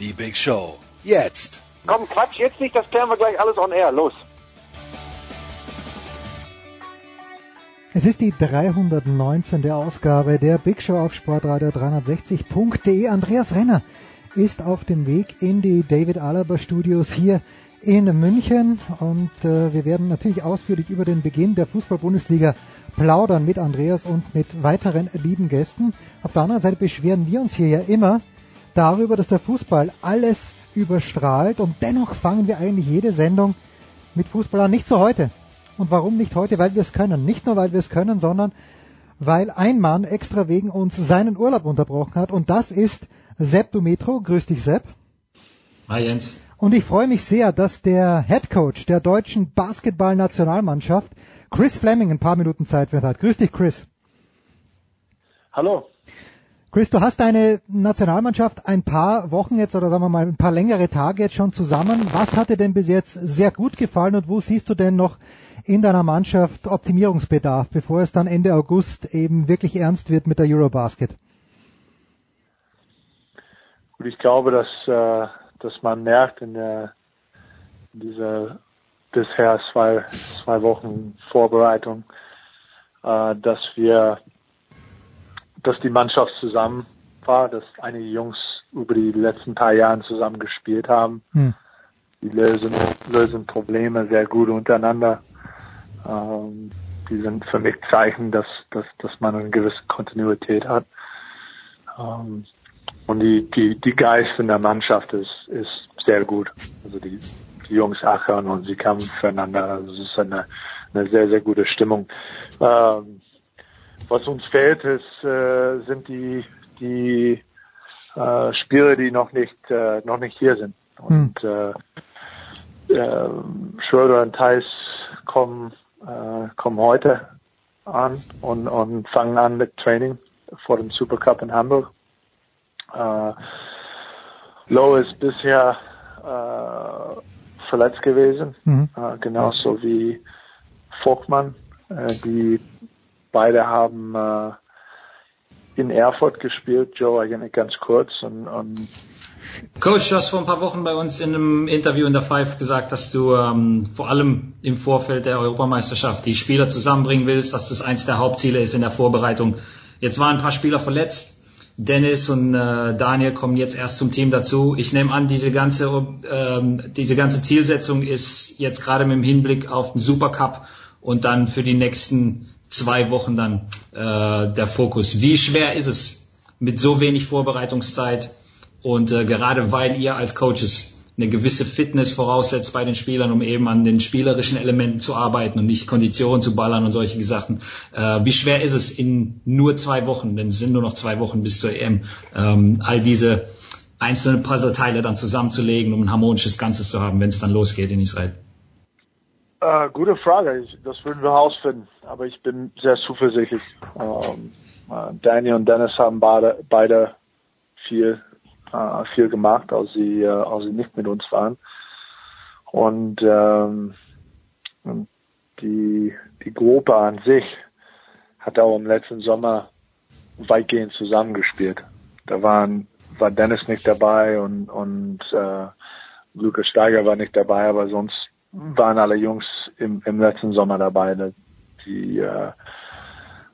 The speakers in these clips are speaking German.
Die Big Show. Jetzt. Komm, Quatsch, jetzt nicht, das klären wir gleich alles on air. Los. Es ist die 319. Ausgabe der Big Show auf Sportradio 360.de. Andreas Renner ist auf dem Weg in die David Alaba Studios hier in München und äh, wir werden natürlich ausführlich über den Beginn der Fußball-Bundesliga plaudern mit Andreas und mit weiteren lieben Gästen. Auf der anderen Seite beschweren wir uns hier ja immer darüber, dass der Fußball alles überstrahlt und dennoch fangen wir eigentlich jede Sendung mit Fußball an. Nicht so heute. Und warum nicht heute? Weil wir es können. Nicht nur, weil wir es können, sondern weil ein Mann extra wegen uns seinen Urlaub unterbrochen hat. Und das ist Sepp Dumetro. Grüß dich, Sepp. Hi Jens. Und ich freue mich sehr, dass der Head Coach der deutschen Basketballnationalmannschaft, Chris Fleming, ein paar Minuten Zeit für hat. Grüß dich, Chris. Hallo. Chris, du hast deine Nationalmannschaft ein paar Wochen jetzt oder sagen wir mal ein paar längere Tage jetzt schon zusammen. Was hat dir denn bis jetzt sehr gut gefallen und wo siehst du denn noch in deiner Mannschaft Optimierungsbedarf, bevor es dann Ende August eben wirklich ernst wird mit der Eurobasket? Gut, ich glaube, dass, äh, dass man merkt in, der, in dieser bisher zwei, zwei Wochen Vorbereitung, äh, dass wir, dass die Mannschaft zusammen war, dass einige Jungs über die letzten paar Jahre zusammen gespielt haben. Hm. Die lösen, lösen Probleme sehr gut untereinander. Ähm, die sind für mich Zeichen, dass, dass, dass man eine gewisse Kontinuität hat. Ähm, und die, die, die Geist in der Mannschaft ist, ist sehr gut. Also die, die Jungs achern und sie kämpfen füreinander. Also es ist eine, eine sehr, sehr gute Stimmung. Ähm, was uns fehlt, ist, äh, sind die, die äh, Spieler, die noch nicht, äh, noch nicht hier sind. Und äh, äh, Schröder und Thais kommen, äh, kommen heute an und, und fangen an mit Training vor dem Supercup in Hamburg. Äh, Lowe ist bisher äh, verletzt gewesen, Mhm. äh, genauso wie Vogtmann. Äh, die beide haben äh, in Erfurt gespielt, Joe eigentlich ganz kurz und, und Coach, du hast vor ein paar Wochen bei uns in einem Interview in der Five gesagt, dass du ähm, vor allem im Vorfeld der Europameisterschaft die Spieler zusammenbringen willst, dass das eins der Hauptziele ist in der Vorbereitung. Jetzt waren ein paar Spieler verletzt. Dennis und äh, Daniel kommen jetzt erst zum Team dazu. Ich nehme an, diese ganze, ähm, diese ganze Zielsetzung ist jetzt gerade mit dem Hinblick auf den Supercup und dann für die nächsten zwei Wochen dann äh, der Fokus. Wie schwer ist es mit so wenig Vorbereitungszeit und äh, gerade weil ihr als Coaches eine gewisse Fitness voraussetzt bei den Spielern, um eben an den spielerischen Elementen zu arbeiten und nicht Konditionen zu ballern und solche Sachen. Äh, wie schwer ist es in nur zwei Wochen, denn es sind nur noch zwei Wochen bis zur EM, ähm, all diese einzelnen Puzzleteile dann zusammenzulegen, um ein harmonisches Ganzes zu haben, wenn es dann losgeht in Israel? Äh, gute Frage. Das würden wir herausfinden. Aber ich bin sehr zuversichtlich. Ähm, äh, Daniel und Dennis haben beide, beide viel, äh, viel gemacht, als sie, äh, als sie nicht mit uns waren. Und ähm, die, die Gruppe an sich hat auch im letzten Sommer weitgehend zusammengespielt. Da waren, war Dennis nicht dabei und, und äh, Lukas Steiger war nicht dabei, aber sonst waren alle Jungs im, im letzten Sommer dabei. Da- Die, äh,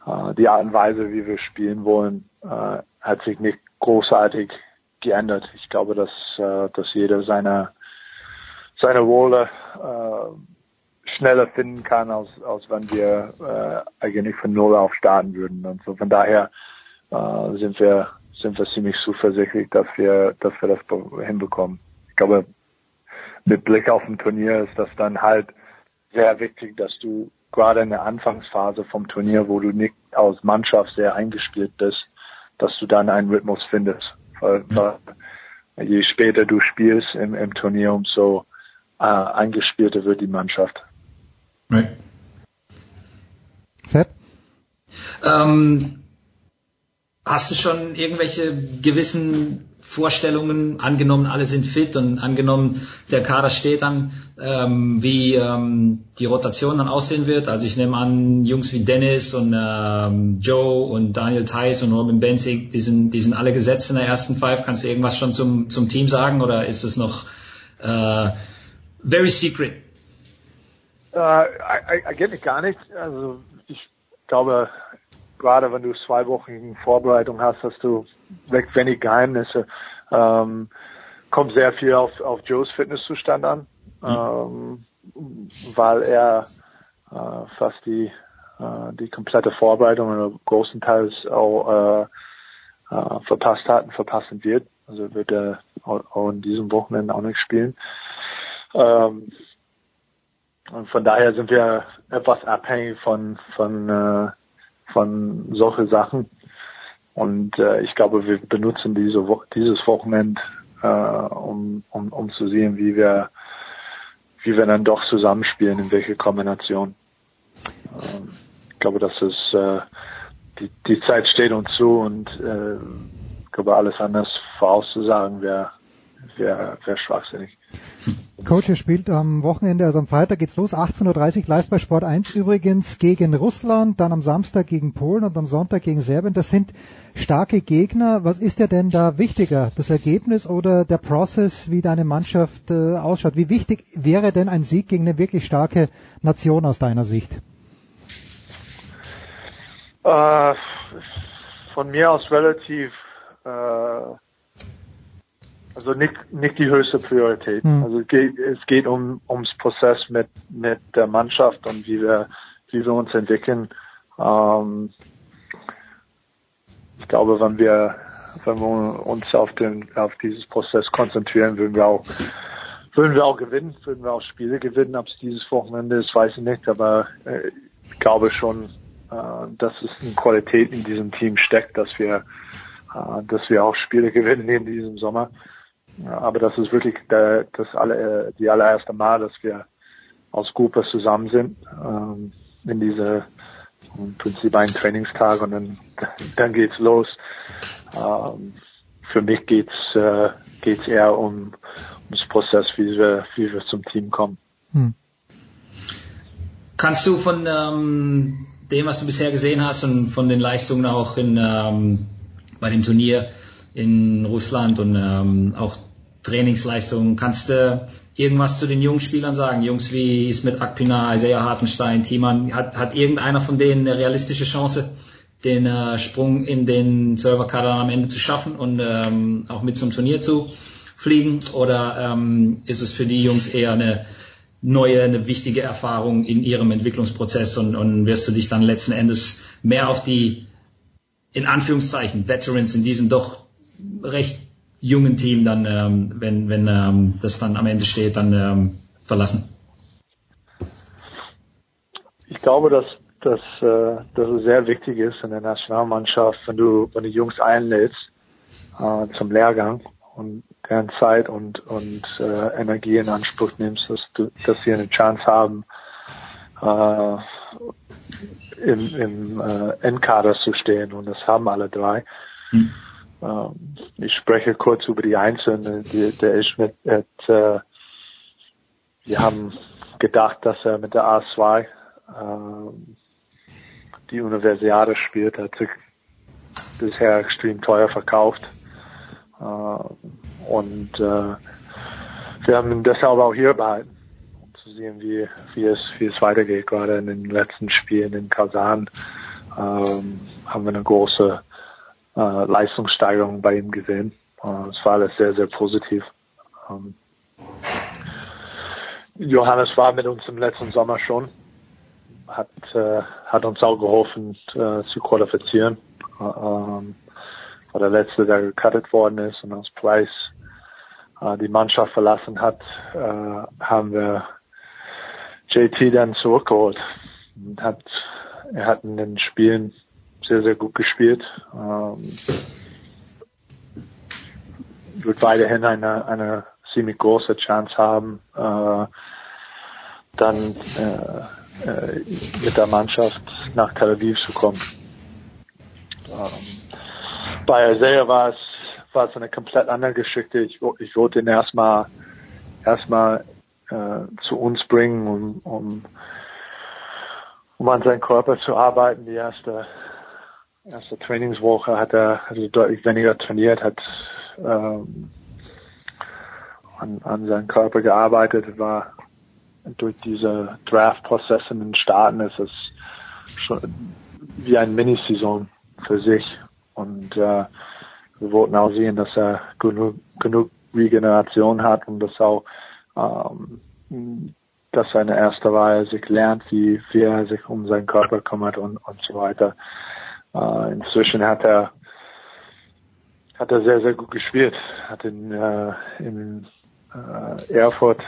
äh, die Art und Weise, wie wir spielen wollen, äh, hat sich nicht großartig geändert. Ich glaube, dass, äh, dass jeder seine, seine Rolle äh, schneller finden kann, als, als wenn wir äh, eigentlich von Null auf starten würden. Und so von daher äh, sind wir sind wir ziemlich zuversichtlich, dass wir dass wir das be- hinbekommen. Ich glaube, mit Blick auf ein Turnier ist das dann halt sehr wichtig, dass du gerade in der Anfangsphase vom Turnier, wo du nicht als Mannschaft sehr eingespielt bist, dass du dann einen Rhythmus findest. Weil, weil je später du spielst im, im Turnier, umso äh, eingespielter wird die Mannschaft. Right. Sepp? Ähm, hast du schon irgendwelche gewissen Vorstellungen, angenommen alle sind fit und angenommen der Kader steht dann, ähm, wie ähm, die Rotation dann aussehen wird? Also ich nehme an, Jungs wie Dennis und ähm, Joe und Daniel Theiss und Robin Benzig, die sind, die sind alle gesetzt in der ersten Five. Kannst du irgendwas schon zum, zum Team sagen oder ist es noch äh, very secret? Äh, eigentlich gar nicht. Also ich glaube, gerade wenn du zwei Wochen Vorbereitung hast, hast du recht wenig Geheimnisse. Ähm, kommt sehr viel auf, auf Joes Fitnesszustand an, mhm. ähm, weil er äh, fast die, äh, die komplette Vorbereitung oder großenteils auch äh, äh, verpasst hat und verpassen wird. Also wird er auch in diesem Wochenende auch nicht spielen. Ähm, und von daher sind wir etwas abhängig von, von, äh, von solche Sachen. Und äh, ich glaube, wir benutzen diese Wo dieses Wochenende, äh, um, um, um zu sehen, wie wir, wie wir dann doch zusammenspielen, in welche Kombination. Ähm, ich glaube, das ist äh, die, die Zeit steht uns zu und äh, ich glaube, alles anders vorauszusagen wäre wäre wär schwachsinnig. Coach, ihr spielt am Wochenende, also am Freitag geht's los, 18.30 Uhr live bei Sport 1 übrigens gegen Russland, dann am Samstag gegen Polen und am Sonntag gegen Serbien. Das sind starke Gegner. Was ist dir denn da wichtiger, das Ergebnis oder der Prozess, wie deine Mannschaft äh, ausschaut? Wie wichtig wäre denn ein Sieg gegen eine wirklich starke Nation aus deiner Sicht? Äh, von mir aus relativ äh, also nicht, nicht die höchste Priorität. Mhm. Also es geht, es geht um, ums Prozess mit, mit der Mannschaft und wie wir, wie wir uns entwickeln. Ähm, ich glaube, wenn wir, wenn wir uns auf den, auf dieses Prozess konzentrieren, würden wir auch, würden wir auch gewinnen, würden wir auch Spiele gewinnen. Ob es dieses Wochenende ist, weiß ich nicht, aber äh, ich glaube schon, äh, dass es eine Qualität in diesem Team steckt, dass wir, äh, dass wir auch Spiele gewinnen in diesem Sommer. Ja, aber das ist wirklich der, das alle, die allererste Mal, dass wir als Gruppe zusammen sind ähm, in diese im Prinzip einen Trainingstag und dann dann geht's los. Ähm, für mich geht's äh, geht's eher um ums Prozess, wie wir wie wir zum Team kommen. Hm. Kannst du von ähm, dem, was du bisher gesehen hast und von den Leistungen auch in ähm, bei dem Turnier in Russland und ähm, auch Trainingsleistungen. Kannst du irgendwas zu den jungen Spielern sagen? Jungs wie Ismet Akpina, Isaiah Hartenstein, Thiemann, hat, hat irgendeiner von denen eine realistische Chance, den äh, Sprung in den Serverkader am Ende zu schaffen und ähm, auch mit zum Turnier zu fliegen? Oder ähm, ist es für die Jungs eher eine neue, eine wichtige Erfahrung in ihrem Entwicklungsprozess und, und wirst du dich dann letzten Endes mehr auf die in Anführungszeichen Veterans in diesem doch recht jungen Team dann, ähm, wenn, wenn ähm, das dann am Ende steht, dann ähm, verlassen? Ich glaube, dass, dass, äh, dass es sehr wichtig ist in der Nationalmannschaft, wenn du, wenn du Jungs einlädst äh, zum Lehrgang und deren Zeit und, und äh, Energie in Anspruch nimmst, dass, du, dass sie eine Chance haben, äh, im, im äh, Endkader zu stehen und das haben alle drei. Hm. Ähm, ich spreche kurz über die Einzelnen. Die, der Ischmidt hat, äh, wir haben gedacht, dass er mit der A2 äh, die Universiade spielt, hat sich bisher extrem teuer verkauft. Äh, und äh, wir haben ihn deshalb auch hier behalten, um zu sehen, wie, wie, es, wie es weitergeht. Gerade in den letzten Spielen in Kasan ähm, haben wir eine große äh, Leistungssteigerung bei ihm gesehen. Äh, es war alles sehr, sehr positiv. Ähm, Johannes war mit uns im letzten Sommer schon, hat, äh, hat uns auch geholfen äh, zu qualifizieren. Äh, war der letzte, der gecuttet worden ist und als Price äh, die Mannschaft verlassen hat, äh, haben wir JT dann zurückgeholt und hat er hat in den Spielen sehr, sehr gut gespielt. Ähm, wird weiterhin eine, eine ziemlich große Chance haben, äh, dann äh, äh, mit der Mannschaft nach Tel Aviv zu kommen. Ähm, bei Isaiah war es war es eine komplett andere Geschichte. Ich, ich wollte ihn erstmal erstmal äh, zu uns bringen, um, um um an seinen Körper zu arbeiten. Die erste erste Trainingswoche hat er also deutlich weniger trainiert, hat ähm, an, an seinem Körper gearbeitet, war durch diese Draft-Prozesse in den Staaten ist es schon wie ein Minisaison für sich. Und äh, wir wollten auch sehen, dass er genug, genug Regeneration hat und dass auch ähm, dass seine erste Reihe sich lernt, wie, wie er sich um seinen Körper kümmert und, und so weiter. Äh, inzwischen hat er hat er sehr, sehr gut gespielt. Hat in, äh, in äh, Erfurt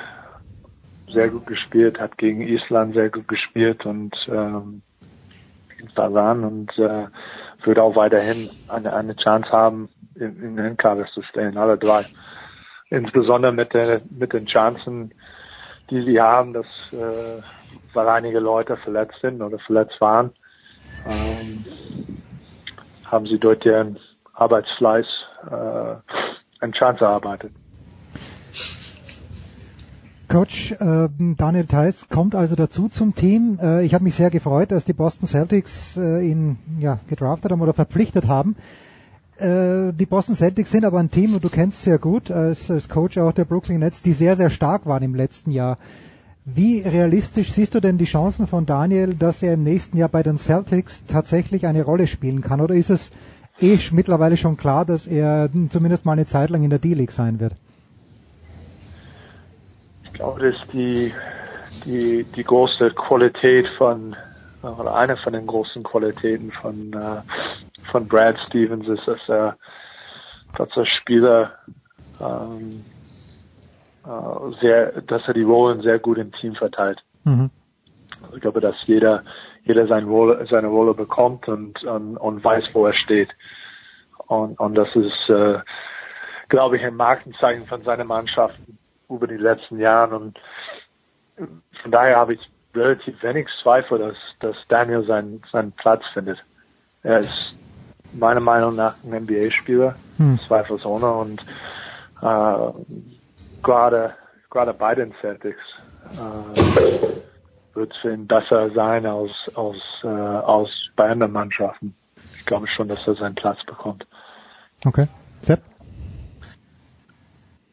sehr gut gespielt, hat gegen Island sehr gut gespielt und ähm, in Taiwan und äh, wird auch weiterhin eine, eine Chance haben, in, in den Kader zu stellen, alle drei. Insbesondere mit, der, mit den Chancen, die sie haben, dass äh, weil einige Leute verletzt sind oder verletzt waren, ähm, haben sie dort ihren Arbeitsfleiß äh, eine Chance erarbeitet. Coach äh, Daniel Theiss kommt also dazu zum Team. Äh, ich habe mich sehr gefreut, dass die Boston Celtics äh, ihn ja, gedraftet haben oder verpflichtet haben. Äh, die Boston Celtics sind aber ein Team, und du kennst sehr gut als, als Coach auch der Brooklyn Nets, die sehr, sehr stark waren im letzten Jahr. Wie realistisch siehst du denn die Chancen von Daniel, dass er im nächsten Jahr bei den Celtics tatsächlich eine Rolle spielen kann? Oder ist es eh mittlerweile schon klar, dass er zumindest mal eine Zeit lang in der D-League sein wird? Ich glaube, dass die, die, die große Qualität von, oder eine von den großen Qualitäten von, äh, von Brad Stevens ist, dass er, dass er Spieler, ähm, äh, sehr, dass er die Rollen sehr gut im Team verteilt. Mhm. Also ich glaube, dass jeder, jeder seine Rolle, seine Rolle bekommt und, und, und weiß, wo er steht. Und, und das ist, äh, glaube ich, ein Markenzeichen von seiner Mannschaft über die letzten Jahre. Und von daher habe ich relativ wenig Zweifel, dass, dass Daniel seinen, seinen Platz findet. Er ist meiner Meinung nach ein NBA-Spieler, hm. zweifelsohne. Und äh, gerade, gerade bei den Celtics äh, wird es für ihn besser sein als, als, äh, als bei anderen Mannschaften. Ich glaube schon, dass er seinen Platz bekommt. Okay. Sepp?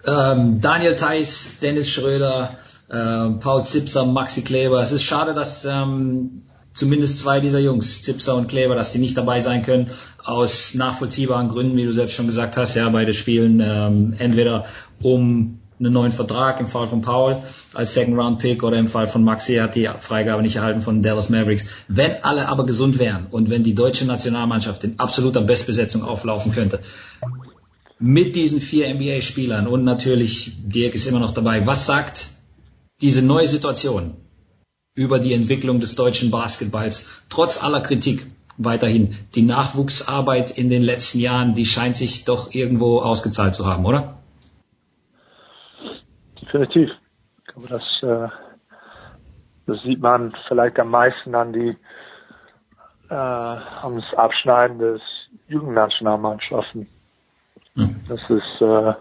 Ähm, Daniel Theiss, Dennis Schröder, äh, Paul Zipser, Maxi Kleber. Es ist schade, dass ähm, zumindest zwei dieser Jungs, Zipser und Kleber, dass die nicht dabei sein können, aus nachvollziehbaren Gründen, wie du selbst schon gesagt hast. Ja, beide spielen ähm, entweder um einen neuen Vertrag im Fall von Paul als Second Round Pick oder im Fall von Maxi hat die Freigabe nicht erhalten von Dallas Mavericks. Wenn alle aber gesund wären und wenn die deutsche Nationalmannschaft in absoluter Bestbesetzung auflaufen könnte, mit diesen vier NBA-Spielern und natürlich Dirk ist immer noch dabei, was sagt diese neue Situation über die Entwicklung des deutschen Basketballs trotz aller Kritik weiterhin? Die Nachwuchsarbeit in den letzten Jahren, die scheint sich doch irgendwo ausgezahlt zu haben, oder? Definitiv. Ich glaube, das, äh, das sieht man vielleicht am meisten an die äh, am Abschneiden des Jugendnationalmannschaften. Mhm. Das ist äh,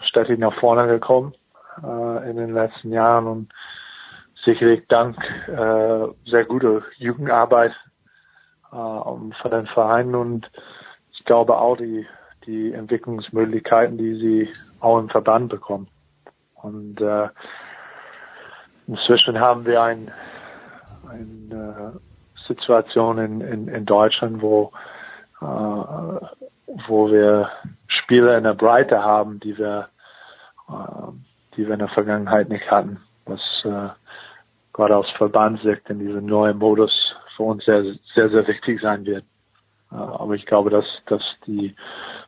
stetig nach vorne gekommen äh, in den letzten Jahren und sicherlich dank äh, sehr guter Jugendarbeit äh, von den Vereinen und ich glaube auch die die Entwicklungsmöglichkeiten, die sie auch im Verband bekommen. Und äh, inzwischen haben wir ein, eine Situation in, in, in Deutschland, wo, äh, wo wir Spieler in der Breite haben, die wir, äh, die wir in der Vergangenheit nicht hatten. Was äh, gerade aus Verbandssicht in diesem neuen Modus für uns sehr, sehr, sehr wichtig sein wird. Äh, aber ich glaube, dass, dass die,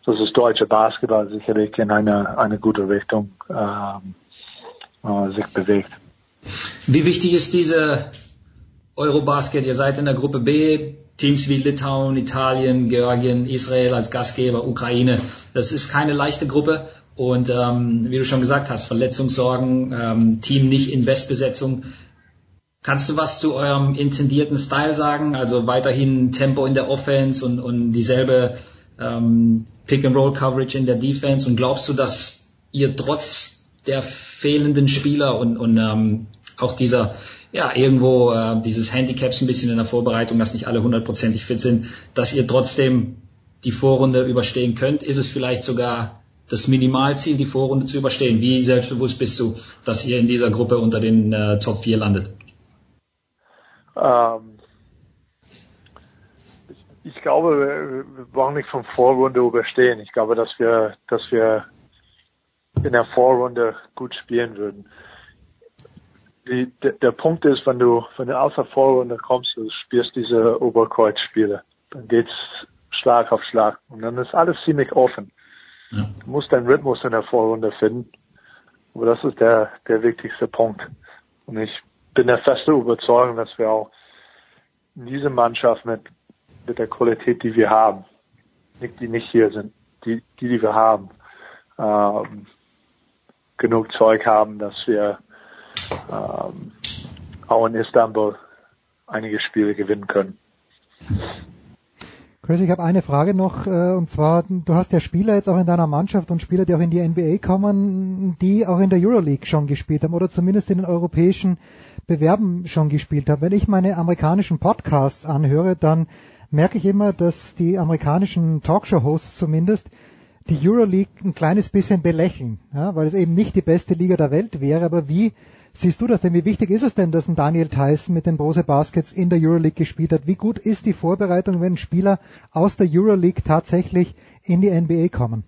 dass das deutsche Basketball sicherlich in eine, eine gute Richtung ähm, äh, sich bewegt. Wie wichtig ist diese Eurobasket? Ihr seid in der Gruppe B, Teams wie Litauen, Italien, Georgien, Israel als Gastgeber, Ukraine. Das ist keine leichte Gruppe. Und ähm, wie du schon gesagt hast, Verletzungssorgen, ähm, Team nicht in Bestbesetzung. Kannst du was zu eurem intendierten Style sagen? Also weiterhin Tempo in der Offense und, und dieselbe ähm, Pick-and-Roll-Coverage in der Defense. Und glaubst du, dass ihr trotz der fehlenden Spieler und, und ähm, auch dieser ja, irgendwo äh, dieses Handicaps ein bisschen in der Vorbereitung, dass nicht alle hundertprozentig fit sind, dass ihr trotzdem die Vorrunde überstehen könnt? Ist es vielleicht sogar das Minimalziel, die Vorrunde zu überstehen? Wie selbstbewusst bist du, dass ihr in dieser Gruppe unter den äh, Top 4 landet? Ähm, ich, ich, glaube, wir, brauchen nicht von Vorrunde überstehen. Ich glaube, dass wir, dass wir in der Vorrunde gut spielen würden die, der, der Punkt ist, wenn du, wenn du aus der Vorrunde kommst, du spielst diese Oberkreuzspiele, dann geht's Schlag auf Schlag und dann ist alles ziemlich offen. Ja. Du musst deinen Rhythmus in der Vorrunde finden. Aber das ist der, der wichtigste Punkt. Und ich bin der feste Überzeugung, dass wir auch in dieser Mannschaft mit, mit der Qualität, die wir haben, nicht die nicht hier sind, die, die, die wir haben, ähm, genug Zeug haben, dass wir ähm, auch in Istanbul einige Spiele gewinnen können. Chris, ich habe eine Frage noch, äh, und zwar, du hast ja Spieler jetzt auch in deiner Mannschaft und Spieler, die auch in die NBA kommen, die auch in der Euroleague schon gespielt haben oder zumindest in den europäischen Bewerben schon gespielt haben. Wenn ich meine amerikanischen Podcasts anhöre, dann merke ich immer, dass die amerikanischen Talkshow-Hosts zumindest die Euroleague ein kleines bisschen belächeln, ja, weil es eben nicht die beste Liga der Welt wäre, aber wie siehst du das denn? Wie wichtig ist es denn, dass ein Daniel Tyson mit den Brose Baskets in der Euroleague gespielt hat? Wie gut ist die Vorbereitung, wenn Spieler aus der Euroleague tatsächlich in die NBA kommen?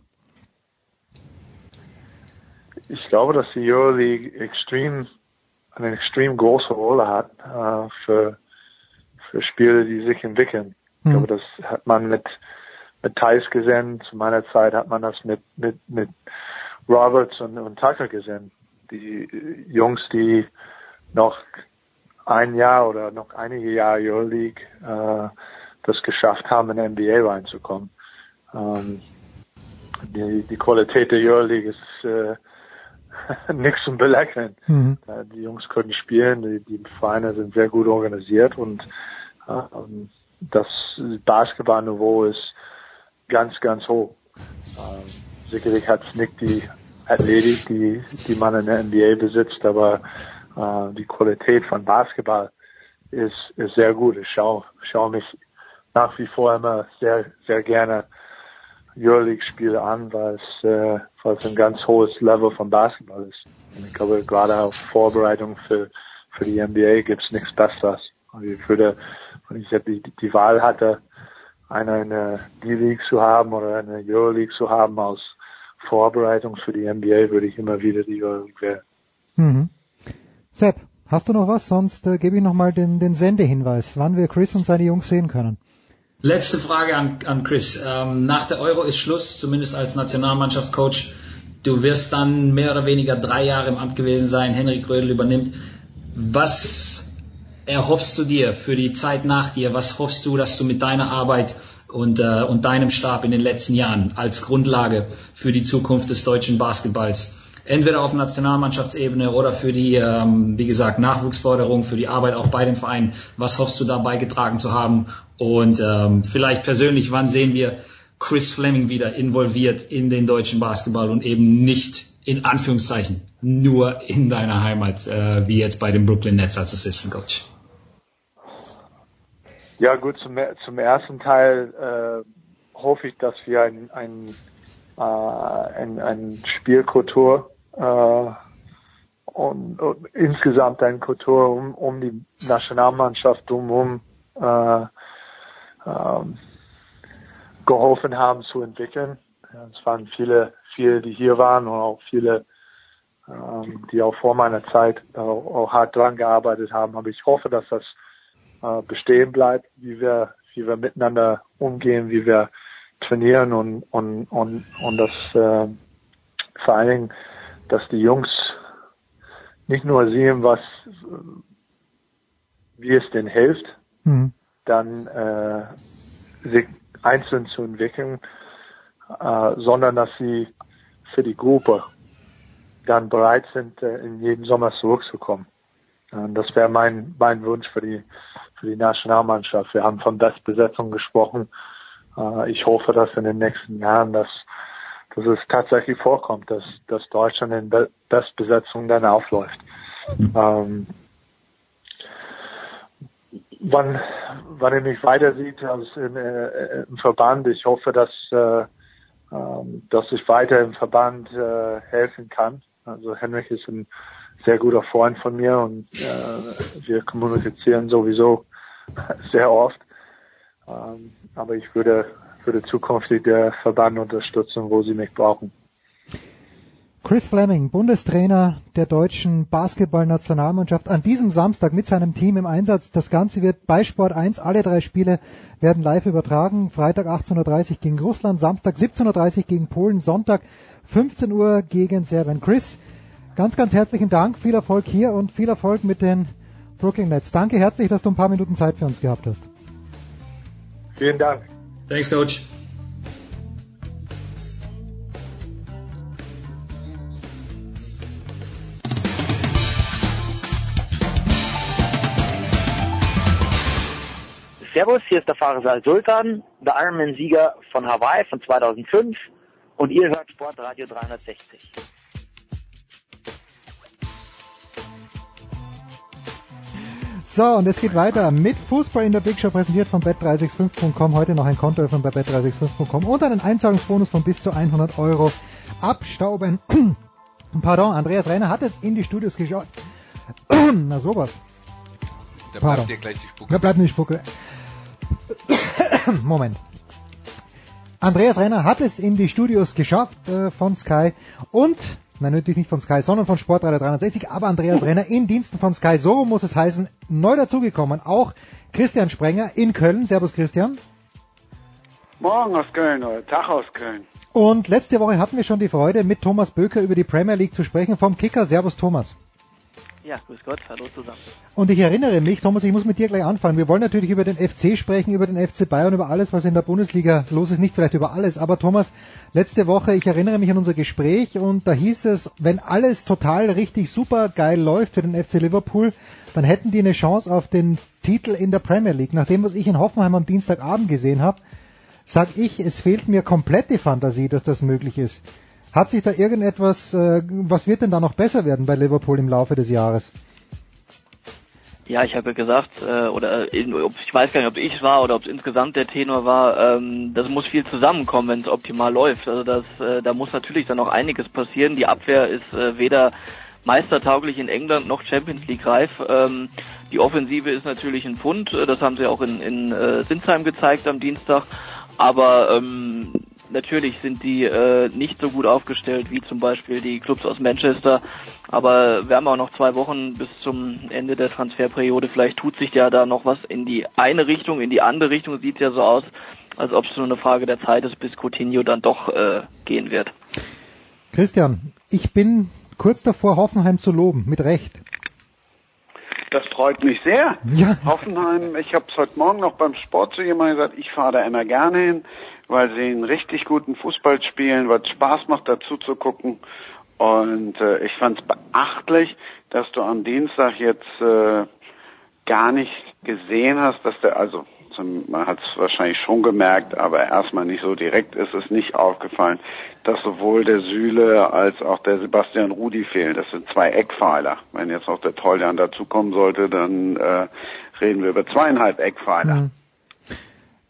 Ich glaube, dass die Euroleague extrem eine extrem große Rolle hat äh, für für Spiele, die sich entwickeln. Ich hm. glaube, das hat man mit mit Thais gesehen. Zu meiner Zeit hat man das mit mit mit Roberts und, und Tucker gesehen die Jungs, die noch ein Jahr oder noch einige Jahre Euroleague äh, das geschafft haben, in die NBA reinzukommen. Ähm, die, die Qualität der Euroleague ist äh, nichts zum Belächeln. Mhm. Äh, die Jungs können spielen, die, die Vereine sind sehr gut organisiert und ähm, das Basketballniveau ist ganz, ganz hoch. Ähm, sicherlich hat es nicht die Athletik, die, die man in der NBA besitzt, aber äh, die Qualität von Basketball ist, ist sehr gut. Ich schaue schau mich nach wie vor immer sehr, sehr gerne Euroleague-Spiele an, weil es, äh, weil es ein ganz hohes Level von Basketball ist. Und ich glaube, gerade auf Vorbereitung für, für die NBA gibt's nichts Besseres. Und ich würde, wenn ich die, die Wahl hatte, eine in der D-League zu haben oder eine Euroleague zu haben aus Vorbereitung für die NBA würde ich immer wieder die Euroleague wählen. Mhm. Sepp, hast du noch was? Sonst äh, gebe ich nochmal den, den Sendehinweis, wann wir Chris und seine Jungs sehen können. Letzte Frage an, an Chris. Ähm, nach der Euro ist Schluss, zumindest als Nationalmannschaftscoach. Du wirst dann mehr oder weniger drei Jahre im Amt gewesen sein. Henrik Rödel übernimmt. Was erhoffst du dir für die Zeit nach dir? Was hoffst du, dass du mit deiner Arbeit und, äh, und deinem Stab in den letzten Jahren als Grundlage für die Zukunft des deutschen Basketballs. Entweder auf Nationalmannschaftsebene oder für die, ähm, wie gesagt, Nachwuchsförderung, für die Arbeit auch bei den Vereinen. Was hoffst du da beigetragen zu haben? Und ähm, vielleicht persönlich, wann sehen wir Chris Fleming wieder involviert in den deutschen Basketball und eben nicht in Anführungszeichen nur in deiner Heimat, äh, wie jetzt bei den Brooklyn Nets als Assistant Coach? Ja gut, zum, zum ersten Teil äh, hoffe ich, dass wir ein, ein, äh, ein, ein Spielkultur äh, und, und insgesamt eine Kultur um, um die Nationalmannschaft drumherum äh, äh, geholfen haben zu entwickeln. Es waren viele, viele, die hier waren und auch viele, ähm, die auch vor meiner Zeit auch, auch hart dran gearbeitet haben. Aber ich hoffe, dass das äh, bestehen bleibt, wie wir, wie wir miteinander umgehen, wie wir trainieren und, und, und, und das äh, vor allen Dingen, dass die Jungs nicht nur sehen, was wie es denn hilft, mhm. dann äh, sich einzeln zu entwickeln, äh, sondern dass sie für die Gruppe dann bereit sind, äh, in jedem Sommer zurückzukommen. Und das wäre mein, mein Wunsch für die, für die Nationalmannschaft. Wir haben von Bestbesetzung gesprochen. Äh, ich hoffe, dass in den nächsten Jahren das, dass es tatsächlich vorkommt, dass, dass Deutschland in Be Bestbesetzung dann aufläuft. Mhm. Ähm, wann, wann er mich weiter sieht als in, äh, im Verband, ich hoffe, dass, äh, ähm, dass ich weiter im Verband äh, helfen kann. Also Henrik ist ein sehr guter Freund von mir und äh, wir kommunizieren sowieso sehr oft. Ähm, aber ich würde, würde zukünftig der Verband unterstützen, wo sie mich brauchen. Chris Fleming, Bundestrainer der deutschen Basketballnationalmannschaft, an diesem Samstag mit seinem Team im Einsatz. Das Ganze wird bei Sport 1. Alle drei Spiele werden live übertragen. Freitag 18.30 Uhr gegen Russland, Samstag 17.30 Uhr gegen Polen, Sonntag 15 Uhr gegen Serbien. Chris, ganz, ganz herzlichen Dank, viel Erfolg hier und viel Erfolg mit den Brooklyn Nets. Danke herzlich, dass du ein paar Minuten Zeit für uns gehabt hast. Vielen Dank. Thanks, Coach. Servus, hier ist der Fahrer Sultan, der Ironman-Sieger von Hawaii von 2005 und ihr hört Sportradio 360. So, und es geht weiter mit Fußball in der Big Show, präsentiert von bet365.com. Heute noch ein Konto bei bet365.com und einen Einzahlungsbonus von bis zu 100 Euro abstauben. Pardon, Andreas Renner hat es in die Studios geschaut. Na sowas. Da bleibt dir gleich die Spucke. Da bleibt mir die Spucke. Moment. Andreas Renner hat es in die Studios geschafft äh, von Sky und Nein, natürlich nicht von Sky, sondern von Sportradio 360, aber Andreas Renner in Diensten von Sky. So muss es heißen, neu dazugekommen. Auch Christian Sprenger in Köln. Servus Christian. Morgen aus Köln oder Tag aus Köln. Und letzte Woche hatten wir schon die Freude, mit Thomas Böker über die Premier League zu sprechen vom Kicker. Servus Thomas. Ja, grüß Gott, hallo zusammen. Und ich erinnere mich, Thomas, ich muss mit dir gleich anfangen. Wir wollen natürlich über den FC sprechen, über den FC Bayern, über alles, was in der Bundesliga los ist. Nicht vielleicht über alles, aber Thomas, letzte Woche, ich erinnere mich an unser Gespräch und da hieß es, wenn alles total richtig super geil läuft für den FC Liverpool, dann hätten die eine Chance auf den Titel in der Premier League. Nach dem, was ich in Hoffenheim am Dienstagabend gesehen habe, sag ich, es fehlt mir komplett die Fantasie, dass das möglich ist. Hat sich da irgendetwas, äh, was wird denn da noch besser werden bei Liverpool im Laufe des Jahres? Ja, ich habe ja gesagt, äh, oder äh, ich weiß gar nicht, ob ich war oder ob es insgesamt der Tenor war, ähm, das muss viel zusammenkommen, wenn es optimal läuft. Also das, äh, da muss natürlich dann noch einiges passieren. Die Abwehr ist äh, weder meistertauglich in England noch Champions League reif. Ähm, die Offensive ist natürlich ein Pfund, das haben sie auch in, in äh, Sinsheim gezeigt am Dienstag. Aber ähm, natürlich sind die äh, nicht so gut aufgestellt wie zum Beispiel die Clubs aus Manchester. Aber wir haben auch noch zwei Wochen bis zum Ende der Transferperiode. Vielleicht tut sich ja da noch was in die eine Richtung, in die andere Richtung. Sieht ja so aus, als ob es nur eine Frage der Zeit ist, bis Coutinho dann doch äh, gehen wird. Christian, ich bin kurz davor, Hoffenheim zu loben, mit Recht. Das freut mich sehr. Ja. Hoffenheim, ich habe es heute Morgen noch beim Sport zu jemandem gesagt, ich fahre da immer gerne hin weil sie einen richtig guten Fußball spielen, was Spaß macht dazu zu gucken. Und äh, ich fand es beachtlich, dass du am Dienstag jetzt äh, gar nicht gesehen hast, dass der, also man hat es wahrscheinlich schon gemerkt, aber erstmal nicht so direkt ist es nicht aufgefallen, dass sowohl der Süle als auch der Sebastian Rudi fehlen. Das sind zwei Eckpfeiler. Wenn jetzt noch der Toljan dazukommen sollte, dann äh, reden wir über zweieinhalb Eckpfeiler. Mhm.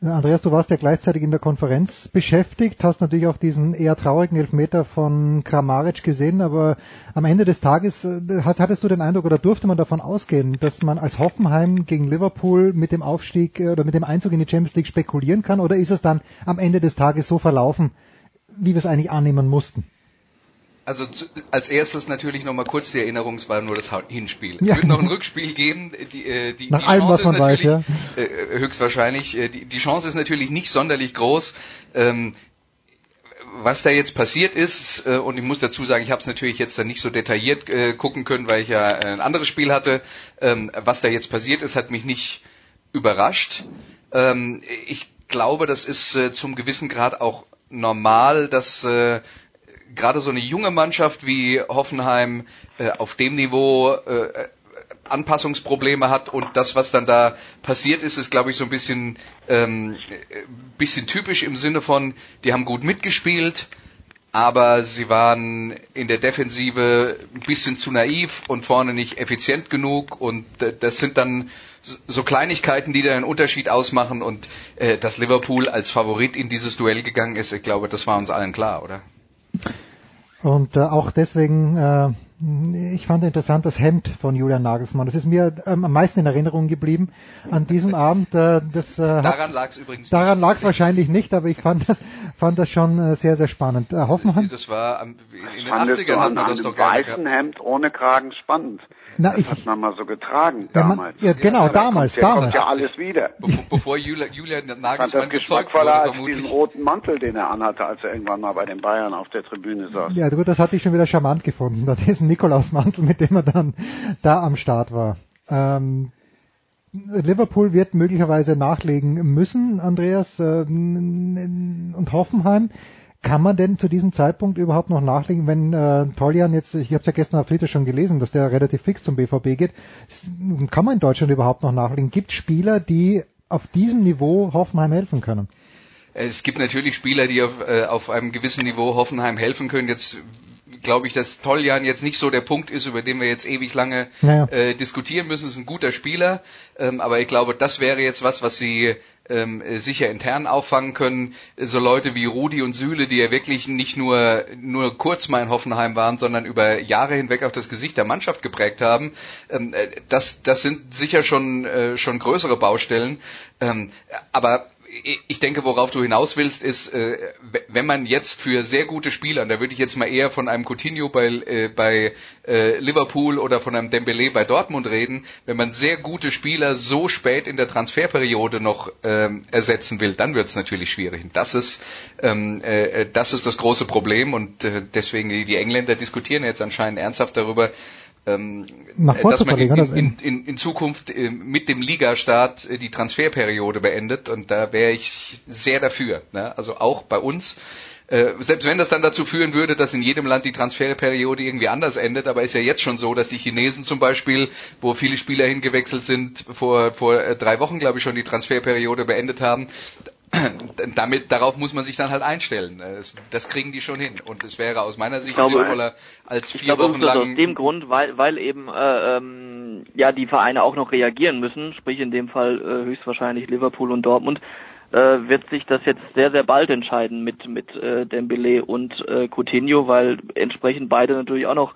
Andreas, du warst ja gleichzeitig in der Konferenz beschäftigt, hast natürlich auch diesen eher traurigen Elfmeter von Kramaric gesehen, aber am Ende des Tages äh, hattest du den Eindruck oder durfte man davon ausgehen, dass man als Hoffenheim gegen Liverpool mit dem Aufstieg äh, oder mit dem Einzug in die Champions League spekulieren kann oder ist es dann am Ende des Tages so verlaufen, wie wir es eigentlich annehmen mussten? Also als erstes natürlich nochmal kurz die Erinnerung, es war nur das Hinspiel. Ja. Es wird noch ein Rückspiel geben. Die, äh, die, Nach die allem, Chance was man weiß, ja. Äh, höchstwahrscheinlich, äh, die, die Chance ist natürlich nicht sonderlich groß. Ähm, was da jetzt passiert ist, und ich muss dazu sagen, ich habe es natürlich jetzt dann nicht so detailliert gucken können, weil ich ja ein anderes Spiel hatte. Ähm, was da jetzt passiert ist, hat mich nicht überrascht. Ähm, ich glaube, das ist zum gewissen Grad auch normal, dass gerade so eine junge Mannschaft wie Hoffenheim äh, auf dem Niveau äh, Anpassungsprobleme hat und das, was dann da passiert ist, ist, glaube ich, so ein bisschen, ähm, bisschen typisch im Sinne von, die haben gut mitgespielt, aber sie waren in der Defensive ein bisschen zu naiv und vorne nicht effizient genug und das sind dann so Kleinigkeiten, die da einen Unterschied ausmachen und äh, dass Liverpool als Favorit in dieses Duell gegangen ist, ich glaube, das war uns allen klar, oder? Und äh, auch deswegen, äh, ich fand interessant das Hemd von Julian Nagelsmann. Das ist mir ähm, am meisten in Erinnerung geblieben an diesem Abend. Äh, das, äh, daran lag es übrigens. Daran lag es wahrscheinlich nicht, aber ich fand das, fand das schon äh, sehr, sehr spannend. Äh, Hoffenheim. Das war in den 80ern hat man das doch gerne weißen Hemd ohne Kragen spannend. Na, das ich, hat man mal so getragen damals. Ja, man, ja genau, ja, damals, kommt, damals. Kommt ja alles wieder. Be bevor Julian, Julian Nagelsmann gezeugt wurde, als vermutlich. diesen roten Mantel, den er anhatte, als er irgendwann mal bei den Bayern auf der Tribüne saß. Ja, gut, das hatte ich schon wieder charmant gefunden, diesen Nikolausmantel, mit dem er dann da am Start war. Ähm, Liverpool wird möglicherweise nachlegen müssen, Andreas, äh, und Hoffenheim. Kann man denn zu diesem Zeitpunkt überhaupt noch nachlegen, wenn äh, Toljan jetzt, ich habe es ja gestern auf Twitter schon gelesen, dass der relativ fix zum BVB geht, kann man in Deutschland überhaupt noch nachlegen? Gibt Spieler, die auf diesem Niveau Hoffenheim helfen können? Es gibt natürlich Spieler, die auf, äh, auf einem gewissen Niveau Hoffenheim helfen können. Jetzt glaube ich, dass Toljan jetzt nicht so der Punkt ist, über den wir jetzt ewig lange naja. äh, diskutieren müssen. Ist ein guter Spieler, ähm, aber ich glaube, das wäre jetzt was, was sie ähm, sicher intern auffangen können. So Leute wie Rudi und Süle, die ja wirklich nicht nur nur kurz mal in Hoffenheim waren, sondern über Jahre hinweg auch das Gesicht der Mannschaft geprägt haben. Ähm, äh, das das sind sicher schon äh, schon größere Baustellen. Ähm, aber ich denke, worauf du hinaus willst, ist, äh, wenn man jetzt für sehr gute Spieler, und da würde ich jetzt mal eher von einem Coutinho bei, äh, bei äh, Liverpool oder von einem Dembele bei Dortmund reden, wenn man sehr gute Spieler so spät in der Transferperiode noch ähm, ersetzen will, dann wird es natürlich schwierig. Das ist, ähm, äh, das ist das große Problem und äh, deswegen die Engländer diskutieren jetzt anscheinend ernsthaft darüber, ähm, dass man in, in, in, in Zukunft äh, mit dem Ligastart äh, die Transferperiode beendet und da wäre ich sehr dafür. Ne? Also auch bei uns. Äh, selbst wenn das dann dazu führen würde, dass in jedem Land die Transferperiode irgendwie anders endet, aber ist ja jetzt schon so, dass die Chinesen zum Beispiel, wo viele Spieler hingewechselt sind, vor, vor äh, drei Wochen, glaube ich, schon die Transferperiode beendet haben damit, darauf muss man sich dann halt einstellen. Äh, das kriegen die schon hin. Und es wäre aus meiner Sicht glaube, sinnvoller als vier glaube, Wochen lang. Aus dem Grund, weil, weil eben äh, ähm, ja die Vereine auch noch reagieren müssen, sprich in dem Fall äh, höchstwahrscheinlich Liverpool und Dortmund, äh, wird sich das jetzt sehr, sehr bald entscheiden mit, mit äh, Dembele und äh, Coutinho, weil entsprechend beide natürlich auch noch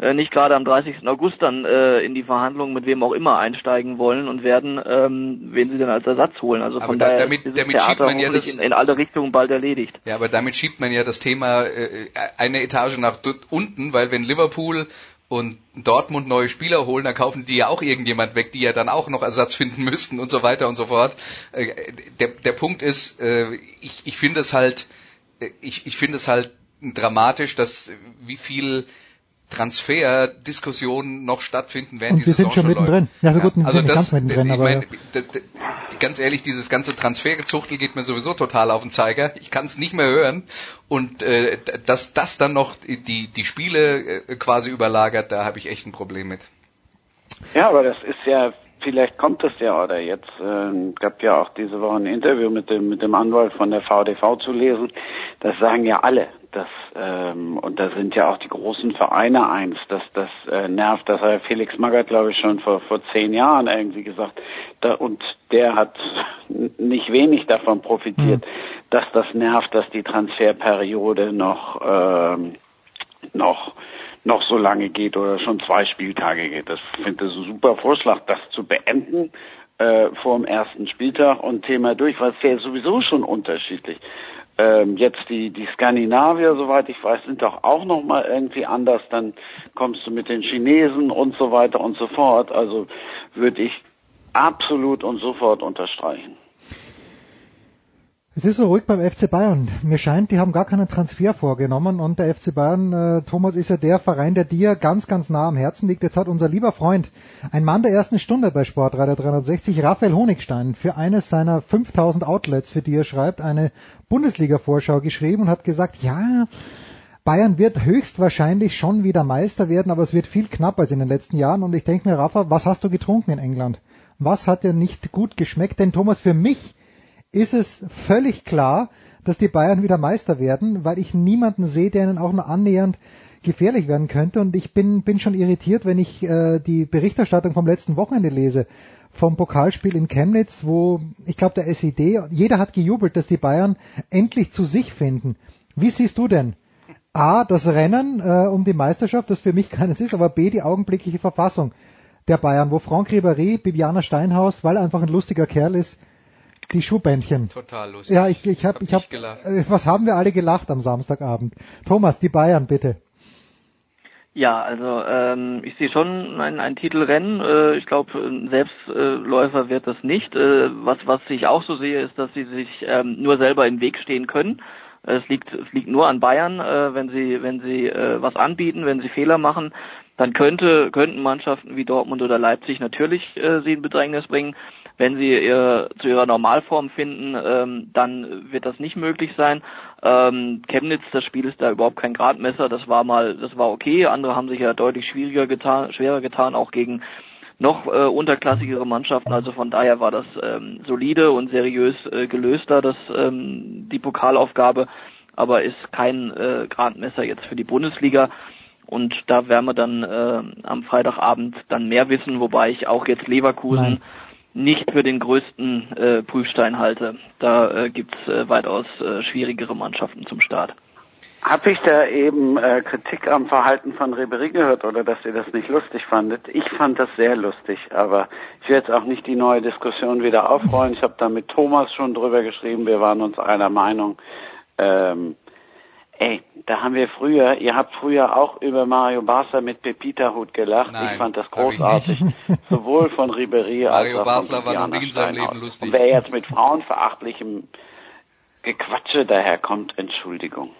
äh, nicht gerade am 30. August dann äh, in die Verhandlungen mit wem auch immer einsteigen wollen und werden, ähm, wen sie dann als Ersatz holen. Also von da, daher damit, ist damit schiebt man ja das in, in, alle Richtungen bald erledigt. Ja, aber damit schiebt man ja das Thema äh, eine Etage nach unten, weil wenn Liverpool und Dortmund neue Spieler holen, dann kaufen die ja auch irgendjemand weg, die ja dann auch noch Ersatz finden müssten und so weiter und so fort. Äh, der, der Punkt ist, äh, ich, ich finde es halt, ich, ich finde es halt dramatisch, dass wie viel Transferdiskussionen noch stattfinden, während und die Saison sind schon mittendrin. Ja, so gut, ja, also das, ganz mittendrin, ich mein, ganz ehrlich, dieses ganze Transfergezuchtel geht mir sowieso total auf den Zeiger. Ich kann es nicht mehr hören und äh, dass das dann noch die die Spiele äh, quasi überlagert, da habe ich echt ein Problem mit. Ja, aber das ist ja vielleicht kommt es ja oder jetzt äh, gab ja auch diese Woche ein Interview mit dem mit dem Anwalt von der VDV zu lesen. Das sagen ja alle das ähm, und da sind ja auch die großen Vereine eins, dass das äh, nervt. Das hat Felix Magath, glaube ich, schon vor vor zehn Jahren irgendwie gesagt. Da, und der hat nicht wenig davon profitiert, mhm. dass das nervt, dass die Transferperiode noch ähm, noch noch so lange geht oder schon zwei Spieltage geht. Das finde ich ein super Vorschlag, das zu beenden äh, vor dem ersten Spieltag und Thema durch, weil es ja sowieso schon unterschiedlich ähm, jetzt die, die Skandinavier, soweit ich weiß, sind doch auch noch mal irgendwie anders. Dann kommst du mit den Chinesen und so weiter und so fort. Also würde ich absolut und sofort unterstreichen. Es ist so ruhig beim FC Bayern. Mir scheint, die haben gar keinen Transfer vorgenommen und der FC Bayern, äh, Thomas, ist ja der Verein, der dir ganz, ganz nah am Herzen liegt. Jetzt hat unser lieber Freund, ein Mann der ersten Stunde bei Sportradar 360, Raphael Honigstein, für eines seiner 5000 Outlets, für die er schreibt, eine Bundesliga-Vorschau geschrieben und hat gesagt, ja, Bayern wird höchstwahrscheinlich schon wieder Meister werden, aber es wird viel knapper als in den letzten Jahren. Und ich denke mir, Rafa, was hast du getrunken in England? Was hat dir nicht gut geschmeckt? Denn Thomas, für mich ist es völlig klar, dass die Bayern wieder Meister werden, weil ich niemanden sehe, der ihnen auch nur annähernd gefährlich werden könnte. Und ich bin, bin schon irritiert, wenn ich äh, die Berichterstattung vom letzten Wochenende lese vom Pokalspiel in Chemnitz, wo ich glaube der SED, jeder hat gejubelt, dass die Bayern endlich zu sich finden. Wie siehst du denn A, das Rennen äh, um die Meisterschaft, das für mich keines ist, aber B, die augenblickliche Verfassung der Bayern, wo Franck Ribéry, Bibiana Steinhaus, weil er einfach ein lustiger Kerl ist, die Schuhbändchen. Total lustig. Ja, ich, ich habe, ich hab, äh, was haben wir alle gelacht am Samstagabend? Thomas, die Bayern, bitte. Ja, also ähm, ich sehe schon ein, ein Titelrennen. Äh, ich glaube, ein Selbstläufer wird das nicht. Äh, was, was ich auch so sehe, ist, dass sie sich ähm, nur selber im Weg stehen können. Es liegt, es liegt nur an Bayern, äh, wenn sie, wenn sie äh, was anbieten, wenn sie Fehler machen, dann könnte, könnten Mannschaften wie Dortmund oder Leipzig natürlich äh, sie in Bedrängnis bringen. Wenn sie ihr, zu ihrer Normalform finden, ähm, dann wird das nicht möglich sein. Ähm, Chemnitz, das Spiel ist da überhaupt kein Gradmesser. Das war mal, das war okay. Andere haben sich ja deutlich schwieriger getan, schwerer getan, auch gegen noch äh, unterklassigere Mannschaften. Also von daher war das ähm, solide und seriös äh, gelöster, das ähm, die Pokalaufgabe, aber ist kein äh, Gradmesser jetzt für die Bundesliga. Und da werden wir dann äh, am Freitagabend dann mehr wissen, wobei ich auch jetzt Leverkusen Nein. Nicht für den größten äh, Prüfstein halte. Da äh, gibt's äh, weitaus äh, schwierigere Mannschaften zum Start. Habe ich da eben äh, Kritik am Verhalten von Ribery gehört oder dass ihr das nicht lustig fandet? Ich fand das sehr lustig, aber ich will jetzt auch nicht die neue Diskussion wieder aufrollen. Ich habe da mit Thomas schon drüber geschrieben, wir waren uns einer Meinung. Ähm, ey, da haben wir früher, ihr habt früher auch über Mario Basler mit Pepita Hut gelacht. Nein, ich fand das großartig. Sowohl von Ribery als auch Basler von war noch nie in seinem Leben lustig. Und wer jetzt mit frauenverachtlichem Gequatsche daherkommt, Entschuldigung.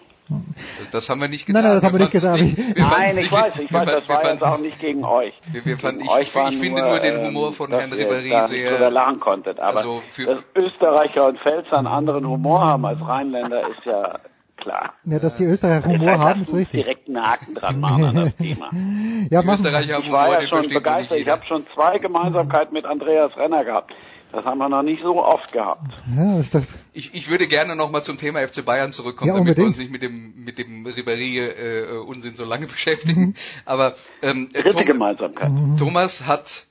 Das haben wir nicht getan. Nein, nein, das haben wir nicht gesagt. Nicht, Nein, ich weiß, ich weiß, das war jetzt auch nicht gegen euch. Wir, wir fanden, ich, ich, ich finde nur den Humor von Herrn Ribéry sehr... Dass lachen konntet, aber also dass Österreicher und Pfälzer einen anderen Humor haben als Rheinländer ist ja klar. Ja, dass die Österreicher Humor haben, ist richtig. direkt einen Haken dran machen an das Thema. ja, die Österreicher haben Humor, ich war ja schon begeistert. Ich habe schon zwei Gemeinsamkeiten mit Andreas Renner gehabt. Das haben wir noch nicht so oft gehabt. Ja, ist das ich, ich würde gerne nochmal zum Thema FC Bayern zurückkommen, ja, damit wir uns nicht mit dem mit dem Ribéry äh, Unsinn so lange beschäftigen. Mhm. Aber ähm, Tom, Gemeinsamkeit. Mhm. Thomas hat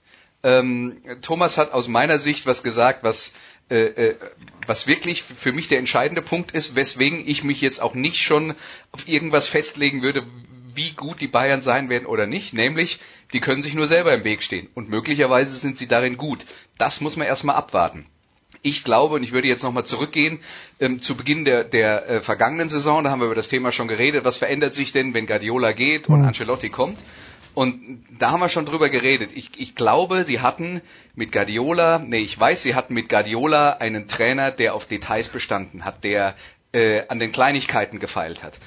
ähm, Thomas hat aus meiner Sicht was gesagt, was äh, äh, was wirklich für mich der entscheidende Punkt ist, weswegen ich mich jetzt auch nicht schon auf irgendwas festlegen würde, wie gut die Bayern sein werden oder nicht, nämlich die können sich nur selber im Weg stehen und möglicherweise sind sie darin gut. Das muss man erstmal abwarten. Ich glaube, und ich würde jetzt nochmal zurückgehen, ähm, zu Beginn der, der äh, vergangenen Saison, da haben wir über das Thema schon geredet, was verändert sich denn, wenn Guardiola geht und mhm. Ancelotti kommt? Und da haben wir schon drüber geredet. Ich, ich glaube, sie hatten mit Guardiola, nee, ich weiß, sie hatten mit Guardiola einen Trainer, der auf Details bestanden hat, der äh, an den Kleinigkeiten gefeilt hat.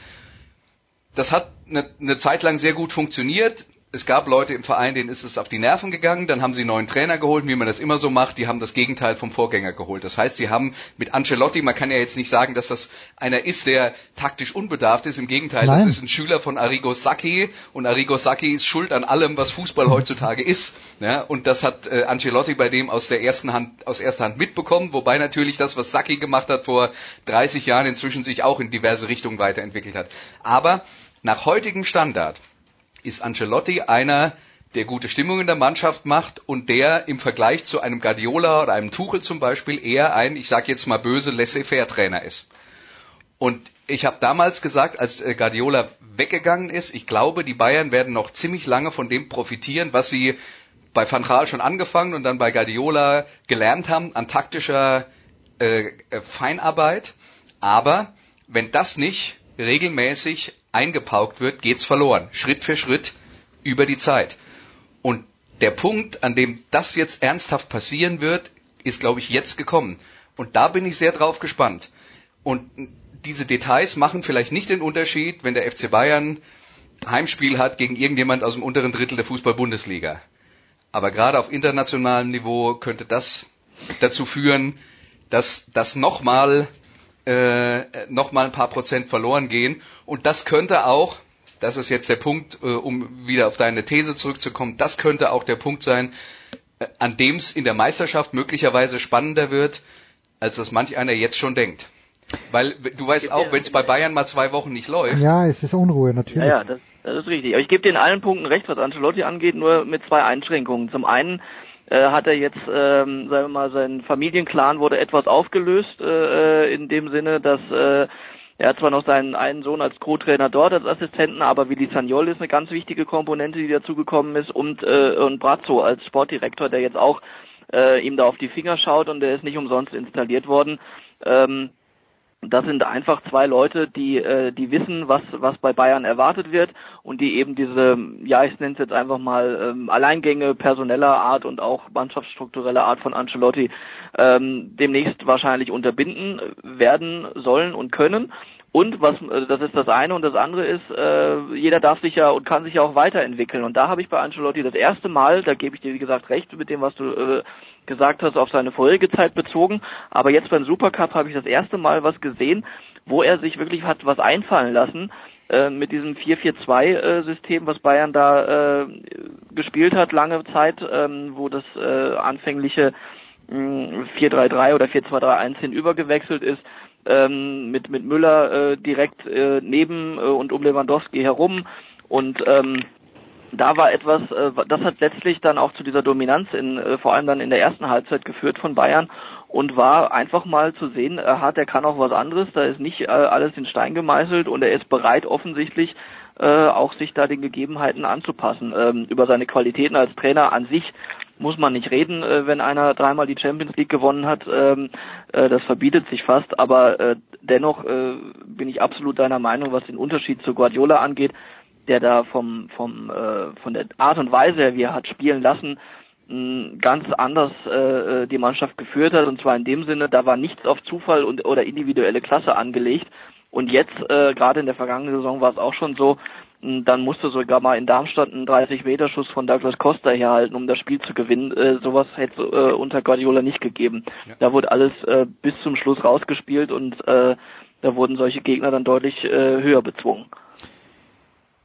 Das hat eine, eine Zeit lang sehr gut funktioniert es gab Leute im Verein, denen ist es auf die Nerven gegangen, dann haben sie neuen Trainer geholt, wie man das immer so macht, die haben das Gegenteil vom Vorgänger geholt. Das heißt, sie haben mit Ancelotti, man kann ja jetzt nicht sagen, dass das einer ist, der taktisch unbedarft ist, im Gegenteil, Nein. das ist ein Schüler von Arrigo Sacchi und Arrigo Sacchi ist schuld an allem, was Fußball heutzutage ist. Ja, und das hat äh, Ancelotti bei dem aus der ersten Hand, aus erster Hand mitbekommen, wobei natürlich das, was Sacchi gemacht hat vor 30 Jahren, inzwischen sich auch in diverse Richtungen weiterentwickelt hat. Aber nach heutigem Standard ist Ancelotti einer, der gute Stimmung in der Mannschaft macht und der im Vergleich zu einem Guardiola oder einem Tuchel zum Beispiel eher ein, ich sage jetzt mal böse, laissez-faire-Trainer ist. Und ich habe damals gesagt, als äh, Guardiola weggegangen ist, ich glaube, die Bayern werden noch ziemlich lange von dem profitieren, was sie bei Van Gaal schon angefangen und dann bei Guardiola gelernt haben an taktischer äh, äh Feinarbeit. Aber wenn das nicht regelmäßig eingepaukt wird, geht's verloren. Schritt für Schritt über die Zeit. Und der Punkt, an dem das jetzt ernsthaft passieren wird, ist, glaube ich, jetzt gekommen. Und da bin ich sehr drauf gespannt. Und diese Details machen vielleicht nicht den Unterschied, wenn der FC Bayern Heimspiel hat gegen irgendjemand aus dem unteren Drittel der Fußball-Bundesliga. Aber gerade auf internationalem Niveau könnte das dazu führen, dass das nochmal äh, noch mal ein paar Prozent verloren gehen. Und das könnte auch, das ist jetzt der Punkt, äh, um wieder auf deine These zurückzukommen, das könnte auch der Punkt sein, äh, an dem es in der Meisterschaft möglicherweise spannender wird, als das manch einer jetzt schon denkt. Weil du weißt auch, wenn es bei Bayern mal zwei Wochen nicht läuft. Ja, es ist Unruhe natürlich. Ja, ja das, das ist richtig. Aber ich gebe dir in allen Punkten recht, was Ancelotti angeht, nur mit zwei Einschränkungen. Zum einen äh, hat er jetzt, ähm, sagen wir mal, sein Familienclan wurde etwas aufgelöst, äh, äh in dem Sinne, dass äh, er hat zwar noch seinen einen Sohn als Co-Trainer dort als Assistenten, aber Willi Sagnol ist eine ganz wichtige Komponente, die dazugekommen ist und, äh, und Brazzo als Sportdirektor, der jetzt auch äh, ihm da auf die Finger schaut und der ist nicht umsonst installiert worden. Ähm, das sind einfach zwei Leute, die, äh, die wissen, was, was bei Bayern erwartet wird und die eben diese, ja, ich nenne es jetzt einfach mal ähm, Alleingänge personeller Art und auch mannschaftsstruktureller Art von Ancelotti ähm, demnächst wahrscheinlich unterbinden werden sollen und können. Und was, äh, das ist das eine und das andere ist, äh, jeder darf sich ja und kann sich ja auch weiterentwickeln. Und da habe ich bei Ancelotti das erste Mal, da gebe ich dir wie gesagt recht mit dem, was du äh, gesagt hast, auf seine vorherige Zeit bezogen. Aber jetzt beim Supercup habe ich das erste Mal was gesehen, wo er sich wirklich hat was einfallen lassen äh, mit diesem 4-4-2-System, was Bayern da äh, gespielt hat lange Zeit, ähm, wo das äh, anfängliche 4-3-3 oder 4-2-3-1 hinübergewechselt ist, ähm, mit, mit Müller äh, direkt äh, neben äh, und um Lewandowski herum und ähm, da war etwas, äh, das hat letztlich dann auch zu dieser Dominanz in, äh, vor allem dann in der ersten Halbzeit geführt von Bayern und war einfach mal zu sehen, er hat, er kann auch was anderes, da ist nicht äh, alles in Stein gemeißelt und er ist bereit offensichtlich auch sich da den Gegebenheiten anzupassen. Ähm, über seine Qualitäten als Trainer an sich muss man nicht reden, wenn einer dreimal die Champions League gewonnen hat. Ähm, äh, das verbietet sich fast, aber dennoch bin ich absolut deiner Meinung, was den Unterschied zu Guardiola angeht der da vom, vom, äh, von der Art und Weise, wie er hat spielen lassen, mh, ganz anders äh, äh, die Mannschaft geführt hat. Und zwar in dem Sinne, da war nichts auf Zufall und oder individuelle Klasse angelegt. Und jetzt, äh, gerade in der vergangenen Saison war es auch schon so, mh, dann musste sogar mal in Darmstadt einen 30-Meter-Schuss von Douglas Costa herhalten, um das Spiel zu gewinnen. Äh, sowas hätte äh, unter Guardiola nicht gegeben. Ja. Da wurde alles äh, bis zum Schluss rausgespielt und äh, da wurden solche Gegner dann deutlich äh, höher bezwungen.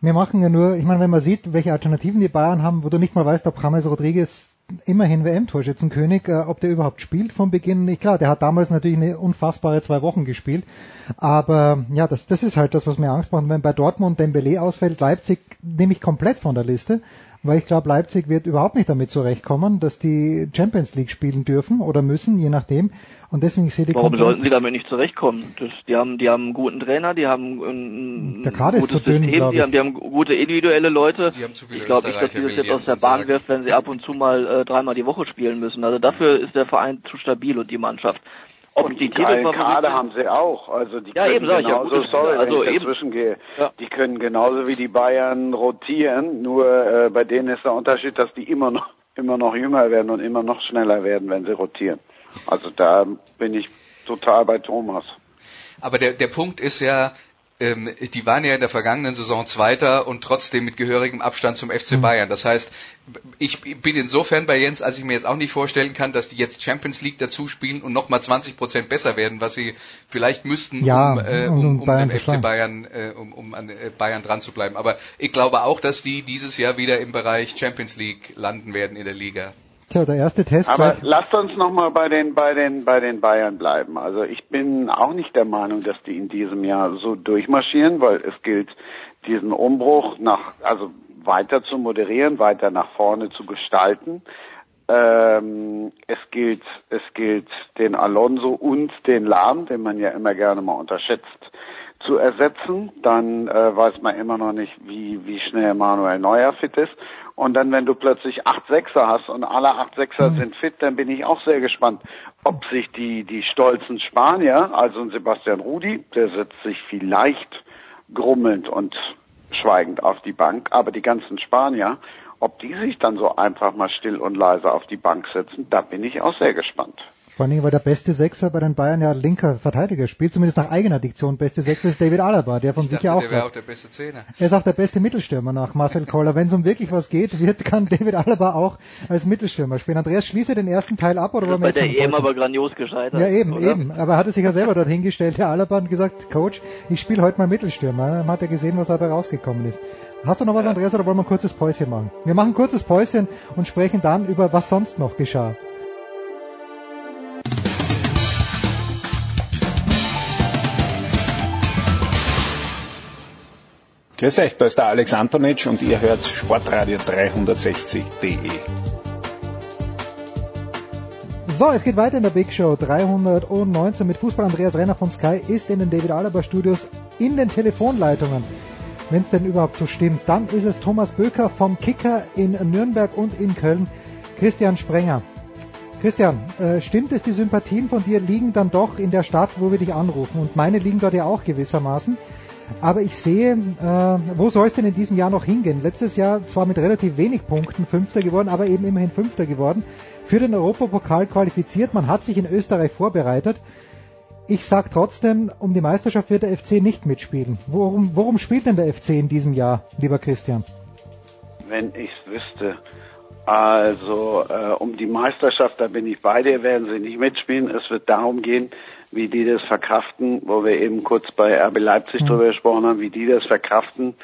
Wir machen ja nur, ich meine, wenn man sieht, welche Alternativen die Bayern haben, wo du nicht mal weißt, ob James Rodriguez immerhin WM-Torschützenkönig, äh, ob der überhaupt spielt vom Beginn. Ich klar, der hat damals natürlich eine unfassbare zwei Wochen gespielt, aber ja, das, das ist halt das, was mir Angst macht. Wenn bei Dortmund Dembele ausfällt, Leipzig nehme ich komplett von der Liste, weil ich glaube, Leipzig wird überhaupt nicht damit zurechtkommen, dass die Champions League spielen dürfen oder müssen, je nachdem. Und deswegen sehe ich Warum sollten sie damit nicht zurechtkommen? Das, die haben, die haben einen guten Trainer, die haben ein, der Kader gutes ist zu dünn, System, die haben, die haben gute individuelle Leute. Die haben zu viele ich glaube nicht, dass sie das jetzt aus der Bahn wirft, wenn sie ab und zu mal äh, dreimal die Woche spielen müssen. Also dafür ist der Verein zu stabil und die Mannschaft. Ob und die Kader haben sie auch. Also die ja, können eben, genauso, ja, sorry, also wenn ich eben. dazwischen gehe, ja. die können genauso wie die Bayern rotieren, nur äh, bei denen ist der Unterschied, dass die immer noch immer noch jünger werden und immer noch schneller werden, wenn sie rotieren. Also da bin ich total bei Thomas. Aber der, der Punkt ist ja, ähm, die waren ja in der vergangenen Saison Zweiter und trotzdem mit gehörigem Abstand zum FC mhm. Bayern. Das heißt, ich bin insofern bei Jens, als ich mir jetzt auch nicht vorstellen kann, dass die jetzt Champions League dazu spielen und nochmal 20 Prozent besser werden, was sie vielleicht müssten, ja, um, äh, um, um den FC Bayern, äh, um, um an äh, Bayern dran zu bleiben. Aber ich glaube auch, dass die dieses Jahr wieder im Bereich Champions League landen werden in der Liga. Tja, der erste Test. Aber gleich. lasst uns nochmal bei den, bei den, bei den Bayern bleiben. Also ich bin auch nicht der Meinung, dass die in diesem Jahr so durchmarschieren, weil es gilt, diesen Umbruch nach, also weiter zu moderieren, weiter nach vorne zu gestalten. Ähm, es gilt, es gilt, den Alonso und den Lahm, den man ja immer gerne mal unterschätzt, zu ersetzen. Dann äh, weiß man immer noch nicht, wie, wie schnell Manuel Neuer fit ist. Und dann, wenn du plötzlich acht Sechser hast und alle acht Sechser mhm. sind fit, dann bin ich auch sehr gespannt, ob sich die, die stolzen Spanier, also ein Sebastian Rudi, der setzt sich vielleicht grummelnd und schweigend auf die Bank, aber die ganzen Spanier, ob die sich dann so einfach mal still und leise auf die Bank setzen, da bin ich auch sehr gespannt. Vor allen Dingen, weil der beste Sechser bei den Bayern ja linker Verteidiger spielt, zumindest nach eigener Diktion. Beste Sechser ist David Alaba, der von ich sich ja auch. Der wäre auch der beste Zehner. Er ist auch der beste Mittelstürmer nach Marcel Koller. Wenn es um wirklich was geht, wird, kann David Alaba auch als Mittelstürmer spielen. Andreas, schließe den ersten Teil ab oder wollen wir Bei der EM aber grandios gescheitert. Ja, eben, oder? eben. Aber er hatte sich ja selber dort hingestellt, der Alaba, und gesagt, Coach, ich spiele heute mal Mittelstürmer. Dann hat er gesehen, was dabei rausgekommen ist. Hast du noch was, Andreas, oder wollen wir ein kurzes Päuschen machen? Wir machen ein kurzes Päuschen und sprechen dann über, was sonst noch geschah. Grüß euch, da ist der Alex Antonitsch und ihr hört Sportradio 360.de. So, es geht weiter in der Big Show 319 mit Fußball. Andreas Renner von Sky ist in den David Alaba Studios in den Telefonleitungen. Wenn es denn überhaupt so stimmt, dann ist es Thomas Böker vom Kicker in Nürnberg und in Köln, Christian Sprenger. Christian, äh, stimmt es, die Sympathien von dir liegen dann doch in der Stadt, wo wir dich anrufen? Und meine liegen dort ja auch gewissermaßen. Aber ich sehe, äh, wo soll es denn in diesem Jahr noch hingehen? Letztes Jahr zwar mit relativ wenig Punkten Fünfter geworden, aber eben immerhin Fünfter geworden. Für den Europapokal qualifiziert. Man hat sich in Österreich vorbereitet. Ich sage trotzdem, um die Meisterschaft wird der FC nicht mitspielen. Worum, worum spielt denn der FC in diesem Jahr, lieber Christian? Wenn ich es wüsste. Also äh, um die Meisterschaft, da bin ich bei dir, werden sie nicht mitspielen. Es wird darum gehen, wie die das verkraften, wo wir eben kurz bei RB Leipzig mhm. drüber gesprochen haben, wie die das verkraften,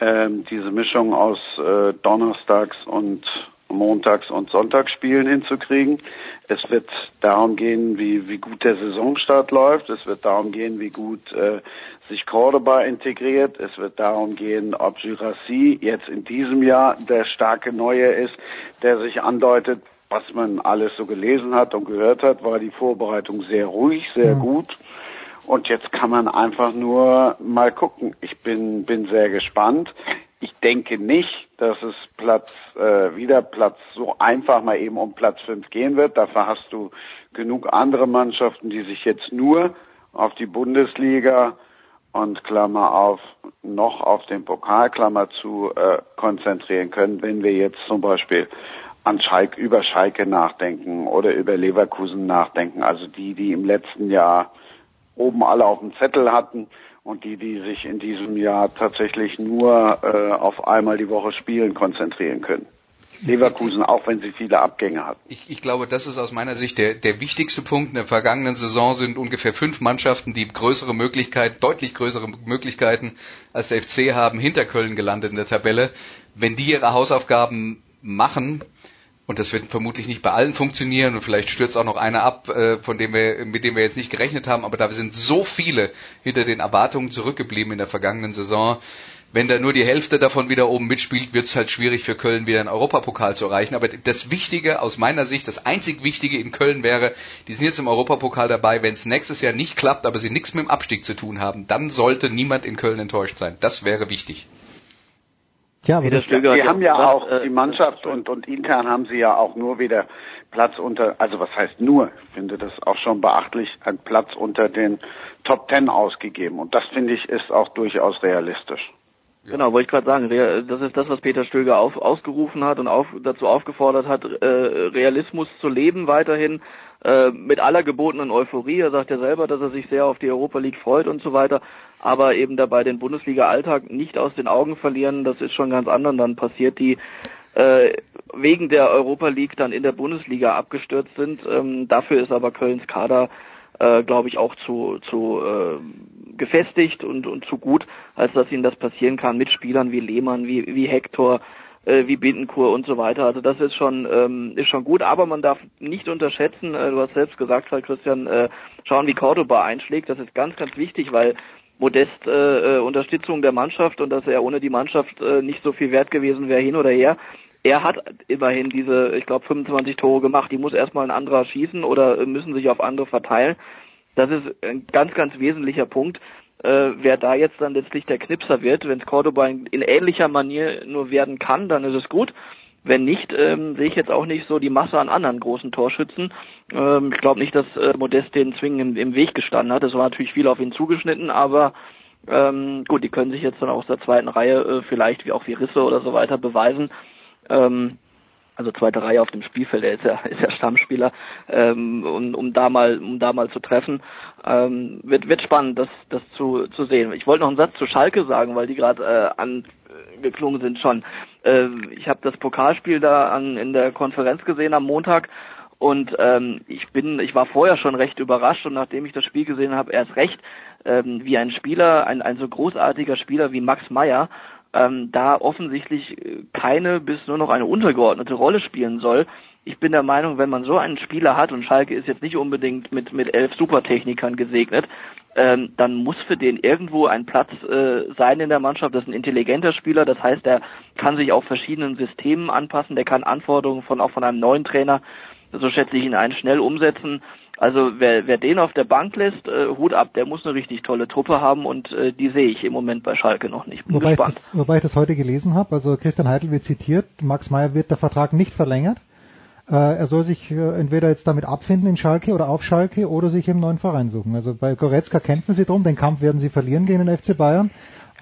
ähm, diese Mischung aus äh, Donnerstags und Montags und Sonntagsspielen hinzukriegen. Es wird darum gehen, wie, wie gut der Saisonstart läuft. Es wird darum gehen, wie gut äh, sich Cordoba integriert. Es wird darum gehen, ob Girassi jetzt in diesem Jahr der starke Neue ist, der sich andeutet, was man alles so gelesen hat und gehört hat, war die Vorbereitung sehr ruhig, sehr mhm. gut. Und jetzt kann man einfach nur mal gucken. Ich bin, bin sehr gespannt. Ich denke nicht, dass es Platz, äh, wieder Platz so einfach mal eben um Platz 5 gehen wird. Dafür hast du genug andere Mannschaften, die sich jetzt nur auf die Bundesliga und Klammer auf, noch auf den Pokal, Klammer zu, äh, konzentrieren können. Wenn wir jetzt zum Beispiel an Schalke, über Schalke nachdenken oder über Leverkusen nachdenken. Also die, die im letzten Jahr oben alle auf dem Zettel hatten und die, die sich in diesem Jahr tatsächlich nur äh, auf einmal die Woche spielen konzentrieren können. Leverkusen, auch wenn sie viele Abgänge hatten. Ich, ich glaube, das ist aus meiner Sicht der, der wichtigste Punkt. In der vergangenen Saison sind ungefähr fünf Mannschaften, die größere Möglichkeiten, deutlich größere Möglichkeiten als der FC haben, hinter Köln gelandet in der Tabelle. Wenn die ihre Hausaufgaben machen, und das wird vermutlich nicht bei allen funktionieren und vielleicht stürzt auch noch einer ab, äh, von dem wir, mit dem wir jetzt nicht gerechnet haben, aber da sind so viele hinter den Erwartungen zurückgeblieben in der vergangenen Saison. Wenn da nur die Hälfte davon wieder oben mitspielt, wird es halt schwierig für Köln wieder einen Europapokal zu erreichen. Aber das Wichtige aus meiner Sicht, das einzig Wichtige in Köln wäre, die sind jetzt im Europapokal dabei, wenn es nächstes Jahr nicht klappt, aber sie nichts mit dem Abstieg zu tun haben, dann sollte niemand in Köln enttäuscht sein. Das wäre wichtig. Tja, aber das, wir haben ja gesagt, auch äh, die Mannschaft und, und intern haben sie ja auch nur wieder Platz unter, also was heißt nur, ich finde das auch schon beachtlich, einen Platz unter den Top Ten ausgegeben. Und das finde ich ist auch durchaus realistisch. Ja. Genau, wollte ich gerade sagen, das ist das, was Peter Stöger auf, ausgerufen hat und auf, dazu aufgefordert hat, äh, Realismus zu leben weiterhin, äh, mit aller gebotenen Euphorie. Er sagt ja selber, dass er sich sehr auf die Europa League freut und so weiter aber eben dabei den Bundesliga-Alltag nicht aus den Augen verlieren. Das ist schon ganz anderen dann passiert, die äh, wegen der Europa League dann in der Bundesliga abgestürzt sind. Ähm, dafür ist aber Kölns Kader, äh, glaube ich, auch zu, zu äh, gefestigt und, und zu gut, als dass ihnen das passieren kann mit Spielern wie Lehmann, wie, wie Hector, äh, wie Bindenkur und so weiter. Also das ist schon ähm, ist schon gut, aber man darf nicht unterschätzen, äh, du hast selbst gesagt, Christian, äh, schauen, wie Cordoba einschlägt. Das ist ganz, ganz wichtig, weil Modest äh, äh, Unterstützung der Mannschaft und dass er ohne die Mannschaft äh, nicht so viel wert gewesen wäre hin oder her. Er hat immerhin diese, ich glaube, 25 Tore gemacht. Die muss erstmal ein anderer schießen oder müssen sich auf andere verteilen. Das ist ein ganz, ganz wesentlicher Punkt. Äh, wer da jetzt dann letztlich der Knipser wird, wenn es Cordoba in, in ähnlicher Manier nur werden kann, dann ist es gut. Wenn nicht, ähm, sehe ich jetzt auch nicht so die Masse an anderen großen Torschützen. Ähm, ich glaube nicht, dass äh, Modest den zwingend im, im, Weg gestanden hat. Es war natürlich viel auf ihn zugeschnitten, aber ähm, gut, die können sich jetzt dann aus der zweiten Reihe äh, vielleicht wie auch wie Risse oder so weiter beweisen. Ähm, also zweite Reihe auf dem Spielfeld, er ist ja, ist ja Stammspieler, ähm, um, um da mal, um da mal zu treffen. Ähm, wird, wird spannend, das, das zu, zu sehen. Ich wollte noch einen Satz zu Schalke sagen, weil die gerade äh, angeklungen sind schon. Äh, ich habe das Pokalspiel da an, in der Konferenz gesehen am Montag und ähm, ich bin, ich war vorher schon recht überrascht und nachdem ich das Spiel gesehen habe, erst recht, ähm, wie ein Spieler, ein, ein so großartiger Spieler wie Max Meyer ähm, da offensichtlich äh, keine bis nur noch eine untergeordnete Rolle spielen soll. Ich bin der Meinung, wenn man so einen Spieler hat, und Schalke ist jetzt nicht unbedingt mit, mit elf Supertechnikern gesegnet, ähm, dann muss für den irgendwo ein Platz äh, sein in der Mannschaft. Das ist ein intelligenter Spieler, das heißt, er kann sich auch verschiedenen Systemen anpassen, der kann Anforderungen von auch von einem neuen Trainer, so schätze ich ihn ein, schnell umsetzen. Also wer, wer den auf der Bank lässt, äh, Hut ab, der muss eine richtig tolle Truppe haben und äh, die sehe ich im Moment bei Schalke noch nicht. Bin wobei, ich das, wobei ich das heute gelesen habe, also Christian Heidel wird zitiert, Max Meyer wird der Vertrag nicht verlängert. Äh, er soll sich äh, entweder jetzt damit abfinden in Schalke oder auf Schalke oder sich im neuen Verein suchen. Also bei Goretzka kämpfen sie drum, den Kampf werden sie verlieren gegen den FC Bayern.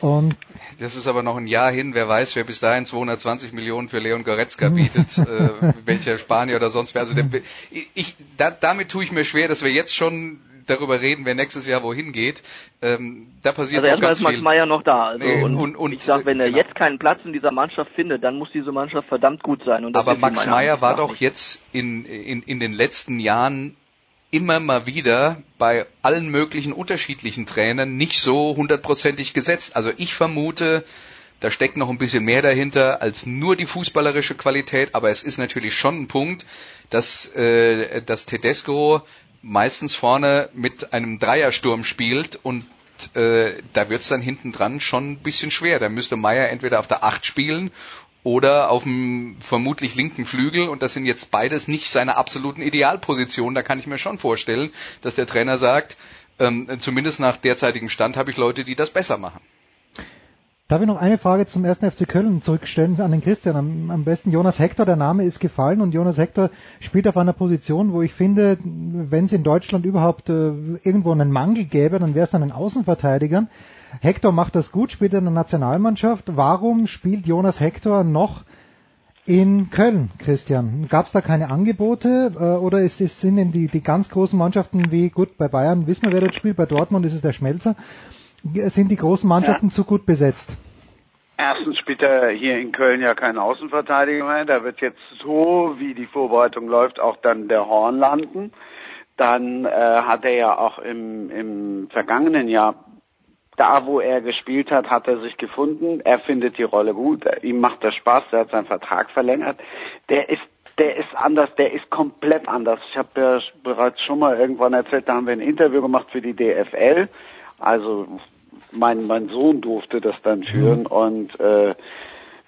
Und das ist aber noch ein Jahr hin. Wer weiß, wer bis dahin 220 Millionen für Leon Goretzka bietet, äh, welcher Spanier oder sonst wer. Also der, ich, da, damit tue ich mir schwer, dass wir jetzt schon darüber reden, wer nächstes Jahr wohin geht. Ähm, da passiert also erstmal ist Max Meyer noch da. Also nee, und, und, und, ich sag, wenn er genau. jetzt keinen Platz in dieser Mannschaft findet, dann muss diese Mannschaft verdammt gut sein. Aber Max Meyer war doch jetzt in, in, in den letzten Jahren immer mal wieder bei allen möglichen unterschiedlichen Trainern nicht so hundertprozentig gesetzt. Also ich vermute, da steckt noch ein bisschen mehr dahinter als nur die fußballerische Qualität, aber es ist natürlich schon ein Punkt, dass, äh, dass Tedesco meistens vorne mit einem Dreiersturm spielt und äh, da wird's dann hinten dran schon ein bisschen schwer. Da müsste Meier entweder auf der Acht spielen oder auf dem vermutlich linken Flügel und das sind jetzt beides nicht seine absoluten Idealpositionen. Da kann ich mir schon vorstellen, dass der Trainer sagt, ähm, zumindest nach derzeitigem Stand habe ich Leute, die das besser machen. Darf ich noch eine Frage zum ersten FC Köln zurückstellen an den Christian? Am, am, besten Jonas Hector, der Name ist gefallen und Jonas Hector spielt auf einer Position, wo ich finde, wenn es in Deutschland überhaupt äh, irgendwo einen Mangel gäbe, dann wäre es an den Außenverteidigern. Hector macht das gut, spielt in der Nationalmannschaft. Warum spielt Jonas Hector noch in Köln, Christian? Gab es da keine Angebote äh, oder ist, ist, sind denn die, die ganz großen Mannschaften wie, gut, bei Bayern wissen wir, wer dort spielt, bei Dortmund ist es der Schmelzer, sind die großen Mannschaften ja. zu gut besetzt? Erstens spielt er hier in Köln ja kein Außenverteidiger mehr. Da wird jetzt so, wie die Vorbereitung läuft, auch dann der Horn landen. Dann äh, hat er ja auch im, im vergangenen Jahr da, wo er gespielt hat, hat er sich gefunden. Er findet die Rolle gut. Ihm macht das Spaß. Er hat seinen Vertrag verlängert. Der ist, der ist anders. Der ist komplett anders. Ich habe ja bereits schon mal irgendwann erzählt, da haben wir ein Interview gemacht für die DFL. Also mein, mein Sohn durfte das dann führen mhm. und äh,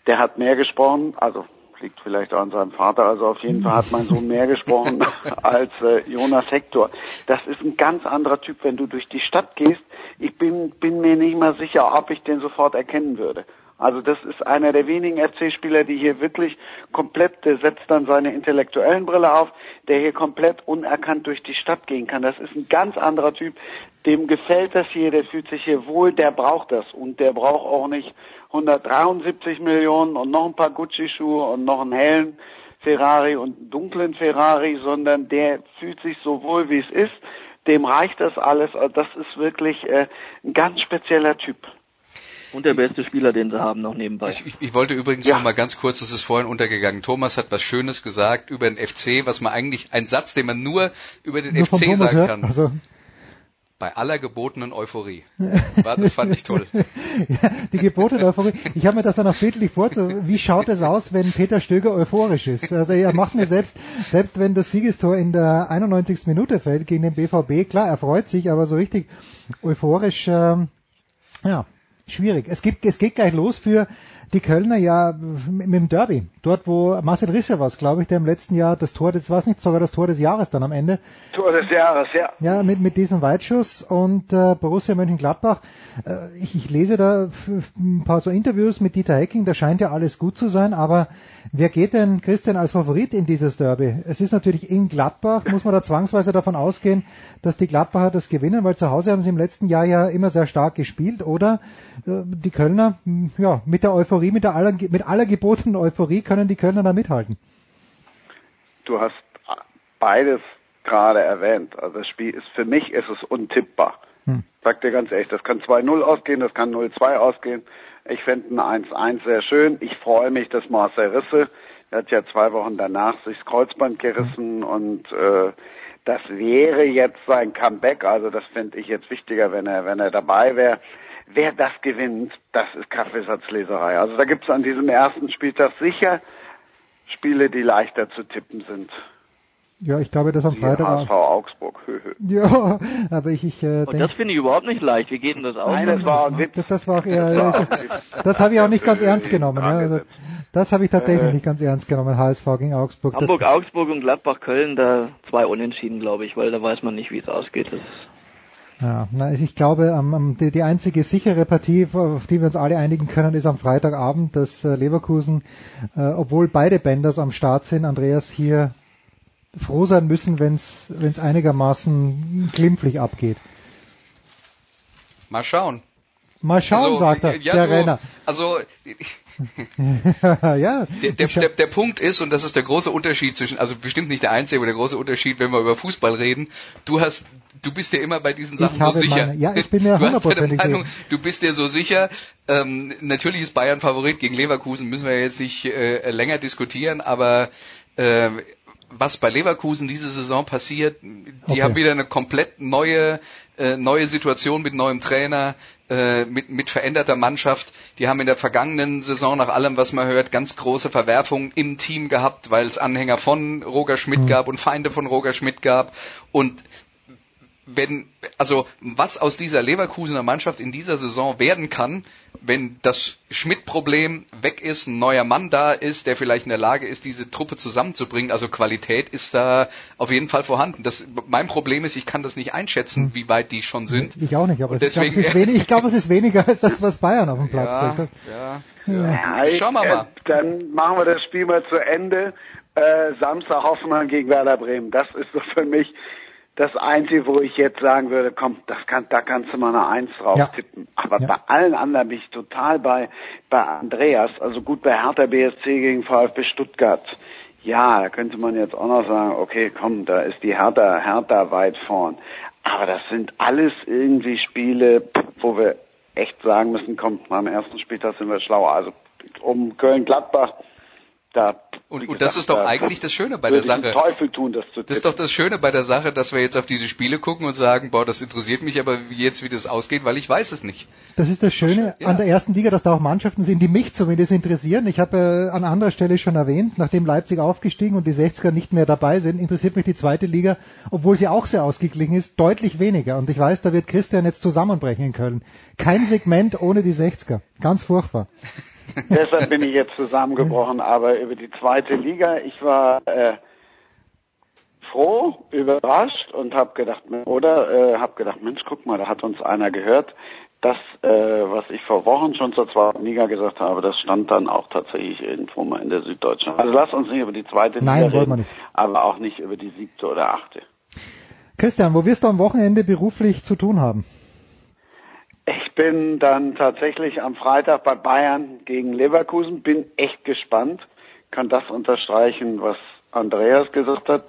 der hat mehr gesprochen. Also liegt vielleicht auch an seinem Vater. Also auf jeden Fall hat mein Sohn mehr gesprochen als äh, Jonas Hector. Das ist ein ganz anderer Typ, wenn du durch die Stadt gehst. Ich bin, bin mir nicht mal sicher, ob ich den sofort erkennen würde. Also das ist einer der wenigen FC-Spieler, die hier wirklich komplett, der setzt dann seine intellektuellen Brille auf, der hier komplett unerkannt durch die Stadt gehen kann. Das ist ein ganz anderer Typ. Dem gefällt das hier, der fühlt sich hier wohl, der braucht das und der braucht auch nicht 173 Millionen und noch ein paar Gucci-Schuhe und noch einen hellen Ferrari und einen dunklen Ferrari, sondern der fühlt sich so wohl, wie es ist. Dem reicht das alles. Also das ist wirklich äh, ein ganz spezieller Typ. Und der beste Spieler, den sie haben, noch nebenbei. Ich, ich, ich wollte übrigens ja. noch mal ganz kurz, das ist vorhin untergegangen. Thomas hat was Schönes gesagt über den FC, was man eigentlich, ein Satz, den man nur über den nur FC sagen kann. Also bei aller gebotenen Euphorie. Das fand ich toll. ja, die gebotene Euphorie. Ich habe mir das dann auch bildlich vor, wie schaut es aus, wenn Peter Stöger euphorisch ist? Also er macht mir selbst, selbst wenn das Siegestor in der 91. Minute fällt gegen den BVB, klar, er freut sich, aber so richtig euphorisch, ähm, ja, schwierig. Es gibt, es geht gleich los für die Kölner ja mit dem Derby. Dort, wo Marcel Risse war, glaube ich, der im letzten Jahr das Tor, das war nicht sogar das Tor des Jahres dann am Ende. Tor des Jahres, ja. Ja, mit, mit diesem Weitschuss und äh, Borussia Mönchengladbach. Äh, ich, ich lese da ein paar so Interviews mit Dieter Hecking, da scheint ja alles gut zu sein, aber wer geht denn Christian als Favorit in dieses Derby? Es ist natürlich in Gladbach, muss man da zwangsweise davon ausgehen, dass die Gladbacher das gewinnen, weil zu Hause haben sie im letzten Jahr ja immer sehr stark gespielt, oder äh, die Kölner, ja, mit der Euphorie, mit, der aller, mit aller gebotenen Euphorie können die Kölner da mithalten. du hast beides gerade erwähnt. Also das Spiel ist für mich ist es untippbar. Hm. Sag dir ganz ehrlich, das kann 2-0 ausgehen, das kann 0-2 ausgehen. Ich fände ein 1-1 sehr schön. Ich freue mich, dass Marcel Risse, er hat ja zwei Wochen danach sich das Kreuzband gerissen und äh, das wäre jetzt sein Comeback. Also das fände ich jetzt wichtiger, wenn er, wenn er dabei wäre. Wer das gewinnt, das ist Kaffeesatzleserei. Also da gibt es an diesem ersten Spieltag sicher Spiele, die leichter zu tippen sind. Ja, ich glaube, das am Freitag. HSV Augsburg. ja, aber ich, ich äh, Und das finde ich überhaupt nicht leicht. Wie geht denn das aus? Nein, das war ein Witz. Das, das war auch eher, das, das habe ich auch nicht ganz ernst genommen. Ja. Also, das habe ich tatsächlich äh, nicht ganz ernst genommen. HSV gegen Augsburg. Hamburg, das, Augsburg und Gladbach, Köln, da zwei Unentschieden, glaube ich, weil da weiß man nicht, wie es ausgeht. Das ja, na, ich glaube, die, die einzige sichere Partie, auf die wir uns alle einigen können, ist am Freitagabend, dass äh, Leverkusen, äh, obwohl beide Bänders am Start sind, Andreas hier froh sein müssen, wenn es einigermaßen glimpflich abgeht. Mal schauen. Mal schauen, also, sagt er, ja, der du, Renner. Also ja, der, der, der, der Punkt ist, und das ist der große Unterschied zwischen, also bestimmt nicht der einzige, aber der große Unterschied, wenn wir über Fußball reden, du hast, du bist dir immer bei diesen Sachen so sicher. Meine, ja, ich bin mir hundertprozentig sicher. Du bist dir so sicher, ähm, natürlich ist Bayern Favorit gegen Leverkusen, müssen wir jetzt nicht äh, länger diskutieren, aber äh, was bei Leverkusen diese Saison passiert, die okay. haben wieder eine komplett neue äh, neue Situation mit neuem Trainer, äh, mit, mit veränderter Mannschaft. Die haben in der vergangenen Saison nach allem, was man hört, ganz große Verwerfungen im Team gehabt, weil es Anhänger von Roger Schmidt mhm. gab und Feinde von Roger Schmidt gab. Und wenn, also was aus dieser Leverkusener Mannschaft in dieser Saison werden kann, wenn das Schmidt-Problem weg ist, ein neuer Mann da ist, der vielleicht in der Lage ist, diese Truppe zusammenzubringen, also Qualität ist da auf jeden Fall vorhanden. Das, mein Problem ist, ich kann das nicht einschätzen, hm. wie weit die schon sind. Ich auch nicht, aber deswegen, ich, glaube, es, glaub, es ist weniger als das, was Bayern auf dem Platz ja, bringt. Ja, ja. ja. Schauen wir mal. Dann machen wir das Spiel mal zu Ende. Äh, Samstag Hoffenheim gegen Werder Bremen. Das ist so für mich das Einzige, wo ich jetzt sagen würde, komm, das kann, da kannst du mal eine Eins drauf ja. tippen. Aber ja. bei allen anderen bin ich total bei, bei Andreas. Also gut, bei Hertha BSC gegen VfB Stuttgart. Ja, da könnte man jetzt auch noch sagen, okay, komm, da ist die Hertha, Hertha weit vorn. Aber das sind alles irgendwie Spiele, wo wir echt sagen müssen, komm, am ersten Spieltag sind wir schlauer. Also um Köln-Gladbach, da und, und das ist doch eigentlich das Schöne bei der Sache. Teufel tun, das zu Das ist doch das Schöne bei der Sache, dass wir jetzt auf diese Spiele gucken und sagen, boah, das interessiert mich aber jetzt, wie das ausgeht, weil ich weiß es nicht. Das ist das Schöne ja. an der ersten Liga, dass da auch Mannschaften sind, die mich zumindest interessieren. Ich habe äh, an anderer Stelle schon erwähnt, nachdem Leipzig aufgestiegen und die 60er nicht mehr dabei sind, interessiert mich die zweite Liga, obwohl sie auch sehr ausgeglichen ist, deutlich weniger. Und ich weiß, da wird Christian jetzt zusammenbrechen in Köln. Kein Segment ohne die 60er. Ganz furchtbar. Deshalb bin ich jetzt zusammengebrochen, aber über die zweite Liga, ich war äh, froh, überrascht und habe gedacht, oder äh, habe gedacht, Mensch, guck mal, da hat uns einer gehört. Das, äh, was ich vor Wochen schon zur zweiten Liga gesagt habe, das stand dann auch tatsächlich irgendwo mal in der Süddeutschen. Also lass uns nicht über die zweite Nein, Liga reden, aber auch nicht über die siebte oder achte. Christian, wo wirst du am Wochenende beruflich zu tun haben? Ich bin dann tatsächlich am Freitag bei Bayern gegen Leverkusen, bin echt gespannt, kann das unterstreichen, was Andreas gesagt hat.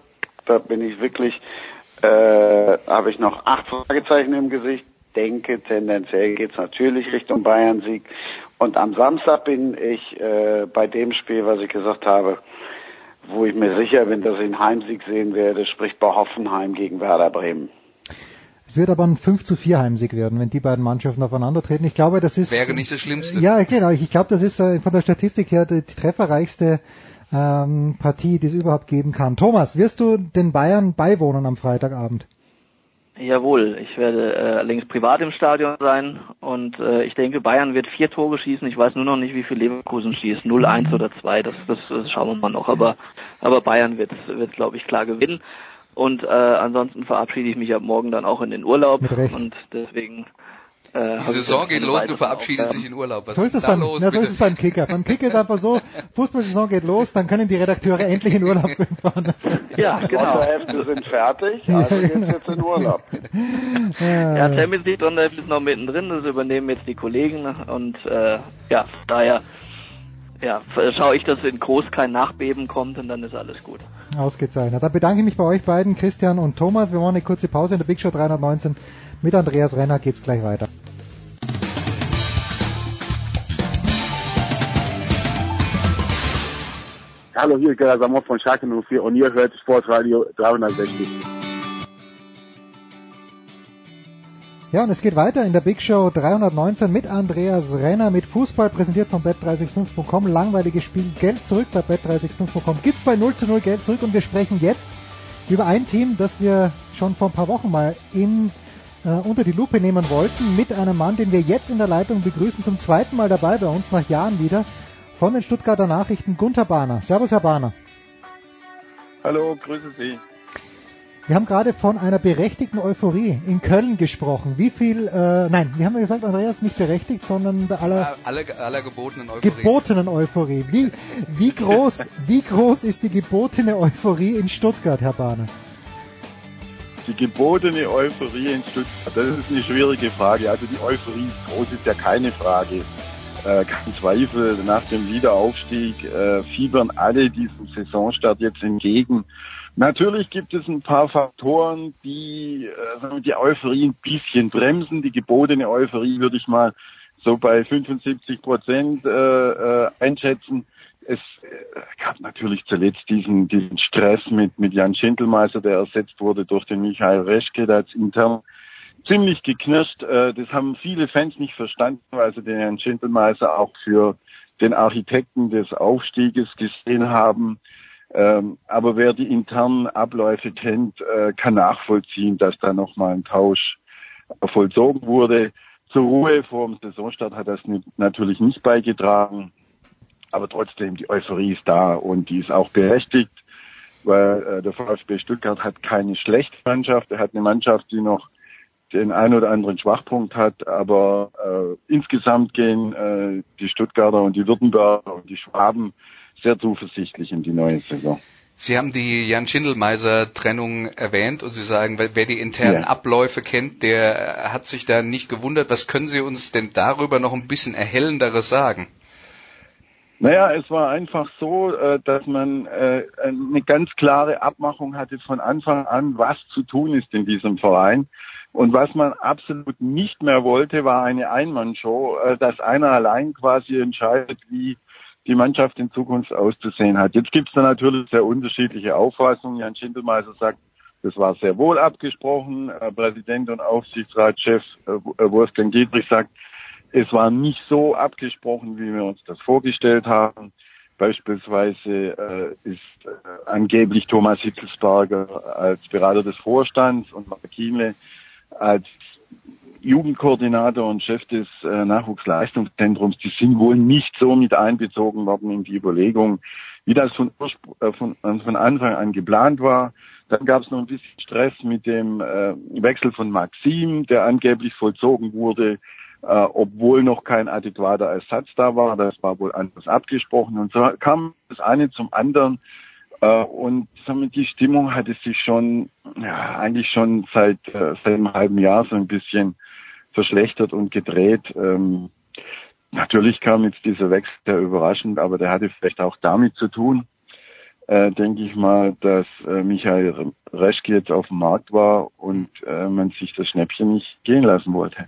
Da bin ich wirklich, äh, habe ich noch acht Fragezeichen im Gesicht, denke tendenziell geht's natürlich Richtung Bayern-Sieg. Und am Samstag bin ich äh, bei dem Spiel, was ich gesagt habe, wo ich mir sicher bin, dass ich einen Heimsieg sehen werde, sprich bei Hoffenheim gegen Werder Bremen. Es wird aber ein 5 zu 4 Heimsieg werden, wenn die beiden Mannschaften aufeinandertreten. Ich glaube, das ist... Wäre nicht das Schlimmste. Ja, genau. Ich glaube, das ist äh, von der Statistik her die, die trefferreichste ähm, Partie, die es überhaupt geben kann. Thomas, wirst du den Bayern beiwohnen am Freitagabend? Jawohl, ich werde äh, allerdings privat im Stadion sein und äh, ich denke, Bayern wird vier Tore schießen. Ich weiß nur noch nicht, wie viel Leverkusen schießt. 0, 1 oder 2, das, das, das schauen wir mal noch. Aber, aber Bayern wird, wird glaube ich, klar gewinnen. Und äh, ansonsten verabschiede ich mich ab morgen dann auch in den Urlaub. Und deswegen äh, die Saison geht los, du verabschiedest dich in Urlaub. Was so ist, es beim, los, ja, so ist es beim Kicker. Beim Kicker ist einfach so, Fußballsaison geht los, dann können die Redakteure endlich in Urlaub fahren. ja, genau. Sonderhefte sind fertig, also ja, genau. geht's jetzt in Urlaub. ja, ja Champions League Sonderhefte ist noch mittendrin, das übernehmen jetzt die Kollegen und äh, ja, daher ja, schaue ich, dass in groß kein Nachbeben kommt und dann ist alles gut. Ausgezeichnet. Da bedanke ich mich bei euch beiden, Christian und Thomas. Wir machen eine kurze Pause in der Big Show 319. Mit Andreas Renner geht's gleich weiter. Hallo, hier ist Gerhard Samov von Schalke 04 und ihr hört Sportradio 360. Ja, und es geht weiter in der Big Show 319 mit Andreas Renner, mit Fußball, präsentiert von bet365.com. Langweiliges Spiel, Geld zurück bei bet365.com. Gibt's bei 0 zu 0 Geld zurück und wir sprechen jetzt über ein Team, das wir schon vor ein paar Wochen mal in, äh, unter die Lupe nehmen wollten, mit einem Mann, den wir jetzt in der Leitung begrüßen, zum zweiten Mal dabei bei uns nach Jahren wieder, von den Stuttgarter Nachrichten, Gunther Bahner. Servus, Herr Bahner. Hallo, grüße Sie. Wir haben gerade von einer berechtigten Euphorie in Köln gesprochen. Wie viel, äh, nein, wie haben wir gesagt, Andreas, nicht berechtigt, sondern bei aller, aller, aller gebotenen Euphorie. Gebotenen Euphorie. Wie, wie groß, wie groß ist die gebotene Euphorie in Stuttgart, Herr Bahner? Die gebotene Euphorie in Stuttgart, das ist eine schwierige Frage. Also die Euphorie ist groß, ist ja keine Frage. Äh, kein Zweifel, nach dem Wiederaufstieg äh, fiebern alle diesem Saisonstart jetzt entgegen. Natürlich gibt es ein paar Faktoren, die äh, die Euphorie ein bisschen bremsen. Die gebotene Euphorie würde ich mal so bei 75 Prozent äh, äh, einschätzen. Es äh, gab natürlich zuletzt diesen, diesen Stress mit, mit Jan Schindelmeister, der ersetzt wurde durch den Michael Reschke, der hat intern ziemlich geknirscht. Äh, das haben viele Fans nicht verstanden, weil sie den Herrn Schindelmeister auch für den Architekten des Aufstieges gesehen haben. Ähm, aber wer die internen Abläufe kennt, äh, kann nachvollziehen, dass da nochmal ein Tausch vollzogen wurde. Zur Ruhe vor dem Saisonstart hat das natürlich nicht beigetragen. Aber trotzdem, die Euphorie ist da und die ist auch berechtigt, weil äh, der VfB Stuttgart hat keine schlechte Mannschaft. Er hat eine Mannschaft, die noch den ein oder anderen Schwachpunkt hat, aber äh, insgesamt gehen äh, die Stuttgarter und die Württemberger und die Schwaben sehr zuversichtlich in die neue Saison. Sie haben die Jan Schindelmeiser-Trennung erwähnt und Sie sagen, wer die internen ja. Abläufe kennt, der hat sich da nicht gewundert. Was können Sie uns denn darüber noch ein bisschen erhellenderes sagen? Naja, es war einfach so, äh, dass man äh, eine ganz klare Abmachung hatte von Anfang an, was zu tun ist in diesem Verein. Und was man absolut nicht mehr wollte, war eine Einmannshow, äh, dass einer allein quasi entscheidet, wie die Mannschaft in Zukunft auszusehen hat. Jetzt gibt es da natürlich sehr unterschiedliche Auffassungen. Jan Schindelmeiser sagt, das war sehr wohl abgesprochen. Äh, Präsident und Aufsichtsratschef äh, äh, Wolfgang Dietrich sagt, es war nicht so abgesprochen, wie wir uns das vorgestellt haben. Beispielsweise äh, ist äh, angeblich Thomas Hitzelsberger als Berater des Vorstands und Mark als Jugendkoordinator und Chef des äh, Nachwuchsleistungszentrums, die sind wohl nicht so mit einbezogen worden in die Überlegung, wie das von, äh, von, äh, von Anfang an geplant war. Dann gab es noch ein bisschen Stress mit dem äh, Wechsel von Maxim, der angeblich vollzogen wurde, äh, obwohl noch kein adäquater Ersatz da war. Das war wohl anders abgesprochen. Und so kam das eine zum anderen. Äh, und somit die Stimmung hatte sich schon, ja, eigentlich schon seit, äh, seit einem halben Jahr so ein bisschen verschlechtert und gedreht. Ähm, natürlich kam jetzt dieser Wechsel sehr überraschend, aber der hatte vielleicht auch damit zu tun, äh, denke ich mal, dass äh, Michael Reschke jetzt auf dem Markt war und äh, man sich das Schnäppchen nicht gehen lassen wollte.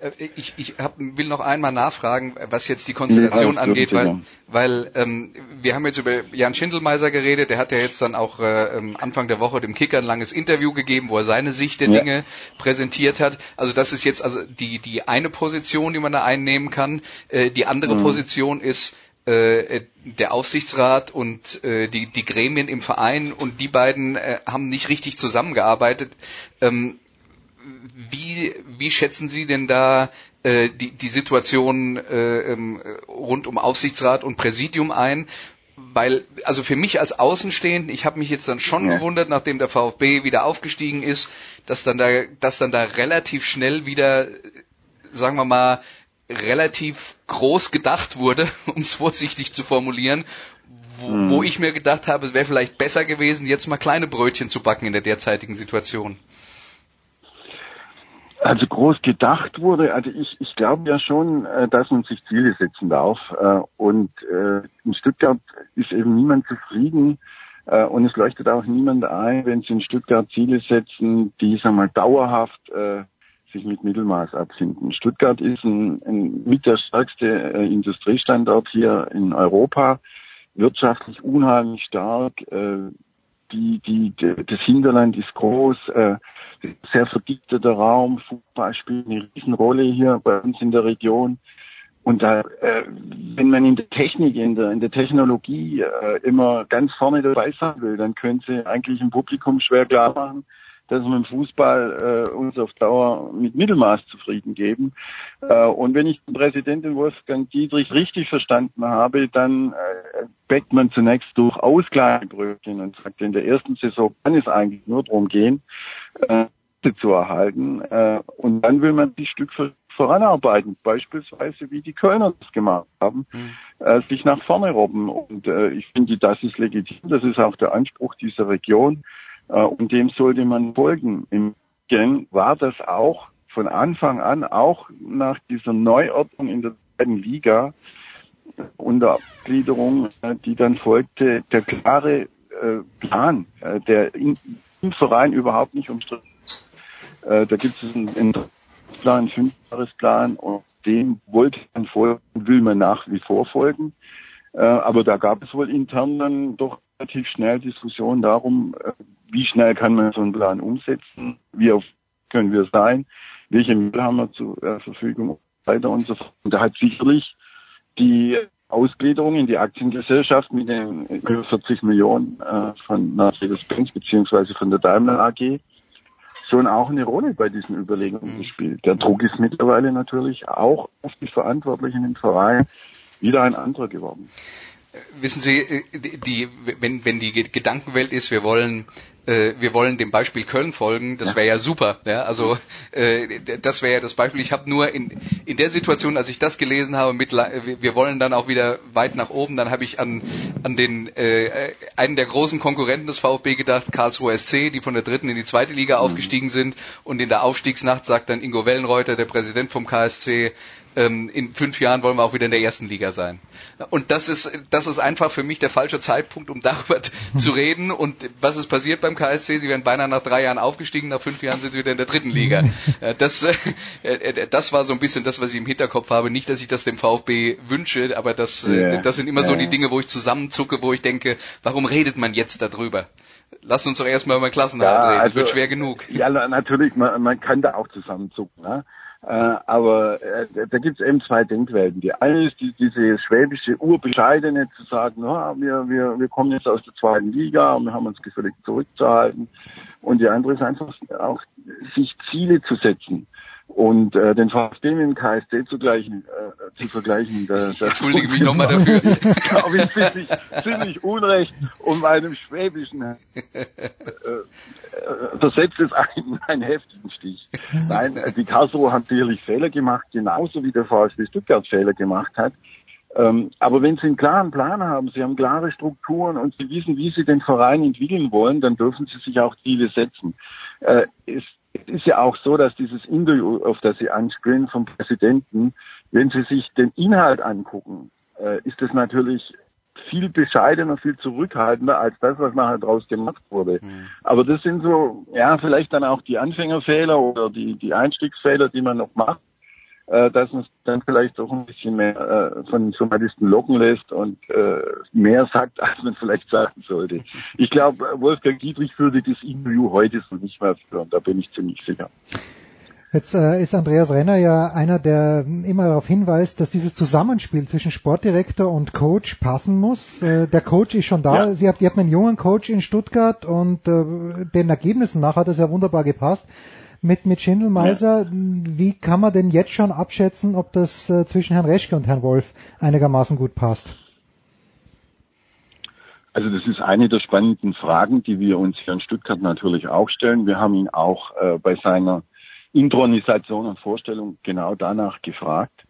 Äh, ich, ich hab, will noch einmal nachfragen, was jetzt die Konstellation ja, angeht, weil, weil ähm, wir haben jetzt über Jan Schindelmeiser geredet, der hat ja jetzt dann auch äh, ähm, Anfang der Woche dem Kicker ein langes Interview gegeben, wo er seine Sicht der ja. Dinge präsentiert hat. Also das ist jetzt also die, die eine Position, die man da einnehmen kann. Äh, die andere mhm. Position ist, äh, der Aufsichtsrat und äh, die, die Gremien im Verein und die beiden äh, haben nicht richtig zusammengearbeitet. Ähm, wie, wie schätzen Sie denn da äh, die, die Situation äh, ähm, rund um Aufsichtsrat und Präsidium ein? Weil, also für mich als Außenstehend, ich habe mich jetzt dann schon ja. gewundert, nachdem der VfB wieder aufgestiegen ist, dass dann da, dass dann da relativ schnell wieder, sagen wir mal, relativ groß gedacht wurde, um es vorsichtig zu formulieren, wo, hm. wo ich mir gedacht habe, es wäre vielleicht besser gewesen, jetzt mal kleine Brötchen zu backen in der derzeitigen Situation. Also groß gedacht wurde, also ich, ich glaube ja schon, äh, dass man sich Ziele setzen darf. Äh, und äh, in Stuttgart ist eben niemand zufrieden. Und es leuchtet auch niemand ein, wenn sie in Stuttgart Ziele setzen, die, sagen wir mal, dauerhaft sich mit Mittelmaß abfinden. Stuttgart ist ein, ein mit der stärkste Industriestandort hier in Europa, wirtschaftlich unheimlich stark. Die, die, das Hinterland ist groß sehr verdichteter Raum. Fußball spielt eine Riesenrolle hier bei uns in der Region. Und da, äh, wenn man in der Technik, in der, in der Technologie äh, immer ganz vorne dabei sein will, dann könnte eigentlich im Publikum schwer klar machen, dass wir im Fußball äh, uns auf Dauer mit Mittelmaß zufrieden geben. Äh, und wenn ich den Präsidenten Wolfgang Dietrich richtig verstanden habe, dann äh, bäckt man zunächst durchaus kleine Brötchen und sagt, in der ersten Saison kann es eigentlich nur darum gehen, äh, zu erhalten. Äh, und dann will man die Stück für voranarbeiten, beispielsweise wie die Kölner das gemacht haben, mhm. äh, sich nach vorne robben. Und äh, ich finde, das ist legitim, das ist auch der Anspruch dieser Region und dem sollte man folgen. Im Gen war das auch von Anfang an, auch nach dieser Neuordnung in der zweiten Liga und der Abgliederung, äh, die dann folgte, der klare äh, Plan, äh, der im Verein überhaupt nicht umstritten äh, da gibt es einen, Plan, einen Fünfjahresplan und dem wollte man folgen, will man nach wie vor folgen. Äh, aber da gab es wohl intern dann doch relativ schnell Diskussionen darum, äh, wie schnell kann man so einen Plan umsetzen, wie auf können wir sein, welche Mittel haben wir zur äh, Verfügung und weiter und so fort. Und da hat sicherlich die Ausgliederung in die Aktiengesellschaft mit den über 40 Millionen äh, von Mercedes-Benz beziehungsweise von der Daimler AG schon auch eine Rolle bei diesen Überlegungen mhm. gespielt. Der Druck ist mittlerweile natürlich auch auf die Verantwortlichen im Verein wieder ein anderer geworden wissen Sie, äh, die, wenn, wenn die Gedankenwelt ist, wir wollen äh, wir wollen dem Beispiel Köln folgen, das wäre ja super. Ja? Also äh, das wäre ja das Beispiel. Ich habe nur in, in der Situation, als ich das gelesen habe, mit, wir wollen dann auch wieder weit nach oben, dann habe ich an, an den äh, einen der großen Konkurrenten des VfB gedacht, Karlsruhe SC, die von der dritten in die zweite Liga mhm. aufgestiegen sind. Und in der Aufstiegsnacht sagt dann Ingo Wellenreuter, der Präsident vom KSC, ähm, in fünf Jahren wollen wir auch wieder in der ersten Liga sein. Und das ist, das ist einfach für mich der falsche Zeitpunkt, um darüber zu reden. Und was ist passiert beim KSC? Sie werden beinahe nach drei Jahren aufgestiegen, nach fünf Jahren sind sie wieder in der dritten Liga. Das, äh, das war so ein bisschen das, was ich im Hinterkopf habe. Nicht, dass ich das dem VfB wünsche, aber das, yeah. das sind immer so die Dinge, wo ich zusammenzucke, wo ich denke, warum redet man jetzt darüber? Lass uns doch erstmal über Klassenhalt ja, reden. Also, wird schwer genug. Ja, natürlich, man, man kann da auch zusammenzucken. Ne? Äh, aber äh, da gibt es eben zwei Denkwelten. Die eine ist die, diese schwäbische Urbescheidene zu sagen, ja, wir, wir, wir kommen jetzt aus der zweiten Liga und wir haben uns gefällig zurückzuhalten. Und die andere ist einfach auch, sich Ziele zu setzen und äh, den VfB mit dem KSC zu, gleichen, äh, zu vergleichen. Da, ich entschuldige mich nochmal dafür. glaube ich ziemlich, ziemlich unrecht und meinem Schwäbischen äh, äh, versetzt es einen, einen heftigen Stich. Nein, die Karlsruhe haben sicherlich Fehler gemacht, genauso wie der VfB Stuttgart Fehler gemacht hat. Ähm, aber wenn Sie einen klaren Plan haben, Sie haben klare Strukturen und Sie wissen, wie Sie den Verein entwickeln wollen, dann dürfen Sie sich auch Ziele setzen. Äh, es es ist ja auch so, dass dieses Interview, auf das Sie anspielen vom Präsidenten, wenn Sie sich den Inhalt angucken, äh, ist es natürlich viel bescheidener, viel zurückhaltender als das, was nachher draus gemacht wurde. Mhm. Aber das sind so, ja, vielleicht dann auch die Anfängerfehler oder die, die Einstiegsfehler, die man noch macht äh, dass uns dann vielleicht auch ein bisschen mehr äh, von Journalisten locken lässt und äh, mehr sagt, als man vielleicht sagen sollte. Ich glaube, Wolfgang Dietrich würde das Interview heute so nicht mehr führen, da bin ich ziemlich sicher. Jetzt äh, ist Andreas Renner ja einer, der immer darauf hinweist, dass dieses Zusammenspiel zwischen Sportdirektor und Coach passen muss. Äh, der Coach ist schon da. Ja. Sie habt, ihr habt einen jungen Coach in Stuttgart und äh, den Ergebnissen nach hat es ja wunderbar gepasst mit, mit Schindelmeiser. Ja. Wie kann man denn jetzt schon abschätzen, ob das äh, zwischen Herrn Reschke und Herrn Wolf einigermaßen gut passt? Also das ist eine der spannenden Fragen, die wir uns hier in Stuttgart natürlich auch stellen. Wir haben ihn auch äh, bei seiner Intronisation und Vorstellung genau danach gefragt.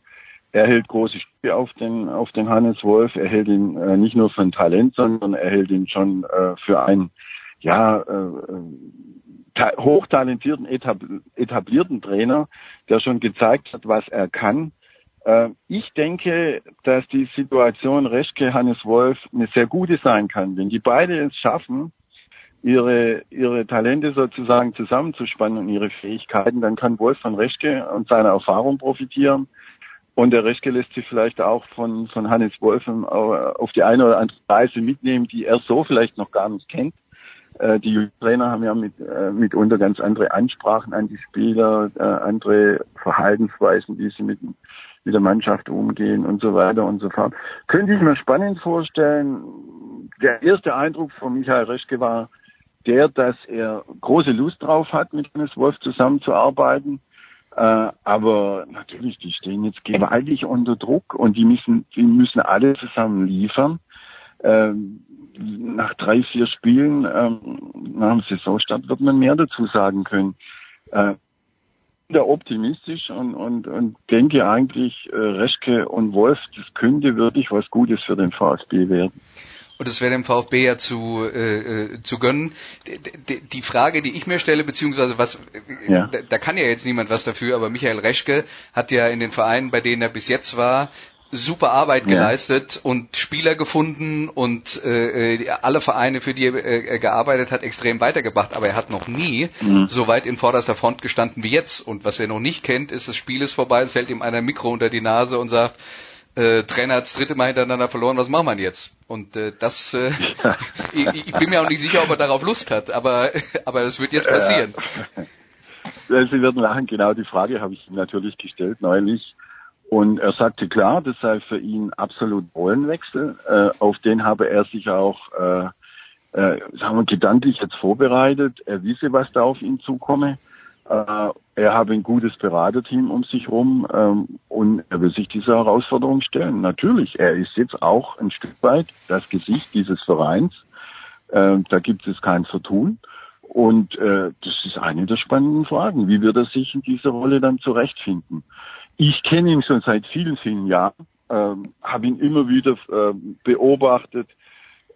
Er hält große Stücke auf den, auf den Hannes Wolf. Er hält ihn äh, nicht nur für ein Talent, sondern er hält ihn schon äh, für ein, ja, äh, hochtalentierten, etablierten Trainer, der schon gezeigt hat, was er kann. Äh, ich denke, dass die Situation Reschke, Hannes Wolf eine sehr gute sein kann. Wenn die beide es schaffen, ihre, ihre Talente sozusagen zusammenzuspannen und ihre Fähigkeiten, dann kann Wolf von Reschke und seiner Erfahrung profitieren. Und der Reschke lässt sich vielleicht auch von, von Hannes Wolf auf die eine oder andere Weise mitnehmen, die er so vielleicht noch gar nicht kennt. Äh, die Trainer haben ja mit, äh, mitunter ganz andere Ansprachen an die Spieler, äh, andere Verhaltensweisen, wie sie mit, mit der Mannschaft umgehen und so weiter und so fort. Könnte ich mir spannend vorstellen. Der erste Eindruck von Michael Reschke war der, dass er große Lust drauf hat, mit Hannes Wolf zusammenzuarbeiten. Äh, aber natürlich, die stehen jetzt gewaltig unter Druck und die müssen, die müssen alle zusammen liefern. Ähm, nach drei, vier Spielen ähm, nach dem Saisonstart wird man mehr dazu sagen können. Äh, da optimistisch und, und, und denke eigentlich, äh, Reschke und Wolf, das könnte wirklich was Gutes für den VfB werden. Und es wäre dem VfB ja zu, äh, äh zu gönnen. Die, die Frage, die ich mir stelle, beziehungsweise was, ja. da, da kann ja jetzt niemand was dafür, aber Michael Reschke hat ja in den Vereinen, bei denen er bis jetzt war, super Arbeit ja. geleistet und Spieler gefunden und äh, äh alle Vereine, für die er äh, gearbeitet hat, extrem weitergebracht. Aber er hat noch nie mhm. so weit in vorderster Front gestanden wie jetzt. Und was er noch nicht kennt, ist, das Spiel ist vorbei, es hält ihm einer Mikro unter die Nase und sagt, äh, Trainer hat das dritte Mal hintereinander verloren, was machen wir jetzt? Und äh, das, äh, ich, ich bin mir auch nicht sicher, ob er darauf Lust hat, aber, aber das wird jetzt passieren. Sie werden lachen, genau die Frage habe ich ihm natürlich gestellt neulich. Und er sagte klar, das sei für ihn absolut Rollenwechsel. Äh, auf den habe er sich auch, äh, äh, sagen wir, gedanklich jetzt vorbereitet. Er wisse, was da auf ihn zukomme. Äh, er habe ein gutes Beraterteam um sich rum ähm, und er will sich dieser Herausforderung stellen. Natürlich, er ist jetzt auch ein Stück weit das Gesicht dieses Vereins. Äh, da gibt es kein Vertun. Und äh, das ist eine der spannenden Fragen. Wie wird er sich in dieser Rolle dann zurechtfinden? Ich kenne ihn schon seit vielen, vielen Jahren, ähm, habe ihn immer wieder äh, beobachtet.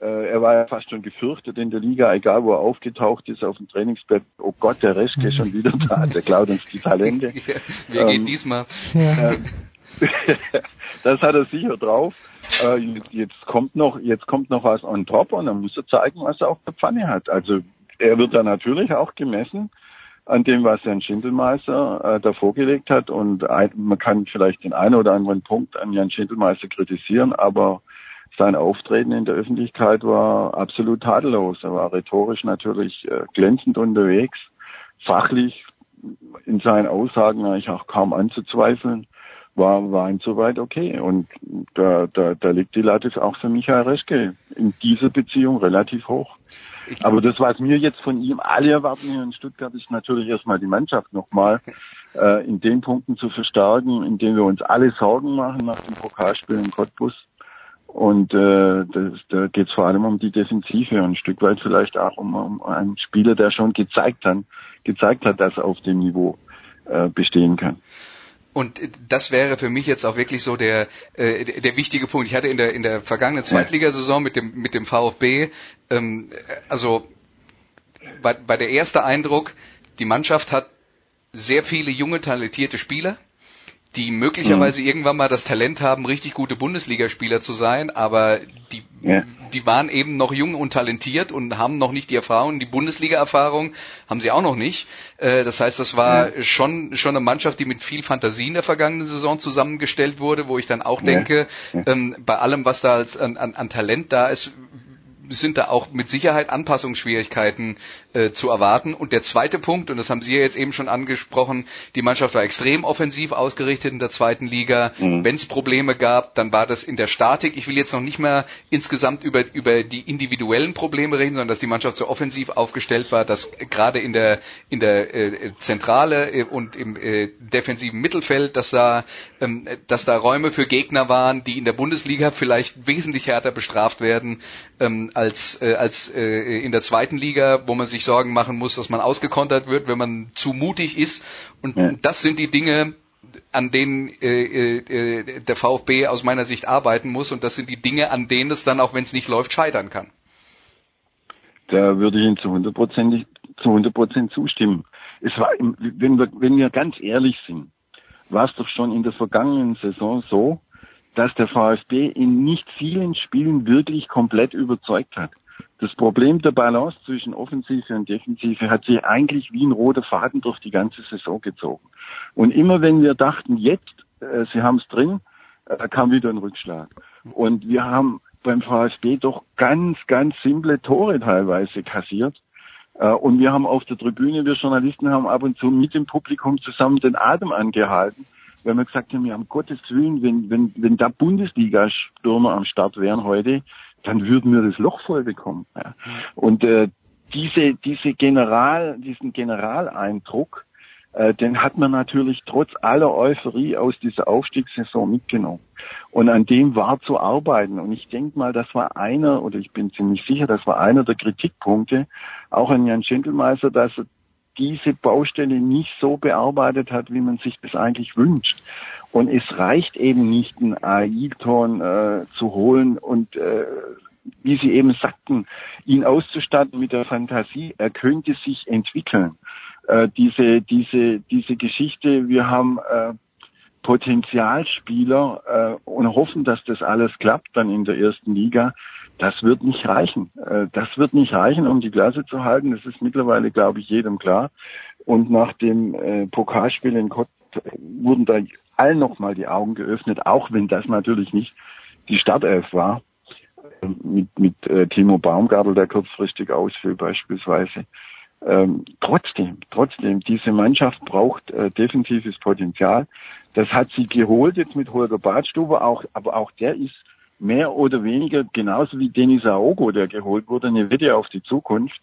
Äh, er war ja fast schon gefürchtet in der Liga, egal wo er aufgetaucht ist auf dem Trainingsbett. Oh Gott, der Reschke ist schon wieder da, der klaut uns die Talente. Geht ähm, diesmal? Ja. Ähm, das hat er sicher drauf. Äh, jetzt kommt noch, jetzt kommt noch was on top und dann muss er zeigen, was er auf der Pfanne hat. Also er wird da natürlich auch gemessen an dem, was Jan Schindelmeister äh, da vorgelegt hat. Und ein, man kann vielleicht den einen oder anderen Punkt an Jan Schindelmeister kritisieren, aber sein Auftreten in der Öffentlichkeit war absolut tadellos. Er war rhetorisch natürlich äh, glänzend unterwegs, fachlich in seinen Aussagen eigentlich auch kaum anzuzweifeln, war, war insoweit okay. Und da, da, da liegt die Latte auch für Michael Reschke in dieser Beziehung relativ hoch. Aber das, was mir jetzt von ihm alle erwarten hier in Stuttgart, ist natürlich erstmal die Mannschaft nochmal äh, in den Punkten zu verstärken, in denen wir uns alle Sorgen machen nach dem Pokalspiel in Cottbus. Und äh, das, da geht es vor allem um die Defensive und ein Stück weit vielleicht auch um, um einen Spieler, der schon gezeigt hat, gezeigt hat, dass er auf dem Niveau äh, bestehen kann. Und das wäre für mich jetzt auch wirklich so der äh, der wichtige Punkt. Ich hatte in der in der vergangenen Zweitligasaison mit dem mit dem VfB ähm, also bei, bei der erste Eindruck, die Mannschaft hat sehr viele junge talentierte Spieler die möglicherweise mhm. irgendwann mal das Talent haben, richtig gute Bundesligaspieler zu sein, aber die, ja. die waren eben noch jung und talentiert und haben noch nicht die Erfahrung, die Bundesliga-Erfahrung haben sie auch noch nicht. Äh, das heißt, das war ja. schon, schon eine Mannschaft, die mit viel Fantasie in der vergangenen Saison zusammengestellt wurde, wo ich dann auch denke, ja. Ähm, bei allem, was da als, an, an Talent da ist, sind da auch mit Sicherheit Anpassungsschwierigkeiten äh, zu erwarten. Und der zweite Punkt, und das haben Sie ja jetzt eben schon angesprochen, die Mannschaft war extrem offensiv ausgerichtet in der zweiten Liga. Mhm. Wenn es Probleme gab, dann war das in der Statik. Ich will jetzt noch nicht mehr insgesamt über, über die individuellen Probleme reden, sondern dass die Mannschaft so offensiv aufgestellt war, dass gerade in der, in der äh, Zentrale äh, und im äh, defensiven Mittelfeld, dass da, ähm, dass da Räume für Gegner waren, die in der Bundesliga vielleicht wesentlich härter bestraft werden ähm, als, äh, als äh, in der zweiten Liga, wo man sich Sorgen machen muss, dass man ausgekontert wird, wenn man zu mutig ist. Und ja. das sind die Dinge, an denen äh, äh, der VfB aus meiner Sicht arbeiten muss. Und das sind die Dinge, an denen es dann, auch wenn es nicht läuft, scheitern kann. Da würde ich Ihnen zu hundertprozentig zu 100 Prozent zustimmen. Es war, wenn wir, wenn wir ganz ehrlich sind, war es doch schon in der vergangenen Saison so, dass der VfB in nicht vielen Spielen wirklich komplett überzeugt hat. Das Problem der Balance zwischen Offensive und Defensive hat sich eigentlich wie ein roter Faden durch die ganze Saison gezogen. Und immer wenn wir dachten, jetzt, äh, sie haben es drin, äh, kam wieder ein Rückschlag. Und wir haben beim VfB doch ganz, ganz simple Tore teilweise kassiert. Äh, und wir haben auf der Tribüne, wir Journalisten haben ab und zu mit dem Publikum zusammen den Atem angehalten, weil wir gesagt haben, ja, um Gottes Willen, wenn, wenn, wenn da Bundesliga-Stürmer am Start wären heute, dann würden wir das Loch voll bekommen. Ja. Und äh, diese, diese General, diesen Generaleindruck, äh, den hat man natürlich trotz aller Euphorie aus dieser Aufstiegssaison mitgenommen. Und an dem war zu arbeiten. Und ich denke mal, das war einer, oder ich bin ziemlich sicher, das war einer der Kritikpunkte, auch an Jan Schindelmeister, dass er diese Baustelle nicht so bearbeitet hat, wie man sich das eigentlich wünscht. Und es reicht eben nicht, einen AI-Ton äh, zu holen und äh, wie Sie eben sagten, ihn auszustatten mit der Fantasie, er könnte sich entwickeln. Äh, diese, diese, diese Geschichte, wir haben äh, Potenzialspieler äh, und hoffen, dass das alles klappt dann in der ersten Liga. Das wird nicht reichen. Äh, das wird nicht reichen, um die Klasse zu halten. Das ist mittlerweile, glaube ich, jedem klar. Und nach dem äh, Pokalspiel in Kott wurden da allen nochmal die Augen geöffnet, auch wenn das natürlich nicht die Startelf war. Mit, mit äh, Timo Baumgartel, der kurzfristig ausfiel beispielsweise. Ähm, trotzdem, trotzdem, diese Mannschaft braucht äh, defensives Potenzial. Das hat sie geholt jetzt mit Holger Badstuber, auch, aber auch der ist mehr oder weniger genauso wie Denis Aogo, der geholt wurde, eine Wette auf die Zukunft.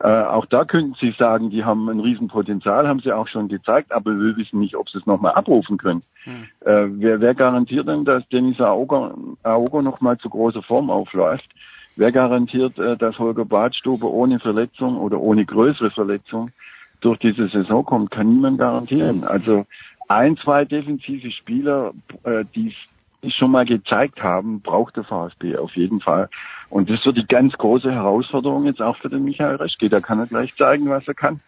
Äh, auch da könnten Sie sagen, die haben ein Riesenpotenzial, haben sie auch schon gezeigt, aber wir wissen nicht, ob sie es nochmal abrufen können. Hm. Äh, wer, wer garantiert denn, dass Denis Aogo, Aogo nochmal zu großer Form aufläuft? Wer garantiert, äh, dass Holger Badstuber ohne Verletzung oder ohne größere Verletzung durch diese Saison kommt? Kann niemand garantieren. Also ein, zwei defensive Spieler, äh, die es schon mal gezeigt haben, braucht der VfB auf jeden Fall. Und das wird die ganz große Herausforderung jetzt auch für den Michael Reschke. Da kann er gleich zeigen, was er kann.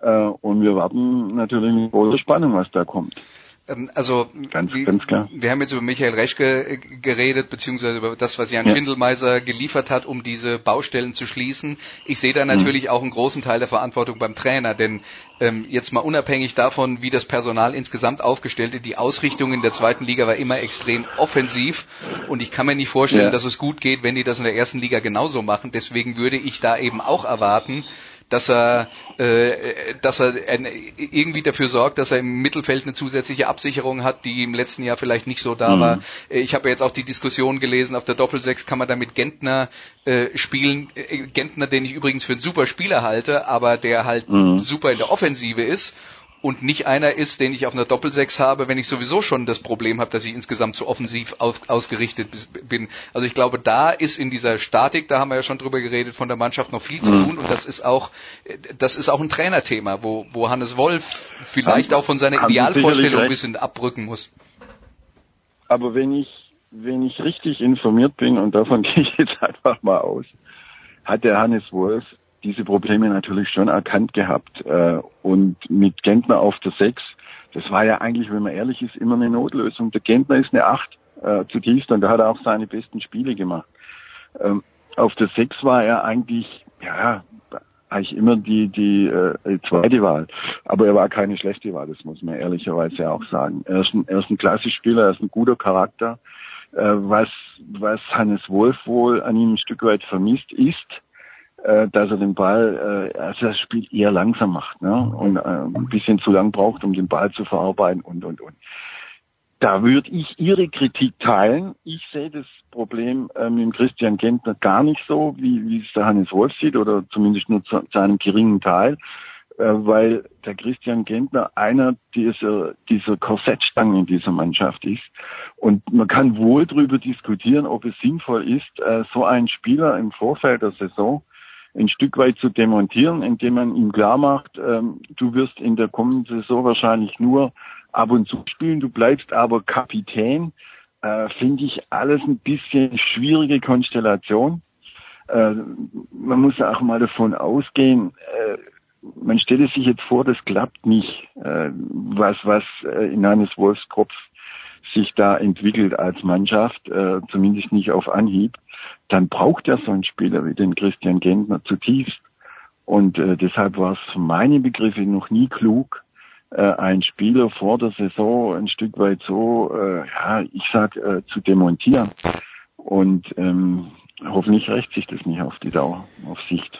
Äh, und wir warten natürlich mit großer Spannung, was da kommt. Ähm, also ganz, wie, ganz wir haben jetzt über Michael Reschke äh, geredet, beziehungsweise über das, was Jan ja. Schindelmeiser geliefert hat, um diese Baustellen zu schließen. Ich sehe da natürlich mhm. auch einen großen Teil der Verantwortung beim Trainer, denn ähm, jetzt mal unabhängig davon, wie das Personal insgesamt aufgestellt ist, die Ausrichtung in der zweiten Liga war immer extrem offensiv und ich kann mir nicht vorstellen, ja. dass es gut geht, wenn die das in der ersten Liga genauso machen. Deswegen würde ich da eben auch erwarten, dass er, äh, dass er irgendwie dafür sorgt, dass er im Mittelfeld eine zusätzliche Absicherung hat, die im letzten Jahr vielleicht nicht so da mhm. war. Ich habe jetzt auch die Diskussion gelesen, auf der Doppelsechs kann man da mit Gentner äh, spielen. Äh, Gentner, den ich übrigens für einen super Spieler halte, aber der halt mhm. super in der Offensive ist und nicht einer ist, den ich auf einer Doppelsechs habe, wenn ich sowieso schon das Problem habe, dass ich insgesamt zu offensiv auf, ausgerichtet bin. Also ich glaube, da ist in dieser Statik, da haben wir ja schon drüber geredet, von der Mannschaft noch viel zu mhm. tun und das ist auch, das ist auch ein Trainerthema, wo, wo Hannes Wolf vielleicht auch von seiner Idealvorstellung ein bisschen abrücken muss. Aber wenn ich, wenn ich richtig informiert bin und davon gehe ich jetzt einfach mal aus, hat der Hannes Wolf diese Probleme natürlich schon erkannt gehabt. Äh, und mit Gentner auf der 6, das war ja eigentlich, wenn man ehrlich ist, immer eine Notlösung. Der Gentner ist eine 8 äh, zutiefst und da hat er auch seine besten Spiele gemacht. Ähm, auf der 6 war er eigentlich, ja, eigentlich immer die, die äh, zweite Wahl. Aber er war keine schlechte Wahl, das muss man ehrlicherweise auch sagen. Er ist ein, er ist ein klasse Spieler, er ist ein guter Charakter. Äh, was, was Hannes Wolf wohl an ihm ein Stück weit vermisst, ist, äh, dass er den Ball, äh, also das Spiel eher langsam macht ne? und äh, ein bisschen zu lang braucht, um den Ball zu verarbeiten und und und. Da würde ich Ihre Kritik teilen. Ich sehe das Problem äh, mit dem Christian Gentner gar nicht so, wie, wie es der Hannes Wolf sieht, oder zumindest nur zu, zu einem geringen Teil, äh, weil der Christian Gentner einer dieser, dieser Korsettstangen in dieser Mannschaft ist. Und man kann wohl darüber diskutieren, ob es sinnvoll ist, äh, so einen Spieler im Vorfeld der Saison ein Stück weit zu demontieren, indem man ihm klar macht, ähm, du wirst in der kommenden Saison wahrscheinlich nur ab und zu spielen, du bleibst aber Kapitän, äh, finde ich alles ein bisschen schwierige Konstellation. Äh, man muss auch mal davon ausgehen, äh, man stelle sich jetzt vor, das klappt nicht, äh, was, was äh, in Hannes Wolfs Kopf sich da entwickelt als Mannschaft, äh, zumindest nicht auf Anhieb, dann braucht er so einen Spieler wie den Christian Gentner zutiefst. Und äh, deshalb war es meine Begriffe noch nie klug, äh, einen Spieler vor der Saison ein Stück weit so, äh, ja, ich sag, äh, zu demontieren. Und ähm, hoffentlich rächt sich das nicht auf die Dauer, auf Sicht.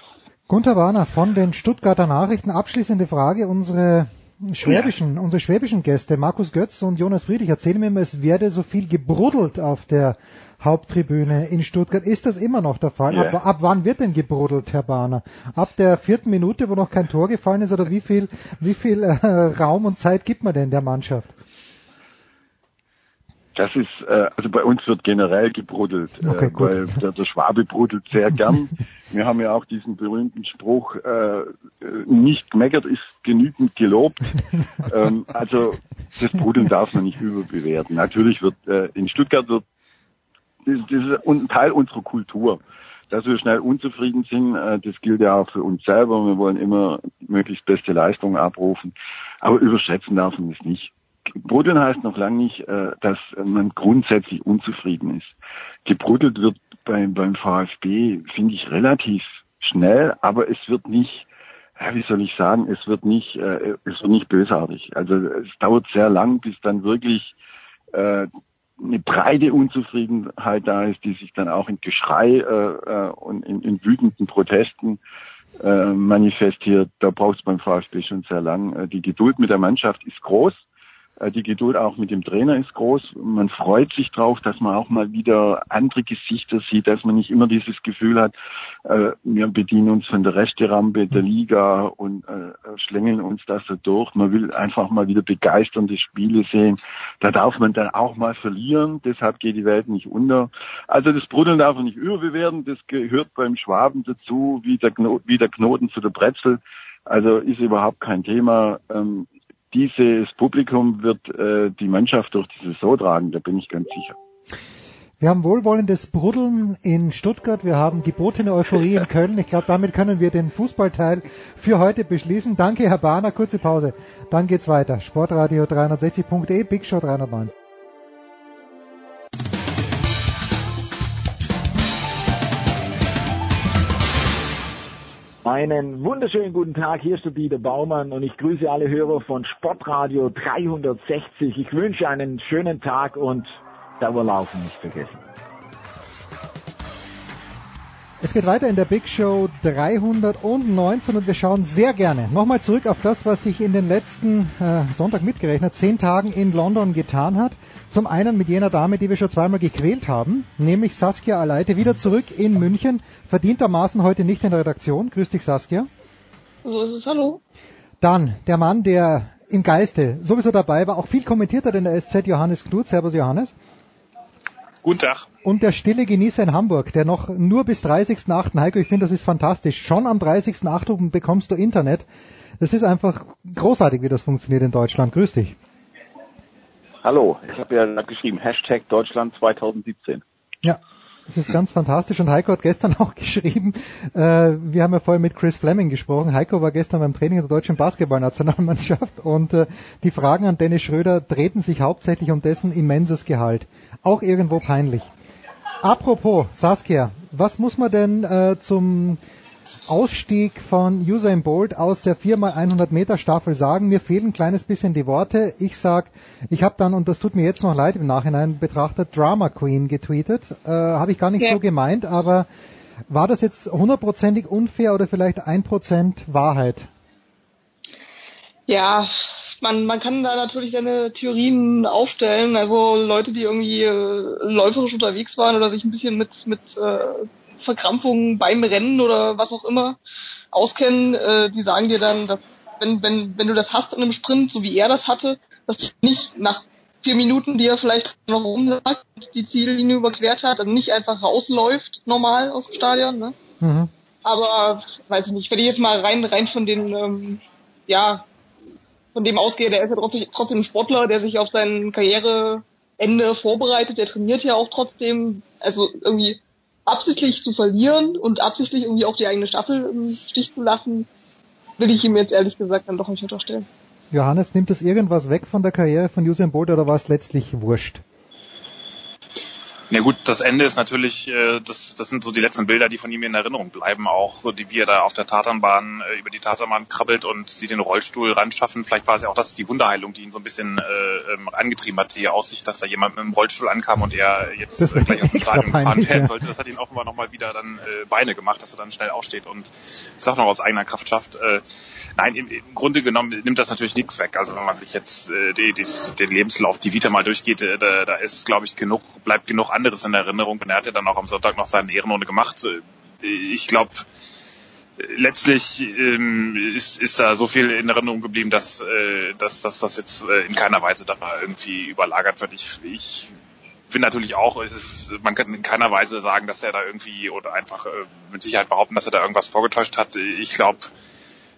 Gunther Warner von den Stuttgarter Nachrichten. Abschließende Frage. Unsere schwäbischen, ja. unsere schwäbischen Gäste, Markus Götz und Jonas Friedrich, erzählen mir immer, es werde so viel gebruddelt auf der Haupttribüne in Stuttgart. Ist das immer noch der Fall? Ja. Ab, ab, wann wird denn gebruddelt, Herr Bahner? Ab der vierten Minute, wo noch kein Tor gefallen ist, oder wie viel, wie viel äh, Raum und Zeit gibt man denn der Mannschaft? Das ist, äh, also bei uns wird generell gebruddelt, äh, okay, äh, weil der, der Schwabe bruddelt sehr gern. Wir haben ja auch diesen berühmten Spruch, äh, nicht gemeckert ist genügend gelobt. ähm, also das Bruddeln darf man nicht überbewerten. Natürlich wird äh, in Stuttgart wird das, das ist ein Teil unserer Kultur. Dass wir schnell unzufrieden sind, äh, das gilt ja auch für uns selber. Wir wollen immer möglichst beste Leistungen abrufen. Aber überschätzen darf man das nicht. Bruddeln heißt noch lange nicht, äh, dass man grundsätzlich unzufrieden ist. Gebruddelt wird beim, beim VfB, finde ich, relativ schnell, aber es wird nicht, wie soll ich sagen, es wird nicht, äh, es wird nicht bösartig. Also es dauert sehr lang, bis dann wirklich äh, eine breite Unzufriedenheit da ist, die sich dann auch in Geschrei und in, in wütenden Protesten manifestiert. Da braucht es beim VfB schon sehr lang. Die Geduld mit der Mannschaft ist groß. Äh, die Geduld auch mit dem Trainer ist groß. Man freut sich drauf, dass man auch mal wieder andere Gesichter sieht, dass man nicht immer dieses Gefühl hat, äh, wir bedienen uns von der Resterampe der Liga und äh, schlängeln uns das so durch. Man will einfach mal wieder begeisternde Spiele sehen. Da darf man dann auch mal verlieren. Deshalb geht die Welt nicht unter. Also das Bruddeln darf man nicht überbewerten. Das gehört beim Schwaben dazu, wie der, Knoten, wie der Knoten zu der Brezel. Also ist überhaupt kein Thema. Ähm, dieses Publikum wird äh, die Mannschaft durch die Saison tragen, da bin ich ganz sicher. Wir haben wohlwollendes Bruddeln in Stuttgart, wir haben gebotene Euphorie in Köln. Ich glaube, damit können wir den Fußballteil für heute beschließen. Danke, Herr Bahner. Kurze Pause. Dann geht's weiter. Sportradio 360.de, Big Show 390. Einen wunderschönen guten Tag, hier ist der Dieter Baumann und ich grüße alle Hörer von Sportradio 360. Ich wünsche einen schönen Tag und Dauerlaufen nicht vergessen. Es geht weiter in der Big Show 319 und wir schauen sehr gerne nochmal zurück auf das, was sich in den letzten äh, Sonntag mitgerechnet zehn Tagen in London getan hat. Zum einen mit jener Dame, die wir schon zweimal gequält haben, nämlich Saskia Aleite, wieder zurück in München, verdientermaßen heute nicht in der Redaktion. Grüß dich, Saskia. So ist es, hallo. Dann der Mann, der im Geiste sowieso dabei war, auch viel kommentiert hat in der SZ, Johannes Knut. Servus, Johannes. Guten Tag. Und der stille Genießer in Hamburg, der noch nur bis 30.8. Heiko, ich finde, das ist fantastisch. Schon am 30.8. bekommst du Internet. Das ist einfach großartig, wie das funktioniert in Deutschland. Grüß dich. Hallo, ich habe ja geschrieben, Hashtag Deutschland 2017. Ja, das ist ganz fantastisch und Heiko hat gestern auch geschrieben, äh, wir haben ja vorhin mit Chris Fleming gesprochen, Heiko war gestern beim Training der deutschen Basketballnationalmannschaft und äh, die Fragen an Dennis Schröder drehten sich hauptsächlich um dessen immenses Gehalt auch irgendwo peinlich. Apropos, Saskia, was muss man denn äh, zum Ausstieg von Usain Bolt aus der 4x100 Meter Staffel sagen? Mir fehlen ein kleines bisschen die Worte. Ich sag, ich habe dann, und das tut mir jetzt noch leid im Nachhinein betrachtet, Drama Queen getweetet. Äh, habe ich gar nicht ja. so gemeint, aber war das jetzt hundertprozentig unfair oder vielleicht ein Prozent Wahrheit? Ja, man, man kann da natürlich seine Theorien aufstellen. Also Leute, die irgendwie äh, läuferisch unterwegs waren oder sich ein bisschen mit, mit äh, Verkrampfungen beim Rennen oder was auch immer auskennen, äh, die sagen dir dann, dass wenn, wenn, wenn du das hast in einem Sprint, so wie er das hatte, dass nicht nach vier Minuten, die er vielleicht noch rumlag, die Ziellinie überquert hat, dann nicht einfach rausläuft, normal aus dem Stadion, ne? Mhm. Aber weiß ich nicht, wenn ich jetzt mal rein rein von den ähm, ja von dem ausgehe, der ist ja trotzdem, trotzdem ein Sportler, der sich auf sein Karriereende vorbereitet, der trainiert ja auch trotzdem, also irgendwie absichtlich zu verlieren und absichtlich irgendwie auch die eigene Staffel im Stich zu lassen, will ich ihm jetzt ehrlich gesagt dann doch nicht unterstellen. Johannes, nimmt das irgendwas weg von der Karriere von Usain Bolt oder war es letztlich wurscht? Ja gut, das Ende ist natürlich, äh, das, das sind so die letzten Bilder, die von ihm in Erinnerung bleiben, auch so die wie er da auf der Tatanbahn äh, über die Tatanbahn krabbelt und sie den Rollstuhl ranschaffen. Vielleicht war es ja auch das die Wunderheilung, die ihn so ein bisschen äh, ähm, angetrieben hat, die Aussicht, dass da jemand mit dem Rollstuhl ankam und er jetzt äh, gleich auf dem Stadion fahren werden sollte. Das hat ihn offenbar nochmal wieder dann äh, Beine gemacht, dass er dann schnell aufsteht und es auch noch aus eigener Kraft schafft. Äh, nein, im, im Grunde genommen nimmt das natürlich nichts weg. Also wenn man sich jetzt äh, die, die, den Lebenslauf, die Vita mal durchgeht, äh, da, da ist, glaube ich, genug, bleibt genug anderes in Erinnerung. Und er hat ja dann auch am Sonntag noch seine Ehrenrunde gemacht. Ich glaube, letztlich ähm, ist, ist da so viel in Erinnerung geblieben, dass, äh, dass, dass das jetzt äh, in keiner Weise da irgendwie überlagert wird. Ich, ich finde natürlich auch, ist, man kann in keiner Weise sagen, dass er da irgendwie oder einfach äh, mit Sicherheit behaupten, dass er da irgendwas vorgetäuscht hat. Ich glaube,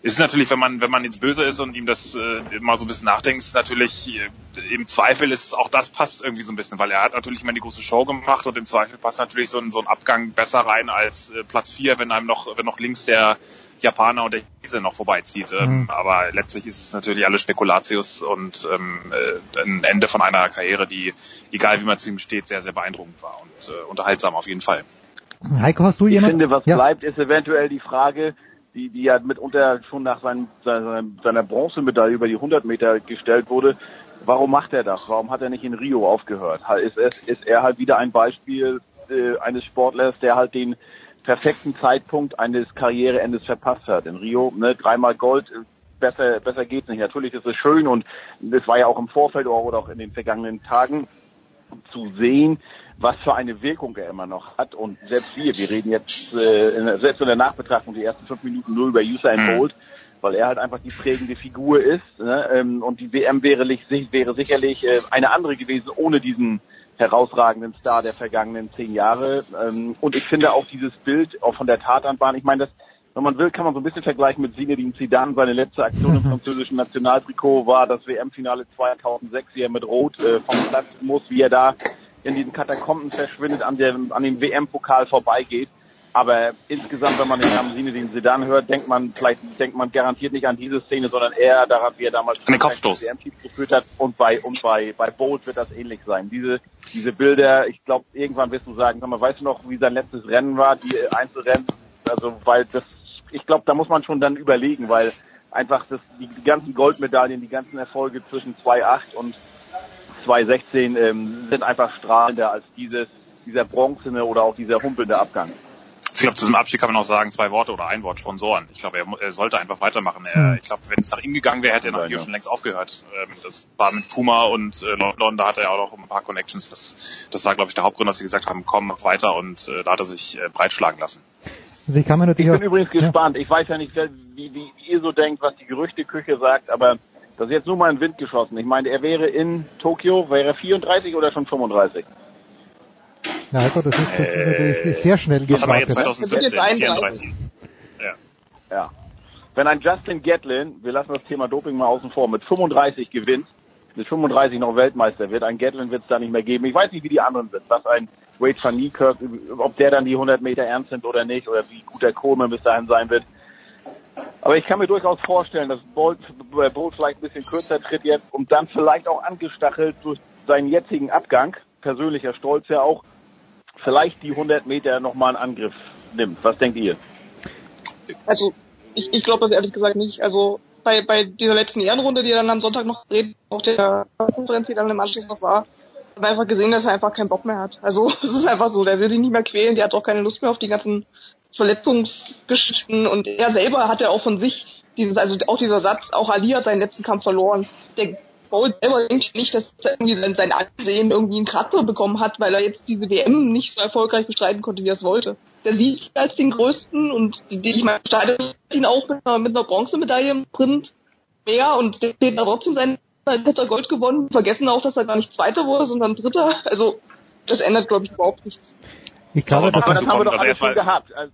ist natürlich, wenn man, wenn man ins Böse ist und ihm das äh, mal so ein bisschen nachdenkt, natürlich äh, im Zweifel ist auch das passt irgendwie so ein bisschen, weil er hat natürlich immer die große Show gemacht und im Zweifel passt natürlich so ein, so ein Abgang besser rein als äh, Platz vier, wenn einem noch, wenn noch links der Japaner und der Chinese noch vorbeizieht. Ähm, mhm. Aber letztlich ist es natürlich alles Spekulatius und ähm, äh, ein Ende von einer Karriere, die, egal wie man zu ihm steht, sehr, sehr beeindruckend war und äh, unterhaltsam auf jeden Fall. Heiko, hast du jemanden? Ich finde, was ja. bleibt, ist eventuell die Frage, die, die ja mitunter schon nach seinem, seiner, seiner Bronzemedaille über die 100 Meter gestellt wurde. Warum macht er das? Warum hat er nicht in Rio aufgehört? Ist, es, ist er halt wieder ein Beispiel äh, eines Sportlers, der halt den perfekten Zeitpunkt eines Karriereendes verpasst hat? In Rio, ne, dreimal Gold, besser, besser geht's nicht. Natürlich ist es schön und es war ja auch im Vorfeld oder auch in den vergangenen Tagen zu sehen, was für eine Wirkung er immer noch hat. Und selbst wir, wir reden jetzt, äh, selbst in der Nachbetrachtung die ersten fünf Minuten nur über Usain mhm. Bolt, weil er halt einfach die prägende Figur ist. Ne? Ähm, und die WM wäre, wäre sicherlich äh, eine andere gewesen ohne diesen herausragenden Star der vergangenen zehn Jahre. Ähm, und ich finde auch dieses Bild auch von der Tatanbahn, ich meine, das wenn man will, kann man so ein bisschen vergleichen mit Zinedine Zidane. Seine letzte Aktion im französischen Nationaltrikot war das WM-Finale 2006, wie er mit Rot äh, vom Platz muss, wie er da in diesen Katakomben verschwindet, an, der, an dem WM-Pokal vorbeigeht. Aber insgesamt, wenn man den Namen Zinedine Sedan hört, denkt man vielleicht denkt man garantiert nicht an diese Szene, sondern eher daran, wie er damals den Kopfstoß WM-Team geführt hat. Und bei und bei bei Bolt wird das ähnlich sein. Diese diese Bilder, ich glaube, irgendwann wirst du sagen, sag mal, weißt du noch, wie sein letztes Rennen war, die Einzelrennen? Also weil das, ich glaube, da muss man schon dann überlegen, weil einfach das die, die ganzen Goldmedaillen, die ganzen Erfolge zwischen 2,8 und 2016 ähm, sind einfach strahlender als dieses, dieser bronzene oder auch dieser humpelnde Abgang. Ich glaube, zu diesem Abschied kann man auch sagen, zwei Worte oder ein Wort Sponsoren. Ich glaube, er, er, sollte einfach weitermachen. Er, hm. ich glaube, wenn es nach ihm gegangen wäre, hätte er nach Rio schon längst aufgehört. Ähm, das war mit Puma und äh, London, da hatte er auch noch ein paar Connections. Das, das war, glaube ich, der Hauptgrund, dass sie gesagt haben, komm, mach weiter und äh, da hat er sich äh, breitschlagen lassen. Also ich, kann mir natürlich ich bin übrigens gespannt. Ja. Ich weiß ja nicht, wie, wie ihr so denkt, was die Gerüchteküche sagt, aber das ist jetzt nur mal in den Wind geschossen. Ich meine, er wäre in Tokio, wäre er 34 oder schon 35? Ja, also das ist, das ist natürlich äh, sehr schnell Das war jetzt 2017, 34. Ja. ja. Wenn ein Justin Gatlin, wir lassen das Thema Doping mal außen vor, mit 35 gewinnt, mit 35 noch Weltmeister wird, ein Gatlin wird es da nicht mehr geben. Ich weiß nicht, wie die anderen sind. Was ein Wade van Niekerk, ob der dann die 100 Meter ernst nimmt oder nicht, oder wie gut der Coleman bis dahin sein wird. Aber ich kann mir durchaus vorstellen, dass Bolt, äh, Bolt vielleicht ein bisschen kürzer tritt jetzt und dann vielleicht auch angestachelt durch seinen jetzigen Abgang, persönlicher Stolz ja auch, vielleicht die 100 Meter nochmal einen Angriff nimmt. Was denkt ihr? Also, ich, ich glaube das ehrlich gesagt nicht. Also, bei, bei dieser letzten Ehrenrunde, die er dann am Sonntag noch redet, auch der Konferenz, die dann im Anschluss noch war, hat man einfach gesehen, dass er einfach keinen Bock mehr hat. Also, es ist einfach so, der will sich nicht mehr quälen, der hat auch keine Lust mehr auf die ganzen Verletzungsgeschichten und er selber hat ja auch von sich dieses, also auch dieser Satz, auch Ali hat seinen letzten Kampf verloren. Der Bowl selber denkt nicht, dass er irgendwie sein Ansehen irgendwie einen Kratzer bekommen hat, weil er jetzt diese WM nicht so erfolgreich bestreiten konnte, wie er es wollte. Der sieht als den größten und die, die ich meine, steidet ihn auch mit einer, mit einer Bronzemedaille im Sprint mehr und der hat trotzdem sein dritter Gold gewonnen, vergessen auch, dass er gar nicht Zweiter wurde, sondern Dritter. Also das ändert, glaube ich, überhaupt nichts. Ich glaube, das, das haben wir doch alles schon gehabt. Also,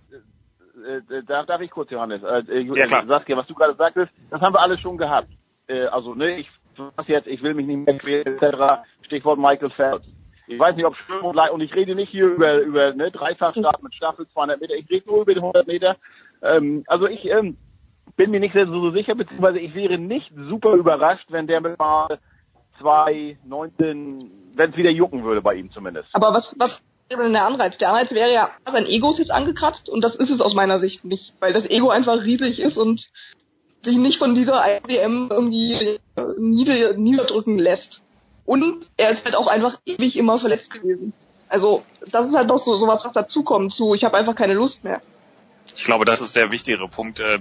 äh, äh, darf, darf ich kurz, Johannes? Äh, äh ja, klar. Saskia, was du gerade sagtest, das haben wir alles schon gehabt. Äh, also, ne, ich was jetzt, ich will mich nicht mehr quälen, etc. Stichwort Michael Phelps. Ich weiß nicht, ob schön und ich rede nicht hier über, über ne, Dreifachstart mit Staffel 200 Meter, ich rede nur über die 100 Meter. Ähm, also ich, ähm, bin mir nicht so sicher, beziehungsweise ich wäre nicht super überrascht, wenn der mit mal 2,19, wenn es wieder jucken würde bei ihm zumindest. Aber was, was wäre denn der Anreiz? Der Anreiz wäre ja, sein Ego ist jetzt angekratzt und das ist es aus meiner Sicht nicht, weil das Ego einfach riesig ist und sich nicht von dieser IWM irgendwie nieder, niederdrücken lässt. Und er ist halt auch einfach ewig immer verletzt gewesen. Also das ist halt noch so sowas, was dazukommt zu, ich habe einfach keine Lust mehr ich glaube, das ist der wichtigere Punkt, äh,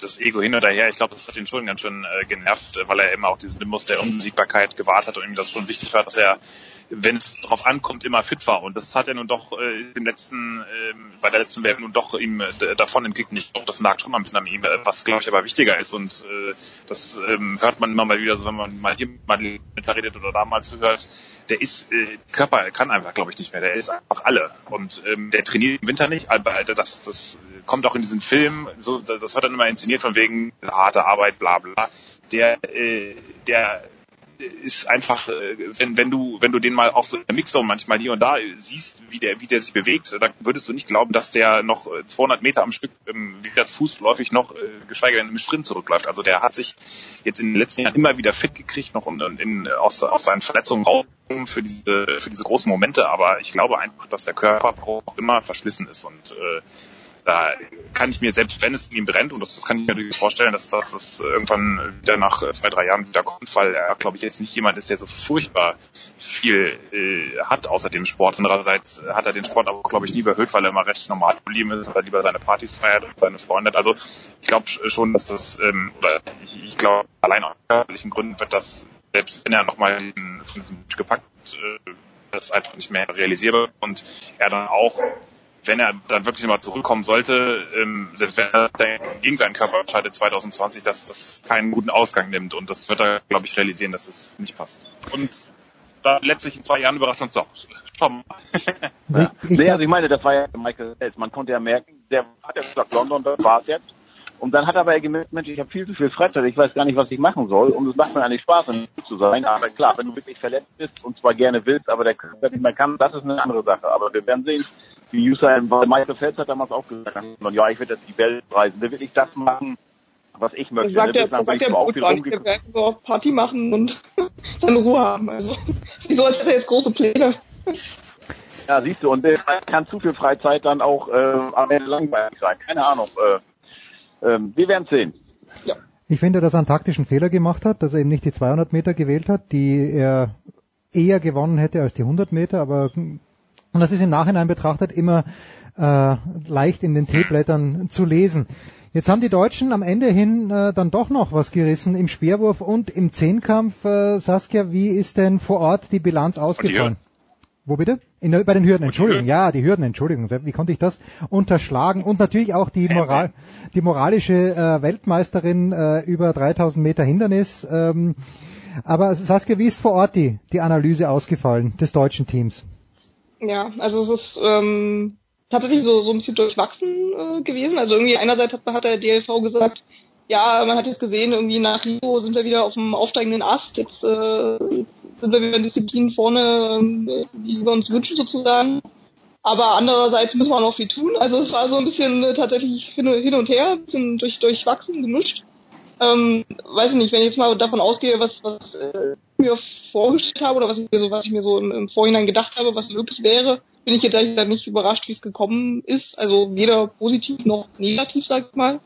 das Ego hin oder her. Ich glaube, das hat ihn schon ganz schön äh, genervt, weil er immer auch diesen Nimbus der Unbesiegbarkeit gewahrt hat und ihm das schon wichtig war, dass er wenn es darauf ankommt, immer fit war. Und das hat er nun doch äh, im letzten, äh, bei der letzten Welt nun doch ihm äh, davon entgegen. Ich glaube, das nagt schon mal ein bisschen an ihm, äh, was glaube ich aber wichtiger ist. Und äh, das ähm, hört man immer mal wieder, so wenn man mal hier mal redet oder da mal zuhört. Der ist, äh, Körper kann einfach, glaube ich, nicht mehr. Der ist einfach alle. Und ähm, der trainiert im Winter nicht, aber das, das kommt auch in diesen Film, so, das wird dann immer inszeniert von wegen harte Arbeit, bla bla. Der, äh, der ist einfach, äh, wenn, wenn du, wenn du den mal auch so in der Mixzone manchmal hier und da siehst, wie der, wie der sich bewegt, dann würdest du nicht glauben, dass der noch 200 äh, Meter am Stück, ähm, wie das fußläufig noch, äh, geschweige denn im Sprint zurückläuft. Also der hat sich jetzt in den letzten Jahren immer wieder fit gekriegt, noch in, in, aus, aus seinen Verletzungen raus für diese, für diese großen Momente, aber ich glaube einfach, dass der Körper auch immer verschlissen ist und äh, da kann ich mir, selbst wenn es in ihm brennt, und das, das kann ich mir natürlich vorstellen, dass, dass das irgendwann wieder nach zwei, drei Jahren wieder kommt, weil er, glaube ich, jetzt nicht jemand ist, der so furchtbar viel äh, hat außer dem Sport. Andererseits hat er den Sport auch, glaube ich, nie überhöht, weil er immer recht normal geblieben ist oder lieber seine Partys feiert und seine Freunde hat. Also ich glaube schon, dass das, ähm, oder ich, ich glaube, allein aus körperlichen Gründen wird das, selbst wenn er nochmal von diesem gepackt, äh, das einfach nicht mehr realisierbar und er dann auch wenn er dann wirklich mal zurückkommen sollte, ähm, selbst wenn er gegen seinen Körper entscheidet 2020, dass das keinen guten Ausgang nimmt. Und das wird er, glaube ich, realisieren, dass es nicht passt. Und da letztlich in zwei Jahren überrascht uns doch. Schau mal. ja. Nee, also ich meine, das war ja Michael Phelps. Man konnte ja merken, der hat ja gesagt, London, das war's jetzt. Und dann hat er aber gemerkt, Mensch, ich habe viel zu viel Freizeit, ich weiß gar nicht, was ich machen soll. Und es macht mir eigentlich Spaß, um zu sein. Aber klar, wenn du wirklich verletzt bist und zwar gerne willst, aber der Körper nicht mehr kann, das ist eine andere Sache. Aber wir werden sehen, wie Usain, weil Michael Phelps hat damals auch gesagt, ja, ich werde jetzt die Welt reisen, der will nicht das machen, was ich möchte. Das sagt der, das sagt der Boot gar nicht, der will nur Party machen und seine Ruhe haben. Also, wieso als hätte er jetzt große Pläne? Ja, siehst du, und der kann zu viel Freizeit dann auch äh, am Ende langweilig sein. Keine Ahnung. Äh, äh, wir werden sehen. Ja. Ich finde, dass er einen taktischen Fehler gemacht hat, dass er eben nicht die 200 Meter gewählt hat, die er eher gewonnen hätte als die 100 Meter, aber und das ist im Nachhinein betrachtet immer äh, leicht in den Teeblättern zu lesen. Jetzt haben die Deutschen am Ende hin äh, dann doch noch was gerissen im Speerwurf und im Zehnkampf. Äh, Saskia, wie ist denn vor Ort die Bilanz ausgefallen? Wo bitte? In, der, bei den Hürden, Entschuldigung. Ja, die Hürden, Entschuldigung. Wie konnte ich das unterschlagen? Und natürlich auch die, Moral, die moralische äh, Weltmeisterin äh, über 3000 Meter Hindernis. Ähm, aber Saskia, wie ist vor Ort die, die Analyse ausgefallen des deutschen Teams? Ja, also es ist ähm, tatsächlich so, so ein bisschen durchwachsen äh, gewesen. Also irgendwie einerseits hat, hat der DLV gesagt, ja, man hat jetzt gesehen, irgendwie nach Rio sind wir wieder auf dem aufsteigenden Ast, jetzt äh, sind wir wieder in Disziplinen vorne, äh, wie wir uns wünschen sozusagen. Aber andererseits müssen wir auch noch viel tun. Also es war so ein bisschen äh, tatsächlich hin, hin und her, ein bisschen durch, durchwachsen, gemischt. Ähm, weiß ich nicht, wenn ich jetzt mal davon ausgehe, was, was äh, mir vorgestellt habe oder was ich mir so, was ich mir so im, im Vorhinein gedacht habe, was möglich wäre, bin ich jetzt eigentlich nicht überrascht, wie es gekommen ist. Also weder positiv noch negativ, sag ich mal.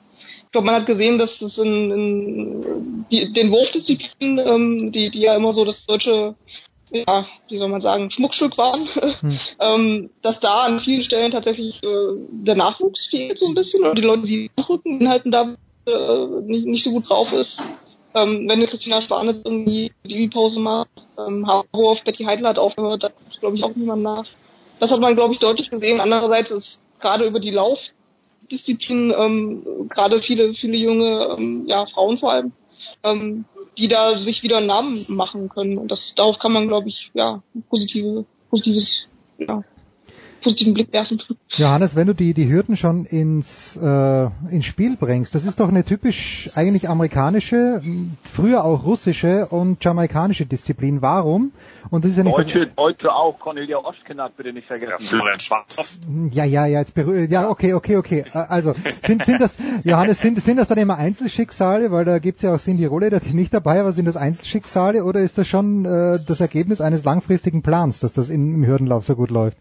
Ich glaube, man hat gesehen, dass es in, in die, den Wurfdisziplinen, ähm, die, die ja immer so das deutsche, ja, wie soll man sagen, Schmuckstück waren, hm. ähm, dass da an vielen Stellen tatsächlich äh, der Nachwuchs fehlt so ein bisschen und die Leute, die nachrücken, halten da äh, nicht, nicht so gut drauf ist. Ähm, wenn eine Christina Spahn irgendwie die Pause macht, ähm, auf Betty Heidel hat aufgehört, da kommt glaube ich auch niemand nach. Das hat man glaube ich deutlich gesehen. Andererseits ist gerade über die Laufdisziplin ähm, gerade viele viele junge ähm, ja Frauen vor allem, ähm, die da sich wieder einen Namen machen können und das darauf kann man glaube ich ja positive positives ja positiven Blick werfen. Johannes, wenn du die, die Hürden schon ins, äh, ins Spiel bringst, das ist doch eine typisch eigentlich amerikanische, früher auch russische und jamaikanische Disziplin. Warum? Und das ist ja nicht Deutsche, das, Deutsche auch, Cornelia Ostkenat bitte nicht vergessen. Ja, Florian Schwarzhoff. Ja, ja, ja, jetzt ja, okay, okay, okay. Äh, also, sind, sind das, Johannes, sind, sind das dann immer Einzelschicksale, weil da gibt's ja auch Cindy Rolle, die nicht dabei war, sind das Einzelschicksale oder ist das schon äh, das Ergebnis eines langfristigen Plans, dass das in, im Hürdenlauf so gut läuft?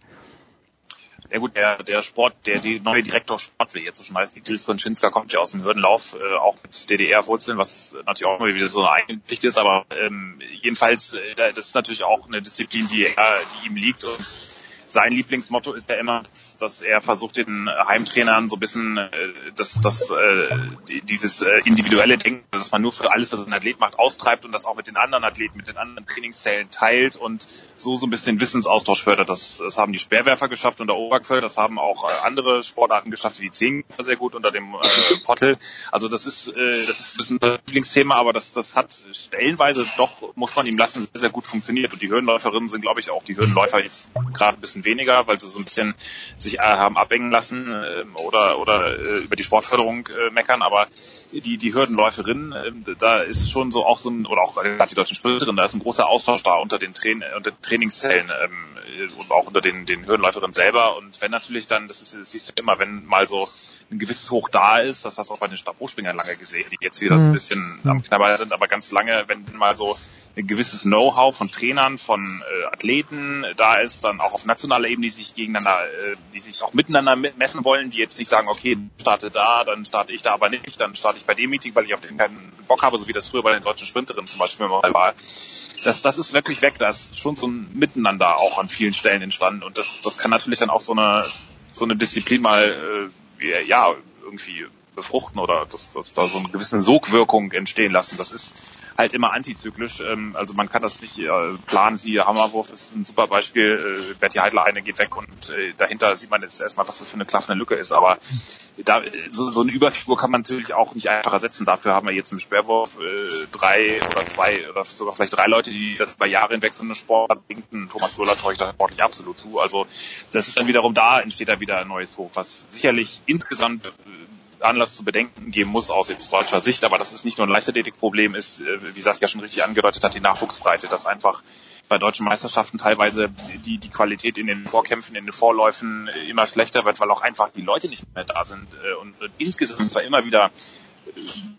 Ja gut, der, der Sport, der die neue Direktor Sport, wie jetzt so schon heißt, Itil Skonczynska, kommt ja aus dem Hürdenlauf, äh, auch mit DDR-Wurzeln, was natürlich auch immer wieder so eine eigene Geschichte ist, aber ähm, jedenfalls, äh, das ist natürlich auch eine Disziplin, die, er, die ihm liegt und sein Lieblingsmotto ist ja immer, dass, er versucht, den Heimtrainern so ein bisschen äh, das, das, äh, dieses äh, individuelle Denken, dass man nur für alles, was ein Athlet macht, austreibt und das auch mit den anderen Athleten, mit den anderen Trainingszellen teilt und so so ein bisschen Wissensaustausch fördert. Das, das haben die Speerwerfer geschafft unter Oberquell, das haben auch äh, andere Sportarten geschafft, die Zehnkämpfer sehr gut unter dem äh, Pottel. Also das ist, äh, das ist ein bisschen ein Lieblingsthema, aber das, das hat stellenweise doch, muss man ihm lassen, sehr, sehr gut funktioniert. Und die Höhenläuferinnen sind, glaube ich, auch die Höhenläufer jetzt gerade ein bisschen bisschen weniger, weil sie so ein bisschen sich äh, haben abhängen lassen äh, oder oder äh, über die Sportförderung äh, meckern, aber die die Hürdenläuferinnen, äh, da ist schon so auch so ein oder auch gerade die deutschen Sprinterinnen, da ist ein großer Austausch da unter den, Train unter den Trainingszellen ähm, und auch unter den den Hürdenläuferinnen selber. Und wenn natürlich dann, das, ist, das siehst du immer, wenn mal so ein gewisses Hoch da ist, das hast du auch bei den Stabhochspringern lange gesehen, die jetzt wieder so ein mhm. bisschen am Knabber sind, aber ganz lange, wenn mal so ein gewisses Know-how von Trainern, von äh, Athleten da ist, dann auch auf nationaler Ebene, die sich gegeneinander, äh, die sich auch miteinander messen wollen, die jetzt nicht sagen, okay, starte da, dann starte ich da aber nicht, dann starte ich bei dem Meeting, weil ich auf den keinen Bock habe, so wie das früher bei den deutschen Sprinterinnen zum Beispiel mal war. Das, das ist wirklich weg, da ist schon so ein Miteinander auch an vielen Stellen entstanden und das, das kann natürlich dann auch so eine, so eine Disziplin mal, äh, ja, irgendwie befruchten oder dass, dass da so eine gewisse Sogwirkung entstehen lassen. Das ist halt immer antizyklisch. Ähm, also man kann das nicht äh, planen. Sie Hammerwurf ist ein super Beispiel. Äh, Betty Heidler eine geht weg und äh, dahinter sieht man jetzt erstmal, was das für eine klaffende Lücke ist. Aber da, so, so eine Überfigur kann man natürlich auch nicht einfach ersetzen. Dafür haben wir jetzt im Sperrwurf äh, drei oder zwei oder sogar vielleicht drei Leute, die das bei Jahren hinweg so eine Sport bringen. Thomas Röller traue ich da sportlich absolut zu. Also das ist dann wiederum da entsteht da wieder ein neues Hoch, was sicherlich insgesamt äh, Anlass zu bedenken geben muss aus jetzt deutscher Sicht, aber das ist nicht nur ein Leichtathletikproblem, ist, äh, wie Saskia schon richtig angedeutet hat, die Nachwuchsbreite, dass einfach bei deutschen Meisterschaften teilweise die, die Qualität in den Vorkämpfen, in den Vorläufen immer schlechter wird, weil auch einfach die Leute nicht mehr da sind äh, und insgesamt zwar immer wieder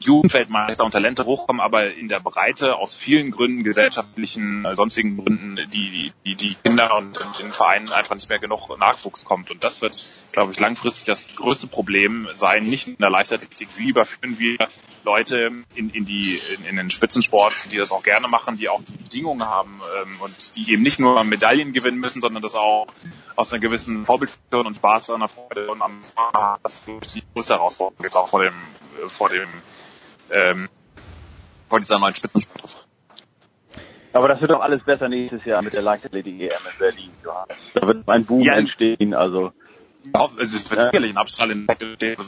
Jugendweltmeister und Talente hochkommen, aber in der Breite aus vielen Gründen, gesellschaftlichen, äh, sonstigen Gründen, die, die, die Kinder und, den Vereinen einfach nicht mehr genug Nachwuchs kommt. Und das wird, glaube ich, langfristig das größte Problem sein, nicht in der Leichtathletik. Wie überführen wir Leute in, in, die, in, in den Spitzensport, die das auch gerne machen, die auch die Bedingungen haben ähm, und die eben nicht nur Medaillen gewinnen müssen, sondern das auch aus einer gewissen Vorbildfunktion und Spaß an der Freude und am das ist die größte Herausforderung jetzt auch vor dem vor dem ähm, vor dieser neuen Spitzensport. Aber das wird doch alles besser nächstes Jahr mit der Leichtathletik EM in Berlin. Da wird ein Boom ja, entstehen, also. Ja, es wird sicherlich ein Abstrahl in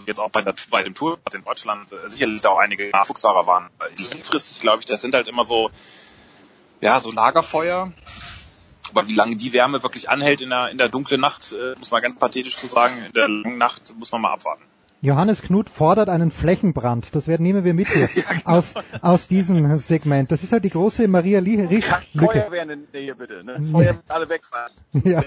jetzt auch bei, der, bei dem Tour in Deutschland äh, sicherlich da auch einige Nachwuchsfahrer waren. Langfristig glaube ich, das sind halt immer so, ja, so Lagerfeuer. Aber wie lange die Wärme wirklich anhält in der, in der dunklen Nacht, äh, muss man ganz pathetisch zu sagen, in der langen Nacht muss man mal abwarten. Johannes Knut fordert einen Flächenbrand. Das werden nehmen wir mit hier genau. aus, aus diesem Segment. Das ist halt die große Maria Risch. Feuerwehr in der Nähe bitte, ne? Feuer alle wegfahren. Ja.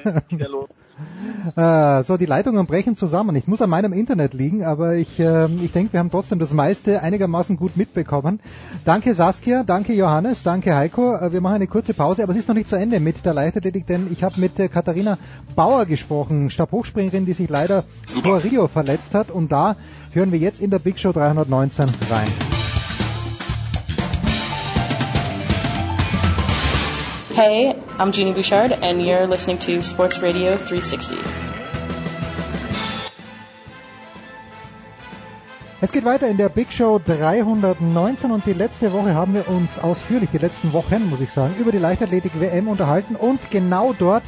Äh, so, die Leitungen brechen zusammen. Ich muss an meinem Internet liegen, aber ich, äh, ich denke, wir haben trotzdem das meiste einigermaßen gut mitbekommen. Danke Saskia, danke Johannes, danke Heiko. Äh, wir machen eine kurze Pause, aber es ist noch nicht zu Ende mit der Leichtathletik, denn ich habe mit äh, Katharina Bauer gesprochen, Stabhochspringerin, die sich leider Super. vor Rio verletzt hat. Und da hören wir jetzt in der Big Show 319 rein. Hey, I'm Jeannie Bouchard, and you're listening to Sports Radio 360. Es geht weiter in der Big Show 319 und die letzte Woche haben wir uns ausführlich, die letzten Wochen muss ich sagen, über die Leichtathletik WM unterhalten und genau dort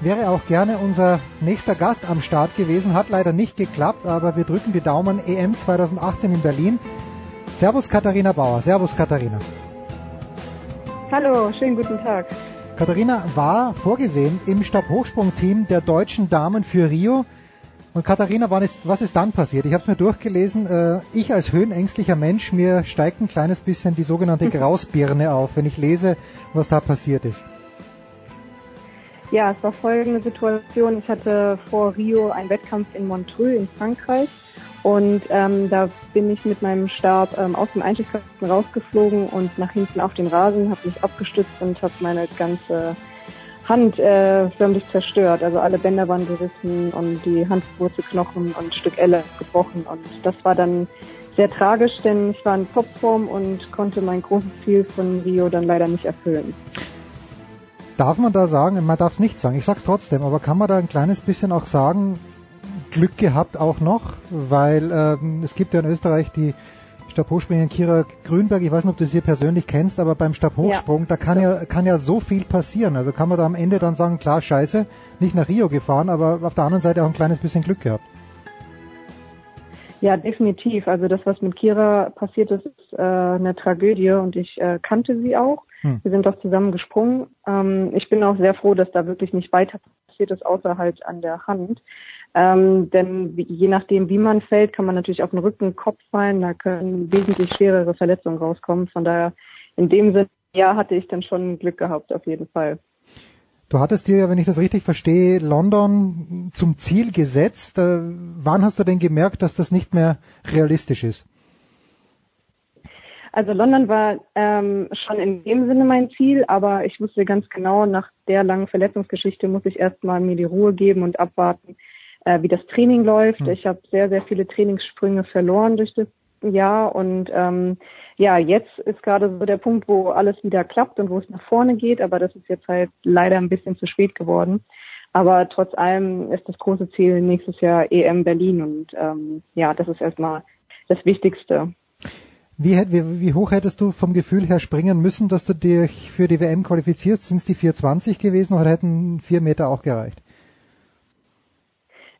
wäre auch gerne unser nächster Gast am Start gewesen. Hat leider nicht geklappt, aber wir drücken die Daumen EM 2018 in Berlin. Servus Katharina Bauer. Servus Katharina. Hallo, schönen guten Tag. Katharina war vorgesehen im Stabhochsprungteam der deutschen Damen für Rio. Und Katharina, ist, was ist dann passiert? Ich habe es mir durchgelesen. Äh, ich als höhenängstlicher Mensch, mir steigt ein kleines bisschen die sogenannte Grausbirne auf, wenn ich lese, was da passiert ist. Ja, es war folgende Situation. Ich hatte vor Rio einen Wettkampf in Montreux in Frankreich und ähm, da bin ich mit meinem Stab ähm, aus dem Einstiegskasten rausgeflogen und nach hinten auf den Rasen, habe mich abgestützt und habe meine ganze Hand äh, förmlich zerstört. Also alle Bänder waren gerissen und die Handwurzelknochen und Stück Elle gebrochen. Und das war dann sehr tragisch, denn ich war in Topform und konnte mein großes Ziel von Rio dann leider nicht erfüllen. Darf man da sagen, man darf es nicht sagen, ich sag's trotzdem, aber kann man da ein kleines bisschen auch sagen, Glück gehabt auch noch, weil ähm, es gibt ja in Österreich die Stabhochspringerin Kira Grünberg, ich weiß nicht, ob du sie persönlich kennst, aber beim Stabhochsprung, ja. da kann ja, kann ja so viel passieren. Also kann man da am Ende dann sagen, klar, scheiße, nicht nach Rio gefahren, aber auf der anderen Seite auch ein kleines bisschen Glück gehabt. Ja, definitiv. Also das, was mit Kira passiert ist, ist äh, eine Tragödie und ich äh, kannte sie auch. Hm. Wir sind auch zusammen gesprungen. Ähm, ich bin auch sehr froh, dass da wirklich nicht weiter passiert ist, außer halt an der Hand. Ähm, denn je nachdem, wie man fällt, kann man natürlich auf den Rücken, Kopf fallen. Da können wesentlich schwerere Verletzungen rauskommen. Von daher, in dem Sinne, ja, hatte ich dann schon Glück gehabt, auf jeden Fall. Du hattest dir, wenn ich das richtig verstehe, London zum Ziel gesetzt. Äh, wann hast du denn gemerkt, dass das nicht mehr realistisch ist? Also London war ähm, schon in dem Sinne mein Ziel, aber ich wusste ganz genau, nach der langen Verletzungsgeschichte muss ich erstmal mir die Ruhe geben und abwarten, äh, wie das Training läuft. Mhm. Ich habe sehr, sehr viele Trainingssprünge verloren durch das Jahr und ähm, ja, jetzt ist gerade so der Punkt, wo alles wieder klappt und wo es nach vorne geht, aber das ist jetzt halt leider ein bisschen zu spät geworden. Aber trotz allem ist das große Ziel nächstes Jahr EM Berlin und ähm, ja, das ist erstmal das Wichtigste. Wie, wie, wie, hoch hättest du vom Gefühl her springen müssen, dass du dich für die WM qualifizierst? Sind es die 420 gewesen oder hätten vier Meter auch gereicht?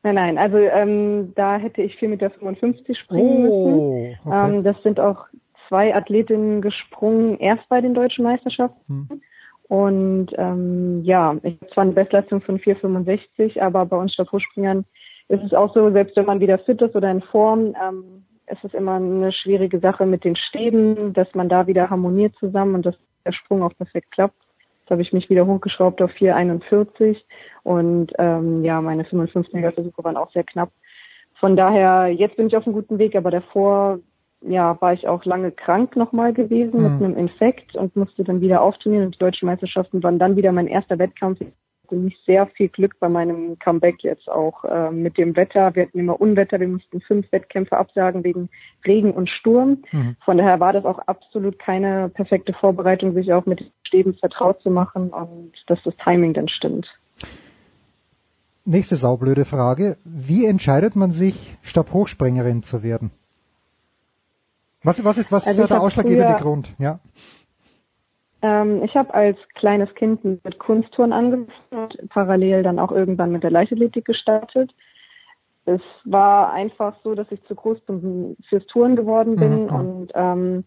Nein, nein, also ähm, da hätte ich 4,55 Meter springen oh, müssen. Okay. Ähm, das sind auch zwei Athletinnen gesprungen, erst bei den deutschen Meisterschaften. Hm. Und ähm, ja, ich habe zwar eine Bestleistung von 4,65, aber bei uns Stabhochspringern ist es auch so, selbst wenn man wieder fit ist oder in Form, ähm, ist es immer eine schwierige Sache mit den Stäben, dass man da wieder harmoniert zusammen und dass der Sprung auch perfekt klappt. Jetzt habe ich mich wieder hochgeschraubt auf 4,41 und ähm, ja, meine 55er Versuche waren auch sehr knapp. Von daher, jetzt bin ich auf einem guten Weg, aber davor ja, war ich auch lange krank nochmal gewesen mhm. mit einem Infekt und musste dann wieder auftrainieren und die deutschen Meisterschaften waren dann wieder mein erster Wettkampf. Ich hatte nicht sehr viel Glück bei meinem Comeback jetzt auch äh, mit dem Wetter. Wir hatten immer Unwetter, wir mussten fünf Wettkämpfe absagen wegen Regen und Sturm. Mhm. Von daher war das auch absolut keine perfekte Vorbereitung, sich auch mit Stäben vertraut zu machen und dass das Timing dann stimmt. Nächste saublöde Frage. Wie entscheidet man sich, Stabhochspringerin zu werden? Was, was ist, was also ist der ausschlaggebende früher, Grund? Ja. Ähm, ich habe als kleines Kind mit Kunsttouren angefangen und parallel dann auch irgendwann mit der Leichtathletik gestartet. Es war einfach so, dass ich zu groß fürs Touren geworden bin mhm. und ähm,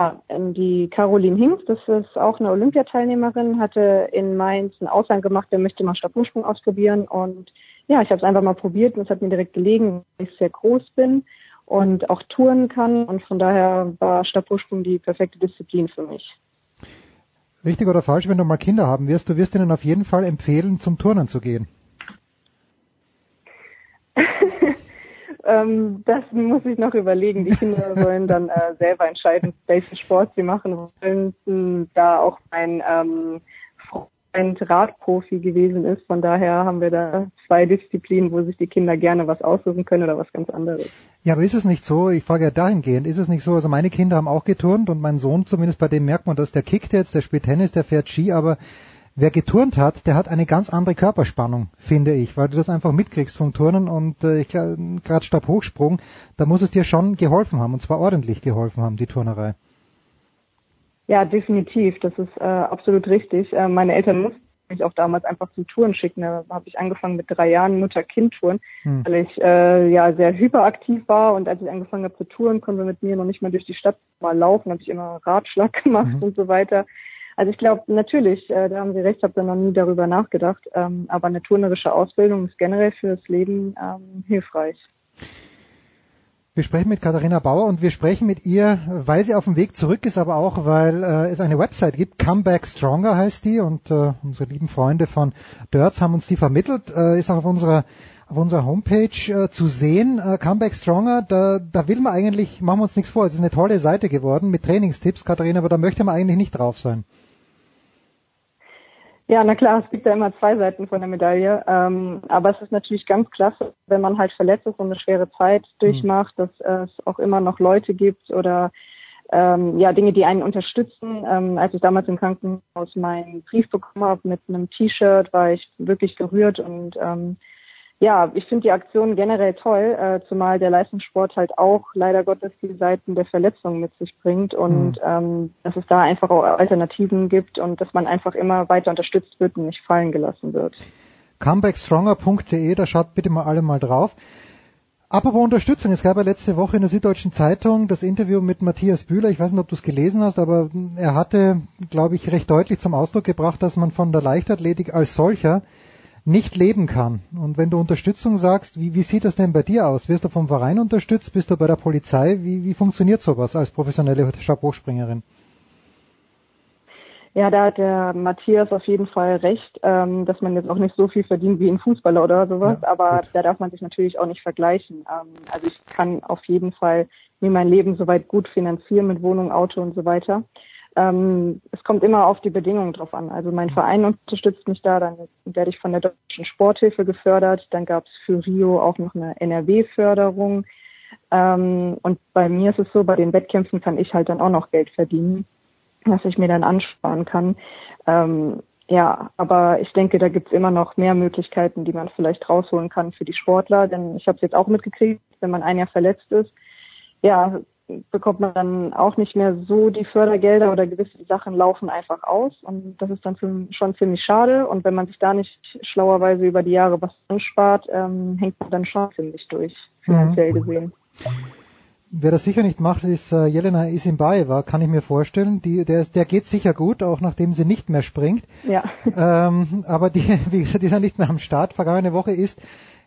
ja, die Caroline Hinks, das ist auch eine Olympiateilnehmerin, hatte in Mainz einen Ausland gemacht, der möchte mal Stabhochsprung ausprobieren und ja, ich habe es einfach mal probiert und es hat mir direkt gelegen, weil ich sehr groß bin und auch touren kann und von daher war Stabhochsprung die perfekte Disziplin für mich. Richtig oder falsch, wenn du mal Kinder haben wirst, du wirst ihnen auf jeden Fall empfehlen, zum Turnen zu gehen. ähm, das muss ich noch überlegen. Die Kinder sollen dann äh, selber entscheiden, welchen Sport sie machen wollen. Da auch mein ähm, Radprofi gewesen ist. Von daher haben wir da zwei Disziplinen, wo sich die Kinder gerne was aussuchen können oder was ganz anderes. Ja, aber ist es nicht so, ich frage ja dahingehend, ist es nicht so, also meine Kinder haben auch geturnt und mein Sohn zumindest bei dem merkt man, dass der kickt jetzt, der spielt Tennis, der fährt Ski, aber wer geturnt hat, der hat eine ganz andere Körperspannung, finde ich, weil du das einfach mitkriegst vom Turnen und äh, gerade Stabhochsprung, da muss es dir schon geholfen haben und zwar ordentlich geholfen haben, die Turnerei. Ja, definitiv, das ist äh, absolut richtig. Äh, meine Eltern mussten mich auch damals einfach zum Touren schicken. Da habe ich angefangen mit drei Jahren Mutter-Kind-Touren, hm. weil ich äh, ja sehr hyperaktiv war und als ich angefangen habe zu touren, konnten wir mit mir noch nicht mal durch die Stadt mal laufen, habe ich immer Ratschlag gemacht mhm. und so weiter. Also ich glaube natürlich, äh, da haben Sie recht, habe da noch nie darüber nachgedacht, ähm, aber eine turnerische Ausbildung ist generell fürs Leben ähm, hilfreich. Wir sprechen mit Katharina Bauer und wir sprechen mit ihr, weil sie auf dem Weg zurück ist, aber auch, weil äh, es eine Website gibt. Comeback Stronger heißt die und äh, unsere lieben Freunde von Dirts haben uns die vermittelt. Äh, ist auch auf unserer auf unserer Homepage äh, zu sehen. Äh, Comeback Stronger, da, da will man eigentlich, machen wir uns nichts vor, es ist eine tolle Seite geworden mit Trainingstipps, Katharina, aber da möchte man eigentlich nicht drauf sein. Ja, na klar, es gibt ja immer zwei Seiten von der Medaille. Ähm, aber es ist natürlich ganz klasse, wenn man halt verletzt ist und eine schwere Zeit durchmacht, mhm. dass es auch immer noch Leute gibt oder ähm, ja Dinge, die einen unterstützen. Ähm, als ich damals im Krankenhaus meinen Brief bekommen habe mit einem T-Shirt, war ich wirklich gerührt und ähm, ja, ich finde die Aktion generell toll, äh, zumal der Leistungssport halt auch leider Gottes die Seiten der Verletzung mit sich bringt und mhm. ähm, dass es da einfach auch Alternativen gibt und dass man einfach immer weiter unterstützt wird und nicht fallen gelassen wird. Comebackstronger.de, da schaut bitte mal alle mal drauf. Apropos Unterstützung, es gab ja letzte Woche in der Süddeutschen Zeitung das Interview mit Matthias Bühler. Ich weiß nicht, ob du es gelesen hast, aber er hatte, glaube ich, recht deutlich zum Ausdruck gebracht, dass man von der Leichtathletik als solcher nicht leben kann. Und wenn du Unterstützung sagst, wie, wie sieht das denn bei dir aus? Wirst du vom Verein unterstützt? Bist du bei der Polizei? Wie, wie funktioniert sowas als professionelle Stabhochspringerin? Ja, da hat der Matthias auf jeden Fall recht, ähm, dass man jetzt auch nicht so viel verdient wie ein Fußballer oder sowas, ja, aber gut. da darf man sich natürlich auch nicht vergleichen. Ähm, also ich kann auf jeden Fall mir mein Leben soweit gut finanzieren mit Wohnung, Auto und so weiter. Ähm, es kommt immer auf die Bedingungen drauf an. Also mein Verein unterstützt mich da, dann werde ich von der Deutschen Sporthilfe gefördert. Dann gab es für Rio auch noch eine NRW-Förderung. Ähm, und bei mir ist es so, bei den Wettkämpfen kann ich halt dann auch noch Geld verdienen, was ich mir dann ansparen kann. Ähm, ja, aber ich denke, da gibt's immer noch mehr Möglichkeiten, die man vielleicht rausholen kann für die Sportler. Denn ich habe es jetzt auch mitgekriegt, wenn man ein Jahr verletzt ist, ja, bekommt man dann auch nicht mehr so die Fördergelder oder gewisse Sachen laufen einfach aus und das ist dann schon ziemlich schade und wenn man sich da nicht schlauerweise über die Jahre was anspart, ähm, hängt man dann schon ziemlich durch, finanziell mhm. gesehen. Wer das sicher nicht macht, ist äh, Jelena Isimbaeva, kann ich mir vorstellen. Die, der, der geht sicher gut, auch nachdem sie nicht mehr springt. Ja. Ähm, aber die, wie gesagt, die ist ja nicht mehr am Start. Vergangene Woche ist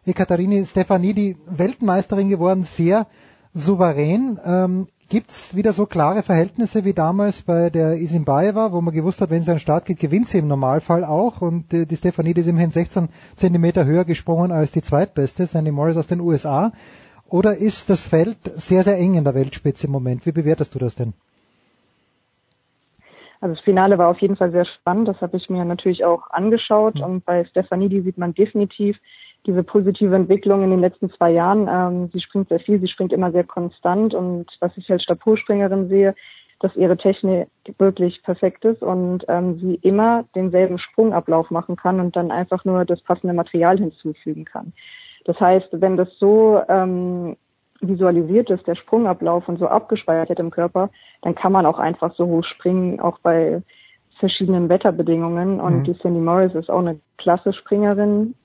Ekaterini Stefani die Weltmeisterin geworden, sehr souverän. Ähm, Gibt es wieder so klare Verhältnisse wie damals bei der Isimbaeva, wo man gewusst hat, wenn sie an den Start geht, gewinnt sie im Normalfall auch. Und äh, die Stefanie ist immerhin 16 Zentimeter höher gesprungen als die zweitbeste, Sandy Morris aus den USA. Oder ist das Feld sehr, sehr eng in der Weltspitze im Moment? Wie bewertest du das denn? Also das Finale war auf jeden Fall sehr spannend. Das habe ich mir natürlich auch angeschaut. Mhm. Und bei Stefanie, die sieht man definitiv, diese positive Entwicklung in den letzten zwei Jahren. Ähm, sie springt sehr viel, sie springt immer sehr konstant und was ich als Stabhochspringerin sehe, dass ihre Technik wirklich perfekt ist und ähm, sie immer denselben Sprungablauf machen kann und dann einfach nur das passende Material hinzufügen kann. Das heißt, wenn das so ähm, visualisiert ist, der Sprungablauf und so abgespeichert im Körper, dann kann man auch einfach so hoch springen, auch bei verschiedenen Wetterbedingungen. Und mhm. die Cindy Morris ist auch eine klasse Springerin,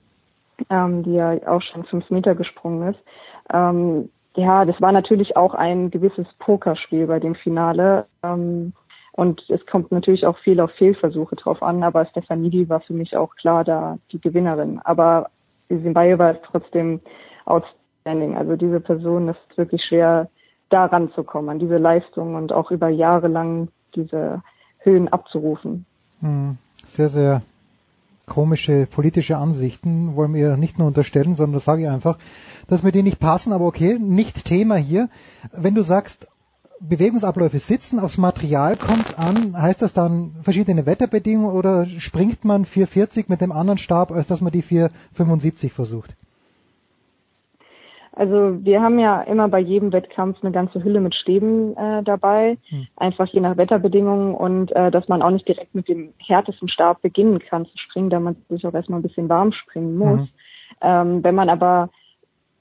ähm, die ja auch schon fünf Meter gesprungen ist. Ähm, ja, das war natürlich auch ein gewisses Pokerspiel bei dem Finale. Ähm, und es kommt natürlich auch viel auf Fehlversuche drauf an, aber Stefanidi war für mich auch klar da die Gewinnerin. Aber Zimbabwe war trotzdem outstanding. Also diese Person ist wirklich schwer, da ranzukommen, an diese Leistung und auch über Jahre lang diese Höhen abzurufen. Hm, sehr, sehr komische politische Ansichten wollen wir nicht nur unterstellen, sondern das sage ich einfach, dass mir die nicht passen, aber okay, nicht Thema hier. Wenn du sagst, Bewegungsabläufe sitzen, aufs Material kommt an, heißt das dann verschiedene Wetterbedingungen oder springt man 440 mit dem anderen Stab, als dass man die 475 versucht? Also wir haben ja immer bei jedem Wettkampf eine ganze Hülle mit Stäben äh, dabei, hm. einfach je nach Wetterbedingungen und äh, dass man auch nicht direkt mit dem härtesten Stab beginnen kann zu springen, da man sich auch erstmal ein bisschen warm springen muss. Mhm. Ähm, wenn man aber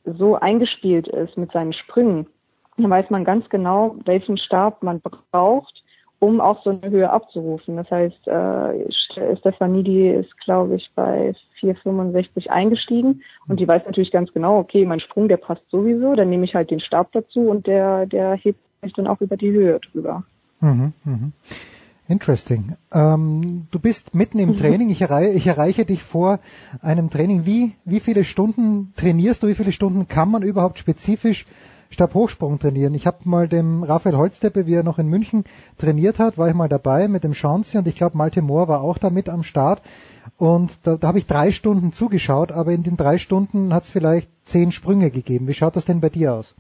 so eingespielt ist mit seinen Sprüngen, dann weiß man ganz genau, welchen Stab man braucht, um auch so eine Höhe abzurufen. Das heißt, äh, Stefanidi ist, glaube ich, bei 4,65 eingestiegen und die weiß natürlich ganz genau, okay, mein Sprung, der passt sowieso, dann nehme ich halt den Stab dazu und der, der hebt mich dann auch über die Höhe drüber. Mhm, mh. Interesting. Ähm, du bist mitten im Training. Ich, errei ich, erreiche dich vor einem Training. Wie, wie viele Stunden trainierst du? Wie viele Stunden kann man überhaupt spezifisch Stabhochsprung trainieren? Ich habe mal dem Raphael Holzteppe, wie er noch in München trainiert hat, war ich mal dabei mit dem Chance und ich glaube Malte Mohr war auch da mit am Start. Und da, da habe ich drei Stunden zugeschaut, aber in den drei Stunden hat es vielleicht zehn Sprünge gegeben. Wie schaut das denn bei dir aus?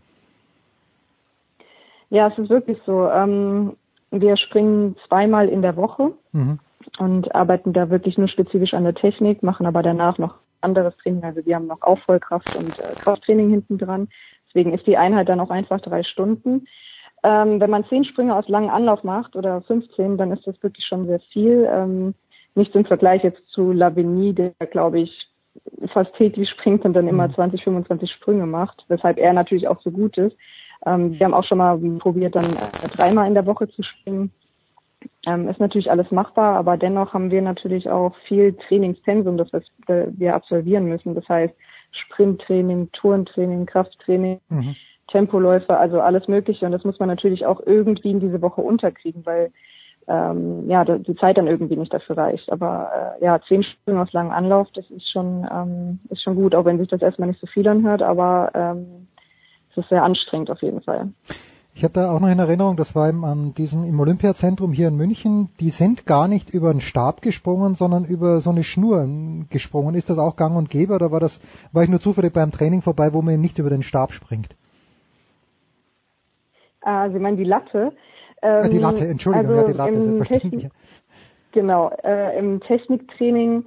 Ja, es ist wirklich so. Ähm, wir springen zweimal in der Woche mhm. und arbeiten da wirklich nur spezifisch an der Technik, machen aber danach noch anderes Training. Also wir haben noch Aufrollkraft und äh, Krafttraining hinten dran. Deswegen ist die Einheit dann auch einfach drei Stunden. Ähm, wenn man zehn Sprünge aus langem Anlauf macht oder 15, dann ist das wirklich schon sehr viel. Ähm, nicht im Vergleich jetzt zu Lavigny, der glaube ich fast täglich springt und dann immer 20, mhm. 25 Sprünge macht, weshalb er natürlich auch so gut ist. Ähm, wir haben auch schon mal probiert, dann äh, dreimal in der Woche zu springen. Ähm, ist natürlich alles machbar, aber dennoch haben wir natürlich auch viel Trainingspensum, das wir absolvieren müssen. Das heißt Sprinttraining, Tourentraining, Krafttraining, mhm. Tempoläufe, also alles Mögliche. Und das muss man natürlich auch irgendwie in diese Woche unterkriegen, weil ähm, ja die Zeit dann irgendwie nicht dafür reicht. Aber äh, ja, zehn Stunden aus langem Anlauf, das ist schon ähm, ist schon gut, auch wenn sich das erstmal nicht so viel anhört, aber ähm, es ist sehr anstrengend auf jeden Fall. Ich habe da auch noch in Erinnerung, das war im, an diesem, im Olympiazentrum hier in München, die sind gar nicht über einen Stab gesprungen, sondern über so eine Schnur gesprungen. Ist das auch gang und gäbe oder war das, war ich nur zufällig beim Training vorbei, wo man eben nicht über den Stab springt? Ah, Sie meinen die Latte? Ähm, die Latte, Entschuldigung, also ja, die Latte, im Technik, Genau, äh, im Techniktraining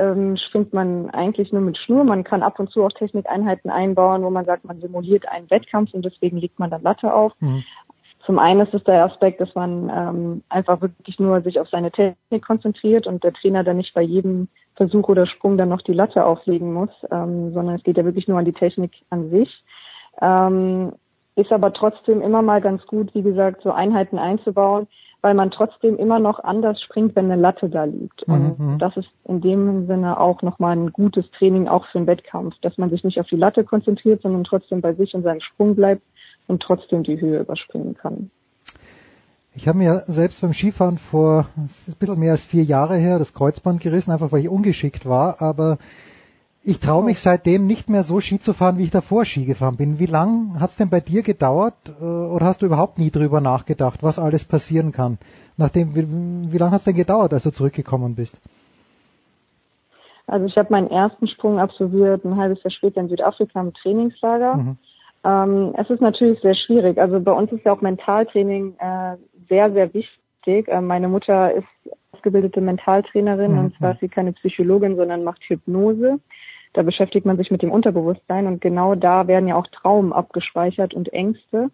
ähm, springt man eigentlich nur mit Schnur. Man kann ab und zu auch Technikeinheiten einbauen, wo man sagt, man simuliert einen Wettkampf und deswegen legt man dann Latte auf. Mhm. Zum einen ist es der Aspekt, dass man ähm, einfach wirklich nur sich auf seine Technik konzentriert und der Trainer dann nicht bei jedem Versuch oder Sprung dann noch die Latte auflegen muss, ähm, sondern es geht ja wirklich nur an die Technik an sich. Ähm, ist aber trotzdem immer mal ganz gut, wie gesagt, so Einheiten einzubauen, weil man trotzdem immer noch anders springt, wenn eine Latte da liegt. Und mhm. das ist in dem Sinne auch nochmal ein gutes Training auch für einen Wettkampf, dass man sich nicht auf die Latte konzentriert, sondern trotzdem bei sich und seinem Sprung bleibt und trotzdem die Höhe überspringen kann. Ich habe mir selbst beim Skifahren vor, es ist ein bisschen mehr als vier Jahre her, das Kreuzband gerissen, einfach weil ich ungeschickt war, aber ich traue mich seitdem nicht mehr so Ski zu fahren, wie ich davor Ski gefahren bin. Wie lang hat es denn bei dir gedauert äh, oder hast du überhaupt nie drüber nachgedacht, was alles passieren kann? Nachdem, wie, wie lange hat es denn gedauert, als du zurückgekommen bist? Also ich habe meinen ersten Sprung absolviert ein halbes Jahr später in Südafrika im Trainingslager. Mhm. Ähm, es ist natürlich sehr schwierig. Also bei uns ist ja auch Mentaltraining äh, sehr, sehr wichtig. Äh, meine Mutter ist ausgebildete Mentaltrainerin mhm. und zwar ist sie keine Psychologin, sondern macht Hypnose. Da beschäftigt man sich mit dem Unterbewusstsein und genau da werden ja auch Traum abgespeichert und Ängste.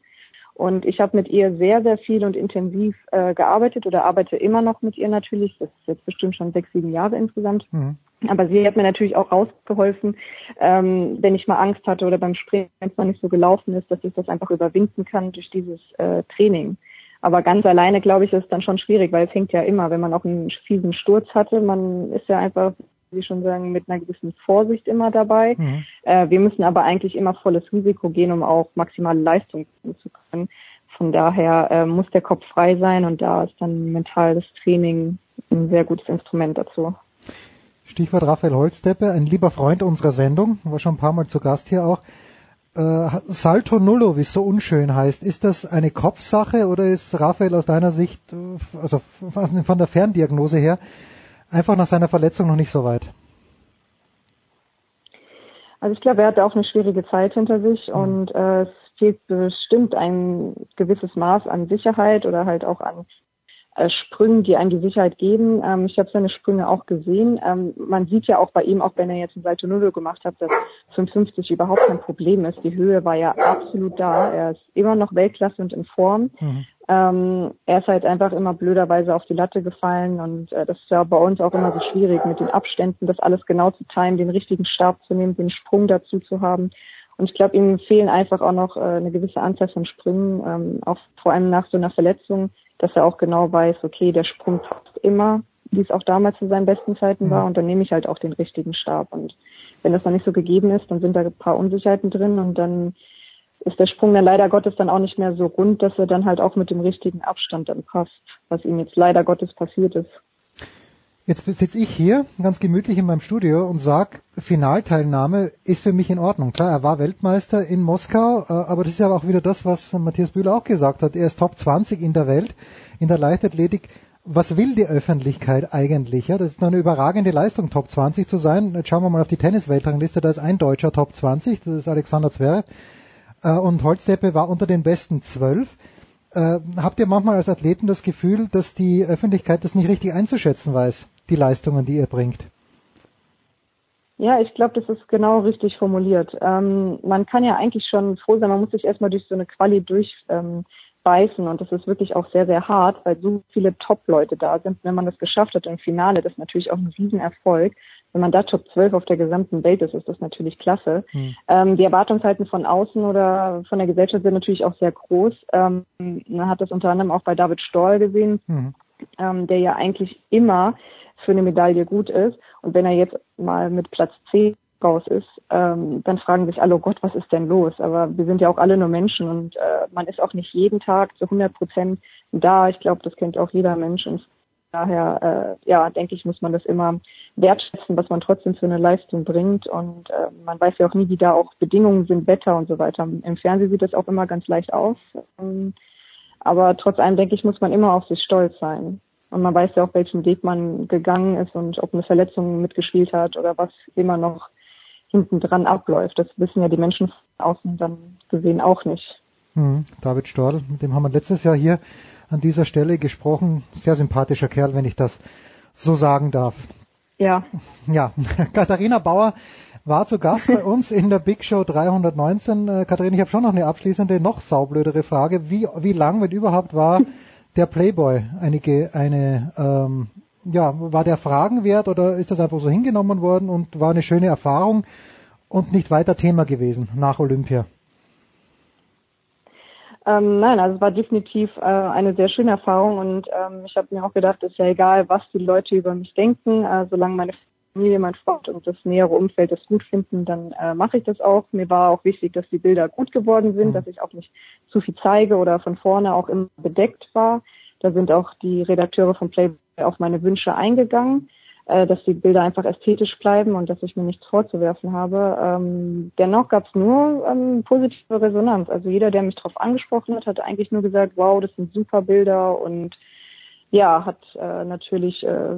Und ich habe mit ihr sehr, sehr viel und intensiv äh, gearbeitet oder arbeite immer noch mit ihr natürlich. Das ist jetzt bestimmt schon sechs, sieben Jahre insgesamt. Mhm. Aber sie hat mir natürlich auch rausgeholfen, ähm, wenn ich mal Angst hatte oder beim Springen, wenn es mal nicht so gelaufen ist, dass ich das einfach überwinden kann durch dieses äh, Training. Aber ganz alleine, glaube ich, ist dann schon schwierig, weil es hängt ja immer, wenn man auch einen fiesen Sturz hatte, man ist ja einfach wie schon sagen, mit einer gewissen Vorsicht immer dabei. Mhm. Äh, wir müssen aber eigentlich immer volles Risiko gehen, um auch maximale Leistung zu können. Von daher äh, muss der Kopf frei sein und da ist dann mentales Training ein sehr gutes Instrument dazu. Stichwort Raphael Holzdeppe, ein lieber Freund unserer Sendung, war schon ein paar Mal zu Gast hier auch. Äh, Salto Nullo, wie es so unschön heißt, ist das eine Kopfsache oder ist Raphael aus deiner Sicht, äh, also von der Ferndiagnose her, einfach nach seiner Verletzung noch nicht so weit? Also ich glaube, er hatte auch eine schwierige Zeit hinter sich mhm. und äh, es fehlt bestimmt ein gewisses Maß an Sicherheit oder halt auch an äh, Sprüngen, die einem die Sicherheit geben. Ähm, ich habe seine Sprünge auch gesehen. Ähm, man sieht ja auch bei ihm, auch wenn er jetzt ein Seite Null gemacht hat, dass 55 überhaupt kein Problem ist. Die Höhe war ja absolut da. Er ist immer noch Weltklasse und in Form. Mhm. Ähm, er ist halt einfach immer blöderweise auf die Latte gefallen und äh, das ist ja bei uns auch immer so schwierig mit den Abständen, das alles genau zu timen, den richtigen Stab zu nehmen, den Sprung dazu zu haben. Und ich glaube, ihm fehlen einfach auch noch äh, eine gewisse Anzahl von Sprüngen, ähm, auch vor allem nach so einer Verletzung dass er auch genau weiß, okay, der Sprung passt immer, wie es auch damals zu seinen besten Zeiten war, und dann nehme ich halt auch den richtigen Stab. Und wenn das noch nicht so gegeben ist, dann sind da ein paar Unsicherheiten drin und dann ist der Sprung dann leider Gottes dann auch nicht mehr so rund, dass er dann halt auch mit dem richtigen Abstand dann passt, was ihm jetzt leider Gottes passiert ist. Jetzt sitze ich hier ganz gemütlich in meinem Studio und sag, Finalteilnahme ist für mich in Ordnung. Klar, er war Weltmeister in Moskau, äh, aber das ist ja auch wieder das, was Matthias Bühler auch gesagt hat. Er ist Top 20 in der Welt in der Leichtathletik. Was will die Öffentlichkeit eigentlich? Ja, das ist eine überragende Leistung, Top 20 zu sein. Jetzt schauen wir mal auf die Tennisweltrangliste. Da ist ein Deutscher Top 20, das ist Alexander Zverev. Äh, und Holzdeppe war unter den besten zwölf. Äh, habt ihr manchmal als Athleten das Gefühl, dass die Öffentlichkeit das nicht richtig einzuschätzen weiß, die Leistungen, die ihr bringt? Ja, ich glaube, das ist genau richtig formuliert. Ähm, man kann ja eigentlich schon froh sein, man muss sich erstmal durch so eine Quali durchbeißen ähm, und das ist wirklich auch sehr, sehr hart, weil so viele Top-Leute da sind. Wenn man das geschafft hat im Finale, das ist natürlich auch ein Riesenerfolg wenn man da Top 12 auf der gesamten Welt ist, ist das natürlich klasse. Mhm. Ähm, die Erwartungshalten von außen oder von der Gesellschaft sind natürlich auch sehr groß. Ähm, man hat das unter anderem auch bei David Stoll gesehen, mhm. ähm, der ja eigentlich immer für eine Medaille gut ist. Und wenn er jetzt mal mit Platz 10 raus ist, ähm, dann fragen sich alle, oh Gott, was ist denn los? Aber wir sind ja auch alle nur Menschen und äh, man ist auch nicht jeden Tag zu 100 Prozent da. Ich glaube, das kennt auch jeder Mensch. Und daher, äh, ja, denke ich, muss man das immer wertschätzen, was man trotzdem für eine Leistung bringt. Und äh, man weiß ja auch nie, wie da auch Bedingungen sind, Wetter und so weiter. Im Fernsehen sieht das auch immer ganz leicht aus. Ähm, aber trotz allem, denke ich, muss man immer auf sich stolz sein. Und man weiß ja auch, welchen Weg man gegangen ist und ob eine Verletzung mitgespielt hat oder was immer noch hinten dran abläuft. Das wissen ja die Menschen außen dann gesehen auch nicht. Hm, David Storl, mit dem haben wir letztes Jahr hier an dieser Stelle gesprochen. Sehr sympathischer Kerl, wenn ich das so sagen darf. Ja. Ja, Katharina Bauer war zu Gast bei uns in der Big Show 319. Äh, Katharina, ich habe schon noch eine abschließende, noch saublödere Frage. Wie, wie lang, wenn überhaupt, war der Playboy einige, eine, ähm, ja, war der Fragen wert oder ist das einfach so hingenommen worden und war eine schöne Erfahrung und nicht weiter Thema gewesen nach Olympia? Ähm, nein, also es war definitiv äh, eine sehr schöne Erfahrung und ähm, ich habe mir auch gedacht, es ist ja egal, was die Leute über mich denken, äh, solange meine Familie, mein Freund und das nähere Umfeld das gut finden, dann äh, mache ich das auch. Mir war auch wichtig, dass die Bilder gut geworden sind, mhm. dass ich auch nicht zu viel zeige oder von vorne auch immer bedeckt war. Da sind auch die Redakteure von Playboy auf meine Wünsche eingegangen äh, dass die Bilder einfach ästhetisch bleiben und dass ich mir nichts vorzuwerfen habe. Ähm, dennoch gab es nur ähm, positive Resonanz. Also jeder, der mich darauf angesprochen hat, hat eigentlich nur gesagt, wow, das sind super Bilder und ja, hat äh, natürlich äh,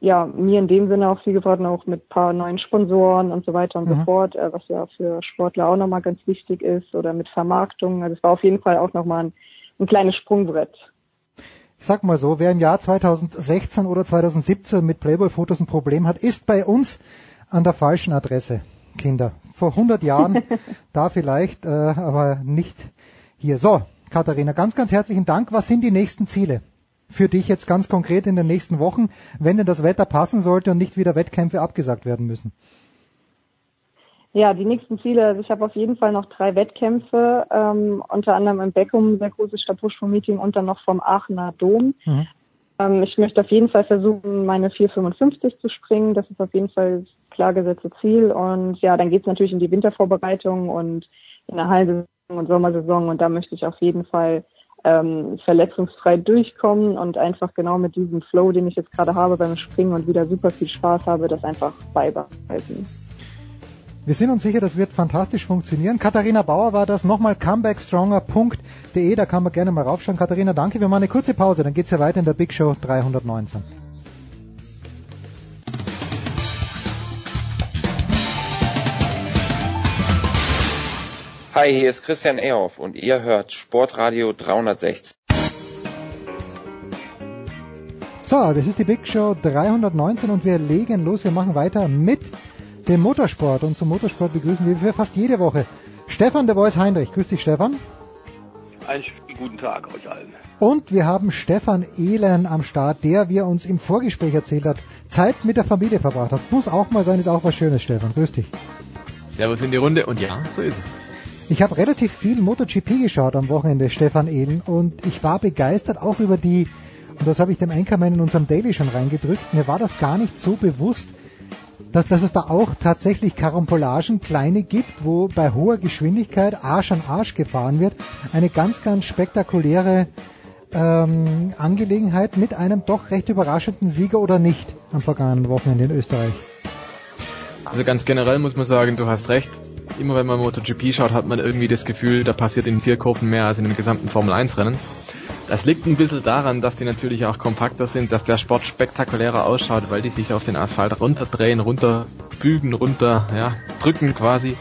ja mir in dem Sinne auch viel gebracht, auch mit paar neuen Sponsoren und so weiter und mhm. so fort, äh, was ja für Sportler auch nochmal ganz wichtig ist oder mit Vermarktung. Also es war auf jeden Fall auch nochmal ein, ein kleines Sprungbrett ich sag mal so, wer im Jahr 2016 oder 2017 mit Playboy-Fotos ein Problem hat, ist bei uns an der falschen Adresse, Kinder. Vor 100 Jahren da vielleicht, äh, aber nicht hier. So, Katharina, ganz, ganz herzlichen Dank. Was sind die nächsten Ziele? Für dich jetzt ganz konkret in den nächsten Wochen, wenn denn das Wetter passen sollte und nicht wieder Wettkämpfe abgesagt werden müssen? Ja, die nächsten Ziele, also ich habe auf jeden Fall noch drei Wettkämpfe, ähm, unter anderem im Beckum, sehr großes Stabhochsprung-Meeting und dann noch vom Aachener Dom. Mhm. Ähm, ich möchte auf jeden Fall versuchen, meine 4,55 zu springen. Das ist auf jeden Fall das klar gesetzte Ziel. Und ja, dann geht's natürlich in die Wintervorbereitung und in der Hallensaison und Sommersaison. Und da möchte ich auf jeden Fall ähm, verletzungsfrei durchkommen und einfach genau mit diesem Flow, den ich jetzt gerade habe beim Springen und wieder super viel Spaß habe, das einfach beibehalten. Wir sind uns sicher, das wird fantastisch funktionieren. Katharina Bauer war das. Nochmal comebackstronger.de, da kann man gerne mal raufschauen. Katharina, danke. Wir machen eine kurze Pause, dann geht's ja weiter in der Big Show 319. Hi, hier ist Christian Ehoff und ihr hört Sportradio 360. So, das ist die Big Show 319 und wir legen los. Wir machen weiter mit dem Motorsport. Und zum Motorsport begrüßen wir für fast jede Woche Stefan de Voice Heinrich. Grüß dich, Stefan. Einen guten Tag euch allen. Und wir haben Stefan Ehlen am Start, der, wie er uns im Vorgespräch erzählt hat, Zeit mit der Familie verbracht hat. Muss auch mal sein, ist auch was Schönes, Stefan. Grüß dich. Servus in die Runde und ja, so ist es. Ich habe relativ viel MotoGP geschaut am Wochenende, Stefan Ehlen, und ich war begeistert auch über die, und das habe ich dem Einkommen in unserem Daily schon reingedrückt, mir war das gar nicht so bewusst, dass, dass es da auch tatsächlich Karambolagen, kleine gibt, wo bei hoher Geschwindigkeit Arsch an Arsch gefahren wird. Eine ganz, ganz spektakuläre ähm, Angelegenheit mit einem doch recht überraschenden Sieger oder nicht am vergangenen Wochenende in Österreich. Also ganz generell muss man sagen, du hast recht. Immer wenn man MotoGP schaut, hat man irgendwie das Gefühl, da passiert in vier Kurven mehr als in einem gesamten Formel 1 Rennen. Das liegt ein bisschen daran, dass die natürlich auch kompakter sind, dass der Sport spektakulärer ausschaut, weil die sich auf den Asphalt runterdrehen, runterbügen, runter, ja, drücken quasi.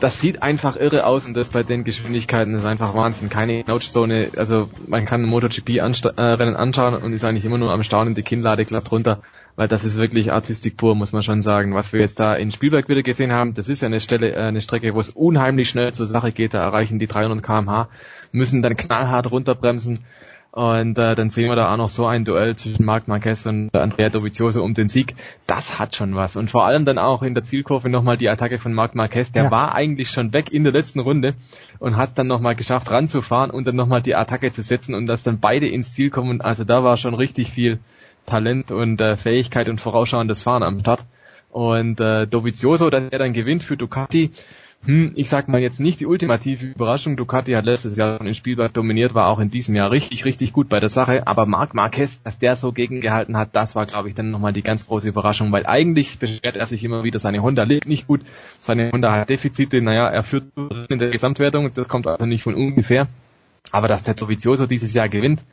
Das sieht einfach irre aus und das bei den Geschwindigkeiten ist einfach Wahnsinn. Keine Couchzone, also man kann ein MotoGP-Rennen äh, anschauen und ist eigentlich immer nur am Staunen, die Kinnlade klappt runter, weil das ist wirklich Artistik pur, muss man schon sagen. Was wir jetzt da in Spielberg wieder gesehen haben, das ist ja eine Stelle, äh, eine Strecke, wo es unheimlich schnell zur Sache geht, da erreichen die 300 kmh müssen dann knallhart runterbremsen. Und äh, dann sehen wir da auch noch so ein Duell zwischen Marc Marquez und Andrea Dovizioso um den Sieg. Das hat schon was. Und vor allem dann auch in der Zielkurve nochmal die Attacke von Marc Marquez. Der ja. war eigentlich schon weg in der letzten Runde und hat dann nochmal geschafft ranzufahren und dann nochmal die Attacke zu setzen und dass dann beide ins Ziel kommen. Also da war schon richtig viel Talent und äh, Fähigkeit und vorausschauendes Fahren am Start. Und äh, Dovizioso, dass er dann gewinnt für Ducati, hm, ich sag mal jetzt nicht die ultimative Überraschung. Ducati hat letztes Jahr schon im Spielberg dominiert, war auch in diesem Jahr richtig, richtig gut bei der Sache. Aber Marc Marquez, dass der so gegengehalten hat, das war, glaube ich, dann nochmal die ganz große Überraschung, weil eigentlich beschwert er sich immer wieder, seine Honda liegt nicht gut, seine Honda hat Defizite, naja, er führt in der Gesamtwertung, das kommt also nicht von ungefähr. Aber dass der Dovizioso dieses Jahr gewinnt,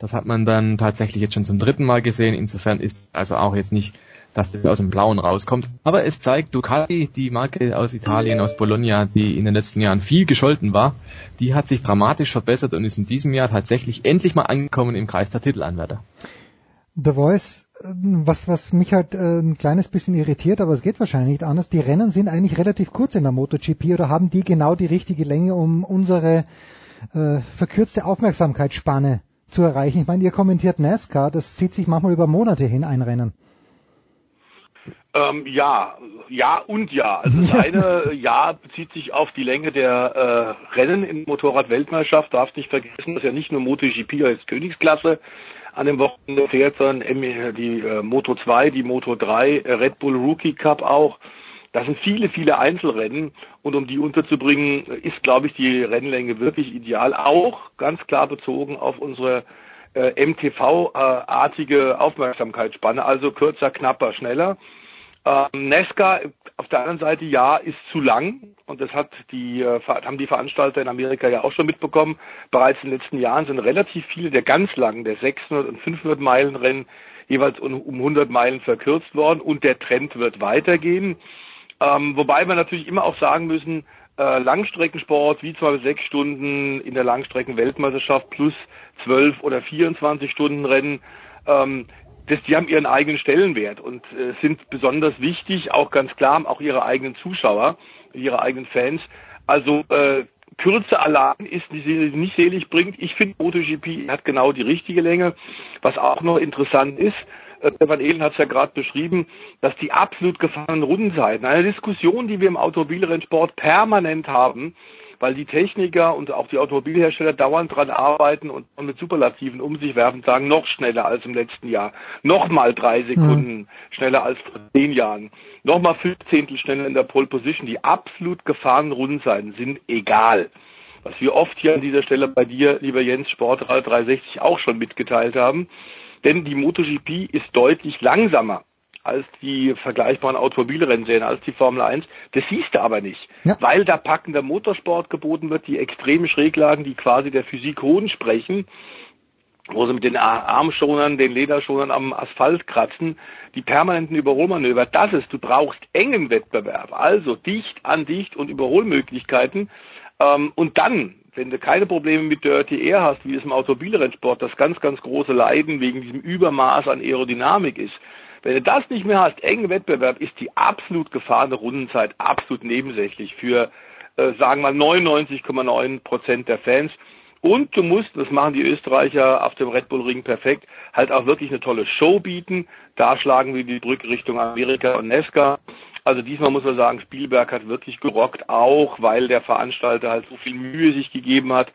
das hat man dann tatsächlich jetzt schon zum dritten Mal gesehen. Insofern ist also auch jetzt nicht dass das aus dem Blauen rauskommt. Aber es zeigt, Ducati, die Marke aus Italien, aus Bologna, die in den letzten Jahren viel gescholten war, die hat sich dramatisch verbessert und ist in diesem Jahr tatsächlich endlich mal angekommen im Kreis der Titelanwärter. The Voice, was, was mich halt äh, ein kleines bisschen irritiert, aber es geht wahrscheinlich nicht anders. Die Rennen sind eigentlich relativ kurz in der MotoGP oder haben die genau die richtige Länge, um unsere äh, verkürzte Aufmerksamkeitsspanne zu erreichen? Ich meine, ihr kommentiert NASCAR, das zieht sich manchmal über Monate hin, ein Rennen. Ähm, ja, ja und ja. Also das eine Ja bezieht sich auf die Länge der äh, Rennen in Motorrad-Weltmeisterschaft. Darfst nicht vergessen, dass ja nicht nur MotoGP als Königsklasse an dem Wochenende fährt, sondern die äh, Moto 2, die Moto 3, äh, Red Bull Rookie Cup auch. Das sind viele, viele Einzelrennen und um die unterzubringen, ist, glaube ich, die Rennlänge wirklich ideal. Auch ganz klar bezogen auf unsere äh, MTV-artige Aufmerksamkeitsspanne, also kürzer, knapper, schneller. Ähm, Nesca auf der anderen Seite ja ist zu lang und das hat die äh, haben die Veranstalter in Amerika ja auch schon mitbekommen. Bereits in den letzten Jahren sind relativ viele der ganz langen, der 600 und 500 Meilen Rennen jeweils um, um 100 Meilen verkürzt worden und der Trend wird weitergehen. Ähm, wobei wir natürlich immer auch sagen müssen, äh, Langstreckensport wie zwei bis sechs Stunden in der Langstreckenweltmeisterschaft plus zwölf oder 24 Stunden Rennen ähm, das, die haben ihren eigenen Stellenwert und äh, sind besonders wichtig, auch ganz klar, auch ihre eigenen Zuschauer, ihre eigenen Fans. Also äh, Kürze allein ist nicht, nicht selig bringt. Ich finde, MotoGP hat genau die richtige Länge. Was auch noch interessant ist, äh, Stefan Ehlen hat es ja gerade beschrieben, dass die absolut gefahrenen Rundenzeiten, eine Diskussion, die wir im Automobilrennsport permanent haben, weil die Techniker und auch die Automobilhersteller dauernd dran arbeiten und mit Superlativen um sich werfen, sagen, noch schneller als im letzten Jahr, noch mal drei Sekunden mhm. schneller als vor zehn Jahren, noch mal fünf Zehntel schneller in der Pole Position. Die absolut gefahrenen Rundenzeiten sind egal. Was wir oft hier an dieser Stelle bei dir, lieber Jens, Sportrad 360 auch schon mitgeteilt haben. Denn die MotoGP ist deutlich langsamer als die vergleichbaren Automobilrennserien, als die Formel 1. Das siehst du aber nicht, ja. weil da packender Motorsport geboten wird, die extremen Schräglagen, die quasi der Physik Hohn sprechen, wo sie mit den Armschonern, den Lederschonern am Asphalt kratzen, die permanenten Überholmanöver, das ist, du brauchst engen Wettbewerb, also dicht an dicht und Überholmöglichkeiten. Ähm, und dann, wenn du keine Probleme mit Dirty Air hast, wie es im Automobilrennsport das ganz, ganz große Leiden wegen diesem Übermaß an Aerodynamik ist, wenn du das nicht mehr hast, engen Wettbewerb, ist die absolut gefahrene Rundenzeit absolut nebensächlich für, äh, sagen wir, 99,9 Prozent der Fans. Und du musst, das machen die Österreicher auf dem Red Bull Ring perfekt, halt auch wirklich eine tolle Show bieten. Da schlagen wir die Brücke Richtung Amerika und Nesca. Also diesmal muss man sagen, Spielberg hat wirklich gerockt, auch weil der Veranstalter halt so viel Mühe sich gegeben hat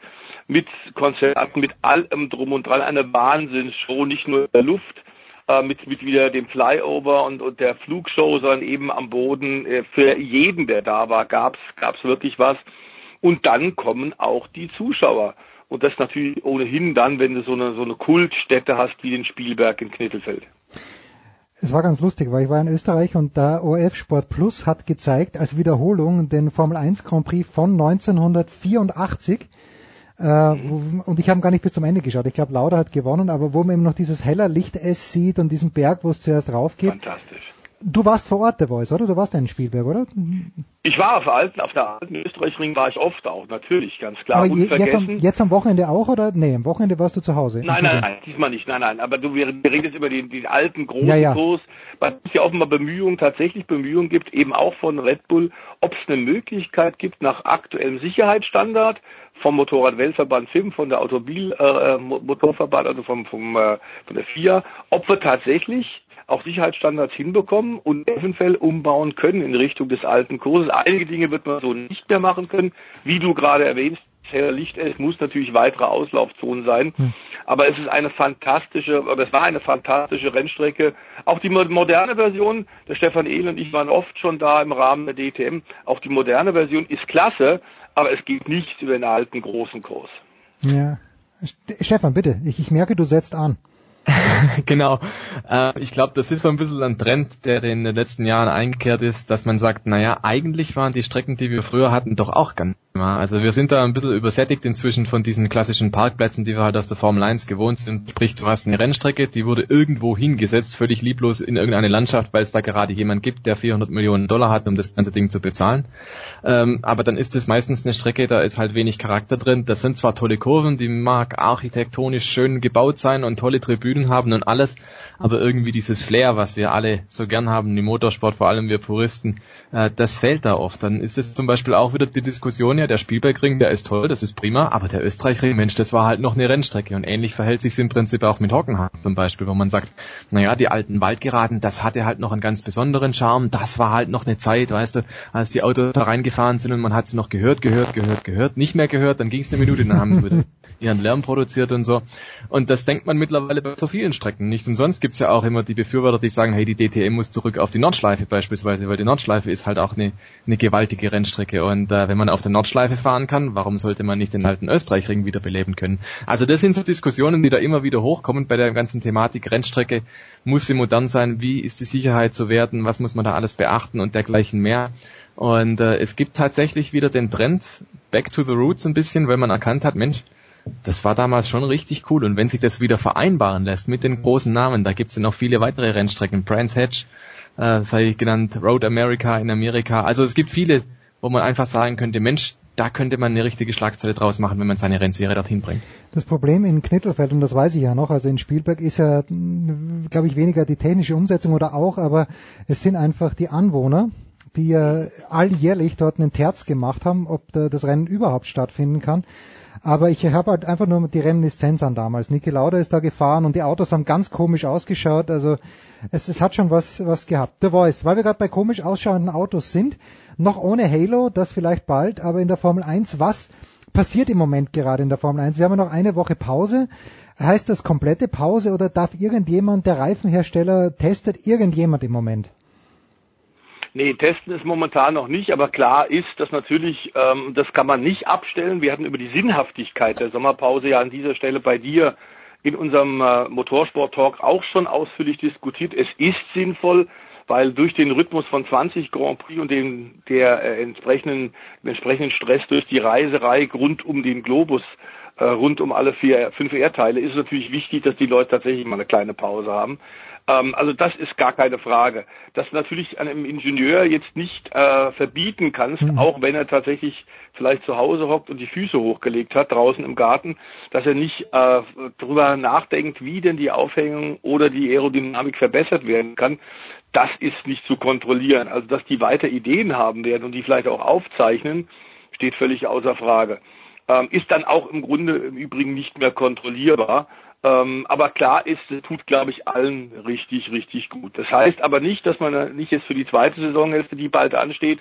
mit Konzerten, mit allem drum und dran, eine Wahnsinnsshow, nicht nur in der Luft, äh, mit, mit wieder dem Flyover und, und der Flugshow, sondern eben am Boden. Äh, für jeden, der da war, gab's gab's wirklich was. Und dann kommen auch die Zuschauer. Und das natürlich ohnehin dann, wenn du so eine, so eine Kultstätte hast wie den Spielberg in Knittelfeld. Es war ganz lustig, weil ich war in Österreich und der ORF Sport Plus hat gezeigt als Wiederholung den Formel 1 Grand Prix von 1984. Äh, mhm. und ich habe gar nicht bis zum Ende geschaut. Ich glaube, Lauda hat gewonnen, aber wo man eben noch dieses heller Licht S sieht und diesen Berg, wo es zuerst raufgeht. Fantastisch. Du warst vor Ort, der Voice, oder? Du warst in Spielberg, oder? Ich war auf, alten, auf der alten Österreichring war ich oft auch, natürlich, ganz klar. Aber je, jetzt, am, jetzt am Wochenende auch, oder? Nee, am Wochenende warst du zu Hause. Nein, nein, nein, diesmal nicht, nein, nein. Aber du, wir, wir reden jetzt über den, den alten, großen ja, ja. Kurs, weil es ja offenbar Bemühungen, tatsächlich Bemühungen gibt, eben auch von Red Bull, ob es eine Möglichkeit gibt, nach aktuellem Sicherheitsstandard, vom Motorradweltverband FIM, von der Automobilmotorverband, äh, also vom, vom, äh, von der FIA, ob wir tatsächlich auch Sicherheitsstandards hinbekommen und eventuell umbauen können in Richtung des alten Kurses. Einige Dinge wird man so nicht mehr machen können, wie du gerade erwähnst. Heller Licht, es muss natürlich weitere Auslaufzonen sein. Hm. Aber es ist eine fantastische, aber es war eine fantastische Rennstrecke. Auch die moderne Version, der Stefan Ehl und ich waren oft schon da im Rahmen der DTM. Auch die moderne Version ist klasse, aber es geht nicht über den alten großen Kurs. Ja. Stefan, bitte, ich, ich merke, du setzt an. genau. Äh, ich glaube, das ist so ein bisschen ein Trend, der in den letzten Jahren eingekehrt ist, dass man sagt, naja, eigentlich waren die Strecken, die wir früher hatten, doch auch ganz ja, also wir sind da ein bisschen übersättigt inzwischen von diesen klassischen Parkplätzen, die wir halt aus der Formel 1 gewohnt sind. Sprich, du hast eine Rennstrecke, die wurde irgendwo hingesetzt, völlig lieblos in irgendeine Landschaft, weil es da gerade jemand gibt, der 400 Millionen Dollar hat, um das ganze Ding zu bezahlen. Ähm, aber dann ist es meistens eine Strecke, da ist halt wenig Charakter drin. Das sind zwar tolle Kurven, die mag architektonisch schön gebaut sein und tolle Tribünen haben und alles, aber irgendwie dieses Flair, was wir alle so gern haben, im Motorsport, vor allem wir Puristen, äh, das fällt da oft. Dann ist es zum Beispiel auch wieder die Diskussion, ja, der Spielbergring, der ist toll, das ist prima, aber der Österreichring, Mensch, das war halt noch eine Rennstrecke und ähnlich verhält sich im Prinzip auch mit Hockenheim zum Beispiel, wo man sagt, naja, die alten Waldgeraden, das hatte halt noch einen ganz besonderen Charme, das war halt noch eine Zeit, weißt du, als die Autos da reingefahren sind und man hat sie noch gehört, gehört, gehört, gehört, nicht mehr gehört, dann ging es eine Minute, dann haben sie wieder ihren Lärm produziert und so. Und das denkt man mittlerweile bei so vielen Strecken. Nicht umsonst gibt's ja auch immer die Befürworter, die sagen, hey, die DTM muss zurück auf die Nordschleife beispielsweise, weil die Nordschleife ist halt auch eine, eine gewaltige Rennstrecke. Und äh, wenn man auf der Nordschleife fahren kann, warum sollte man nicht den alten Österreichring wiederbeleben können? Also das sind so Diskussionen, die da immer wieder hochkommen bei der ganzen Thematik Rennstrecke. Muss sie modern sein? Wie ist die Sicherheit zu werten? Was muss man da alles beachten und dergleichen mehr? Und äh, es gibt tatsächlich wieder den Trend back to the roots ein bisschen, weil man erkannt hat, Mensch, das war damals schon richtig cool. Und wenn sich das wieder vereinbaren lässt mit den großen Namen, da gibt es ja noch viele weitere Rennstrecken, Brands Hedge, äh, sei ich genannt, Road America in Amerika. Also es gibt viele, wo man einfach sagen könnte, Mensch, da könnte man eine richtige Schlagzeile draus machen, wenn man seine Rennserie dorthin bringt. Das Problem in Knittelfeld, und das weiß ich ja noch, also in Spielberg ist ja, glaube ich, weniger die technische Umsetzung oder auch, aber es sind einfach die Anwohner, die ja alljährlich dort einen Terz gemacht haben, ob da das Rennen überhaupt stattfinden kann. Aber ich habe halt einfach nur die Reminiszenz an damals. Niki Lauda ist da gefahren und die Autos haben ganz komisch ausgeschaut. Also es, es hat schon was, was gehabt. The Voice, weil wir gerade bei komisch ausschauenden Autos sind, noch ohne Halo, das vielleicht bald, aber in der Formel 1, was passiert im Moment gerade in der Formel 1? Wir haben ja noch eine Woche Pause. Heißt das komplette Pause oder darf irgendjemand, der Reifenhersteller, testet irgendjemand im Moment? Nee, testen ist momentan noch nicht, aber klar ist, dass natürlich, ähm, das kann man nicht abstellen. Wir hatten über die Sinnhaftigkeit der Sommerpause ja an dieser Stelle bei dir in unserem äh, Motorsport-Talk auch schon ausführlich diskutiert. Es ist sinnvoll, weil durch den Rhythmus von 20 Grand Prix und den, der äh, entsprechenden, dem entsprechenden Stress durch die Reiserei rund um den Globus, äh, rund um alle vier, fünf Erdteile, ist es natürlich wichtig, dass die Leute tatsächlich mal eine kleine Pause haben. Ähm, also das ist gar keine Frage. Dass du natürlich einem Ingenieur jetzt nicht äh, verbieten kannst, mhm. auch wenn er tatsächlich vielleicht zu Hause hockt und die Füße hochgelegt hat draußen im Garten, dass er nicht äh, darüber nachdenkt, wie denn die Aufhängung oder die Aerodynamik verbessert werden kann. Das ist nicht zu kontrollieren. Also dass die weiter Ideen haben werden und die vielleicht auch aufzeichnen, steht völlig außer Frage. Ähm, ist dann auch im Grunde im Übrigen nicht mehr kontrollierbar. Ähm, aber klar ist, es tut, glaube ich, allen richtig, richtig gut. Das heißt aber nicht, dass man nicht jetzt für die zweite Saisonhälfte, die bald ansteht,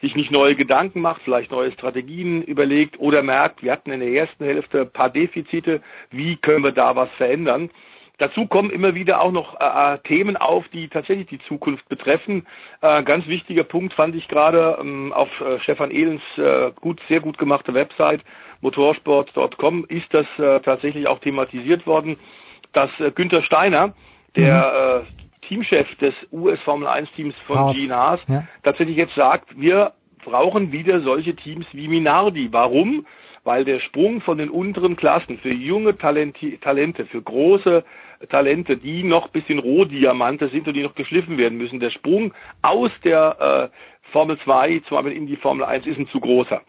sich nicht neue Gedanken macht, vielleicht neue Strategien überlegt oder merkt, wir hatten in der ersten Hälfte ein paar Defizite, wie können wir da was verändern? Dazu kommen immer wieder auch noch äh, äh, Themen auf, die tatsächlich die Zukunft betreffen. Äh, ganz wichtiger Punkt fand ich gerade ähm, auf äh, Stefan Ehlens äh, gut, sehr gut gemachte Website motorsport.com ist das äh, tatsächlich auch thematisiert worden, dass Günther Steiner, der mhm. Teamchef des US Formel 1 Teams von Haas. Gene Haas, ja. tatsächlich jetzt sagt, wir brauchen wieder solche Teams wie Minardi. Warum? Weil der Sprung von den unteren Klassen für junge Talenti Talente, für große Talente, die noch bisschen Rohdiamante sind und die noch geschliffen werden müssen. Der Sprung aus der äh, Formel 2 zum Beispiel in die Formel 1 ist ein zu großer.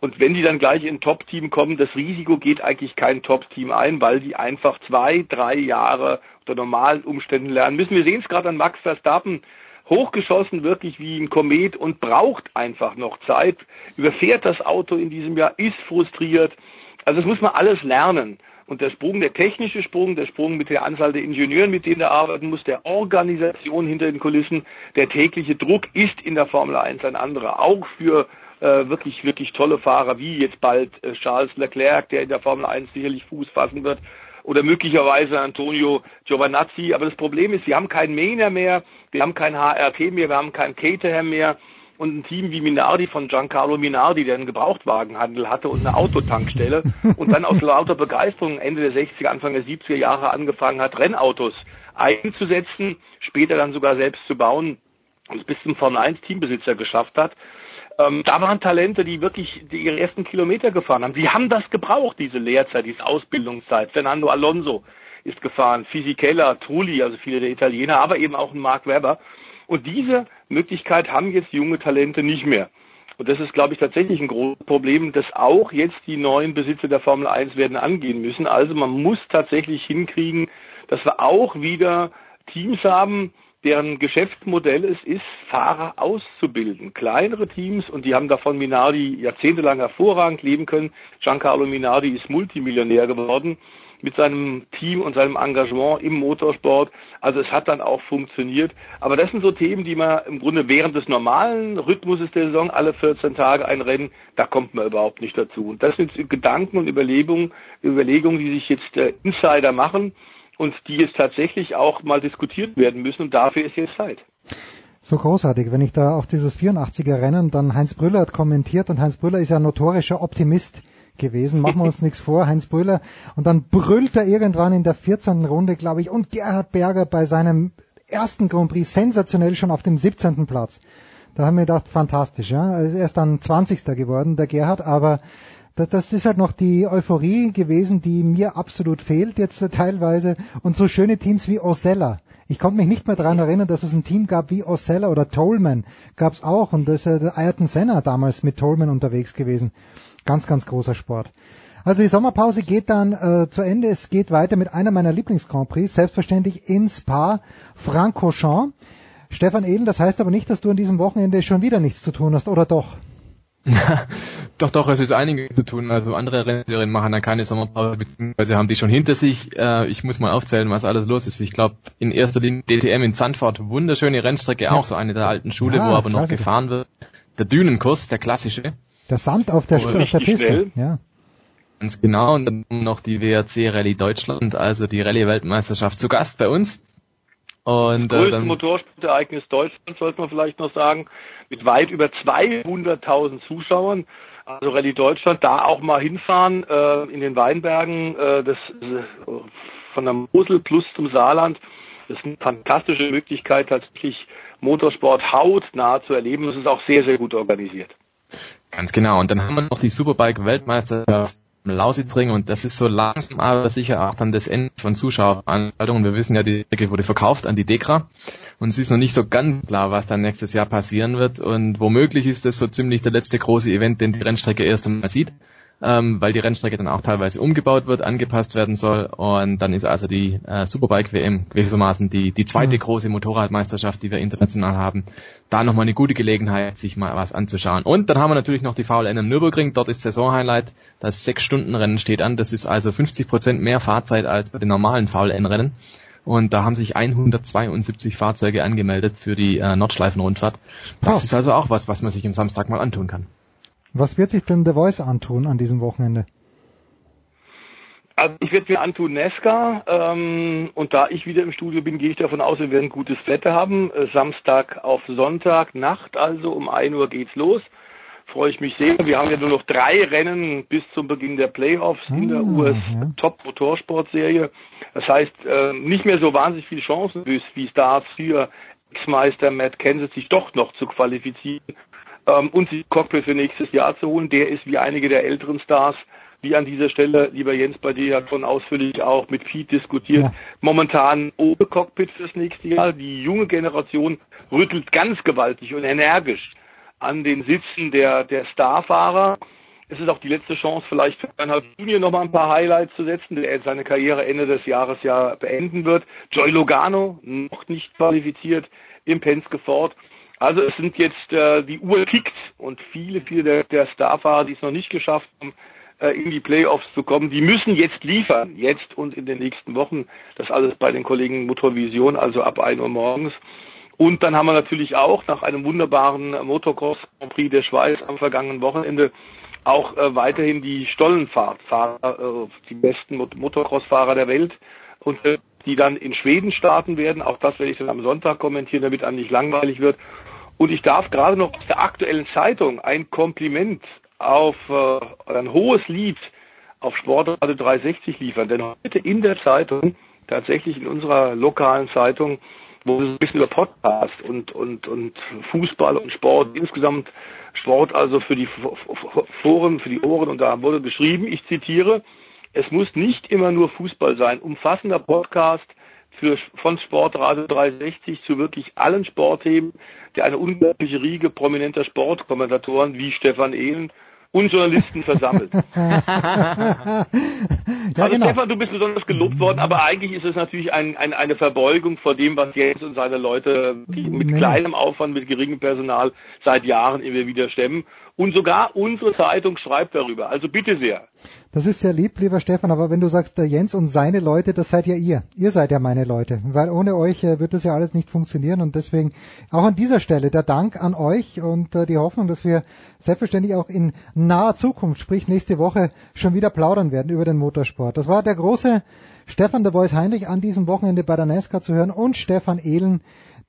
Und wenn die dann gleich in Top-Team kommen, das Risiko geht eigentlich kein Top-Team ein, weil die einfach zwei, drei Jahre unter normalen Umständen lernen müssen. Wir sehen es gerade an Max Verstappen, hochgeschossen wirklich wie ein Komet und braucht einfach noch Zeit, überfährt das Auto in diesem Jahr, ist frustriert. Also das muss man alles lernen. Und der Sprung, der technische Sprung, der Sprung mit der Anzahl der Ingenieuren, mit denen er arbeiten muss, der Organisation hinter den Kulissen, der tägliche Druck ist in der Formel 1 ein anderer. Auch für äh, wirklich, wirklich tolle Fahrer, wie jetzt bald äh, Charles Leclerc, der in der Formel 1 sicherlich Fuß fassen wird, oder möglicherweise Antonio Giovanazzi. Aber das Problem ist, wir haben keinen Mainer mehr, wir haben kein HRT mehr, wir haben keinen Caterham mehr und ein Team wie Minardi von Giancarlo Minardi, der einen Gebrauchtwagenhandel hatte und eine Autotankstelle und dann aus lauter Begeisterung Ende der 60er, Anfang der 70er Jahre angefangen hat, Rennautos einzusetzen, später dann sogar selbst zu bauen und es bis zum Formel 1 Teambesitzer geschafft hat. Ähm, da waren Talente, die wirklich die ihre ersten Kilometer gefahren haben. Die haben das gebraucht, diese Lehrzeit, diese Ausbildungszeit. Fernando Alonso ist gefahren, Fisichella, Trulli, also viele der Italiener, aber eben auch ein Mark Webber. Und diese Möglichkeit haben jetzt junge Talente nicht mehr. Und das ist, glaube ich, tatsächlich ein großes Problem, das auch jetzt die neuen Besitzer der Formel 1 werden angehen müssen. Also man muss tatsächlich hinkriegen, dass wir auch wieder Teams haben, deren Geschäftsmodell es ist, Fahrer auszubilden. Kleinere Teams, und die haben davon Minardi jahrzehntelang hervorragend leben können. Giancarlo Minardi ist Multimillionär geworden mit seinem Team und seinem Engagement im Motorsport. Also es hat dann auch funktioniert. Aber das sind so Themen, die man im Grunde während des normalen Rhythmuses der Saison alle 14 Tage ein Rennen, da kommt man überhaupt nicht dazu. Und das sind Gedanken und Überlegungen, Überlegungen, die sich jetzt äh, Insider machen und die jetzt tatsächlich auch mal diskutiert werden müssen und dafür ist jetzt Zeit. So großartig, wenn ich da auch dieses 84er Rennen dann Heinz Brüller hat kommentiert und Heinz Brüller ist ja ein notorischer Optimist gewesen, machen wir uns nichts vor, Heinz Brüller und dann brüllt er irgendwann in der 14. Runde, glaube ich, und Gerhard Berger bei seinem ersten Grand Prix sensationell schon auf dem 17. Platz. Da haben wir gedacht, fantastisch, ja. Er ist dann 20. geworden, der Gerhard, aber das, ist halt noch die Euphorie gewesen, die mir absolut fehlt jetzt teilweise. Und so schöne Teams wie Osella. Ich konnte mich nicht mehr daran erinnern, dass es ein Team gab wie Osella oder Tolman. Gab es auch. Und das ist Ayrton Senna damals mit Tolman unterwegs gewesen. Ganz, ganz großer Sport. Also die Sommerpause geht dann äh, zu Ende. Es geht weiter mit einer meiner Lieblings-Grand Prix, selbstverständlich in Spa, Francorchamps. Stefan Ehlen, das heißt aber nicht, dass du an diesem Wochenende schon wieder nichts zu tun hast, oder doch? doch, doch, es ist einiges zu tun. Also andere Rennserien machen dann keine Sommerpause, beziehungsweise haben die schon hinter sich. Äh, ich muss mal aufzählen, was alles los ist. Ich glaube, in erster Linie DTM in Zandvoort, wunderschöne Rennstrecke, ja. auch so eine der alten Schule, ja, wo aber noch gefahren wird. Der Dünenkurs, der klassische. Der Sand auf der, auf der Piste. Schnell. Ja. Ganz genau. Und dann noch die WRC Rallye Deutschland, also die Rallye-Weltmeisterschaft zu Gast bei uns. Und, das größte äh, Motorsportereignis Deutschlands, sollte man vielleicht noch sagen mit weit über 200.000 Zuschauern. Also Rallye Deutschland, da auch mal hinfahren äh, in den Weinbergen, äh, das äh, von der Mosel plus zum Saarland. Das ist eine fantastische Möglichkeit, tatsächlich Motorsport hautnah zu erleben. Das ist auch sehr, sehr gut organisiert. Ganz genau. Und dann haben wir noch die Superbike-Weltmeisterschaft Lausitzring und das ist so langsam aber sicher auch dann das Ende von Zuschauerveranstaltungen. Wir wissen ja, die Strecke wurde verkauft an die Dekra und es ist noch nicht so ganz klar, was dann nächstes Jahr passieren wird und womöglich ist das so ziemlich der letzte große Event, den die Rennstrecke erst einmal sieht ähm, weil die Rennstrecke dann auch teilweise umgebaut wird, angepasst werden soll. Und dann ist also die äh, Superbike WM gewissermaßen die, die zweite mhm. große Motorradmeisterschaft, die wir international haben. Da nochmal eine gute Gelegenheit, sich mal was anzuschauen. Und dann haben wir natürlich noch die VLN im Nürburgring. Dort ist Saisonhighlight. Das Sechs-Stunden-Rennen steht an. Das ist also 50 Prozent mehr Fahrzeit als bei den normalen VLN-Rennen. Und da haben sich 172 Fahrzeuge angemeldet für die äh, Nordschleifenrundfahrt. Das oh. ist also auch was, was man sich am Samstag mal antun kann. Was wird sich denn The Voice antun an diesem Wochenende? Also ich werde mir antun Nesca ähm, und da ich wieder im Studio bin, gehe ich davon aus, wir werden gutes Wetter haben. Äh, Samstag auf Sonntag, Nacht also, um 1 Uhr geht's los. Freue ich mich sehr. Wir haben ja nur noch drei Rennen bis zum Beginn der Playoffs in der Ah, US ja. Top Motorsportserie. Das heißt, äh, nicht mehr so wahnsinnig viele Chancen, wie wie es da für Ex-Meister Matt Kenseth sich doch noch zu qualifizieren ähm, und sich Cockpit für nächstes Jahr zu holen. Der ist wie einige der älteren Stars, wie an dieser Stelle, lieber Jens, bei dir ja schon ausführlich auch mit Pete diskutiert, momentan ohne Cockpit fürs nächste Jahr. Die junge Generation rüttelt ganz gewaltig und energisch an den Sitzen der, der Starfahrer. Es ist auch die letzte Chance, vielleicht für Bernhard Junior noch mal ein paar Highlights zu setzen, der seine Karriere Ende des Jahres ja beenden wird. Joy Logano, noch nicht qualifiziert im Penske Ford. Also es sind jetzt, äh, die Uhr kickt und viele, viele der, der Starfahrer, die es noch nicht geschafft haben, äh, in die Playoffs zu kommen, die müssen jetzt liefern, jetzt und in den nächsten Wochen. Das alles bei den Kollegen Motorvision, also ab 1 Uhr morgens. Und dann haben wir natürlich auch nach einem wunderbaren Motocross Grand Prix der Schweiz am vergangenen Wochenende auch äh, weiterhin die Stollenfahrtfahrer, äh, die besten Mot Motocross-Fahrer der Welt und äh, die dann in Schweden starten werden. Auch das werde ich dann am Sonntag kommentieren, damit einem nicht langweilig wird. Und ich darf gerade noch aus der aktuellen Zeitung ein Kompliment auf äh, ein hohes Lied auf Sportradio 360 liefern. Denn heute in der Zeitung, tatsächlich in unserer lokalen Zeitung, wo es ein bisschen über Podcast und, und, und Fußball und Sport, insgesamt Sport also für die Foren, für die Ohren, und da wurde geschrieben, ich zitiere, es muss nicht immer nur Fußball sein. Umfassender Podcast für, von Sportradio 360 zu wirklich allen Sportthemen, der eine unglaubliche Riege prominenter Sportkommentatoren wie Stefan Ehlen und Journalisten versammelt. ja, also genau. Stefan, du bist besonders gelobt worden, aber eigentlich ist es natürlich ein, ein, eine Verbeugung vor dem, was Jens und seine Leute die mit Nee. kleinem Aufwand, mit geringem Personal seit Jahren immer wieder stemmen. Und sogar unsere Zeitung schreibt darüber. Also bitte sehr. Das ist sehr lieb, lieber Stefan, aber wenn du sagst, der Jens und seine Leute, das seid ja ihr. Ihr seid ja meine Leute, weil ohne euch äh, wird das ja alles nicht funktionieren und deswegen auch an dieser Stelle der Dank an euch und äh, die Hoffnung, dass wir selbstverständlich auch in naher Zukunft, sprich nächste Woche, schon wieder plaudern werden über den Motorsport. Das war der große Stefan de Voice Heinrich an diesem Wochenende bei der NASCAR zu hören und Stefan Ehlen,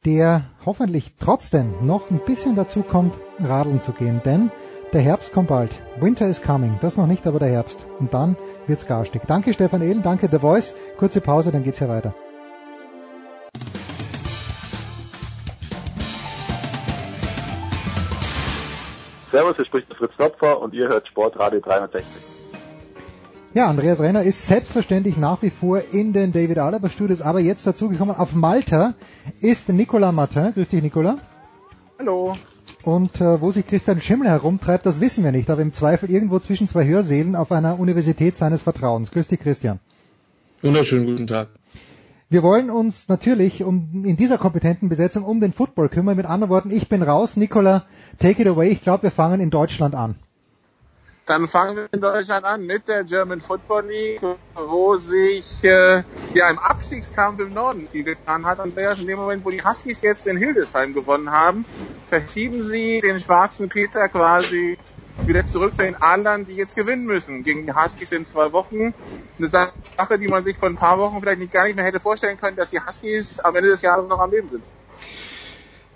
der hoffentlich trotzdem noch ein bisschen dazu kommt, radeln zu gehen, denn der Herbst kommt bald. Winter is coming. Das noch nicht, aber der Herbst. Und dann wird's garstig. Danke Stefan Ehlen, danke The Voice. Kurze Pause, dann geht's hier weiter. Servus, hier spricht der Fritz Topfer und ihr hört Sportradio 360. Ja, Andreas Renner ist selbstverständlich nach wie vor in den David Alaba Studios, aber jetzt dazugekommen auf Malta ist Nicolas Martin. Grüß dich, Nicolas. Hallo. Und äh, wo sich Christian Schimmel herumtreibt, das wissen wir nicht, aber im Zweifel irgendwo zwischen zwei Hörsälen auf einer Universität seines Vertrauens. Grüß dich, Christian. Wunderschönen guten Tag. Wir wollen uns natürlich um, in dieser kompetenten Besetzung um den Football kümmern. Mit anderen Worten, ich bin raus. Nicola, take it away. Ich glaube, wir fangen in Deutschland an. Dann fangen wir in Deutschland an mit der German Football League, wo sich äh, ja im Abstiegskampf im Norden viel getan hat. Andreas, in dem Moment, wo die Huskies jetzt in Hildesheim gewonnen haben, verschieben sie den schwarzen Peter quasi wieder zurück zu den Adlern, die jetzt gewinnen müssen gegen die Huskies in zwei Wochen. Eine Sache, die man sich vor ein paar Wochen vielleicht nicht gar nicht mehr hätte vorstellen können, dass die Huskies am Ende des Jahres noch am Leben sind.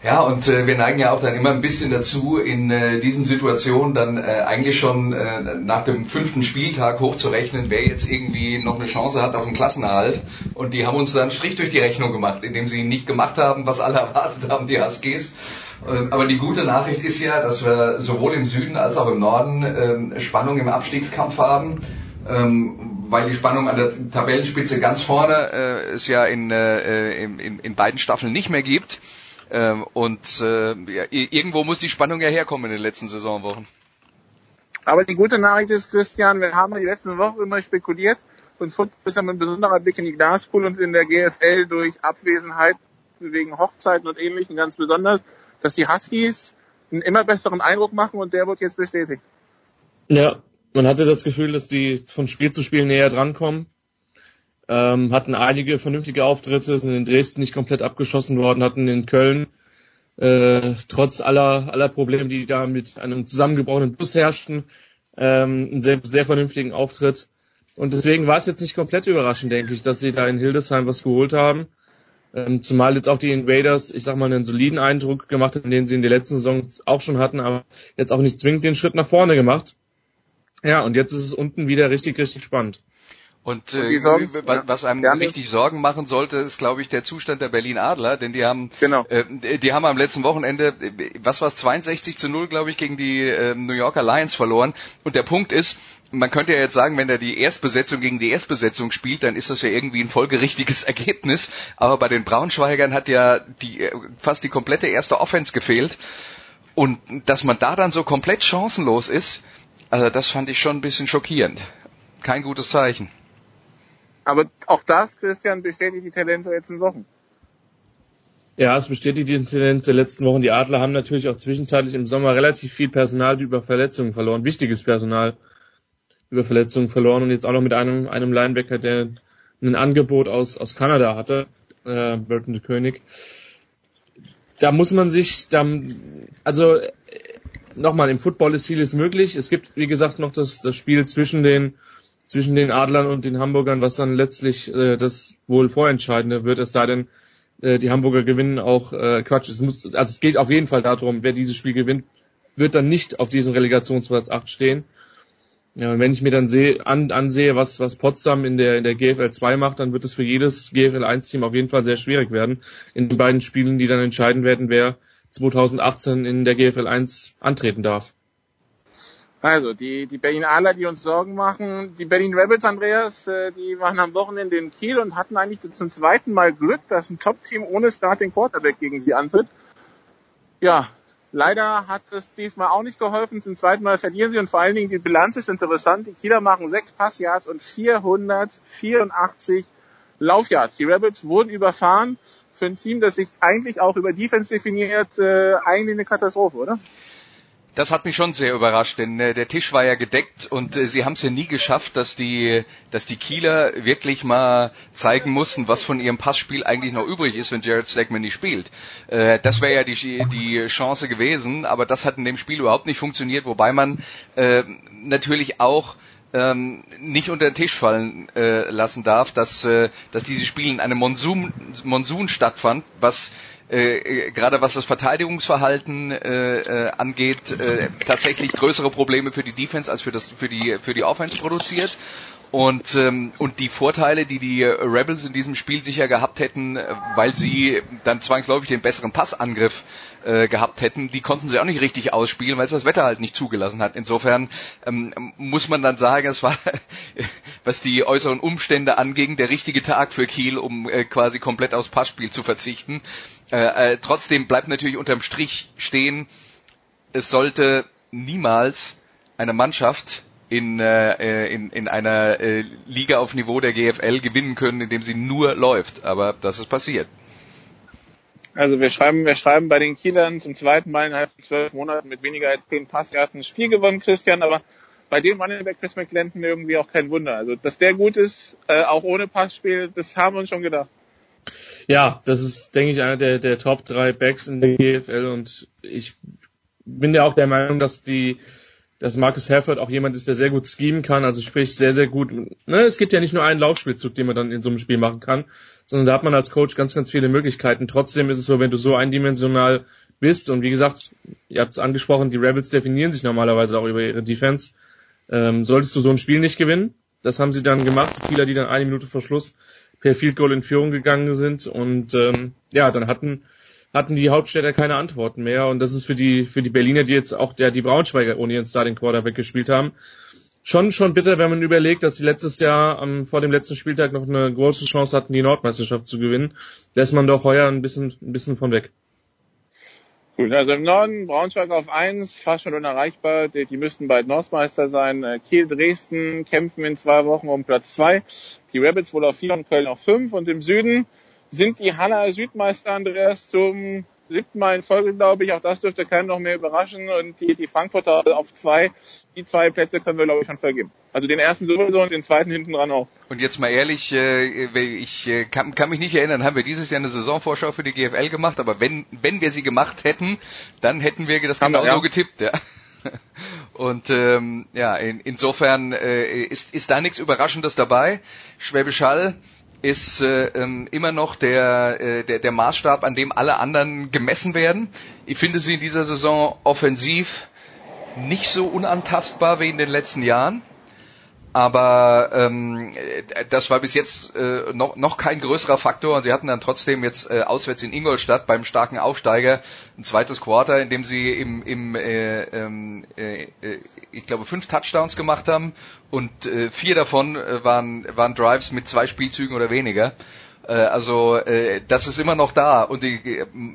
Ja, und äh, wir neigen ja auch dann immer ein bisschen dazu, in äh, diesen Situationen dann äh, eigentlich schon äh, nach dem fünften Spieltag hochzurechnen, wer jetzt irgendwie noch eine Chance hat auf einen Klassenerhalt. Und die haben uns dann Strich durch die Rechnung gemacht, indem sie nicht gemacht haben, was alle erwartet haben, die Huskies. Äh, aber die gute Nachricht ist ja, dass wir sowohl im Süden als auch im Norden äh, Spannung im Abstiegskampf haben. Ähm, weil die Spannung an der Tabellenspitze ganz vorne äh, es ja in, äh, in, in beiden Staffeln nicht mehr gibt. Ähm, und äh, ja, irgendwo muss die Spannung ja herkommen in den letzten Saisonwochen. Aber die gute Nachricht ist, Christian, wir haben die letzten Wochen immer spekuliert und Football ist dann ein besonderer Blick in die Glaskugel und in der GFL durch Abwesenheit wegen Hochzeiten und Ähnlichem ganz besonders, dass die Huskies einen immer besseren Eindruck machen und der wird jetzt bestätigt. Ja, man hatte das Gefühl, dass die von Spiel zu Spiel näher drankommen. Ähm, hatten einige vernünftige Auftritte, sind in Dresden nicht komplett abgeschossen worden, hatten in Köln äh, trotz aller aller Probleme, die da mit einem zusammengebrochenen Bus herrschten, ähm, einen sehr, sehr vernünftigen Auftritt. Und deswegen war es jetzt nicht komplett überraschend, denke ich, dass sie da in Hildesheim was geholt haben. Ähm, zumal jetzt auch die Invaders, ich sag mal, einen soliden Eindruck gemacht haben, den sie in der letzten Saison auch schon hatten, aber jetzt auch nicht zwingend den Schritt nach vorne gemacht. Ja, und jetzt ist es unten wieder richtig, richtig spannend. Und, äh, Sorgen, was einem ja, richtig Sorgen machen sollte, ist, glaube ich, der Zustand der Berlin Adler, denn die haben, genau. äh, die haben am letzten Wochenende, was war es, 62 zu 0, glaube ich, gegen die äh, New Yorker Lions verloren. Und der Punkt ist, man könnte ja jetzt sagen, wenn er die Erstbesetzung gegen die Erstbesetzung spielt, dann ist das ja irgendwie ein folgerichtiges Ergebnis. Aber bei den Braunschweigern hat ja die, äh, fast die komplette erste Offense gefehlt. Und dass man da dann so komplett chancenlos ist, also das fand ich schon ein bisschen schockierend. Kein gutes Zeichen. Aber auch das, Christian, bestätigt die Tendenz der letzten Wochen. Ja, es bestätigt die Tendenz der letzten Wochen. Die Adler haben natürlich auch zwischenzeitlich im Sommer relativ viel Personal über Verletzungen verloren, wichtiges Personal über Verletzungen verloren und jetzt auch noch mit einem, einem Linebacker, der ein Angebot aus, aus Kanada hatte, äh, Burton de König. Da muss man sich, da, also nochmal, im Football ist vieles möglich. Es gibt, wie gesagt, noch das, das Spiel zwischen den zwischen den Adlern und den Hamburgern, was dann letztlich äh, das wohl vorentscheidende wird, es sei denn, äh, die Hamburger gewinnen auch äh, Quatsch. Es muss, also es geht auf jeden Fall darum, wer dieses Spiel gewinnt, wird dann nicht auf diesem Relegationsplatz 8 stehen. Ja, und wenn ich mir dann sehe, an, ansehe, was, was Potsdam in der, in der GFL 2 macht, dann wird es für jedes GFL 1 Team auf jeden Fall sehr schwierig werden in den beiden Spielen, die dann entscheiden werden, wer 2018 in der GFL 1 antreten darf. Also, die, die Berlin Adler, die uns Sorgen machen. Die Berlin Rebels, Andreas, äh, die waren am Wochenende in Kiel und hatten eigentlich zum zweiten Mal Glück, dass ein Top-Team ohne Starting Quarterback gegen sie antritt. Ja, leider hat es diesmal auch nicht geholfen. Zum zweiten Mal verlieren sie und vor allen Dingen die Bilanz ist interessant. Die Kieler machen sechs Passyards und 484 Laufyards. Die Rebels wurden überfahren. Für ein Team, das sich eigentlich auch über Defense definiert, äh, eigentlich eine Katastrophe, oder? Das hat mich schon sehr überrascht, denn äh, der Tisch war ja gedeckt und äh, sie haben es ja nie geschafft, dass die, dass die Kieler wirklich mal zeigen mussten, was von ihrem Passspiel eigentlich noch übrig ist, wenn Jared Stegman nicht spielt. Äh, das wäre ja die, die Chance gewesen, aber das hat in dem Spiel überhaupt nicht funktioniert, wobei man äh, natürlich auch ähm, nicht unter den Tisch fallen äh, lassen darf, dass, äh, dass dieses Spiel in einem Monsun, Monsun stattfand, was äh, äh, gerade was das Verteidigungsverhalten äh, äh, angeht, äh, tatsächlich größere Probleme für die Defense als für das für die für die Offense produziert. Und, ähm, und die Vorteile, die die Rebels in diesem Spiel sicher gehabt hätten, äh, weil sie dann zwangsläufig den besseren Passangriff äh, gehabt hätten, die konnten sie auch nicht richtig ausspielen, weil es das Wetter halt nicht zugelassen hat. Insofern ähm, muss man dann sagen, es war, was die äußeren Umstände anging, der richtige Tag für Kiel, um äh, quasi komplett aufs Passspiel zu verzichten. Äh, äh, trotzdem bleibt natürlich unterm Strich stehen, es sollte niemals eine Mannschaft in, äh, in, in einer äh, Liga auf Niveau der GFL gewinnen können, indem sie nur läuft. Aber das ist passiert. Also wir schreiben, wir schreiben bei den Kielern zum zweiten Mal innerhalb von zwölf Monaten mit weniger als zehn Passjahren ein Spiel gewonnen, Christian, aber bei dem Running Back Chris McClendon irgendwie auch kein Wunder. Also dass der gut ist, äh, auch ohne Passspiel, das haben wir uns schon gedacht. Ja, das ist, denke ich, einer der, der Top drei Backs in der GFL und ich bin ja auch der Meinung, dass die dass Marcus Herford auch jemand ist, der sehr gut schemen kann, also sprich sehr, sehr gut. Ne, es gibt ja nicht nur einen Laufspielzug, den man dann in so einem Spiel machen kann, sondern da hat man als Coach ganz, ganz viele Möglichkeiten. Trotzdem ist es so, wenn du so eindimensional bist und wie gesagt, ihr habt es angesprochen, die Rebels definieren sich normalerweise auch über ihre Defense, ähm, solltest du so ein Spiel nicht gewinnen. Das haben sie dann gemacht, die Spieler, die dann eine Minute vor Schluss per Field Goal in Führung gegangen sind und ähm, ja, dann hatten hatten die Hauptstädter keine Antworten mehr und das ist für die für die Berliner, die jetzt auch der die Braunschweiger ohne ihren Starting Quarterback gespielt haben, schon schon bitter, wenn man überlegt, dass sie letztes Jahr am, vor dem letzten Spieltag noch eine große Chance hatten, die Nordmeisterschaft zu gewinnen. Da ist man doch heuer ein bisschen ein bisschen von weg. Gut, also im Norden Braunschweig auf eins, fast schon unerreichbar. Die, die müssten bald Nordmeister sein. Äh, Kiel, Dresden kämpfen in zwei Wochen um Platz zwei. Die Rabbits wohl auf vier und Köln auf fünf. Und im Süden sind die Haller Südmeister, Andreas, zum siebten Mal in Folge, glaube ich. Auch das dürfte keinen noch mehr überraschen. Und die, die Frankfurter auf zwei. Die zwei Plätze können wir, glaube ich, schon vergeben. Also den ersten sowieso und den zweiten hinten dran auch. Und jetzt mal ehrlich, äh, ich äh, kann, kann mich nicht erinnern, haben wir dieses Jahr eine Saisonvorschau für die GFL gemacht, aber wenn, wenn wir sie gemacht hätten, dann hätten wir das genau so getippt, ja. Und ähm, ja, in, insofern äh, ist, ist da nichts Überraschendes dabei. Schwäbisch Hall ist äh, ähm, immer noch der, äh, der, der Maßstab, an dem alle anderen gemessen werden. Ich finde sie in dieser Saison offensiv nicht so unantastbar wie in den letzten Jahren. Aber ähm, das war bis jetzt äh, noch, noch kein größerer Faktor. Und sie hatten dann trotzdem jetzt äh, auswärts in Ingolstadt beim starken Aufsteiger ein zweites Quarter, in dem sie im, im äh, ähm, äh, äh, ich glaube, fünf Touchdowns gemacht haben und äh, vier davon äh, waren, waren Drives mit zwei Spielzügen oder weniger. Äh, also äh, das ist immer noch da und die,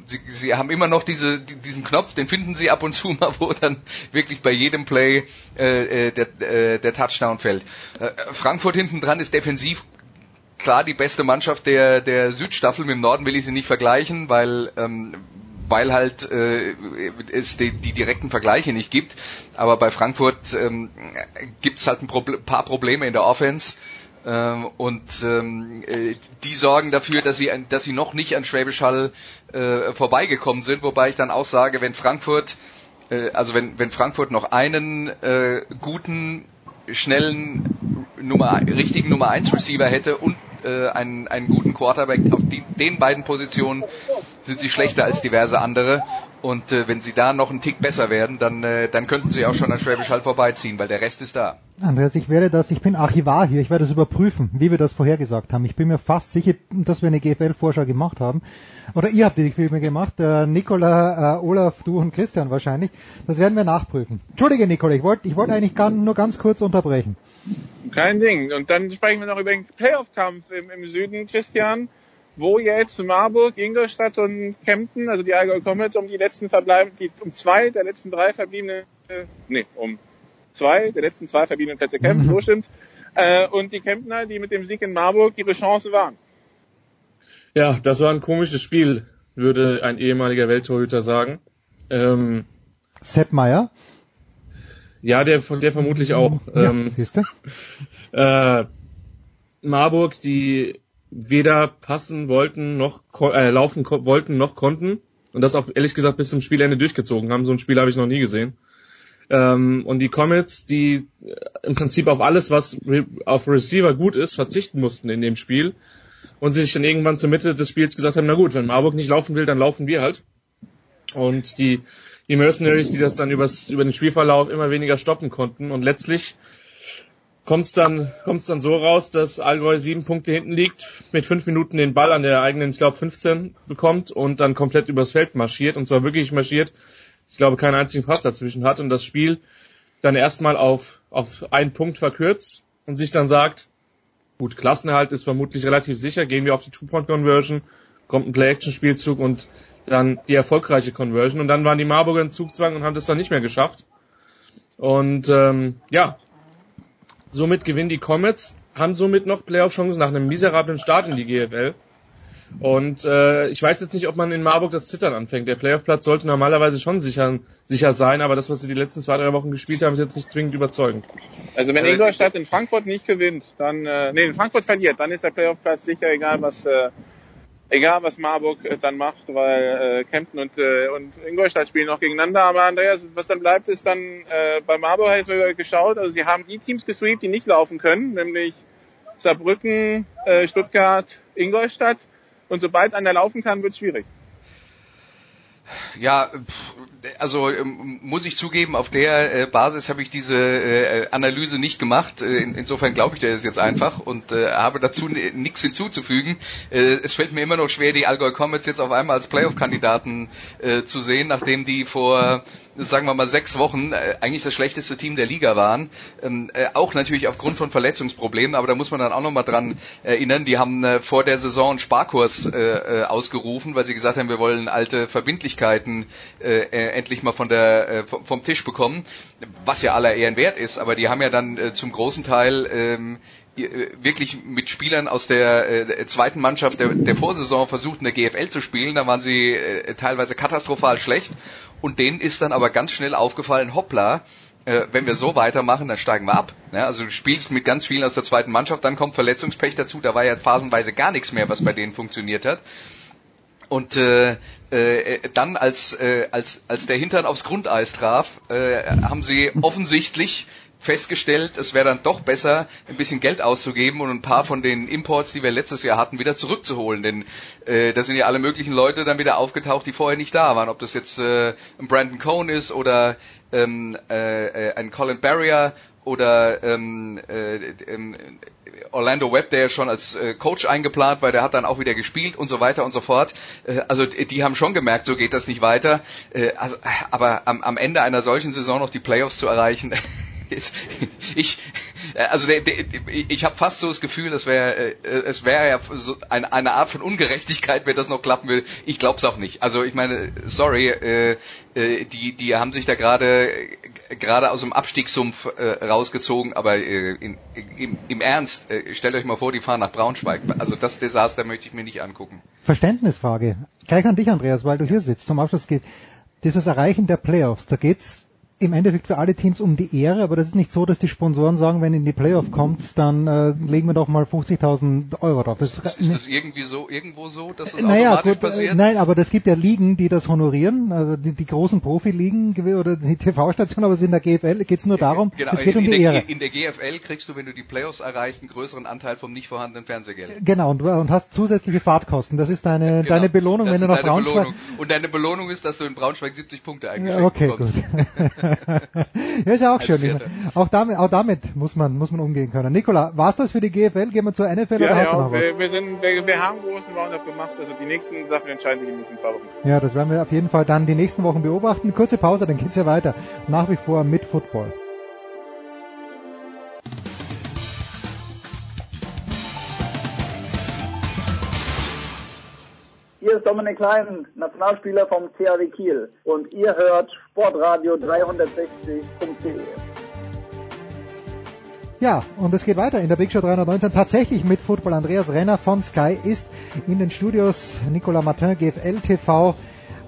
sie, sie haben immer noch diese, diesen Knopf, den finden sie ab und zu mal, wo dann wirklich bei jedem Play äh, der, der Touchdown fällt. Frankfurt hinten dran ist defensiv klar die beste Mannschaft der, der Südstaffel. Mit dem Norden will ich sie nicht vergleichen, weil ähm, weil halt äh, es die, die direkten Vergleiche nicht gibt. Aber bei Frankfurt ähm, gibt es halt ein Proble paar Probleme in der Offense. Ähm, und ähm, äh, die sorgen dafür, dass sie, dass sie noch nicht an Schwäbisch Hall äh, vorbeigekommen sind, wobei ich dann auch sage, wenn Frankfurt, äh, also wenn, wenn Frankfurt noch einen äh, guten, schnellen, Nummer, richtigen Nummer 1 Receiver hätte und äh, einen, einen guten Quarterback auf die, den beiden Positionen sind sie schlechter als diverse andere. Und äh, wenn sie da noch einen Tick besser werden, dann, äh, dann könnten sie auch schon an Schwäbisch Hall vorbeiziehen, weil der Rest ist da. Andreas, ich werde das, ich bin Archivar hier, ich werde das überprüfen, wie wir das vorhergesagt haben. Ich bin mir fast sicher, dass wir eine GFL-Vorschau gemacht haben. Oder ihr habt die Filme gemacht, äh, Nikola, äh, Olaf, du und Christian wahrscheinlich. Das werden wir nachprüfen. Entschuldige, Nikola, ich wollte ich wollt eigentlich kann, nur ganz kurz unterbrechen. Kein Ding. Und dann sprechen wir noch über den Playoff-Kampf im, im Süden, Christian wo jetzt Marburg, Ingolstadt und Kempten, also die Allgäu Comets, um die letzten verbleiben, die, um zwei der letzten drei verbliebenen, äh, nee, um zwei der letzten zwei verbliebenen Plätze kämpfen, so stimmt's. Äh, und die Kemptner, die mit dem Sieg in Marburg ihre Chance waren. Ja, das war ein komisches Spiel, würde ein ehemaliger Welttorhüter sagen. Ähm, Sepp Meier? Ja, der, der vermutlich auch. Ja, ähm, siehst du? Äh, Marburg, die weder passen wollten noch äh, laufen wollten noch konnten und das auch ehrlich gesagt bis zum Spielende durchgezogen haben. So ein Spiel habe ich noch nie gesehen. Ähm, und die Comets, die äh, im Prinzip auf alles, was re auf Receiver gut ist, verzichten mussten in dem Spiel und sich dann irgendwann zur Mitte des Spiels gesagt haben, na gut, wenn Marburg nicht laufen will, dann laufen wir halt. Und die, die Mercenaries, die das dann übers, über den Spielverlauf immer weniger stoppen konnten und letztlich kommt es dann, kommt's dann so raus, dass Allgäu sieben Punkte hinten liegt, mit fünf Minuten den Ball an der eigenen, ich glaube, 15 bekommt und dann komplett übers Feld marschiert und zwar wirklich marschiert. Ich glaube, keinen einzigen Pass dazwischen hat und das Spiel dann erstmal auf, auf einen Punkt verkürzt und sich dann sagt, gut, Klassenerhalt ist vermutlich relativ sicher, gehen wir auf die Two-Point-Conversion, kommt ein Play-Action-Spielzug und dann die erfolgreiche Conversion und dann waren die Marburger in Zugzwang und haben das dann nicht mehr geschafft. Und ähm, ja, Somit gewinnen die Comets, haben somit noch Playoff-Chancen nach einem miserablen Start in die GFL. Und äh, ich weiß jetzt nicht, ob man in Marburg das Zittern anfängt. Der Playoff-Platz sollte normalerweise schon sicher, sicher sein, aber das, was sie die letzten zwei, drei Wochen gespielt haben, ist jetzt nicht zwingend überzeugend. Also wenn Ingolstadt in Frankfurt nicht gewinnt, dann, äh, nee, in Frankfurt verliert, dann ist der Playoff-Platz sicher, egal was, äh, egal was Marburg äh, dann macht, weil äh, Kempten und, äh, und Ingolstadt spielen noch gegeneinander. Aber Andreas, was dann bleibt, ist dann äh, bei Marburg habe ich geschaut, also sie haben die Teams gesweept, die nicht laufen können, nämlich Saarbrücken, äh, Stuttgart, Ingolstadt. Und sobald einer laufen kann, wird es schwierig. Ja, also ähm, muss ich zugeben, auf der äh, Basis habe ich diese äh, Analyse nicht gemacht. Äh, insofern glaube ich dir das jetzt einfach und habe dazu nichts hinzuzufügen. es fällt mir immer noch schwer, die Allgäu Comets jetzt auf einmal als Playoff-Kandidaten zu sehen, nachdem die vor sagen wir mal sechs Wochen eigentlich das schlechteste Team der Liga waren. Ähm, äh, auch natürlich aufgrund von Verletzungsproblemen, aber da muss man dann auch nochmal dran erinnern, die haben vor der Saison einen Sparkurs ausgerufen, weil sie gesagt haben, wir wollen alte Verbindlichkeiten äh endlich mal von der äh, vom Tisch bekommen, was ja aller Ehren wert ist, aber die haben ja dann äh, zum großen Teil ähm, wirklich mit Spielern aus der äh, zweiten Mannschaft der, der Vorsaison versucht, in der GFL zu spielen. Da waren sie äh, teilweise katastrophal schlecht und denen ist dann aber ganz schnell aufgefallen, hoppla, äh, wenn wir so weitermachen, dann steigen wir ab. Ja, also du spielst mit ganz vielen aus der zweiten Mannschaft, dann kommt Verletzungspech dazu, da war ja phasenweise gar nichts mehr, was bei denen funktioniert hat. Und äh, äh, dann, als, äh, als, als der Hintern aufs Grundeis traf, äh, haben sie offensichtlich festgestellt, es wäre dann doch besser, ein bisschen Geld auszugeben und ein paar von den Imports, die wir letztes Jahr hatten, wieder zurückzuholen. Denn äh, da sind ja alle möglichen Leute dann wieder aufgetaucht, die vorher nicht da waren. Ob das jetzt äh, ein Brandon Cohn ist oder ähm, äh, äh ein Colin Barrier oder ähm, äh, äh, Orlando Webb, der ja schon als äh, Coach eingeplant war, der hat dann auch wieder gespielt und so weiter und so fort. Äh, also die haben schon gemerkt, so geht das nicht weiter. Äh, also, aber am, am Ende einer solchen Saison noch die Playoffs zu erreichen, ich, äh, also der, der, ich habe fast so das Gefühl, es wäre äh, es wäre ja so eine, eine Art von Ungerechtigkeit, wenn das noch klappen will. Ich glaube es auch nicht. Also ich meine, sorry, äh, äh, die die haben sich da gerade gerade aus dem Abstiegssumpf äh, rausgezogen, aber äh, in, im, im Ernst, äh, stellt euch mal vor, die fahren nach Braunschweig. Also das Desaster möchte ich mir nicht angucken. Verständnisfrage. Gleich an dich, Andreas, weil du hier sitzt. Zum Abschluss geht dieses Erreichen der Playoffs. Da geht's im Endeffekt für alle Teams um die Ehre, aber das ist nicht so, dass die Sponsoren sagen, wenn in die Playoff kommt, dann äh, legen wir doch mal 50.000 Euro drauf. Das ist, ist das irgendwie so, irgendwo so, dass das naja, automatisch gut, äh, passiert? Nein, aber das gibt ja Ligen, die das honorieren, also die, die großen Profiligen oder die TV-Station, aber es in der GFL geht es nur darum, genau, es geht um die der, Ehre. In der GFL kriegst du, wenn du die Playoffs erreichst, einen größeren Anteil vom nicht vorhandenen Fernsehgeld. Genau, und, und hast zusätzliche Fahrtkosten. Das ist deine, genau, deine Belohnung, wenn du nach Braunschweig... Belohnung. Und deine Belohnung ist, dass du in Braunschweig 70 Punkte eigentlich okay, bekommst. Gut. ja, ist ja auch schön. Auch damit, auch damit muss man, muss man umgehen können. Nikola, war's das für die GFL? Gehen wir zur NFL ja, oder hast ja, du noch wir, was? Wir, sind, wir, wir haben großen Roundup gemacht, also die nächsten Sachen entscheiden sich in den nächsten zwei Wochen. Ja, das werden wir auf jeden Fall dann die nächsten Wochen beobachten. Kurze Pause, dann geht's ja weiter. Nach wie vor mit Football. Hier ist Dominik Klein, Nationalspieler vom CAW Kiel und ihr hört Sportradio 360.de. Ja, und es geht weiter in der Big Show 319 tatsächlich mit Football. Andreas Renner von Sky ist in den Studios. Nicolas Martin, GFL TV,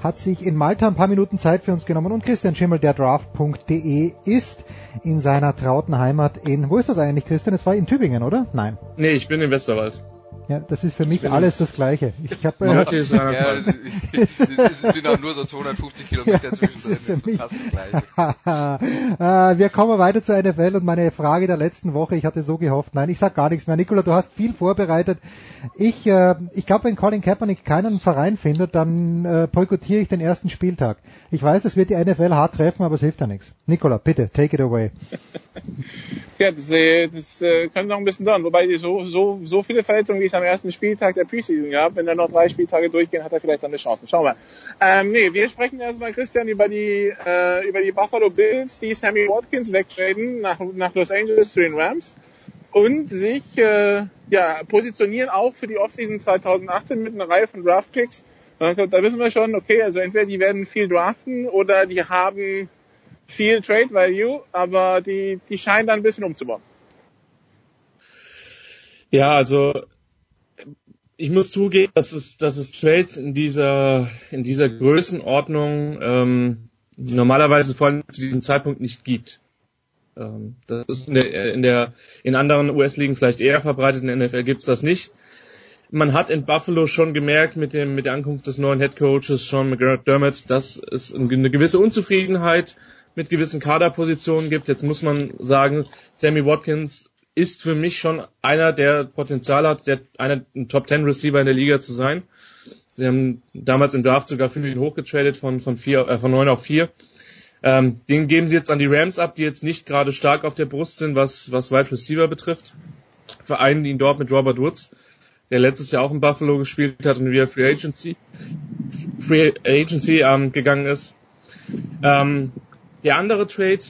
hat sich in Malta ein paar Minuten Zeit für uns genommen und Christian Schimmel, der Draft.de, ist in seiner trauten Heimat in, wo ist das eigentlich, Christian? Es war in Tübingen, oder? Nein. Nee, ich bin in Westerwald. Ja, das ist für mich alles das Gleiche. Ich habe äh, ja, das, das, das sind auch nur so 250 Kilometer ja, zwischen das, ist das fast das Gleiche. äh, wir kommen weiter zur NFL und meine Frage der letzten Woche, ich hatte so gehofft, nein, ich sag gar nichts mehr. Nikola, du hast viel vorbereitet. Ich, äh, ich glaube, wenn Colin Kaepernick keinen Verein findet, dann äh, boykottiere ich den ersten Spieltag. Ich weiß, es wird die NFL hart treffen, aber es hilft ja nichts. Nikola, bitte, take it away. ja, das, äh, das äh, kann noch ein bisschen dauern. Wobei so, so, so viele Verletzungen, wie am ersten Spieltag der Preseason gab, wenn er noch drei Spieltage durchgehen, hat er vielleicht seine Chancen. Schauen wir. Ähm, nee, wir sprechen erstmal, Christian, über die, äh, über die Buffalo Bills, die Sammy Watkins wegtraden nach, nach Los Angeles zu den Rams und sich äh, ja, positionieren auch für die Offseason 2018 mit einer Reihe von Draftpicks. Da wissen wir schon, okay, also entweder die werden viel draften oder die haben viel Trade Value, aber die, die scheinen dann ein bisschen umzubauen. Ja, also ich muss zugeben, dass es, dass es Trades in dieser, in dieser Größenordnung ähm, normalerweise vor allem zu diesem Zeitpunkt nicht gibt. Ähm, das ist in der, in der in anderen US-Ligen vielleicht eher verbreitet, in der NFL gibt's das nicht. Man hat in Buffalo schon gemerkt mit dem mit der Ankunft des neuen Head Coaches Sean McDermott, dass es eine gewisse Unzufriedenheit mit gewissen Kaderpositionen gibt. Jetzt muss man sagen, Sammy Watkins ist für mich schon einer, der Potenzial hat, der einer ein Top 10 Receiver in der Liga zu sein. Sie haben damals im Draft sogar für ihn hochgetradet von von vier äh, von neun auf vier. Ähm, den geben sie jetzt an die Rams ab, die jetzt nicht gerade stark auf der Brust sind, was was Wide Receiver betrifft. Vereinen ihn dort mit Robert Woods, der letztes Jahr auch in Buffalo gespielt hat und wieder Free Agency Free Agency ähm, gegangen ist. Ähm, der andere Trade,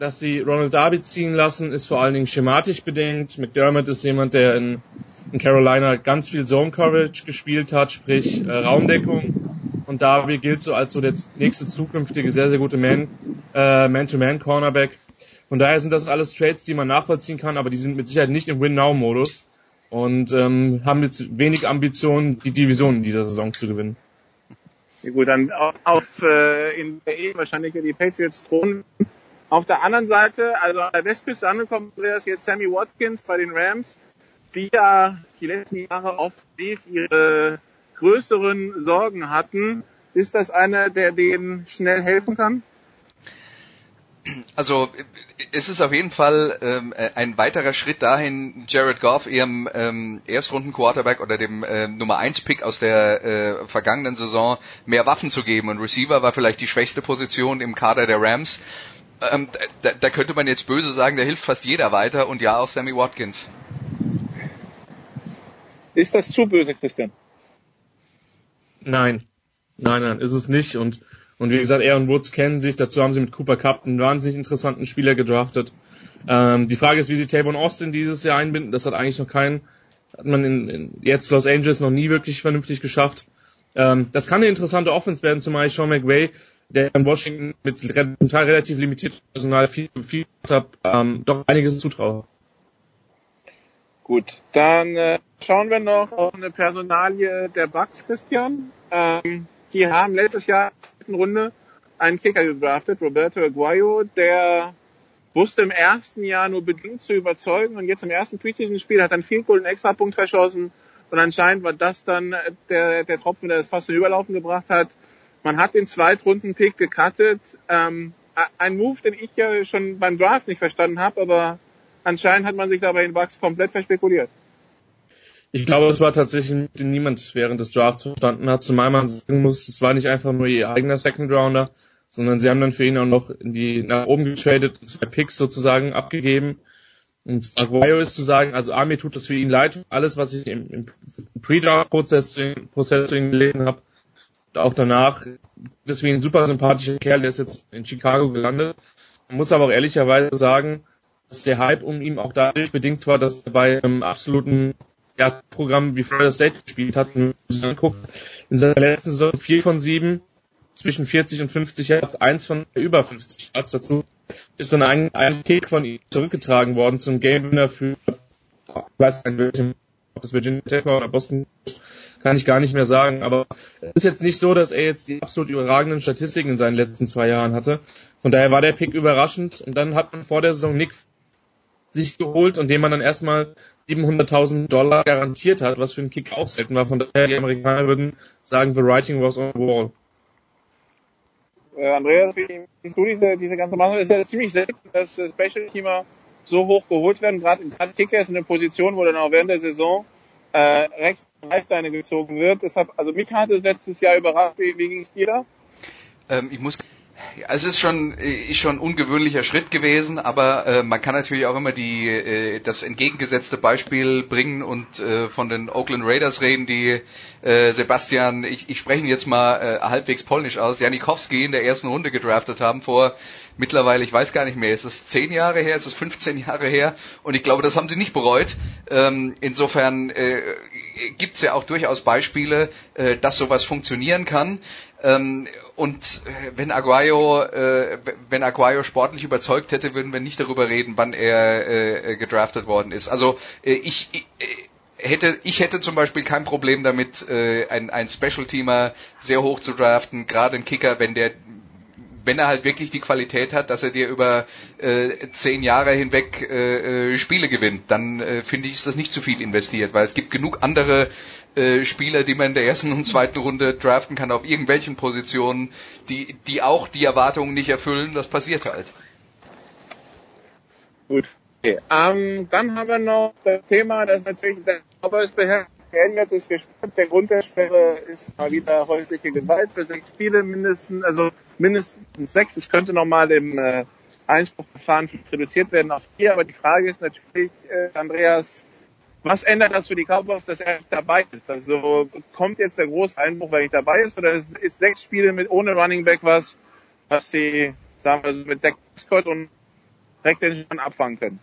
dass sie Ronald Darby ziehen lassen, ist vor allen Dingen schematisch bedingt. McDermott ist jemand, der in, in Carolina ganz viel Zone Coverage gespielt hat, sprich äh, Raumdeckung. Und Darby gilt so als so der nächste zukünftige sehr, sehr gute Man, äh, Man-to-Man Cornerback. Von daher sind das alles Trades, die man nachvollziehen kann, aber die sind mit Sicherheit nicht im Win-Now-Modus und ähm, haben jetzt wenig Ambitionen, die Division in dieser Saison zu gewinnen. Ja, gut, dann auf äh, in der E wahrscheinlich die Patriots drohen auf der anderen Seite, also an der Westküste angekommen wäre es jetzt Sammy Watkins bei den Rams, die ja die letzten Jahre offensiv ihre größeren Sorgen hatten. Ist das einer, der denen schnell helfen kann? Also es ist auf jeden Fall ähm, ein weiterer Schritt dahin, Jared Goff, ihrem ähm, Erstrunden-Quarterback oder dem äh, Nummer 1 Pick aus der äh, vergangenen Saison mehr Waffen zu geben. Und Receiver war vielleicht die schwächste Position im Kader der Rams. Ähm, da, da könnte man jetzt böse sagen, da hilft fast jeder weiter und ja auch Sammy Watkins. Ist das zu böse, Christian? Nein. Nein, nein, ist es nicht. Und und wie gesagt, er und Woods kennen sich. Dazu haben sie mit Cooper Cup einen wahnsinnig interessanten Spieler gedraftet. Ähm, die Frage ist, wie sie Tavon Austin dieses Jahr einbinden. Das hat eigentlich noch keinen, hat man in, in jetzt Los Angeles noch nie wirklich vernünftig geschafft. Ähm, das kann eine interessante Offense werden, zumal ich Sean McVay, der in Washington mit Teil relativ limitiertem Personal viel, viel hat, ähm, doch einiges zutraue. Gut, dann äh, schauen wir noch auf eine Personalie der Bucks, Christian. Ähm, die haben letztes Jahr in der Runde einen Kicker gedraftet, Roberto Aguayo, der wusste im ersten Jahr nur bedingt zu überzeugen und jetzt im ersten Preseason-Spiel hat dann viel Goal einen Extrapunkt verschossen und anscheinend war das dann der, der Tropfen, der das fast zum Überlaufen gebracht hat. Man hat den Zweitrunden-Pick gecuttet. Ähm, ein Move, den ich ja schon beim Draft nicht verstanden habe, aber anscheinend hat man sich dabei in Bucks komplett verspekuliert. Ich glaube, es war tatsächlich den niemand während des Drafts verstanden hat, zumal man sagen muss, es war nicht einfach nur ihr eigener Second Rounder, sondern sie haben dann für ihn auch noch in die nach oben getradet, zwei Picks sozusagen abgegeben. Und Aguayo ist zu sagen, also A, tut das für ihn leid, alles, was ich im, im Pre-Draft-Prozess Prozess zu ihm gelesen habe, auch danach, deswegen ein super sympathischer Kerl, der ist jetzt in Chicago gelandet. Man muss aber auch ehrlicherweise sagen, dass der Hype um ihn auch dadurch bedingt war, dass er bei einem absoluten ja, Programm wie Florida State gespielt hat, und anguckt, in seiner letzten Saison 4 von 7, zwischen 40 und 50 Yards, eins von über 50 Yards dazu, ist dann ein, ein Kick von ihm zurückgetragen worden zum Game Winner für, ich weiß nicht, ob das Virginia Tech oder Boston, kann ich gar nicht mehr sagen, aber es ist jetzt nicht so, dass er jetzt die absolut überragenden Statistiken in seinen letzten zwei Jahren hatte. Von daher war der Pick überraschend und dann hat man vor der Saison Nick sich geholt und dem man dann erstmal 700.000 Dollar garantiert hat, was für einen Kick auch selten war. Von daher, die Amerikaner würden sagen, the writing was on the wall. Äh, Andreas, wie siehst du diese, diese ganze Masse? Es ist ja ziemlich selten, dass äh, Special Teamer so hoch geholt werden. Gerade Kicker ist in eine Position, wo dann auch während der Saison äh, rechts Reißleine gezogen wird. Deshalb, also mich hat es letztes Jahr überrascht. Wie, wie ging es dir da? Ähm, ich muss ja, es ist schon, ist schon ein ungewöhnlicher Schritt gewesen, aber äh, man kann natürlich auch immer die, äh, das entgegengesetzte Beispiel bringen und äh, von den Oakland Raiders reden, die äh, Sebastian, ich, ich spreche jetzt mal äh, halbwegs polnisch aus, Janikowski in der ersten Runde gedraftet haben vor mittlerweile, ich weiß gar nicht mehr, ist es zehn Jahre her, ist es 15 Jahre her und ich glaube, das haben sie nicht bereut. Ähm, insofern äh, gibt es ja auch durchaus Beispiele, äh, dass sowas funktionieren kann. Ähm, und äh, wenn Aguayo, äh, wenn Aguayo sportlich überzeugt hätte, würden wir nicht darüber reden, wann er äh, gedraftet worden ist. Also äh, ich, ich hätte, ich hätte zum Beispiel kein Problem damit, äh, ein, ein Special-Teamer sehr hoch zu draften, gerade ein Kicker, wenn der wenn er halt wirklich die Qualität hat, dass er dir über äh, zehn Jahre hinweg äh, äh, Spiele gewinnt, dann äh, finde ich, ist das nicht zu viel investiert, weil es gibt genug andere äh, Spieler, die man in der ersten und zweiten Runde draften kann auf irgendwelchen Positionen, die, die auch die Erwartungen nicht erfüllen. Das passiert halt. Gut. Okay. Ähm, dann haben wir noch das Thema, das natürlich der Cowboys beendet ist gespielt. Der Grund der Sperre ist mal wieder häusliche Gewalt für sechs Spiele mindestens, also mindestens sechs. Es könnte nochmal im äh, Einspruchverfahren reduziert werden auf vier, aber die Frage ist natürlich, äh, Andreas, was ändert das für die Cowboys, dass er dabei ist? Also kommt jetzt der große Einbruch, weil er nicht dabei ist, oder ist, ist sechs Spiele mit ohne Running Back was, was sie, sagen wir, mit Dak Prescott und direkt den schon abfangen können?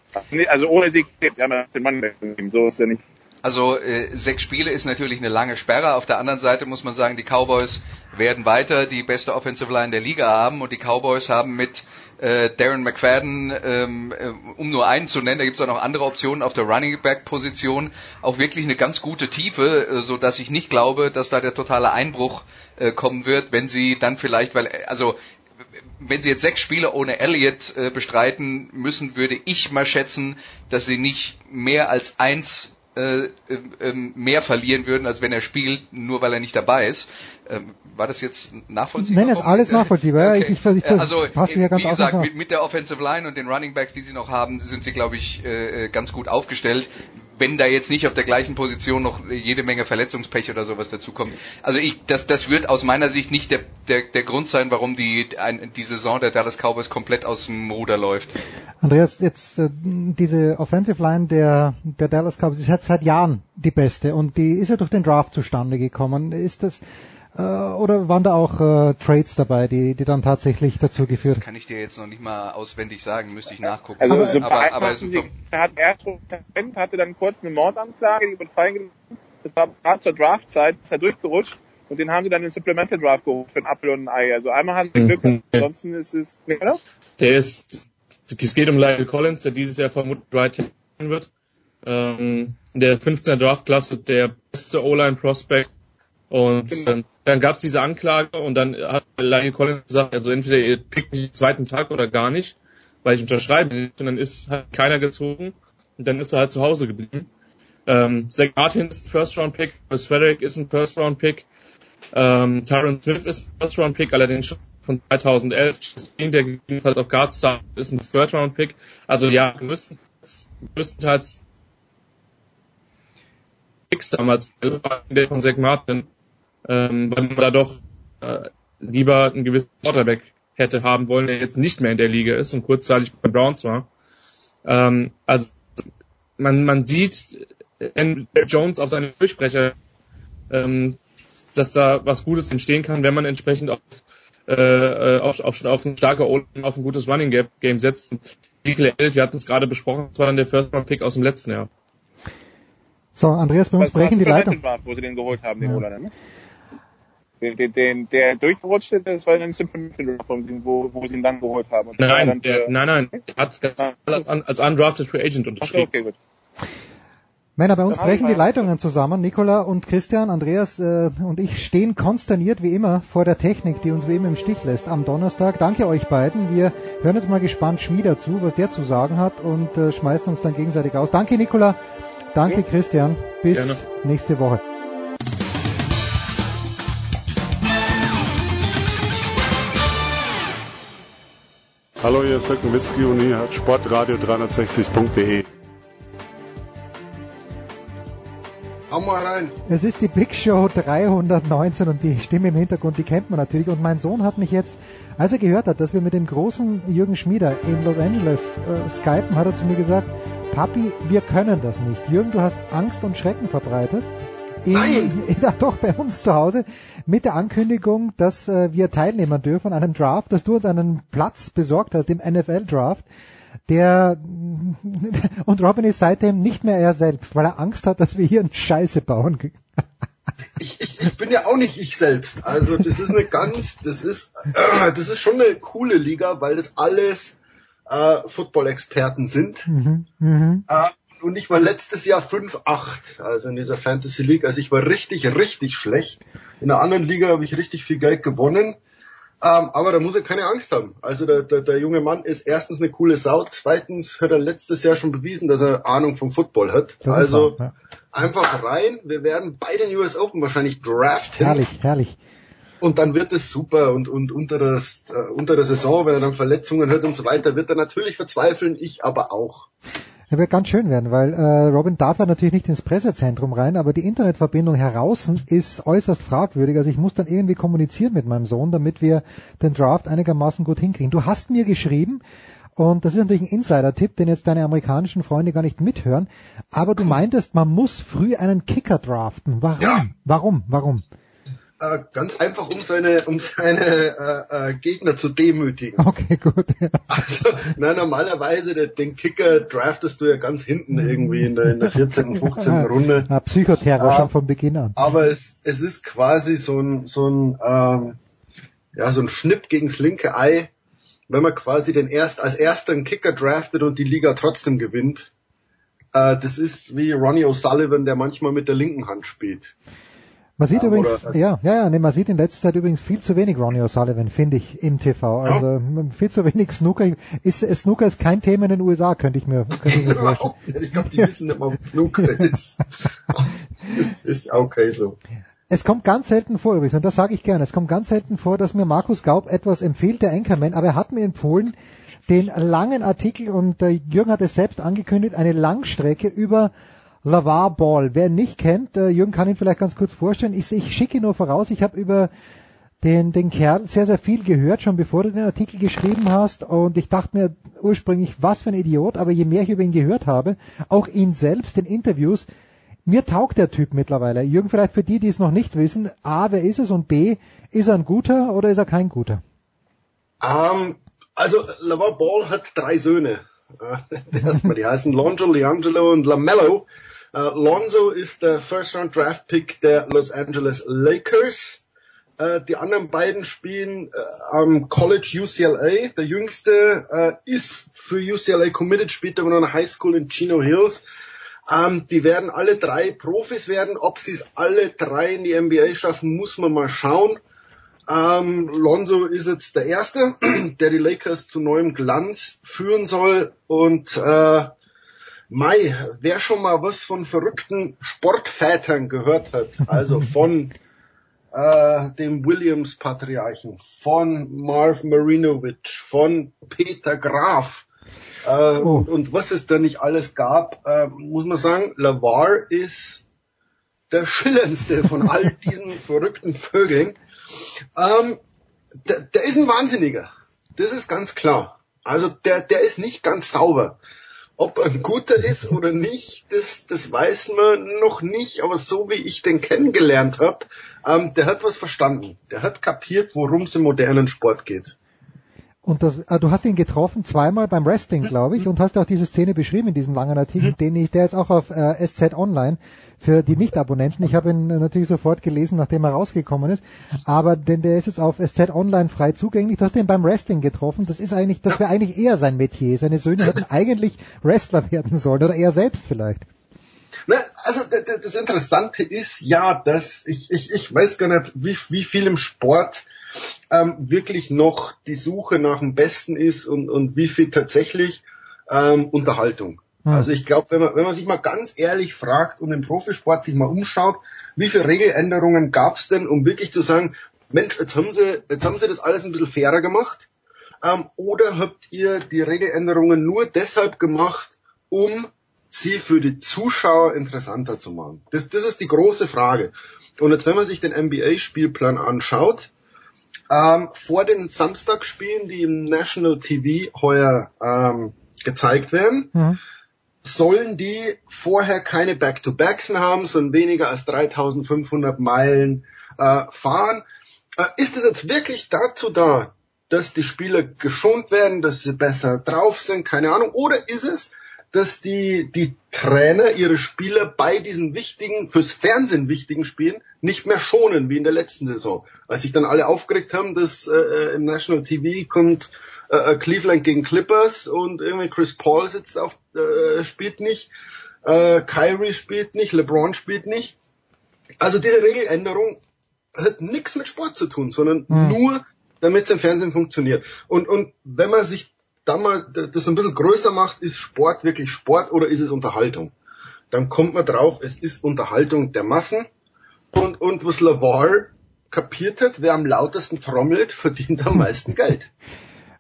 Also ohne Sieg, sie haben ja den Running Back gegeben, so ist er nicht. Also äh, sechs Spiele ist natürlich eine lange Sperre. Auf der anderen Seite muss man sagen, die Cowboys werden weiter die beste Offensive Line der Liga haben und die Cowboys haben mit äh, Darren McFadden, ähm, äh, um nur einen zu nennen, da gibt es auch noch andere Optionen auf der Running Back Position, auch wirklich eine ganz gute Tiefe, äh, so dass ich nicht glaube, dass da der totale Einbruch äh, kommen wird, wenn sie dann vielleicht, weil also wenn sie jetzt sechs Spiele ohne Elliott äh, bestreiten müssen, würde ich mal schätzen, dass sie nicht mehr als eins äh, äh, mehr verlieren würden, als wenn er spielt, nur weil er nicht dabei ist. Ähm, war das jetzt nachvollziehbar? Nein, ist alles nachvollziehbar. Okay. Ich, ich, ich, also passe ganz wie gesagt, mit, mit der Offensive Line und den Running Backs, die sie noch haben, sind sie, glaube ich, äh, ganz gut aufgestellt wenn da jetzt nicht auf der gleichen Position noch jede Menge Verletzungspech oder sowas dazukommt. Also ich, das, das wird aus meiner Sicht nicht der, der, der Grund sein, warum die, ein, die Saison der Dallas Cowboys komplett aus dem Ruder läuft. Andreas, jetzt äh, diese Offensive Line der, der Dallas Cowboys ist jetzt seit Jahren die beste und die ist ja durch den Draft zustande gekommen. Ist das äh, oder waren da auch äh, Trades dabei, die, die dann tatsächlich dazu geführt? Das kann ich dir jetzt noch nicht mal auswendig sagen, müsste ich nachgucken. Also aber, so aber, aber so die, er hat erst Talent, hatte dann kurz eine Mordanklage, die wurde freigelassen. Das war gerade zur Draftzeit, ist er durchgerutscht und den haben sie dann in den Supplemental Draft geholt für ein Apfel und ein Ei. Also einmal haben sie Glück, Mhm. ansonsten ist es, ne, oder? Der ist, es geht um Lyle Collins, der dieses Jahr vermutlich Right Tackle wird. Ähm, in der 15er Draftklasse der beste O-Line Prospect. Und ähm, dann gab es diese Anklage und dann hat Lyle Collins gesagt, also entweder ihr pickt mich den zweiten Tag oder gar nicht, weil ich unterschreibe nicht. Und dann ist hat keiner gezogen und dann ist er halt zu Hause geblieben. Ähm, Zach Martin ist ein First-Round-Pick, Chris Frederick ist ein First-Round-Pick, ähm, Tyron Smith ist ein First-Round-Pick, allerdings schon von 2011. Justin, der gegebenenfalls auf Guard Star ist ein Third-Round-Pick. Also ja, größtenteils, größtenteils Picks damals, das war der von Zach Martin, ähm, weil man da doch äh, lieber einen gewissen Quarterback hätte haben wollen, der jetzt nicht mehr in der Liga ist und kurzzeitig bei Browns war. Ähm, also man, man sieht in Jones auf seine Durchsprecher, ähm, dass da was Gutes entstehen kann, wenn man entsprechend auf, äh, auf, auf, auf ein starke o auf ein gutes Running Game setzt. Artikel 11, wir hatten es gerade besprochen, das war dann der First Round Pick aus dem letzten Jahr. So, Andreas, bei uns Das brechen die Leitung. Wo sie den geholt haben, den Ja. O-Liner, ne? Den, den, den, der durchgerutschte, das war dann Supplemental Draft, wo, wo sie ihn dann geholt haben. Und Nein, dann der, für- nein, nein, der hat ganz als, als undrafted Free Agent unterschrieben. okay, gut. Männer, bei uns brechen die Leitungen zusammen. Nikola und Christian, Andreas äh, und ich stehen konsterniert wie immer vor der Technik, die uns wie immer im Stich lässt am Donnerstag. Danke euch beiden. Wir hören jetzt mal gespannt Schmieder zu, was der zu sagen hat und äh, schmeißen uns dann gegenseitig aus. Danke Nikola, danke Christian. Bis Gerne. nächste Woche. Hallo, hier ist Dirk Nowitzki und ihr hört Sportradio 360.de. Hau mal rein. Es ist die Big Show 319 und die Stimme im Hintergrund, die kennt man natürlich. Und mein Sohn hat mich jetzt, als er gehört hat, dass wir mit dem großen Jürgen Schmieder in Los Angeles äh, skypen, hat er zu mir gesagt, Papi, wir können das nicht. Jürgen, du hast Angst und Schrecken verbreitet. In, Nein! Ja, doch, bei uns zu Hause mit der Ankündigung, dass äh, wir teilnehmen dürfen an einem Draft, dass du uns einen Platz besorgt hast im NFL-Draft, der und Robin ist seitdem nicht mehr er selbst, weil er Angst hat, dass wir hier einen Scheiße bauen. Ich, ich, ich bin ja auch nicht ich selbst. Also das ist eine ganz, das ist, äh, das ist schon eine coole Liga, weil das alles äh, Football-Experten sind. Mhm, mhm. Äh, und ich war letztes Jahr 5-8, also in dieser Fantasy League. Also ich war richtig, richtig schlecht. In einer anderen Liga habe ich richtig viel Geld gewonnen. Ähm, aber da muss er keine Angst haben. Also der, der, der junge Mann ist erstens eine coole Sau, zweitens hat er letztes Jahr schon bewiesen, dass er Ahnung vom Football hat. Das also wahr, einfach rein. Wir werden bei den US Open wahrscheinlich draften. Herrlich, herrlich. Und dann wird es super und, und unter, das, äh, unter der Saison, wenn er dann Verletzungen hat und so weiter, wird er natürlich verzweifeln, ich aber auch. Er wird ganz schön werden, weil äh, Robin darf ja natürlich nicht ins Pressezentrum rein, aber die Internetverbindung heraus ist äußerst fragwürdig. Also ich muss dann irgendwie kommunizieren mit meinem Sohn, damit wir den Draft einigermaßen gut hinkriegen. Du hast mir geschrieben, und das ist natürlich ein Insider-Tipp, den jetzt deine amerikanischen Freunde gar nicht mithören, aber du meintest, man muss früh einen Kicker draften. Warum? Ja. Warum? Warum? Äh, ganz einfach, um seine, um seine äh, äh, Gegner zu demütigen. Okay, gut. Also, na, normalerweise den, den Kicker draftest du ja ganz hinten irgendwie in der, in der 14., 15. Runde. Ja, Psychoterror Ah. schon von Beginn an. Aber es, es ist quasi so ein, so ein, ähm, ja, so ein Schnipp gegens linke Ei, wenn man quasi den erst, als erster einen Kicker draftet und die Liga trotzdem gewinnt. Äh, das ist wie Ronnie O'Sullivan, der manchmal mit der linken Hand spielt. Man sieht ja, übrigens, ja, ja, ja, nee, man sieht in letzter Zeit übrigens viel zu wenig Ronnie O'Sullivan, finde ich, im TV. Also ja. viel zu wenig Snooker. Ist, Snooker ist kein Thema in den USA, könnte ich mir, könnte ich mir vorstellen. ich glaube, die wissen nicht mal, was Snooker ist. ist. Ist okay so. Es kommt ganz selten vor übrigens, und das sage ich gerne, es kommt ganz selten vor, dass mir Markus Gaub etwas empfiehlt, der Anchorman, aber er hat mir empfohlen, den langen Artikel, und äh, Jürgen hat es selbst angekündigt, eine Langstrecke über Lavar Ball. Wer ihn nicht kennt, äh, Jürgen kann ihn vielleicht ganz kurz vorstellen. Ich, ich schicke nur voraus, ich habe über den, den Kerl sehr, sehr viel gehört, schon bevor du den Artikel geschrieben hast. Und ich dachte mir ursprünglich, was für ein Idiot, aber je mehr ich über ihn gehört habe, auch ihn selbst, in Interviews, mir taugt der Typ mittlerweile. Jürgen, vielleicht für die, die es noch nicht wissen, A, wer ist es und B, ist er ein guter oder ist er kein guter? Um, ähm, also, Lavar Ball hat drei Söhne. Uh, erstmal, die heißen Lonzo, Leangelo und Lamello. Uh, Lonzo ist der First-Round-Draft-Pick der Los Angeles Lakers. Uh, die anderen beiden spielen uh, am College UCLA. Der jüngste uh, ist für UCLA committed, spielt aber noch eine High School in Chino Hills. Um, die werden alle drei Profis werden. Ob sie es alle drei in die NBA schaffen, muss man mal schauen. Um, Lonzo ist jetzt der Erste, der die Lakers zu neuem Glanz führen soll. Und äh, Mai, wer schon mal was von verrückten Sportvätern gehört hat, also von äh, dem Williams-Patriarchen, von Marv Marinovich, von Peter Graf äh, oh. und, und, was es da nicht alles gab, äh, muss man sagen, Lavar ist der schillerndste von all diesen verrückten Vögeln. Ähm, der, der ist ein Wahnsinniger. Das ist ganz klar. Also der, der ist nicht ganz sauber. Ob er ein guter ist oder nicht, das, das weiß man noch nicht. Aber so wie ich den kennengelernt habe, ähm, der hat was verstanden. Der hat kapiert, worum es im modernen Sport geht. Und das, ah, du hast ihn getroffen zweimal beim Wrestling, glaube ich, und hast auch diese Szene beschrieben in diesem langen Artikel, den ich, der ist auch auf äh, SZ Online für die Nicht-Abonnenten. Ich habe ihn natürlich sofort gelesen, nachdem er rausgekommen ist, aber denn der ist jetzt auf SZ Online frei zugänglich. Du hast ihn beim Wrestling getroffen. Das ist eigentlich, das wäre eigentlich eher sein Metier. Seine Söhne hätten eigentlich Wrestler werden sollen oder er selbst vielleicht. Na, also das Interessante ist ja, dass ich, ich, ich weiß gar nicht, wie, wie viel im Sport ähm, wirklich noch die Suche nach dem Besten ist und, und wie viel tatsächlich ähm, Unterhaltung. Hm. Also ich glaube, wenn man, wenn man sich mal ganz ehrlich fragt und im Profisport sich mal umschaut, wie viele Regeländerungen gab es denn, um wirklich zu sagen, Mensch, jetzt haben sie, jetzt haben sie das alles ein bisschen fairer gemacht? Ähm, oder habt ihr die Regeländerungen nur deshalb gemacht, um sie für die Zuschauer interessanter zu machen? Das, das ist die große Frage. Und jetzt, wenn man sich den NBA-Spielplan anschaut, ähm, vor den Samstagspielen, die im National TV heuer ähm, gezeigt werden, mhm. sollen die vorher keine Back-to-Backs mehr haben, sondern weniger als 3500 Meilen äh, fahren. Äh, ist es jetzt wirklich dazu da, dass die Spieler geschont werden, dass sie besser drauf sind, keine Ahnung, oder ist es, dass die, die Trainer ihre Spieler bei diesen wichtigen, fürs Fernsehen wichtigen Spielen nicht mehr schonen, wie in der letzten Saison. Als sich dann alle aufgeregt haben, dass äh, im National TV kommt äh, äh, Cleveland gegen Clippers und irgendwie Chris Paul sitzt auf, äh, spielt nicht, äh, Kyrie spielt nicht, LeBron spielt nicht. Also diese Regeländerung hat nichts mit Sport zu tun, sondern hm. nur damit es im Fernsehen funktioniert. Und, und wenn man sich dann mal das ein bisschen größer macht, ist Sport wirklich Sport oder ist es Unterhaltung? Dann kommt man drauf, es ist Unterhaltung der Massen. Und, und was Lavar kapiert hat, wer am lautesten trommelt, verdient am meisten Geld.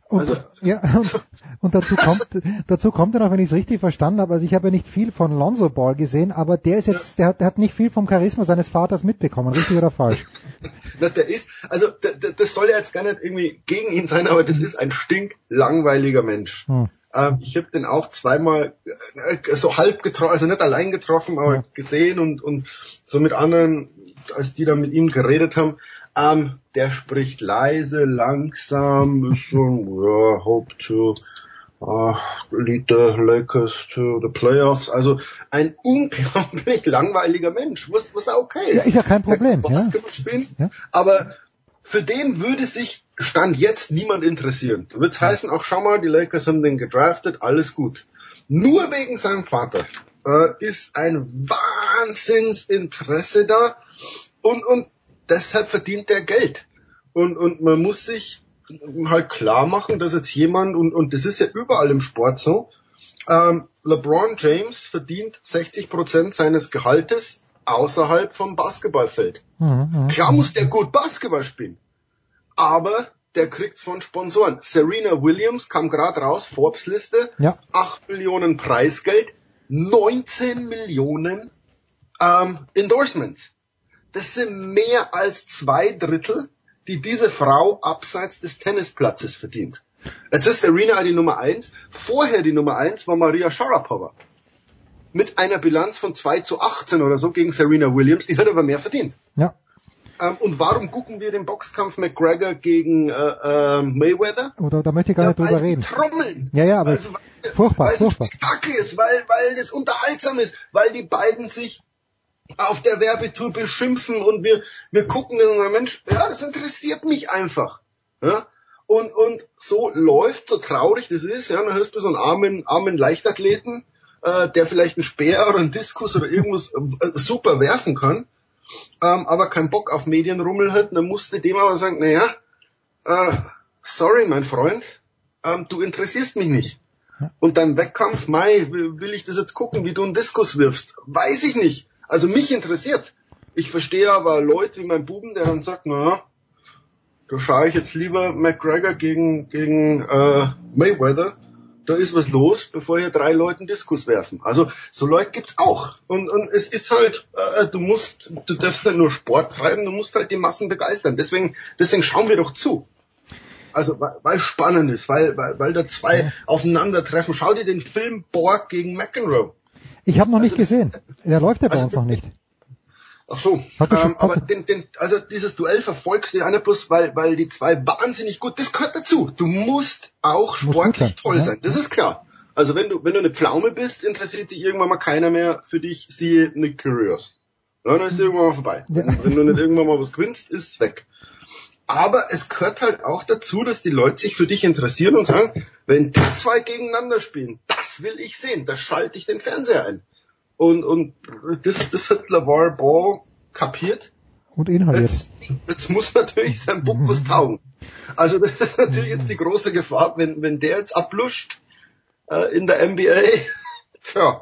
Und, also, ja, und, und dazu kommt, dazu kommt dann auch, wenn ich es richtig verstanden habe, also ich habe ja nicht viel von Lonzo Ball gesehen, aber der ist jetzt, ja. der, hat, der hat nicht viel vom Charisma seines Vaters mitbekommen, richtig oder falsch? Na, der ist, also das soll ja jetzt gar nicht irgendwie gegen ihn sein, aber das ist ein stinklangweiliger Mensch. Hm. Ähm, ich habe den auch zweimal äh, so halb getroffen, also nicht allein getroffen, aber ja. gesehen und, und so mit anderen, als die da mit ihm geredet haben. Ähm, der spricht leise, langsam, ist so, ja, hope to uh, lead the Lakers to the playoffs. Also ein unglaublich langweiliger Mensch, was, was okay ist. Ja, ist ja kein Problem. Ja. Spielen, ja. Aber für den würde sich Stand jetzt niemand interessieren. Wird heißen, auch schau mal, die Lakers haben den gedraftet, alles gut. Nur wegen seinem Vater. äh, ist ein Wahnsinnsinteresse da und, und deshalb verdient er Geld. Und, und man muss sich halt klar machen, dass jetzt jemand, und, und das ist ja überall im Sport so, ähm, LeBron James verdient 60 Prozent seines Gehaltes außerhalb vom Basketballfeld. Mhm, Klar muss der gut Basketball spielen, aber der kriegt's von Sponsoren. Serena Williams kam gerade raus, Forbes-Liste, Ja. 8 Millionen Preisgeld, 19 Millionen ähm, Endorsements. Das sind mehr als zwei Drittel, die diese Frau abseits des Tennisplatzes verdient. Jetzt ist Serena die Nummer eins. Vorher die Nummer eins war Maria Sharapova. Mit einer Bilanz von 2 zu 18 oder so gegen Serena Williams. Die hat aber mehr verdient. Ja. Ähm, und warum gucken wir den Boxkampf McGregor gegen äh, äh, Mayweather? Oder da möchte ich gar nicht drüber weil reden. Trommeln. Ja, ja, aber Also, furchtbar, weil es ein furchtbar. Spektakel ist, weil, weil das unterhaltsam ist, weil die beiden sich auf der Werbetour beschimpfen und wir, wir gucken und sagen, Mensch, ja, das interessiert mich einfach. Ja? Und, und so läuft, so traurig das ist, ja, dann hast du so einen armen, armen Leichtathleten, äh, der vielleicht einen Speer oder einen Diskus oder irgendwas äh, super werfen kann, ähm, aber keinen Bock auf Medienrummel hat, dann musste dem aber sagen, naja, äh, sorry, mein Freund, ähm, du interessierst mich nicht. Und dein Wettkampf, Mai, will ich das jetzt gucken, wie du einen Diskus wirfst? Weiß ich nicht. Also mich interessiert. Ich verstehe aber Leute wie mein Buben, der dann sagt, na, da schaue ich jetzt lieber McGregor gegen, gegen äh, Mayweather. Da ist was los, bevor hier drei Leute einen Diskus werfen. Also so Leute gibt's auch. Und, und es ist halt, äh, du musst, du darfst nicht nur Sport treiben, du musst halt die Massen begeistern. Deswegen, deswegen schauen wir doch zu. Also weil, weil spannend ist, weil, weil, weil da zwei aufeinandertreffen. Schau dir den Film Borg gegen McEnroe. Ich habe noch nicht gesehen. Der läuft ja bei uns noch nicht. Ach so, ähm, aber den, den, also dieses Duell verfolgst du ja nicht bloß, weil, weil die zwei wahnsinnig gut, das gehört dazu. Du musst auch sportlich sein, toll ja. sein, das ist klar. Also wenn du, wenn du eine Pflaume bist, interessiert sich irgendwann mal keiner mehr für dich, siehe Nick Curious. Ja, dann ist irgendwann mal vorbei. Wenn, wenn du nicht irgendwann mal was gewinnst, ist es weg. Aber es gehört halt auch dazu, dass die Leute sich für dich interessieren und sagen, wenn die zwei gegeneinander spielen, das will ich sehen, da schalte ich den Fernseher ein. Und, und das, das hat LaVar Ball kapiert. Und inhaliert. Jetzt, jetzt muss natürlich sein Bub was taugen. Also das ist natürlich jetzt die große Gefahr, wenn, wenn der jetzt abluscht äh, in der NBA, tja,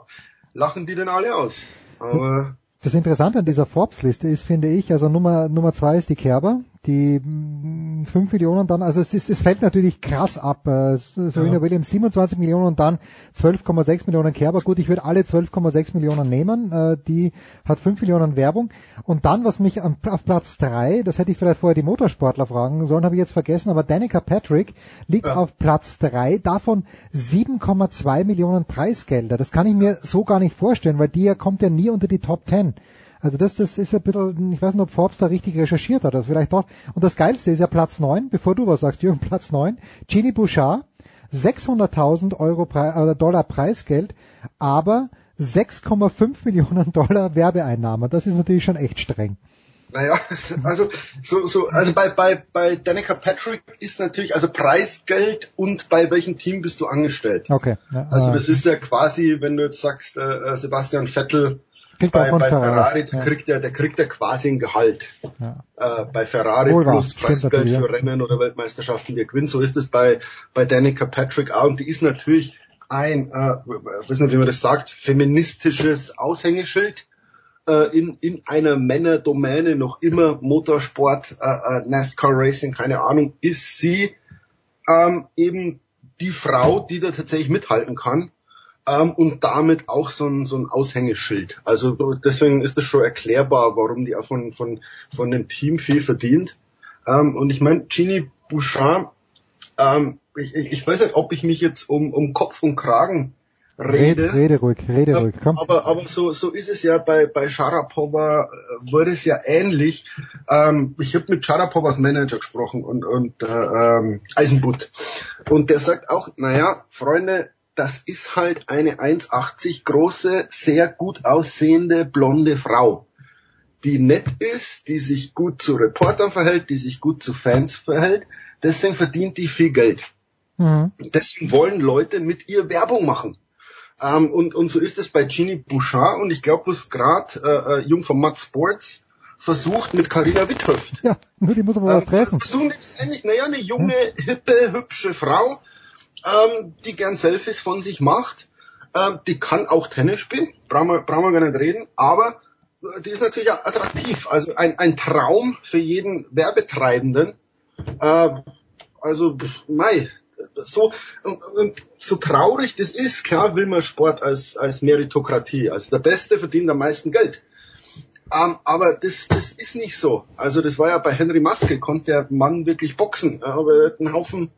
lachen die denn alle aus. Aber Das Interessante an dieser Forbes-Liste ist, finde ich, also Nummer, Nummer zwei ist die Kerber, die mm, 5 Millionen dann, also es, ist, es fällt natürlich krass ab. Äh, Serena Ja. Williams 27 Millionen und dann 12,6 Millionen Kerber. Gut, ich würde alle 12,6 Millionen nehmen. Äh, die hat 5 Millionen Werbung. Und dann, was mich auf Platz drei, das hätte ich vielleicht vorher die Motorsportler fragen sollen, habe ich jetzt vergessen, aber Danica Patrick liegt auf Platz drei, davon 7,2 Millionen Preisgelder. Das kann ich mir so gar nicht vorstellen, weil die ja kommt ja nie unter die Top 10. Also das, das ist ein bisschen, ich weiß nicht, ob Forbes da richtig recherchiert hat, also vielleicht doch. Und das Geilste ist ja Platz 9, bevor du was sagst, Jürgen, Platz 9, Gini Bouchard, 600.000 Euro Pre oder Dollar Preisgeld, aber 6,5 Millionen Dollar Werbeeinnahmen. Das ist natürlich schon echt streng. Naja, also so, so, also bei, bei, bei Danica Patrick ist natürlich, also Preisgeld und bei welchem Team bist du angestellt. Okay. Also äh, das ist ja quasi, wenn du jetzt sagst, äh, äh, Sebastian Vettel Kriegt er bei, bei Ferrari, Ferrari, ja. kriegt der, der kriegt ja quasi ein Gehalt. Ja. Äh, bei Ferrari Wohl plus Preisgeld für. Rennen oder Weltmeisterschaften, die er gewinnt. So ist es bei, bei Danica Patrick auch. Und die ist natürlich ein, äh, weiß nicht, wie man das sagt, feministisches Aushängeschild äh, in, in einer Männerdomäne noch immer Motorsport, äh, äh, NASCAR Racing, keine Ahnung, ist sie ähm, eben die Frau, die da tatsächlich mithalten kann ähm, und damit auch so ein, so ein Aushängeschild. Also deswegen ist das schon erklärbar, warum die auch von, von, von dem Team viel verdient. Ähm, und ich meine, Gini Bouchard, ähm, ich, ich, weiß nicht, ob ich mich jetzt um, um Kopf und Kragen rede. Rede, rede ruhig, rede ruhig, komm. Aber, aber so, so ist es ja bei, bei Sharapova, äh, wurde es ja ähnlich. Ähm, ich habe mit Sharapovas Manager gesprochen und, und äh, ähm, Eisenbutt. Und der sagt auch, naja, Freunde, das ist halt eine 1,80 große, sehr gut aussehende blonde Frau, die nett ist, die sich gut zu Reportern verhält, die sich gut zu Fans verhält. Deswegen verdient die viel Geld. Mhm. Deswegen wollen Leute mit ihr Werbung machen. Ähm, und, und so ist es bei Genie Bouchard und ich glaube, was gerade äh, äh, Jung von Matt Sports versucht mit Carina Witthöft. Ja, nur die muss aber ähm, was treffen. Versuchen die das endlich? Naja, eine junge, hippe, hübsche Frau, ähm, die gern Selfies von sich macht. Ähm, die kann auch Tennis spielen, brauchen wir, brauchen wir gar nicht reden, aber äh, die ist natürlich attraktiv. Also ein, ein Traum für jeden Werbetreibenden. Äh, also, mei, so, so traurig das ist, klar will man Sport als, als Meritokratie. Also der Beste verdient am meisten Geld. Ähm, aber das, das ist nicht so. Also das war ja bei Henry Maske, konnte der Mann wirklich boxen. Aber er hat einen Haufen,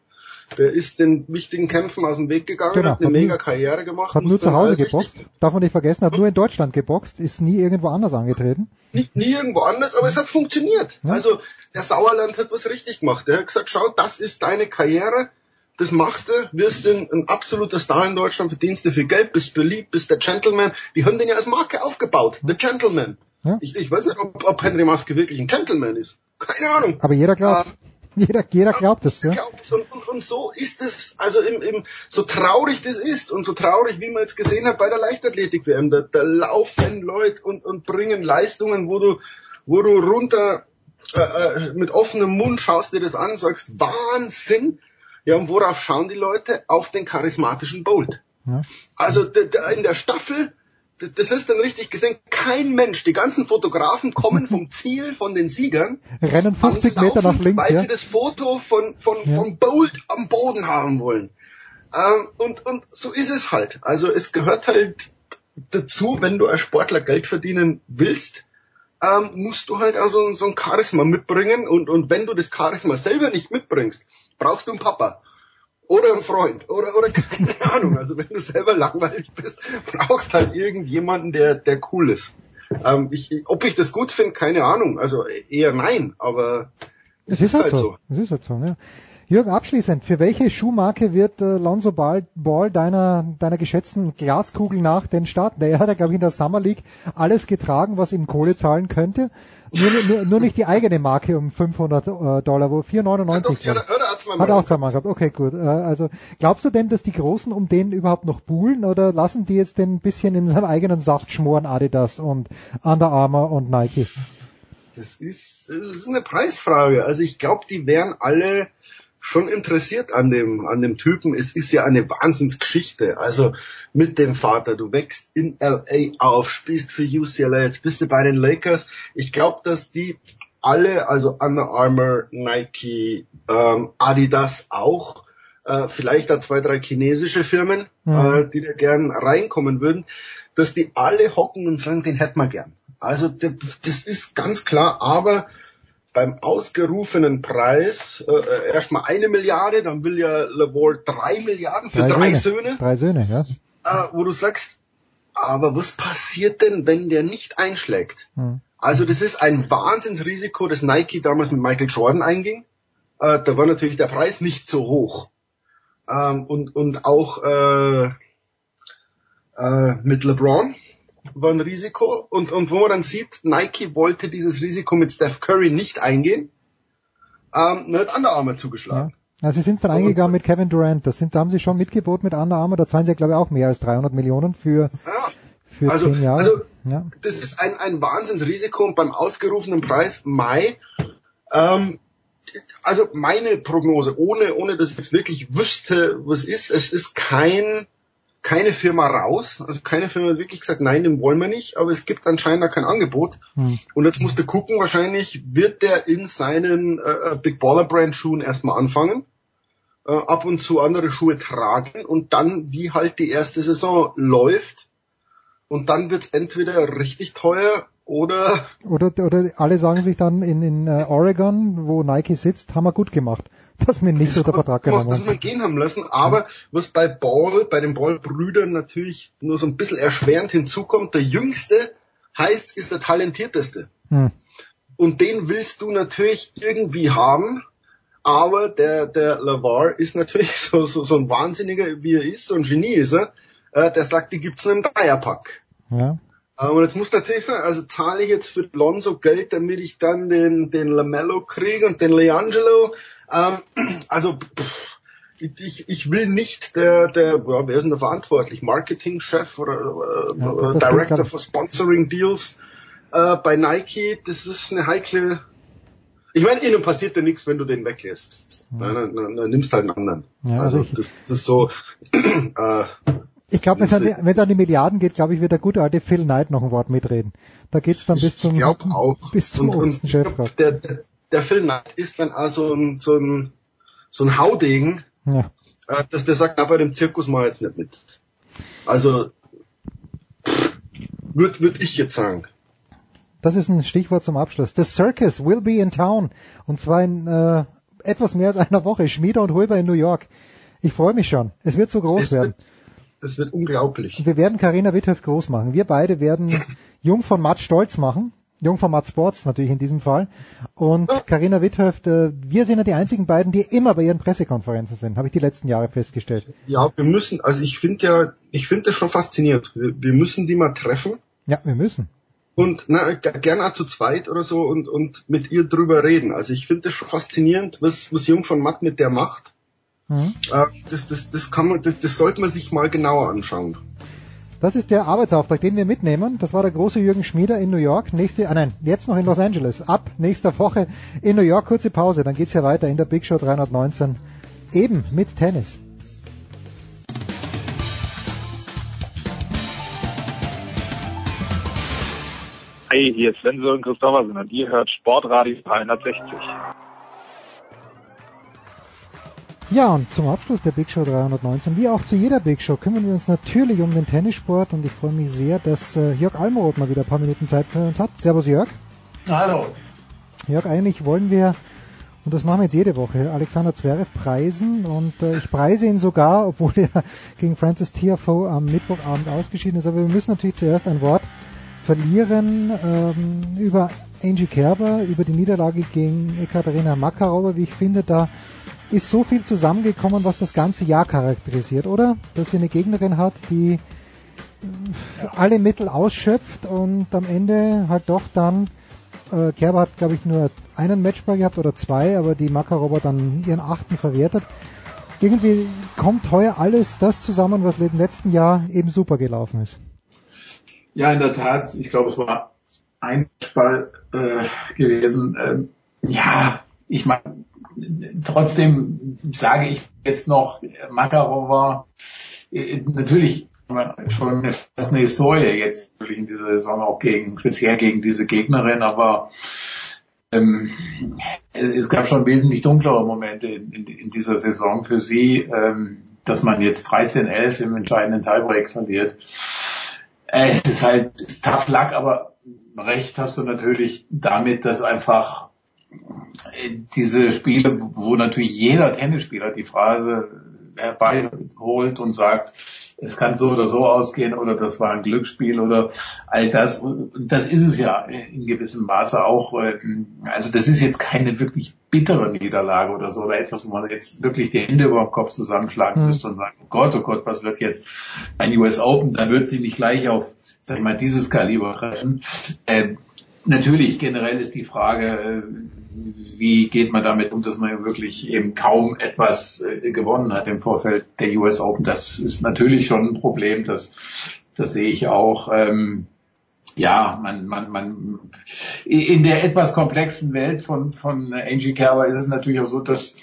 der ist den wichtigen Kämpfen aus dem Weg gegangen, genau, hat eine hat mega Karriere gemacht. Hat nur zu Hause geboxt, darf man nicht vergessen, hat nur in Deutschland geboxt, ist nie irgendwo anders angetreten. Nie, nie irgendwo anders, aber es hat funktioniert. Ja. Also der Sauerland hat was richtig gemacht. Er hat gesagt, schau, das ist deine Karriere, das machst du, wirst ein, ein absoluter Star in Deutschland, verdienst du viel Geld, bist beliebt, bist der Gentleman. Die haben den ja als Marke aufgebaut, The Gentleman. Ja? Ich, ich weiß nicht, ob, ob Henry Maske wirklich ein Gentleman ist. Keine Ahnung. Aber jeder glaubt. Uh, jeder, jeder glaubt es, ja. Glaubt, und, und, und so ist es, also im, im, so traurig das ist und so traurig, wie man jetzt gesehen hat bei der Leichtathletik-WM, da, da laufen Leute und, und bringen Leistungen, wo du, wo du runter äh, äh mit offenem Mund schaust dir das an, sagst, Wahnsinn, ja, und worauf schauen die Leute? Auf den charismatischen Bolt. Ja. Also in der Staffel, das ist dann richtig gesehen, kein Mensch, die ganzen Fotografen kommen vom Ziel von den Siegern. Rennen 50 Meter nach links, weil ja. sie das Foto von, von, ja. von Bolt am Boden haben wollen. Ähm, und, und so ist es halt. Also es gehört halt dazu, wenn du als Sportler Geld verdienen willst, ähm, musst du halt also so ein Charisma mitbringen und, und wenn du das Charisma selber nicht mitbringst, brauchst du einen Papa oder einen Freund oder oder keine Ahnung. Also wenn du selber langweilig bist, brauchst halt irgendjemanden, der der cool ist. Ähm, ich, ob ich das gut finde, keine Ahnung. Also eher nein, aber es, ist, ist, halt so. so. Es ist halt so. Ja. Jürgen, abschließend, für welche Schuhmarke wird äh, Lonzo Ball, Ball deiner, deiner geschätzten Glaskugel nach denn starten? Der hat ja, glaube ich, in der Summer League alles getragen, was ihm Kohle zahlen könnte. Nur, nur, nur nicht die eigene Marke um 500 äh, Dollar, wo 4,99 hat, hat, hat auch zweimal gehabt. Okay, gut. Äh, also glaubst du denn, dass die Großen um den überhaupt noch buhlen oder lassen die jetzt den ein bisschen in seinem eigenen Saft schmoren, Adidas und Under Armour und Nike? Das ist, das ist eine Preisfrage. Also ich glaube, die wären alle schon interessiert an dem, an dem Typen. Es ist ja eine Wahnsinnsgeschichte. Also mit dem Vater, du wächst in LA auf, spielst für UCLA, jetzt bist du bei den Lakers. Ich glaube, dass die alle, also Under Armour, Nike, ähm, Adidas auch, äh, vielleicht da zwei, drei chinesische Firmen, mhm. äh, die da gern reinkommen würden, dass die alle hocken und sagen, den hätten wir gern. Also das ist ganz klar, aber beim ausgerufenen Preis äh, erstmal eine Milliarde, dann will ja Lavore drei Milliarden für drei, drei Söhne. Söhne. Drei Söhne, ja. Äh, wo du sagst, aber was passiert denn, wenn der nicht einschlägt? Hm. Also das ist ein Wahnsinnsrisiko, das Nike damals mit Michael Jordan einging. Äh, da war natürlich der Preis nicht so hoch. Ähm, und, und auch äh, äh, mit LeBron war ein Risiko und, und wo man dann sieht, Nike wollte dieses Risiko mit Steph Curry nicht eingehen, ähm, hat Under Armour zugeschlagen. Ja. Also sie sind dann und, eingegangen mit Kevin Durant, das sind, da haben sie schon mitgeboten mit Under Armour, da zahlen sie ja glaube ich auch mehr als 300 Millionen für, ja. für also, zehn Jahre. Also ja. das ist ein, ein Wahnsinnsrisiko und beim ausgerufenen Preis Mai, ähm, also meine Prognose, ohne, ohne dass ich jetzt wirklich wüsste, was ist, es ist kein keine Firma raus. Also keine Firma hat wirklich gesagt, nein, den wollen wir nicht, aber es gibt anscheinend da kein Angebot. Hm. Und jetzt musst du gucken, wahrscheinlich wird der in seinen äh, äh, Big Baller Brand Schuhen erstmal anfangen, äh, ab und zu andere Schuhe tragen und dann, wie halt die erste Saison läuft, und dann wird's entweder richtig teuer oder oder oder alle sagen sich dann in in uh, Oregon, wo Nike sitzt, haben wir gut gemacht, dass wir nicht unter Vertrag genommen haben. Dass wir gehen haben lassen, aber was bei Ball, bei den Ball-Brüdern natürlich nur so ein bisschen erschwerend hinzukommt, der Jüngste heißt, ist der Talentierteste. Hm. Und den willst du natürlich irgendwie haben, aber der, der Lavar ist natürlich so, so, so ein Wahnsinniger, wie er ist, so ein Genie ist er, äh, der sagt, die gibt's in einem Dreierpack. Ja. Und jetzt muss natürlich sagen, also zahle ich jetzt für Lonzo Geld, damit ich dann den, den Lamello kriege und den Leangelo. Ähm, also pff, ich, ich will nicht der, der, ja, wer ist denn da verantwortlich? Marketingchef oder äh, ja, Director for Sponsoring Deals äh, bei Nike. Das ist eine heikle. Ich meine, ihnen passiert ja nichts, wenn du den weglässt. Ja. Dann, dann, dann nimmst halt einen anderen. Ja, also, also das, das ist so. äh, ich glaube, wenn es an die Milliarden geht, glaube ich, wird der gute alte Phil Knight noch ein Wort mitreden. Da geht's dann bis zum, auch. bis zum und, und Chefkraft. Der, der, der Phil Knight ist dann also ein, so ein, so ein Haudegen, ja. äh, dass der sagt, na, bei dem Zirkus mal jetzt nicht mit. Also, würde würd ich jetzt sagen. Das ist ein Stichwort zum Abschluss. The Circus will be in town. Und zwar in äh, etwas mehr als einer Woche. Schmieder und Hulber in New York. Ich freue mich schon. Es wird so groß es werden. Es wird unglaublich. Wir werden Karina Witthöft groß machen. Wir beide werden Jung von Matt stolz machen. Jung von Matt Sports natürlich in diesem Fall. Und Karina Witthöft, äh, wir sind ja die einzigen beiden, die immer bei ihren Pressekonferenzen sind, habe ich die letzten Jahre festgestellt. Ja, wir müssen, also ich finde ja, ich finde das schon faszinierend. Wir, wir müssen die mal treffen. Ja, wir müssen und na, gerne auch zu zweit oder so und, und mit ihr drüber reden. Also ich finde das schon faszinierend, was, was Jung von Matt mit der macht. Mhm. Äh, das, das, das, kann man, das, das sollte man sich mal genauer anschauen. Das ist der Arbeitsauftrag, den wir mitnehmen. Das war der große Jürgen Schmieder in New York. Nächste, ah nein, jetzt noch in Los Angeles. Ab nächster Woche in New York. Kurze Pause, dann geht's ja weiter in der Big Show 319. Eben mit Tennis. Hi, hier ist Sven Sören Christoffersen und ihr hört Sportradio 360. Ja, und zum Abschluss der Big Show 319, wie auch zu jeder Big Show, kümmern wir uns natürlich um den Tennissport und ich freue mich sehr, dass äh, Jörg Almeroth mal wieder ein paar Minuten Zeit für uns hat. Servus Jörg. Hallo. Jörg, eigentlich wollen wir, und das machen wir jetzt jede Woche, Alexander Zverev preisen und äh, ich preise ihn sogar, obwohl er gegen Francis Tiafoe am Mittwochabend ausgeschieden ist, aber wir müssen natürlich zuerst ein Wort verlieren ähm, über Angie Kerber, über die Niederlage gegen Ekaterina Makarova. Wie ich finde, da ist so viel zusammengekommen, was das ganze Jahr charakterisiert, oder? Dass sie eine Gegnerin hat, die äh, alle Mittel ausschöpft und am Ende halt doch dann äh, Kerber hat, glaube ich, nur einen Matchball gehabt oder zwei, aber die Makarova dann ihren achten verwertet. Irgendwie kommt heuer alles das zusammen, was im letzten Jahr eben super gelaufen ist. Ja, in der Tat. Ich glaube, es war ein Ball äh, gewesen. Ähm, ja, ich meine, trotzdem sage ich jetzt noch, Makarova, äh, natürlich schon eine, eine Historie jetzt natürlich in dieser Saison auch gegen, speziell gegen diese Gegnerin, aber ähm, es, es, gab schon wesentlich dunklere Momente in, in, in dieser Saison für sie, ähm, dass man jetzt 13-11 im entscheidenden Tiebreak verliert. Äh, es ist halt ist tough luck, aber recht hast du natürlich damit, dass einfach diese Spiele, wo natürlich jeder Tennisspieler die Phrase herbeiholt und sagt, es kann so oder so ausgehen oder das war ein Glücksspiel oder all das. Und das ist es ja in gewissem Maße auch. Ähm, also das ist jetzt keine wirklich bittere Niederlage oder so oder etwas, wo man jetzt wirklich die Hände über den Kopf zusammenschlagen mhm. müsste und sagen, oh Gott, oh Gott, was wird jetzt ein US Open? Dann wird sie nicht gleich auf, sag ich mal, dieses Kaliber treffen. Natürlich generell ist die Frage, äh, wie geht man damit um, dass man wirklich eben kaum etwas äh, gewonnen hat im Vorfeld der US Open. Das ist natürlich schon ein Problem, das, das sehe ich auch. Ähm, ja, man, man, man, in der etwas komplexen Welt von, von Angie Kerber ist es natürlich auch so, dass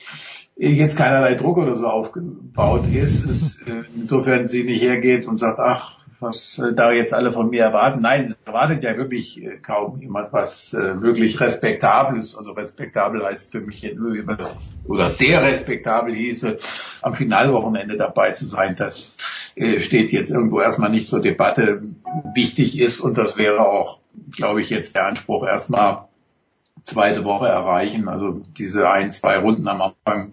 jetzt keinerlei Druck oder so aufgebaut ist. Es, äh, insofern sie nicht hergeht und sagt, ach, was äh, da jetzt alle von mir erwarten. Nein, es erwartet ja wirklich äh, kaum jemand was äh, wirklich respektables. Also respektabel heißt für mich das, oder sehr respektabel hieße, am Finalwochenende dabei zu sein. Das steht jetzt irgendwo erstmal nicht zur Debatte. Wichtig ist, und das wäre auch, glaube ich, jetzt der Anspruch erstmal zweite Woche erreichen. Also diese ein, zwei Runden am Anfang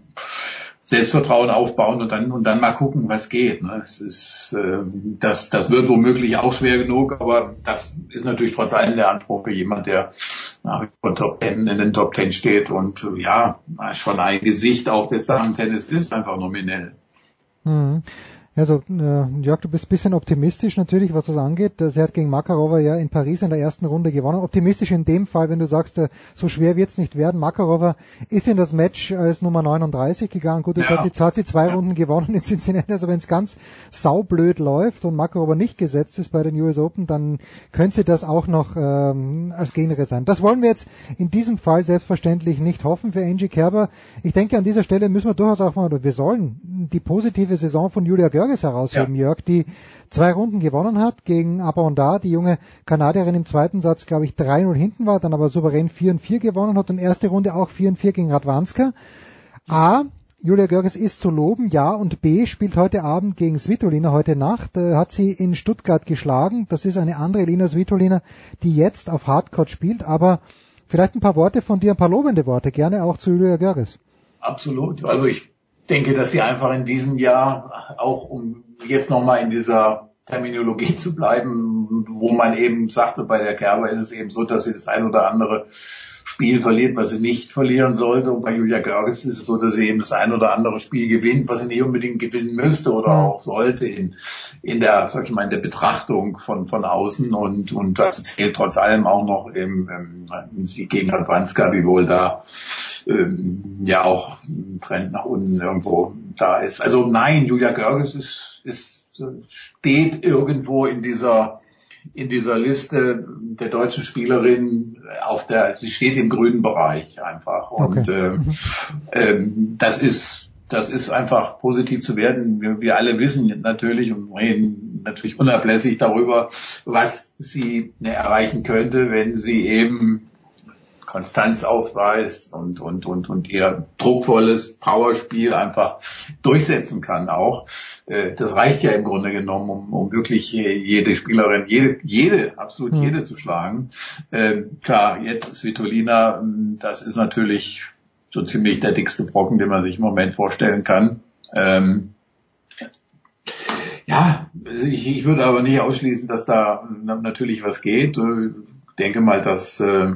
Selbstvertrauen aufbauen und dann und dann mal gucken, was geht. Ne? Es ist, äh, das, das wird womöglich auch schwer genug, aber das ist natürlich trotz allem der Anspruch für jemand, der nach wie Top Ten in den Top Ten steht und ja, schon ein Gesicht auch des Damen-Tennis ist einfach nominell. Hm. Also, äh, Jörg, du bist ein bisschen optimistisch natürlich, was das angeht. Sie hat gegen Makarova ja in Paris in der ersten Runde gewonnen. Optimistisch in dem Fall, wenn du sagst, äh, so schwer wird's nicht werden. Makarova ist in das Match als Nummer 39 gegangen. Gut, jetzt ja. hat, sie, jetzt hat sie zwei ja. Runden gewonnen in Cincinnati. Also wenn es ganz saublöd läuft und Makarova nicht gesetzt ist bei den US Open, dann könnte das auch noch ähm, als Gegnerin sein. Das wollen wir jetzt in diesem Fall selbstverständlich nicht hoffen für Angie Kerber. Ich denke, an dieser Stelle müssen wir durchaus auch mal, oder wir sollen die positive Saison von Julia Görg Jörges herausheben, ja. Jörg, die zwei Runden gewonnen hat gegen Abonda, die junge Kanadierin im zweiten Satz, glaube ich, 3-0 hinten war, dann aber souverän 4-4 gewonnen hat und erste Runde auch 4-4 gegen Radwanska. A, Julia Görges ist zu loben, ja, und B spielt heute Abend gegen Svitolina, heute Nacht, äh, hat sie in Stuttgart geschlagen. Das ist eine andere Elina Svitolina, die jetzt auf Hardcourt spielt, aber vielleicht ein paar Worte von dir, ein paar lobende Worte, gerne auch zu Julia Görges. Absolut. Also ich denke, dass sie einfach in diesem Jahr, auch um jetzt nochmal in dieser Terminologie zu bleiben, wo man eben sagte, bei der Kerber ist es eben so, dass sie das ein oder andere Spiel verliert, was sie nicht verlieren sollte. Und bei Julia Görges ist es so, dass sie eben das ein oder andere Spiel gewinnt, was sie nicht unbedingt gewinnen müsste oder auch sollte in, in der, sag ich mal, in der Betrachtung von, von außen. Und, und das zählt trotz allem auch noch im, im Sieg gegen Radwanska, wie wohl da ähm, ja auch ein Trend nach unten irgendwo da ist. Also nein, Julia Görges ist, ist, steht irgendwo in dieser in dieser Liste der deutschen Spielerin auf der, sie steht im grünen Bereich einfach. Und okay. äh, mhm. ähm, das ist das ist einfach positiv zu werden. Wir, wir alle wissen natürlich und reden natürlich unablässig darüber, was sie erreichen könnte, wenn sie eben Konstanz aufweist und, und, und, und ihr druckvolles Powerspiel einfach durchsetzen kann auch. Äh, das reicht ja im Grunde genommen, um, um wirklich jede Spielerin, jede, jede, absolut mhm. jede zu schlagen. Ähm, klar, jetzt ist Vitolina, hm, das ist natürlich so ziemlich der dickste Brocken, den man sich im Moment vorstellen kann. Ähm, ja, ich, ich würde aber nicht ausschließen, dass da natürlich was geht. Ich denke mal, dass äh,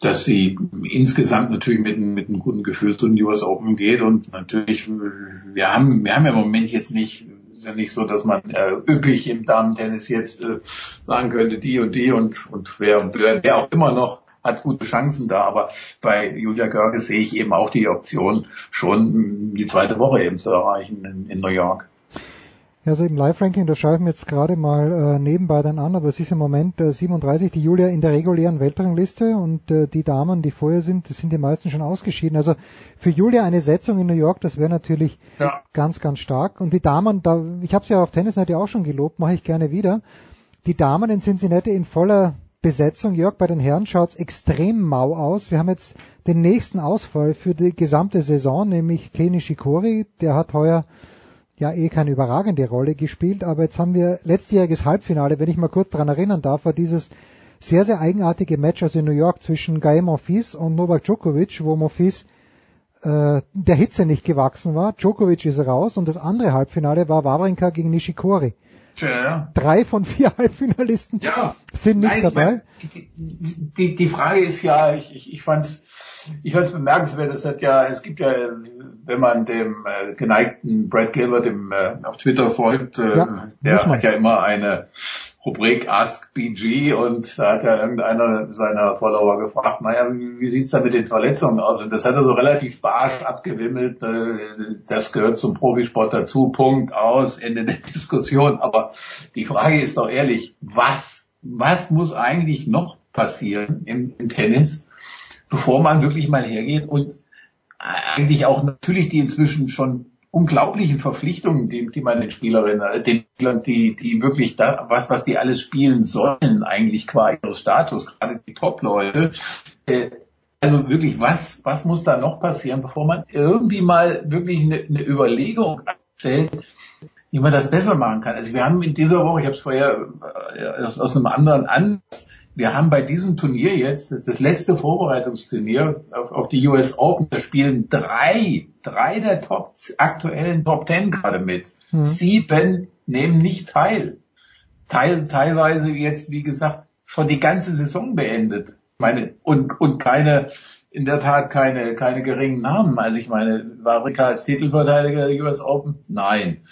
dass sie insgesamt natürlich mit, mit einem guten Gefühl zu den US Open geht und natürlich, wir haben, wir haben ja im Moment jetzt nicht, ist ja nicht so, dass man äh, üppig im Damen-Tennis jetzt äh, sagen könnte, die und die und, und wer, wer auch immer noch hat gute Chancen da, aber bei Julia Görge sehe ich eben auch die Option, schon die zweite Woche eben zu erreichen in, in New York. Ja, also im Live-Ranking, das schaue ich mir jetzt gerade mal äh, nebenbei dann an, aber es ist im Moment äh, 37 die Julia in der regulären Weltrangliste und äh, die Damen, die vorher sind, das sind die meisten schon ausgeschieden. Also für Julia eine Setzung in New York, das wäre natürlich ja. ganz, ganz stark. Und die Damen, da, ich habe es ja auf Tennisnet ja auch schon gelobt, mache ich gerne wieder. Die Damen in Cincinnati in voller Besetzung. Jörg, bei den Herren schaut's extrem mau aus. Wir haben jetzt den nächsten Ausfall für die gesamte Saison, nämlich Kei Shikori. Der hat heuer ja eh keine überragende Rolle gespielt, aber jetzt haben wir letztjähriges Halbfinale, wenn ich mal kurz daran erinnern darf, war dieses sehr, sehr eigenartige Match also in New York zwischen Gael Monfils und Novak Djokovic, wo Monfils äh, der Hitze nicht gewachsen war. Djokovic ist raus und das andere Halbfinale war Wawrinka gegen Nishikori. Ja, ja. Drei von vier Halbfinalisten ja. sind nicht Nein, dabei. Meine, die, die, die Frage ist ja, ich, ich, ich fand's ich fand es bemerkenswert, es hat ja, es gibt ja, wenn man dem äh, geneigten Brad Gilbert im, äh, auf Twitter folgt, äh, ja, der hat ja immer eine Rubrik Ask BG und da hat ja irgendeiner seiner Follower gefragt, naja, wie, wie sieht's da mit den Verletzungen aus? Und das hat er so relativ barsch abgewimmelt, äh, das gehört zum Profisport dazu, Punkt, aus, Ende der Diskussion. Aber die Frage ist doch ehrlich, was, was muss eigentlich noch passieren im, im Tennis, bevor man wirklich mal hergeht und eigentlich auch natürlich die inzwischen schon unglaublichen Verpflichtungen, die, die man den Spielerinnen, äh, den Spielern, die, die wirklich da, was, was die alles spielen sollen, eigentlich qua ihres Status, gerade die Top-Leute, äh, also wirklich, was, was muss da noch passieren, bevor man irgendwie mal wirklich eine, eine Überlegung stellt, wie man das besser machen kann. Also wir haben in dieser Woche, ich habe es vorher äh, aus, aus einem anderen Ansatz wir haben bei diesem Turnier jetzt, das, das letzte Vorbereitungsturnier auf, auf, die US Open, da spielen drei, drei der Top, aktuellen Top Ten gerade mit. Mhm. Sieben nehmen nicht teil. teil. Teilweise jetzt, wie gesagt, schon die ganze Saison beendet. Meine, und, und keine, in der Tat keine, keine geringen Namen. Also ich meine, war Rika als Titelverteidiger der US Open? Nein.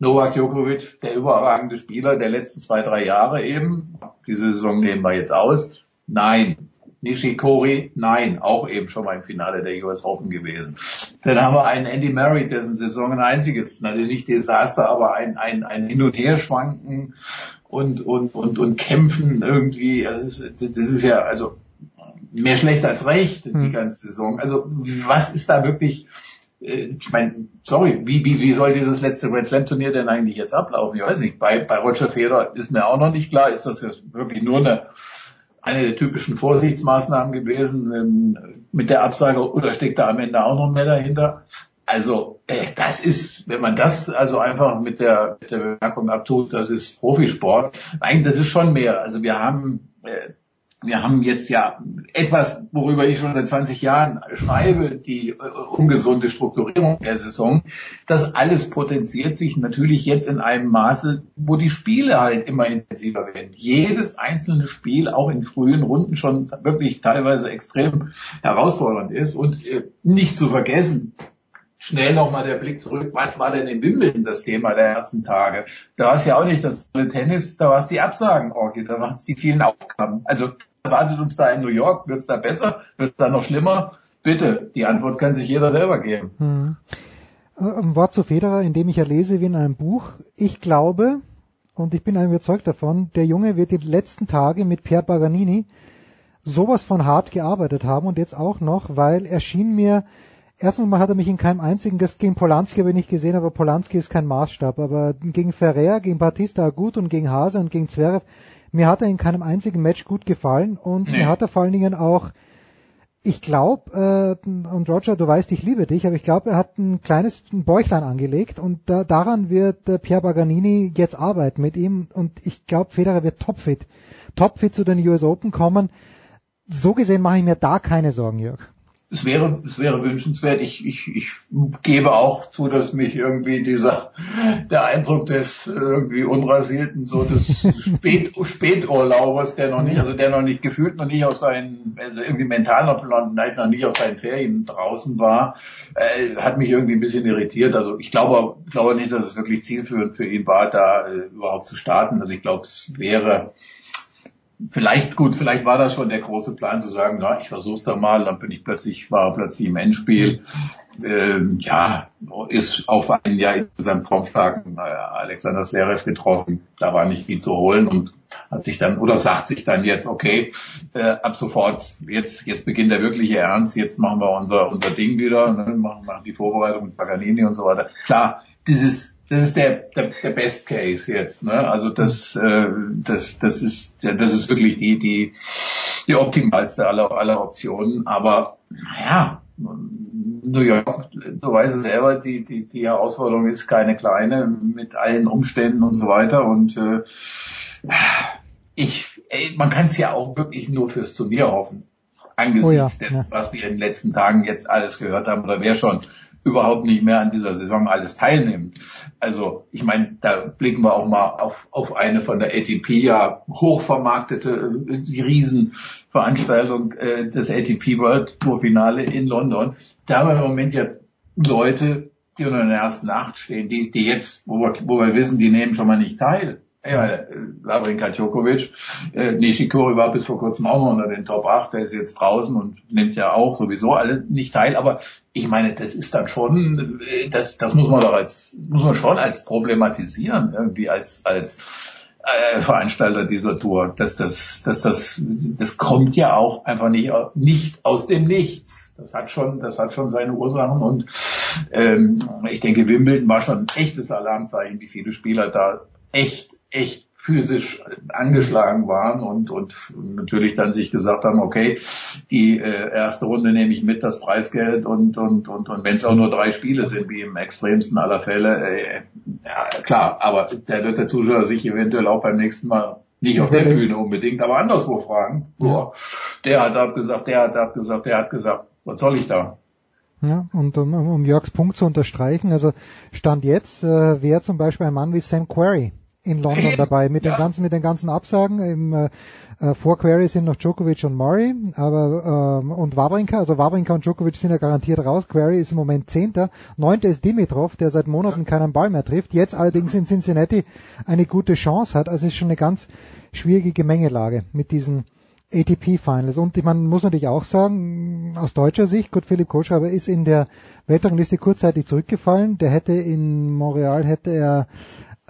Novak Djokovic, der überragende Spieler der letzten zwei, drei Jahre eben. Diese Saison nehmen wir jetzt aus. Nein. Nishikori, nein, auch eben schon mal im Finale der US Open gewesen. Dann haben wir einen Andy Murray, dessen Saison ein einziges, natürlich nicht Desaster, aber ein, ein, ein Hin- und Herschwanken und, und, und, und Kämpfen irgendwie. Also das ist, das ist ja, also mehr schlecht als recht, die hm. ganze Saison. Also was ist da wirklich, ich meine, sorry, wie, wie, wie soll dieses letzte Grand Slam Turnier denn eigentlich jetzt ablaufen? Ich weiß nicht. Bei, bei Roger Federer ist mir auch noch nicht klar, ist das jetzt wirklich nur eine, eine der typischen Vorsichtsmaßnahmen gewesen ähm, mit der Absage oder steckt da am Ende auch noch mehr dahinter? Also äh, das ist, wenn man das also einfach mit der, mit der Bemerkung abtut, das ist Profisport. Nein, das ist schon mehr. Also wir haben äh, wir haben jetzt ja etwas, worüber ich schon seit 20 Jahren schreibe, die äh, ungesunde Strukturierung der Saison. Das alles potenziert sich natürlich jetzt in einem Maße, wo die Spiele halt immer intensiver werden. Jedes einzelne Spiel auch in frühen Runden schon wirklich teilweise extrem herausfordernd ist und äh, nicht zu vergessen, schnell nochmal der Blick zurück. Was war denn in Wimbledon das Thema der ersten Tage? Da war es ja auch nicht das Tennis, da war es die Absagen, Orgi, da waren es die vielen Aufgaben. Also erwartet uns da in New York? Wird es da besser? Wird es da noch schlimmer? Bitte, die Antwort kann sich jeder selber geben. Hm. Äh, ein Wort zu Federer, in dem ich ja lese wie in einem Buch. Ich glaube, und ich bin überzeugt davon, der Junge wird die letzten Tage mit Pierre Paganini sowas von hart gearbeitet haben und jetzt auch noch, weil er schien mir, erstens mal hat er mich in keinem einzigen, das gegen Polanski habe ich nicht gesehen, aber Polanski ist kein Maßstab, aber gegen Ferrer, gegen Batista gut und gegen Hase und gegen Zverev mir hat er in keinem einzigen Match gut gefallen und nee. mir hat er vor allen Dingen auch, ich glaube, äh, und Roger, du weißt, ich liebe dich, aber ich glaube, er hat ein kleines Bäuchlein angelegt und da, daran wird äh, Pierre Baganini jetzt arbeiten mit ihm und ich glaube, Federer wird topfit, topfit zu den US Open kommen. So gesehen mache ich mir da keine Sorgen, Jörg es wäre, es wäre wünschenswert. Ich, ich, ich gebe auch zu, dass mich irgendwie dieser, der Eindruck des irgendwie unrasierten, so des Spät, Späturlaubers, der noch nicht, also der noch nicht gefühlt noch nicht aus seinen, also irgendwie mental noch, noch nicht aus seinen Ferien draußen war, äh, hat mich irgendwie ein bisschen irritiert. Also ich glaube, glaube nicht, dass es wirklich zielführend für ihn war, da äh, überhaupt zu starten. Also ich glaube, es wäre, vielleicht gut, vielleicht war das schon der große Plan zu sagen, na, ich versuch's da mal, dann bin ich plötzlich, war plötzlich im Endspiel. Ähm, ja, ist auf ein Jahr insgesamt formstarken äh, Alexander Zverev getroffen. Da war nicht viel zu holen und hat sich dann oder sagt sich dann jetzt, okay, äh, ab sofort, jetzt jetzt beginnt der wirkliche Ernst, jetzt machen wir unser unser Ding wieder, ne, machen, machen die Vorbereitung mit Paganini und so weiter. Klar, dieses das ist der, der, der Best Case jetzt. Ne? Also das, äh, das, das ist, das ist wirklich die, die, die optimalste aller, aller Optionen. Aber naja, New York, du weißt es selber, die, die, die Herausforderung ist keine kleine mit allen Umständen und so weiter. Und äh, ich, ey, man kann es ja auch wirklich nur fürs Turnier hoffen. Angesichts oh ja, dessen, ja. was wir in den letzten Tagen jetzt alles gehört haben, oder wer schon überhaupt nicht mehr an dieser Saison alles teilnimmt. Also ich meine, da blicken wir auch mal auf, auf eine von der ATP ja hochvermarktete, die Riesenveranstaltung äh, des ATP World Tour Finale in London. Da haben wir im Moment ja Leute, die unter der ersten Nacht stehen, die, die jetzt, wo wir, wo wir wissen, die nehmen schon mal nicht teil. Ja, äh, Lavrinka Djokovic, äh, Nishikori war bis vor kurzem auch noch unter den Top 8, der ist jetzt draußen und nimmt ja auch sowieso alle nicht teil, aber ich meine, das ist dann schon, äh, das, das muss man doch als, muss man schon als problematisieren, irgendwie als, als äh, Veranstalter dieser Tour, dass das, dass das, das kommt ja auch einfach nicht, nicht aus dem Nichts. Das hat schon, das hat schon seine Ursachen und ähm, ich denke, Wimbledon war schon ein echtes Alarmzeichen, wie viele Spieler da echt echt physisch angeschlagen waren und, und natürlich dann sich gesagt haben, okay, die äh, erste Runde nehme ich mit, das Preisgeld und, und, und, und wenn es auch nur drei Spiele sind, wie im extremsten aller Fälle, äh, ja klar, aber da wird der Zuschauer sich eventuell auch beim nächsten Mal nicht auf der Bühne unbedingt, aber anderswo fragen. Ja. Der hat abgesagt, der hat abgesagt, der hat gesagt, was soll ich da? Ja, und um, um Jörgs Punkt zu unterstreichen, also Stand jetzt äh, wäre zum Beispiel ein Mann wie Sam Query in London dabei mit ja. den ganzen mit den ganzen Absagen. Im äh, äh, vor Query sind noch Djokovic und Murray, aber ähm, und Wawrinka, also Wawrinka und Djokovic sind ja garantiert raus. Query ist im Moment Zehnter, Neunter ist Dimitrov, der seit Monaten keinen Ball mehr trifft. Jetzt allerdings in Cincinnati eine gute Chance hat. Also es ist schon eine ganz schwierige Gemengelage mit diesen ATP Finals. Und man muss natürlich auch sagen, aus deutscher Sicht, gut, Philipp Kohlschreiber ist in der Weltrangliste kurzzeitig zurückgefallen. Der hätte in Montreal hätte er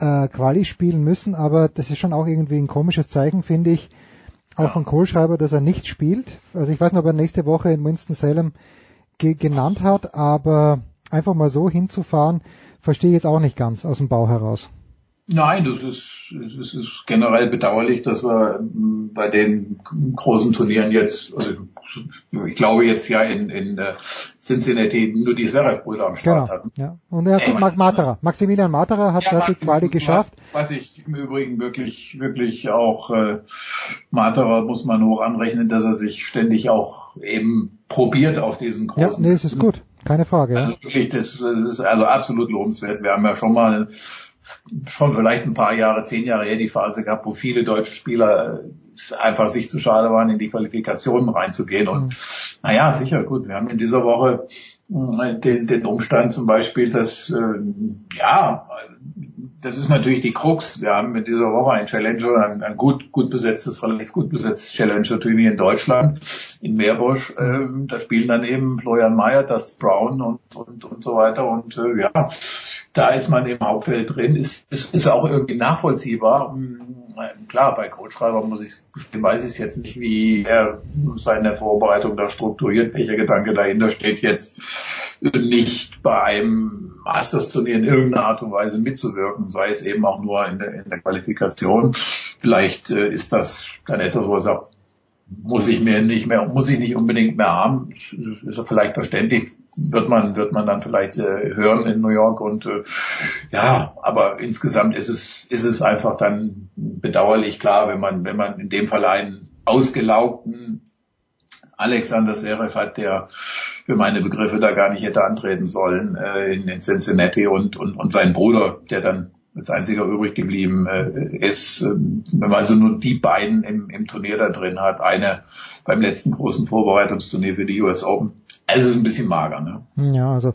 äh, Quali spielen müssen, aber das ist schon auch irgendwie ein komisches Zeichen, finde ich, auch ja. von Kohlschreiber, dass er nicht spielt. Also ich weiß nicht, ob er nächste Woche in Winston-Salem ge genannt hat, aber einfach mal so hinzufahren, verstehe ich jetzt auch nicht ganz aus dem Bau heraus. Nein, das ist, es ist generell bedauerlich, dass wir ähm, bei den großen Turnieren jetzt, also ich glaube jetzt ja in, in äh, Cincinnati nur die Zverev-Brüder am Start genau, hatten. Ja. Und er hat Mark Matera. Maximilian Matera hat, ja, die Quali geschafft. Was ich im Übrigen wirklich, wirklich auch äh, Matera muss man hoch anrechnen, dass er sich ständig auch eben probiert auf diesen großen. Ja, nee, es ist gut. Keine Frage. Also wirklich, das, das ist also absolut lobenswert. Wir haben ja schon mal schon vielleicht ein paar Jahre, zehn Jahre her die Phase gehabt, wo viele deutsche Spieler einfach sich zu schade waren, in die Qualifikationen reinzugehen. Und mhm. naja, sicher, gut, wir haben in dieser Woche äh, den, den Umstand zum Beispiel, dass äh, ja, das ist natürlich die Krux. Wir haben in dieser Woche ein Challenger, ein, ein gut, gut besetztes, relativ gut besetztes Challenger-Turnier in Deutschland, in Meerbusch. Äh, da spielen dann eben Florian Mayer, Dustin Brown und, und, und so weiter. Und äh, ja, da ist man im Hauptfeld drin, ist, ist, ist auch irgendwie nachvollziehbar. Hm, klar, bei Coachschreiber muss ich weiß ich jetzt nicht, wie er seine Vorbereitung da strukturiert, welcher Gedanke dahinter steht, jetzt nicht bei einem Masters-Turnier in irgendeiner Art und Weise mitzuwirken, sei es eben auch nur in der, in der Qualifikation. Vielleicht äh, ist das dann etwas, wo er sagt, muss ich mir nicht mehr, muss ich nicht unbedingt mehr haben. Ist vielleicht verständlich, wird man, wird man dann vielleicht äh, hören in New York und äh, ja, aber insgesamt ist es, ist es einfach dann bedauerlich klar, wenn man, wenn man in dem Fall einen ausgelaugten Alexander Serev hat, der für meine Begriffe da gar nicht hätte antreten sollen äh, in, in Cincinnati und, und, und sein Bruder, der dann als einziger übrig geblieben äh, ist, äh, wenn man also nur die beiden im, im Turnier da drin hat, eine beim letzten großen Vorbereitungsturnier für die US Open. Also ist ein bisschen mager, ne? Ja, also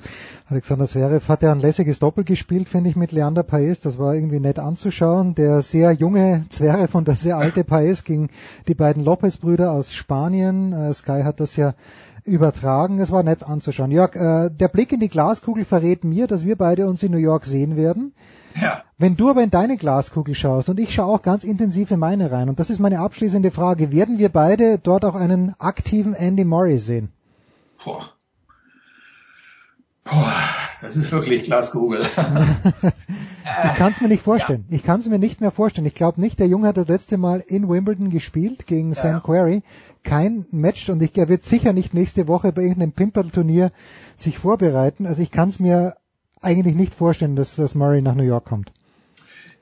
Alexander Zverev hat ja ein lässiges Doppel gespielt, finde ich, mit Leander Paes. Das war irgendwie nett anzuschauen. Der sehr junge Zverev und der sehr alte Paes gegen die beiden Lopez-Brüder aus Spanien. Äh, Sky hat das ja übertragen. Es war nett anzuschauen. Jörg, äh, der Blick in die Glaskugel verrät mir, dass wir beide uns in New York sehen werden. Ja. Wenn du aber in deine Glaskugel schaust und ich schaue auch ganz intensiv in meine rein und das ist meine abschließende Frage, werden wir beide dort auch einen aktiven Andy Murray sehen? Boah. Boah, das ist wirklich Glaskugel. ich kann es mir nicht vorstellen. Ja. Ich kann es mir nicht mehr vorstellen. Ich glaube nicht, der Junge hat das letzte Mal in Wimbledon gespielt gegen ja. Sam Querrey. Kein Match und ich, er wird sicher nicht nächste Woche bei irgendeinem Pimperl-Turnier sich vorbereiten. Also ich kann es mir eigentlich nicht vorstellen, dass, dass Murray nach New York kommt.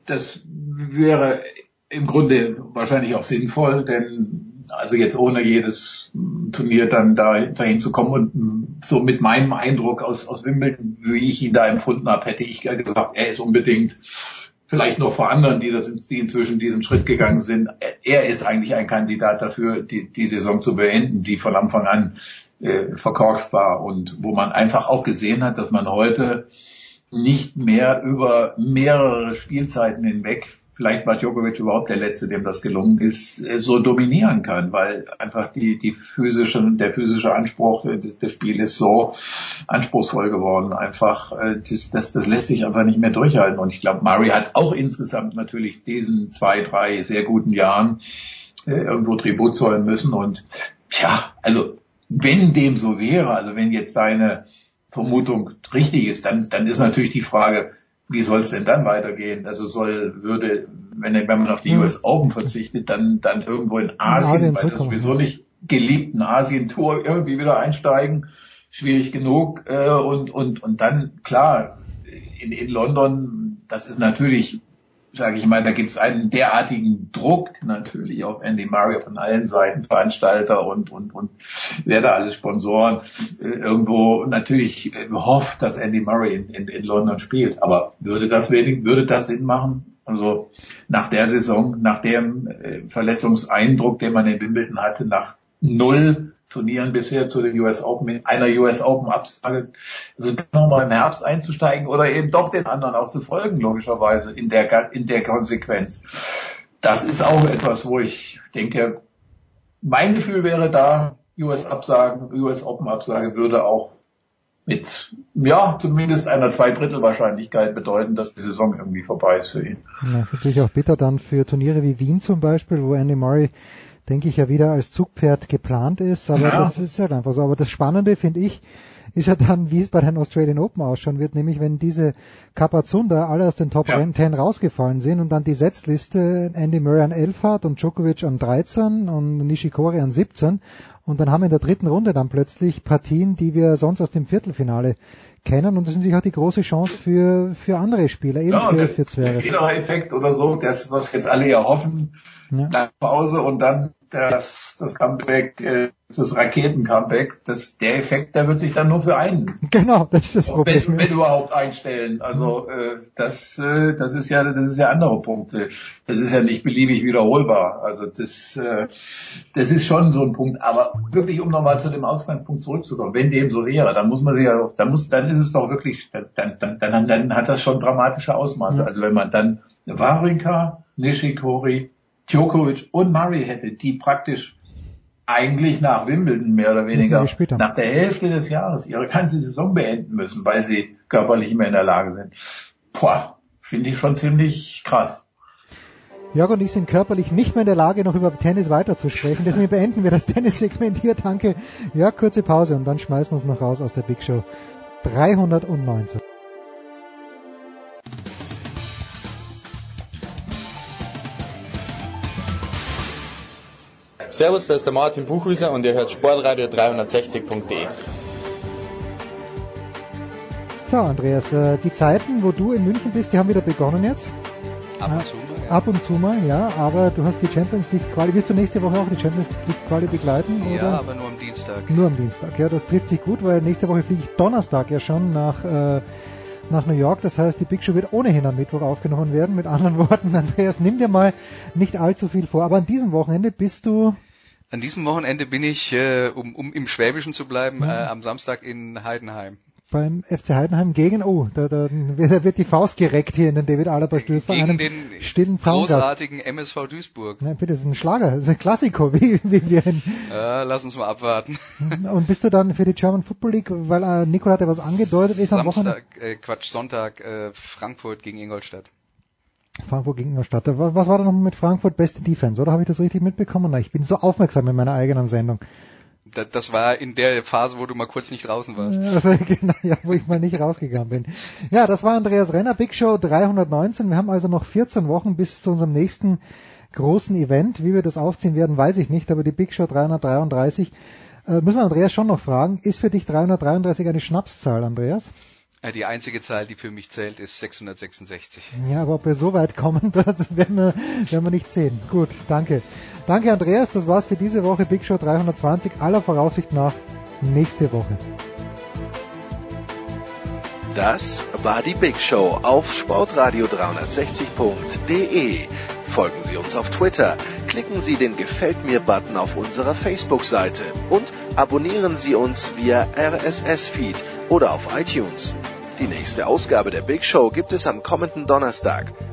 Das wäre im Grunde wahrscheinlich auch sinnvoll, denn also jetzt ohne jedes Turnier dann da, dahin zu kommen und so mit meinem Eindruck aus, aus Wimbledon, wie ich ihn da empfunden habe, hätte ich gesagt, er ist unbedingt vielleicht noch vor anderen, die das, die inzwischen diesen Schritt gegangen sind. Er ist eigentlich ein Kandidat dafür, die, die Saison zu beenden, die von Anfang an äh, verkorkst war und wo man einfach auch gesehen hat, dass man heute nicht mehr über mehrere Spielzeiten hinweg, vielleicht war Djokovic überhaupt der Letzte, dem das gelungen ist, äh, so dominieren kann, weil einfach die, die physische, der physische Anspruch des Spiels ist so anspruchsvoll geworden. Einfach, äh, das, das lässt sich einfach nicht mehr durchhalten. Und ich glaube, Murray hat auch insgesamt natürlich diesen zwei, drei sehr guten Jahren äh, irgendwo Tribut zollen müssen. Und ja, also wenn dem so wäre, also wenn jetzt deine Vermutung richtig ist, dann, dann ist natürlich die Frage, wie soll es denn dann weitergehen? Also soll, würde, wenn, wenn man auf die US Open verzichtet, dann, dann irgendwo in Asien, in Asien weil sowieso nicht geliebten Asien-Tour irgendwie wieder einsteigen, schwierig genug, äh, und, und, und dann, klar, in, in London, das ist natürlich sage ich mal, da gibt es einen derartigen Druck natürlich auf Andy Murray von allen Seiten, Veranstalter und und und wer da alles Sponsoren äh, irgendwo natürlich äh, hofft, dass Andy Murray in, in, in London spielt. Aber würde das wenig, würde das Sinn machen? Also nach der Saison, nach dem äh, Verletzungseindruck, den man in Wimbledon hatte, nach null Turnieren bisher zu den US Open, mit einer US Open Absage, also nochmal im Herbst einzusteigen oder eben doch den anderen auch zu folgen, logischerweise, in der, in der Konsequenz. Das ist auch etwas, wo ich denke, mein Gefühl wäre da, US Absagen, US Open Absage würde auch mit, ja, zumindest einer Zweidrittelwahrscheinlichkeit bedeuten, dass die Saison irgendwie vorbei ist für ihn. Ja, ist natürlich auch bitter dann für Turniere wie Wien zum Beispiel, wo Andy Murray, denke ich, ja wieder als Zugpferd geplant ist, aber ja. das ist halt einfach so. Aber das Spannende finde ich, ist ja dann, wie es bei den Australian Open ausschauen wird, nämlich wenn diese Kapazunda alle aus den Top ja. 10 rausgefallen sind und dann die Setzliste Andy Murray an 11 hat und Djokovic an 13 und Nishikori an 17 und dann haben wir in der dritten Runde dann plötzlich Partien, die wir sonst aus dem Viertelfinale kennen. Und das ist natürlich auch die große Chance für, für andere Spieler, eben ja, für, der, für Zwerge. Der Effekt oder so, das, was jetzt alle ja hoffen, ja. nach Pause und dann das, das Comeback, äh, das Raketen-Comeback, das, der Effekt, der wird sich dann nur für einen. Genau, das ist das Problem. Wenn, wenn überhaupt einstellen. Also äh, das, äh, das ist ja, das ist ja andere Punkte. Das ist ja nicht beliebig wiederholbar. Also das, äh, das ist schon so ein Punkt. Aber wirklich, um nochmal zu dem Ausgangspunkt zurückzukommen, wenn dem so wäre, dann muss man sich ja, dann muss, dann ist es doch wirklich, dann, dann, dann, dann hat das schon dramatische Ausmaße. Also wenn man dann Wawrinka, Nishikori, Djokovic und Murray hätte, die praktisch eigentlich nach Wimbledon mehr oder weniger nach der Hälfte des Jahres ihre ganze Saison beenden müssen, weil sie körperlich immer in der Lage sind. Boah, finde ich schon ziemlich krass. Jörg und ich sind körperlich nicht mehr in der Lage, noch über Tennis weiterzusprechen. Deswegen beenden wir das Tennis-Segment hier. Danke. Ja, kurze Pause und dann schmeißen wir uns noch raus aus der Big Show 319. Servus, da ist der Martin Buchhüser und ihr hört Sportradio 360.de. So, Andreas, äh, die Zeiten, wo du in München bist, die haben wieder begonnen jetzt. Ab und zu mal. Ja. Ab und zu mal, ja, aber du hast die Champions League Quali. Wirst du nächste Woche auch die Champions League Quali begleiten? Ja, oder? aber nur am Dienstag. Nur am Dienstag, ja, das trifft sich gut, weil nächste Woche fliege ich Donnerstag ja schon nach, äh, nach New York. Das heißt, die Big Show wird ohnehin am Mittwoch aufgenommen werden. Mit anderen Worten, Andreas, nimm dir mal nicht allzu viel vor. Aber an diesem Wochenende bist du an diesem Wochenende bin ich, äh, um, um im Schwäbischen zu bleiben, ja. äh, am Samstag in Heidenheim. Beim FC Heidenheim gegen, oh, da, da, da wird die Faust gereckt hier in den David Alaba Studios bei einem den stillen großartigen MSV Duisburg. Nein, bitte, das ist ein Schlager, das ist ein Klassiker, wie, wie wir ihn. Äh, lass uns mal abwarten. Und bist du dann für die German Football League, weil äh, Nikola hat ja was angedeutet, ist am Wochenende? Äh, Quatsch, Sonntag, äh, Frankfurt gegen Ingolstadt. Frankfurt gegen Ingolstadt. Was war da noch mit Frankfurt beste Defense, oder habe ich das richtig mitbekommen? Na, ich bin so aufmerksam in meiner eigenen Sendung. Das war in der Phase, wo du mal kurz nicht draußen warst. Also genau, ja, wo ich mal nicht rausgegangen bin. Ja, das war Andreas Renner, Big Show 319. Wir haben also noch 14 Wochen bis zu unserem nächsten großen Event. Wie wir das aufziehen werden, weiß ich nicht, aber die Big Show 333 äh, müssen wir Andreas schon noch fragen. Ist für dich 333 eine Schnapszahl, Andreas? Die einzige Zahl, die für mich zählt, ist 666. Ja, aber ob wir so weit kommen, das werden wir, werden wir nicht sehen. Gut, danke. Danke, Andreas. Das war's für diese Woche. Big Show 320. Aller Voraussicht nach nächste Woche. Das war die Big Show auf Sportradio 360.de. Folgen Sie uns auf Twitter, klicken Sie den Gefällt mir Button auf unserer Facebook-Seite und abonnieren Sie uns via RSS-Feed oder auf iTunes. Die nächste Ausgabe der Big Show gibt es am kommenden Donnerstag.